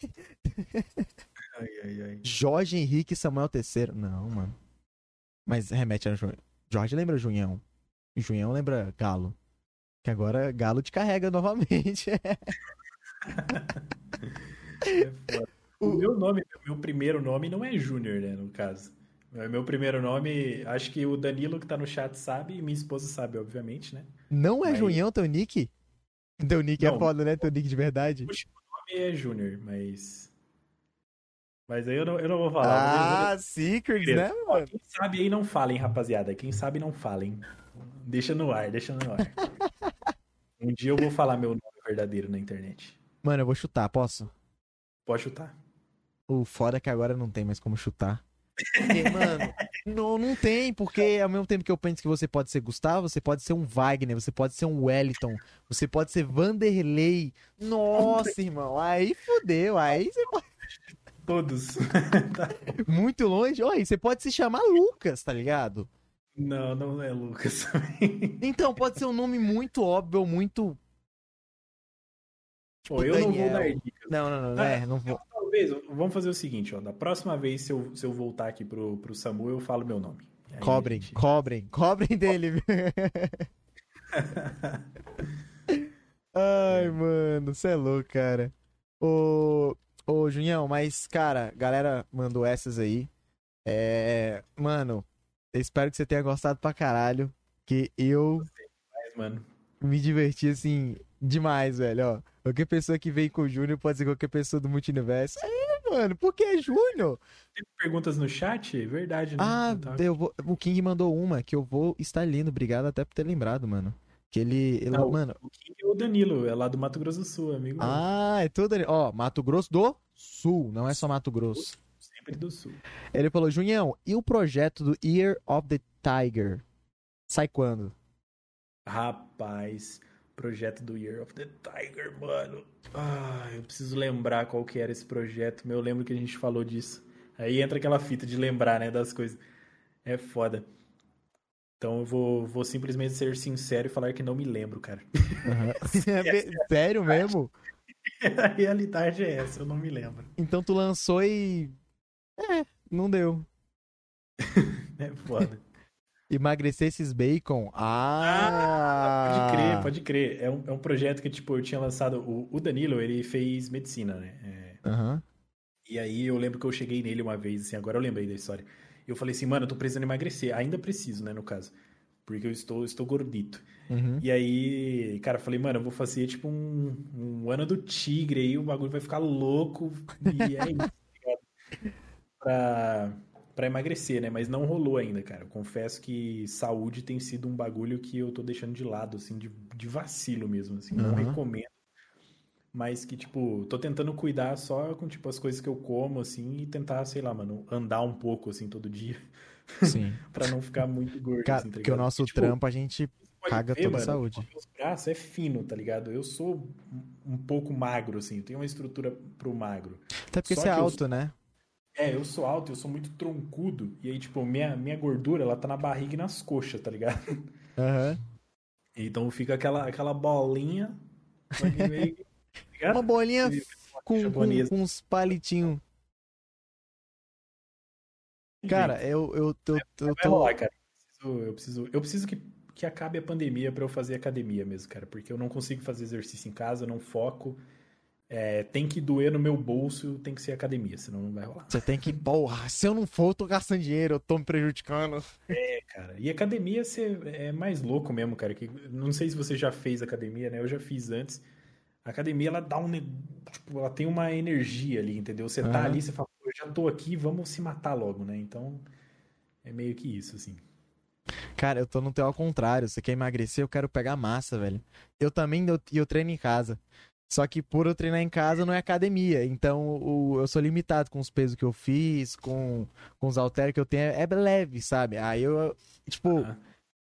Ai, ai, ai. Jorge Henrique Samuel III. Não, mano. Mas remete a Jorge lembra Junhão. Junhão lembra Galo. Que agora Galo te carrega novamente. É foda. O meu nome, meu primeiro nome não é Júnior, né, no caso. Meu primeiro nome, acho que o Danilo que tá no chat sabe, e minha esposa sabe, obviamente, né? Não é Mas- Junhão teu nick? Teu nick é Não. foda, né? Teu nick de verdade. O nome é Júnior, mas. Mas aí eu não, eu não vou falar. Ah, Secrets, Beleza. né, mano? Quem sabe aí não falem, rapaziada. Quem sabe não falem. Deixa no ar, deixa no ar. Um dia eu vou falar meu nome verdadeiro na internet. Mano, eu vou chutar, posso? Pode chutar. O foda é que agora não tem mais como chutar. Porque, mano, não, não tem, porque ao mesmo tempo que eu penso que você pode ser Gustavo, você pode ser um Wagner, você pode ser um Wellington, você pode ser Vanderlei. Nossa, irmão, aí fodeu, aí você pode... Todos. Muito longe, olha, você pode se chamar Lucas, tá ligado? Não, não é Lucas. Então, pode ser um nome muito óbvio, muito... Pô, eu não vou Daniel. dar dicas. Não, não, não, é, não vou... Talvez, vamos fazer o seguinte, ó. Da próxima vez, se eu, se eu voltar aqui pro, pro Samu, eu falo meu nome. Aí Cobrem, gente- cobrem, cobrem dele. Ai, mano, você é louco, cara. Ô, ô, Junhão, mas, cara, galera mandou essas aí. É, mano, espero que você tenha gostado pra caralho. Porque eu mano, me diverti, assim, demais, velho, ó. Qualquer pessoa que vem com o Júnior pode ser qualquer pessoa do multiverso. É, mano, por que é Júnior? tem perguntas no chat? Verdade, né? Ah, Eu vou... o King mandou uma que eu vou estar lendo. Obrigado até por ter lembrado, mano. Que ele. ele Não, mano. O King é o Danilo, é lá do Mato Grosso do Sul, amigo meu. Ah, é tudo. ali- Ó, Mato Grosso do Sul, não é só Mato Grosso. Do Sul. Ele falou, Junhão, e o projeto do Year of the Tiger? Sai quando? Rapaz, projeto do Year of the Tiger, mano. Ah, eu preciso lembrar qual que era esse projeto. meu. Eu lembro que a gente falou disso. Aí entra aquela fita de lembrar, né, das coisas. É foda. Então eu vou, vou simplesmente ser sincero e falar que não me lembro, cara. Sério mesmo? A realidade é essa, eu não me lembro. Então tu lançou e. É, não deu. É foda. Emagrecer esses bacon? Ah! Pode crer, pode crer. É um, é um projeto que, tipo, eu tinha lançado. O, o Danilo, ele fez medicina, né? É, Aham. E aí eu lembro que eu cheguei nele uma vez, assim, agora eu lembrei da história. Eu falei assim, mano, eu tô precisando emagrecer. Ainda preciso, né, no caso. Porque eu estou, estou gordito. Uhum. E aí, cara, eu falei, mano, eu vou fazer tipo um, um ano do tigre aí, o bagulho vai ficar louco. E é isso? Pra, pra emagrecer, né? Mas não rolou ainda, cara. Eu confesso que saúde tem sido um bagulho que eu tô deixando de lado, assim, de, de vacilo mesmo, assim. Não Uhum. recomendo. Mas que, tipo, tô tentando cuidar só com, tipo, as coisas que eu como, assim, e tentar, sei lá, mano, andar um pouco, assim, todo dia, Sim. pra não ficar muito gordo, Cara, assim, tá porque o nosso tipo, trampo a gente caga ver, toda a mano, saúde. Meus braços é fino, tá ligado? Eu sou um- pouco magro, assim, eu tenho uma estrutura pro magro. Até porque Só você é que eu- alto, né? É, eu sou alto, eu sou muito troncudo, e aí, tipo, minha, minha gordura, ela tá na barriga e nas coxas, tá ligado? Aham. Então fica aquela, aquela bolinha, meio tá? Uma bolinha com, com, com uns palitinhos. Cara, eu, eu, eu, eu Vai tô. rolar, cara. Eu preciso, eu preciso, eu preciso que, que acabe a pandemia pra eu fazer academia mesmo, cara. Porque eu não consigo fazer exercício em casa, eu não foco. É, tem que doer no meu bolso, tem que ser academia, senão não vai rolar. Você tem que. Porra, se eu não for, eu tô gastando dinheiro, eu tô me prejudicando. É, cara. E academia você é mais louco mesmo, cara. Que, não sei se você já fez academia, né? Eu já fiz antes. A academia, ela dá um. Tipo, ela tem uma energia ali, entendeu? Você tá ali, você fala, "Pô, eu já tô aqui, vamos se matar logo, né? Então, é meio que isso, assim. Cara, eu tô no teu ao contrário. Você quer emagrecer, eu quero pegar massa, velho. Eu também eu, eu treino em casa. Só que por eu treinar em casa não é academia. Então o, eu sou limitado com os pesos que eu fiz, com, com os halteres que eu tenho. É leve, sabe? Aí eu, tipo, Ah.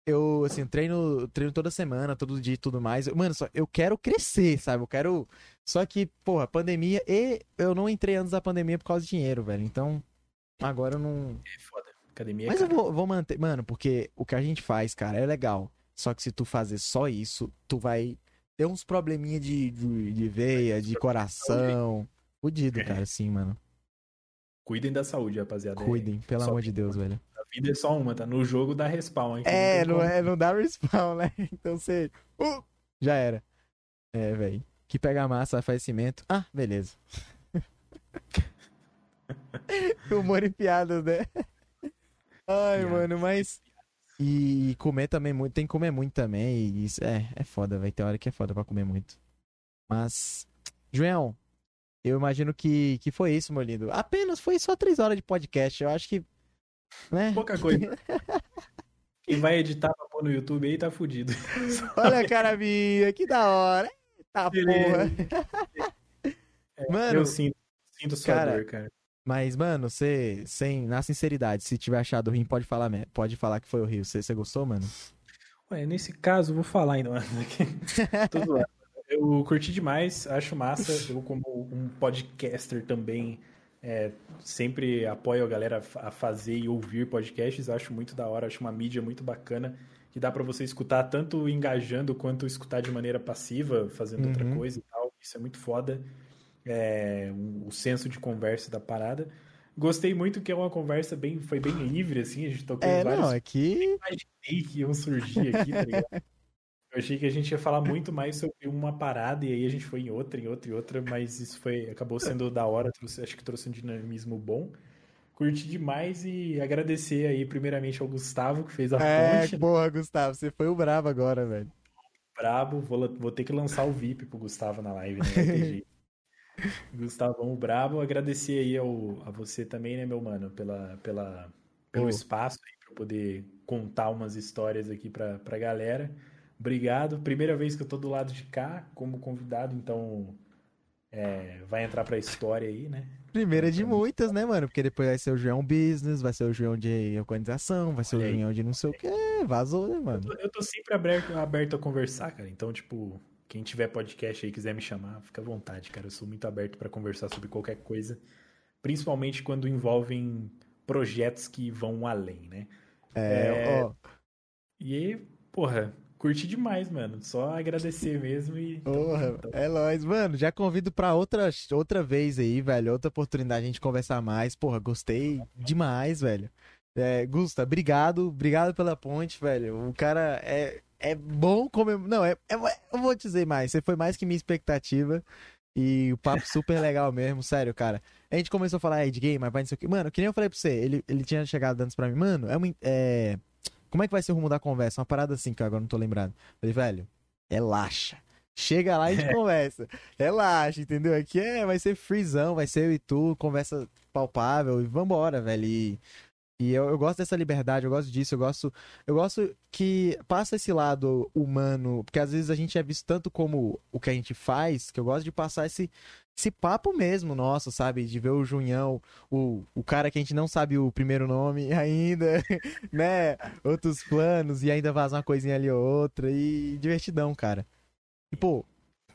eu assim, treino, treino toda semana, todo dia e tudo mais. Mano, só, eu quero crescer, sabe? Eu quero. Só que, porra, pandemia. E eu não entrei antes da pandemia por causa de dinheiro, velho. Então, agora eu não. É foda. Academia é Mas eu caro. vou, vou manter. Mano, porque o que a gente faz, cara, é legal. Só que se tu fazer só isso, tu vai ter uns probleminha de, de, de veia, de coração. Fudido, É. cara, sim, mano. Cuidem da saúde, rapaziada. Cuidem, pelo só amor de tem Deus, velho. A vida é só uma, tá? No jogo dá respawn. hein? É, tem não, como. é, não dá respawn, né? Então você. Uh, já era. É, velho. Que pega massa, faz cimento. Ah, beleza. Humor e piadas, né? Ai, Piadas. mano, mas. E comer também muito. Tem que comer muito também. E isso é, é foda, vai Tem hora que é foda pra comer muito. Mas. João, eu imagino que, que foi isso, meu lindo. Apenas foi só três horas de podcast. Eu acho que. Né? Pouca coisa. Quem vai editar pra pôr no YouTube aí tá fudido. Olha a cara minha, que da hora. Eita porra. Mano, eu sinto, sinto sua cara, dor, cara. Mas, mano, você, sem, na sinceridade, se tiver achado ruim, pode falar, pode falar que foi horrível. Você, você gostou, mano? Ué, nesse caso, vou falar ainda. Tô zoando. Eu curti demais, acho massa. Eu, como um podcaster também, é, sempre apoio a galera a fazer e ouvir podcasts. Acho muito da hora, acho uma mídia muito bacana. Que dá pra você escutar tanto engajando quanto escutar de maneira passiva, fazendo outra Uhum. coisa e tal. Isso é muito foda. É, o senso de conversa da parada. Gostei muito que é uma conversa bem, foi bem livre, assim, a gente tocou É, em vários não, é que. imaginei que iam surgir aqui, tá ligado? Eu achei que a gente ia falar muito mais sobre uma parada e aí a gente foi em outra, em outra, em outra, mas isso foi acabou sendo da hora, trouxe, acho que trouxe um dinamismo bom. Curti demais e agradecer aí, primeiramente, ao Gustavo, que fez a É, ponte. né? porra, Gustavo, você foi o brabo agora, velho. Brabo, vou, vou ter que lançar o VIP pro Gustavo na live, né? Gustavão Brabo, agradecer aí ao, a você também, né, meu mano, pela, pela, pelo Ô. espaço eu poder contar umas histórias aqui pra, pra galera. Obrigado. Primeira vez que eu tô do lado de cá como convidado, então é, vai entrar pra história aí, né? Primeira de muitas, né, mano? Porque depois vai ser o João Business, vai ser o João de organização, vai ser o Olha. João de não sei o que. Vazou, né, mano? Eu tô sempre aberto, aberto a conversar, cara. Então, tipo, quem tiver podcast aí e quiser me chamar, fica à vontade, cara. Eu sou muito aberto pra conversar sobre qualquer coisa, principalmente quando envolvem projetos que vão além, né? É, É, ó. E aí, porra, curti demais, mano. Só agradecer mesmo e. Porra, é nóis, mano. Já convido pra outra, outra vez aí, velho. Outra oportunidade de a gente conversar mais. Porra, gostei demais, velho. É, Gusta, obrigado. Obrigado pela ponte, velho. O cara é, é bom como. Não, é, é- eu vou dizer mais. Você foi mais que minha expectativa. E o papo super legal mesmo, sério, cara. A gente começou a falar aí de game, mas vai não sei o que. Mano, que nem eu falei pra você, ele, ele tinha chegado antes pra mim, mano, é uma. É... Como é que vai ser o rumo da conversa? Uma parada assim que eu agora não tô lembrado. Falei, velho, relaxa. Chega lá e a gente conversa. Relaxa, entendeu? Aqui é, vai ser freezão, vai ser eu e tu, conversa palpável e vambora, velho. E, e eu, eu gosto dessa liberdade, eu gosto disso, eu gosto, eu gosto que passa esse lado humano, porque às vezes a gente é visto tanto como o que a gente faz, que eu gosto de passar esse, esse papo mesmo nosso, sabe? De ver o Junhão, o, o cara que a gente não sabe o primeiro nome ainda, né? Outros planos e ainda vazar uma coisinha ali ou outra e divertidão, cara. E, pô,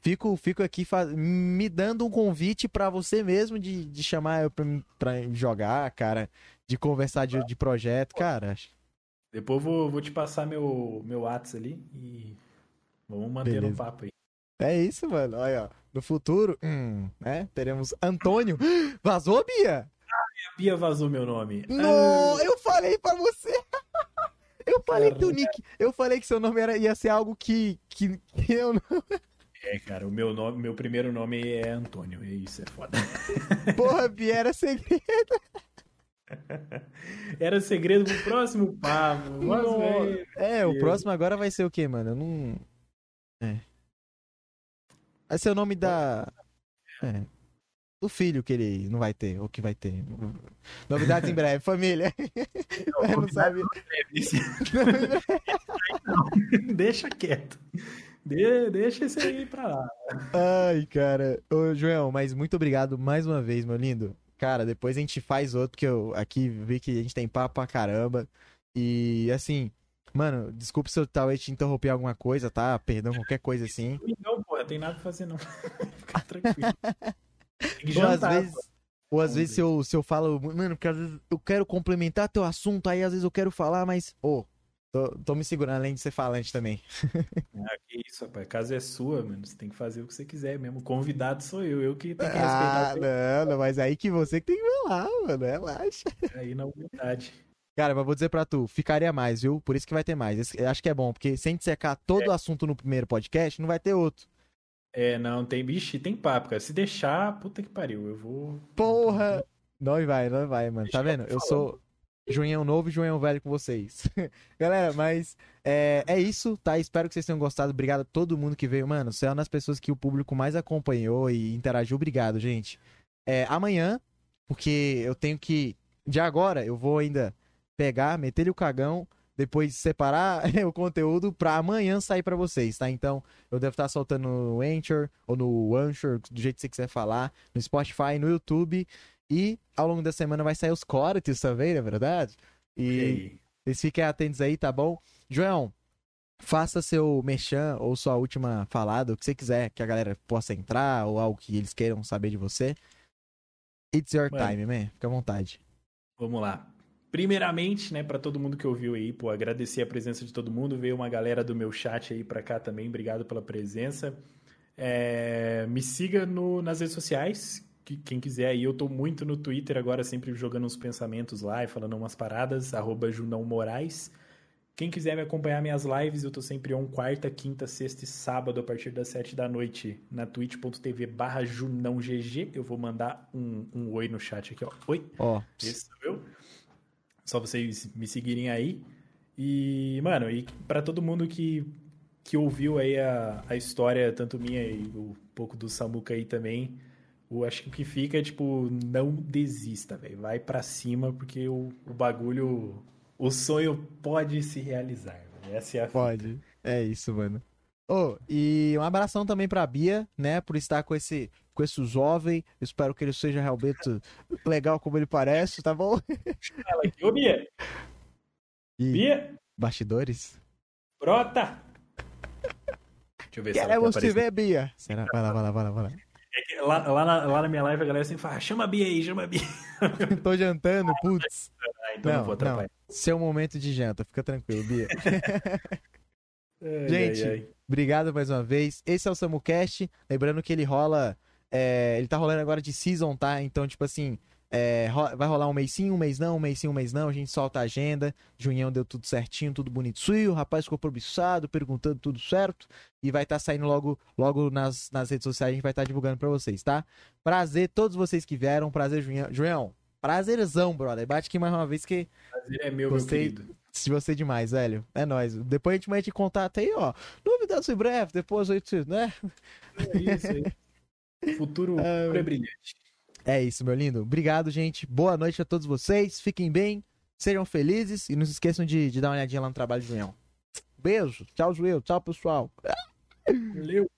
fico, fico aqui me dando um convite pra você mesmo de, de chamar eu pra, pra jogar, cara, de conversar de, de projeto, cara. Depois eu vou, vou te passar meu, meu WhatsApp ali e vamos manter no papo aí. É isso, mano. Olha, ó. No futuro, hum, né? Teremos Antônio. Vazou, Bia? A Bia vazou meu nome. Não, eu falei pra você. Eu falei que o. Nick, eu falei que seu nome era, ia ser algo que, que, que eu não. É, cara, o meu nome, meu primeiro nome é Antônio. E isso é foda. Porra, Bia, era segredo. Era segredo pro próximo papo. Mas, Não. É, o próximo agora vai ser o quê, mano? Eu não. É. Vai ser o nome da. É. Do filho que ele não vai ter, ou que vai ter. Novidades em breve, família. Eu não sabe. Deixa quieto. De- deixa esse aí pra lá. Ai, cara. Ô, Joel, mas muito obrigado mais uma vez, meu lindo. Cara, depois a gente faz outro, porque eu aqui vi que a gente tem papo pra caramba. E assim, mano, desculpe se eu talvez te interromper alguma coisa, tá? Perdão, qualquer coisa assim. Não, porra, tem nada pra fazer, não. Fica tranquilo. Ou às vezes, ou às vezes se eu, se eu falo, mano, porque às vezes eu quero complementar teu assunto, aí às vezes eu quero falar, mas, ô, tô, tô me segurando, além de ser falante também. Ah, que isso, rapaz. Casa é sua, mano. Você tem que fazer o que você quiser mesmo. O convidado sou eu. Eu que tenho que Ah, respeitar não, não, mas aí que você que tem que falar, mano, relaxa. você aí na humildade. Cara, mas vou dizer pra tu, ficaria mais, viu? Por isso que vai ter mais. Esse- acho que é bom, porque sem dissecar todo o assunto no primeiro podcast, não vai ter outro. É, não, tem bicho, tem papo, cara. Se deixar, puta que pariu. Eu vou. Porra! Não vai, não vai, mano. Tá Deixa eu vendo? Eu sou Junhão novo e Junhão velho com vocês. Galera, mas é, é isso, tá? Espero que vocês tenham gostado. Obrigado a todo mundo que veio. Mano, uma das pessoas que o público mais acompanhou e interagiu. Obrigado, gente. É, amanhã, porque eu tenho que. De agora, eu vou ainda pegar, meter-lhe o cagão, depois separar o conteúdo pra amanhã sair pra vocês, tá? Então, eu devo estar soltando no Anchor ou no Anchor, do jeito que você quiser falar, no Spotify, no YouTube. E ao longo da semana vai sair os cortes também, não é verdade? E vocês fiquem atentos aí, tá bom? João, faça seu merchan ou sua última falada, o que você quiser, que a galera possa entrar ou algo que eles queiram saber de você. It's your Mano. time, man. Fica à vontade. Vamos lá. Primeiramente, né, pra todo mundo que ouviu aí, pô, agradecer a presença de todo mundo. Veio uma galera do meu chat aí pra cá também. Obrigado pela presença. É, me siga no- nas redes sociais. Que- Quem quiser aí, eu tô muito no Twitter agora, sempre jogando uns pensamentos lá e falando umas paradas, arroba Junão Moraes. Quem quiser me acompanhar minhas lives, eu tô sempre on quarta, quinta, sexta e sábado, a partir das sete da noite, na twitch.tv barra junãogg. Eu vou mandar um, um oi no chat aqui, ó. Oi, Ó, esse sou eu. Só vocês me seguirem aí. E, mano, e para todo mundo que, que ouviu aí a, a história, tanto minha e um pouco do Samuca aí também, eu acho que o que fica é, tipo, não desista, velho. Vai para cima, porque o, o bagulho, o sonho pode se realizar. Véio. Essa é a Pode. Fita. É isso, mano. Oh, e um abração também pra Bia, né, por estar com esse, com esse jovem. espero que ele seja realmente legal como ele parece, tá bom? Fala aqui, ô Bia. E... Bia? Bastidores? Brota! Deixa eu ver Queremos se ela te ver, Bia. Será? Vai lá, vai lá, vai lá, vai lá. É lá, lá, na, lá, na, minha live a galera sempre fala, chama a Bia aí, chama a Bia. Tô jantando, putz. Ah, então não, não vou atrapalhar. Não. Seu momento de janta, fica tranquilo, Bia. Ai, Gente, ai, ai. obrigado mais uma vez. Esse é o SamuCast. Lembrando que ele rola. É, ele tá rolando agora de season, tá? Então, tipo assim, é, vai rolar um mês sim, um mês não, um mês sim, um mês não. A gente solta a agenda. Junhão deu tudo certinho, tudo bonito. O rapaz ficou probiçado, perguntando tudo certo. E vai estar tá saindo logo, logo nas, nas redes sociais. A gente vai estar tá divulgando pra vocês, tá? Prazer, todos vocês que vieram. Prazer, Junhão. Junhão, prazerzão, brother. Bate aqui mais uma vez que. Prazer é meu, Gostei. meu querido de você demais, velho. É nóis. Depois a gente mete contato aí, ó. Novidades em breve, depois a gente, né? É isso aí. Futuro é brilhante. É isso, meu lindo. Obrigado, gente. Boa noite a todos vocês. Fiquem bem, sejam felizes e não se esqueçam de, de dar uma olhadinha lá no trabalho de União. Beijo. Tchau, Joel. Tchau, pessoal. Valeu.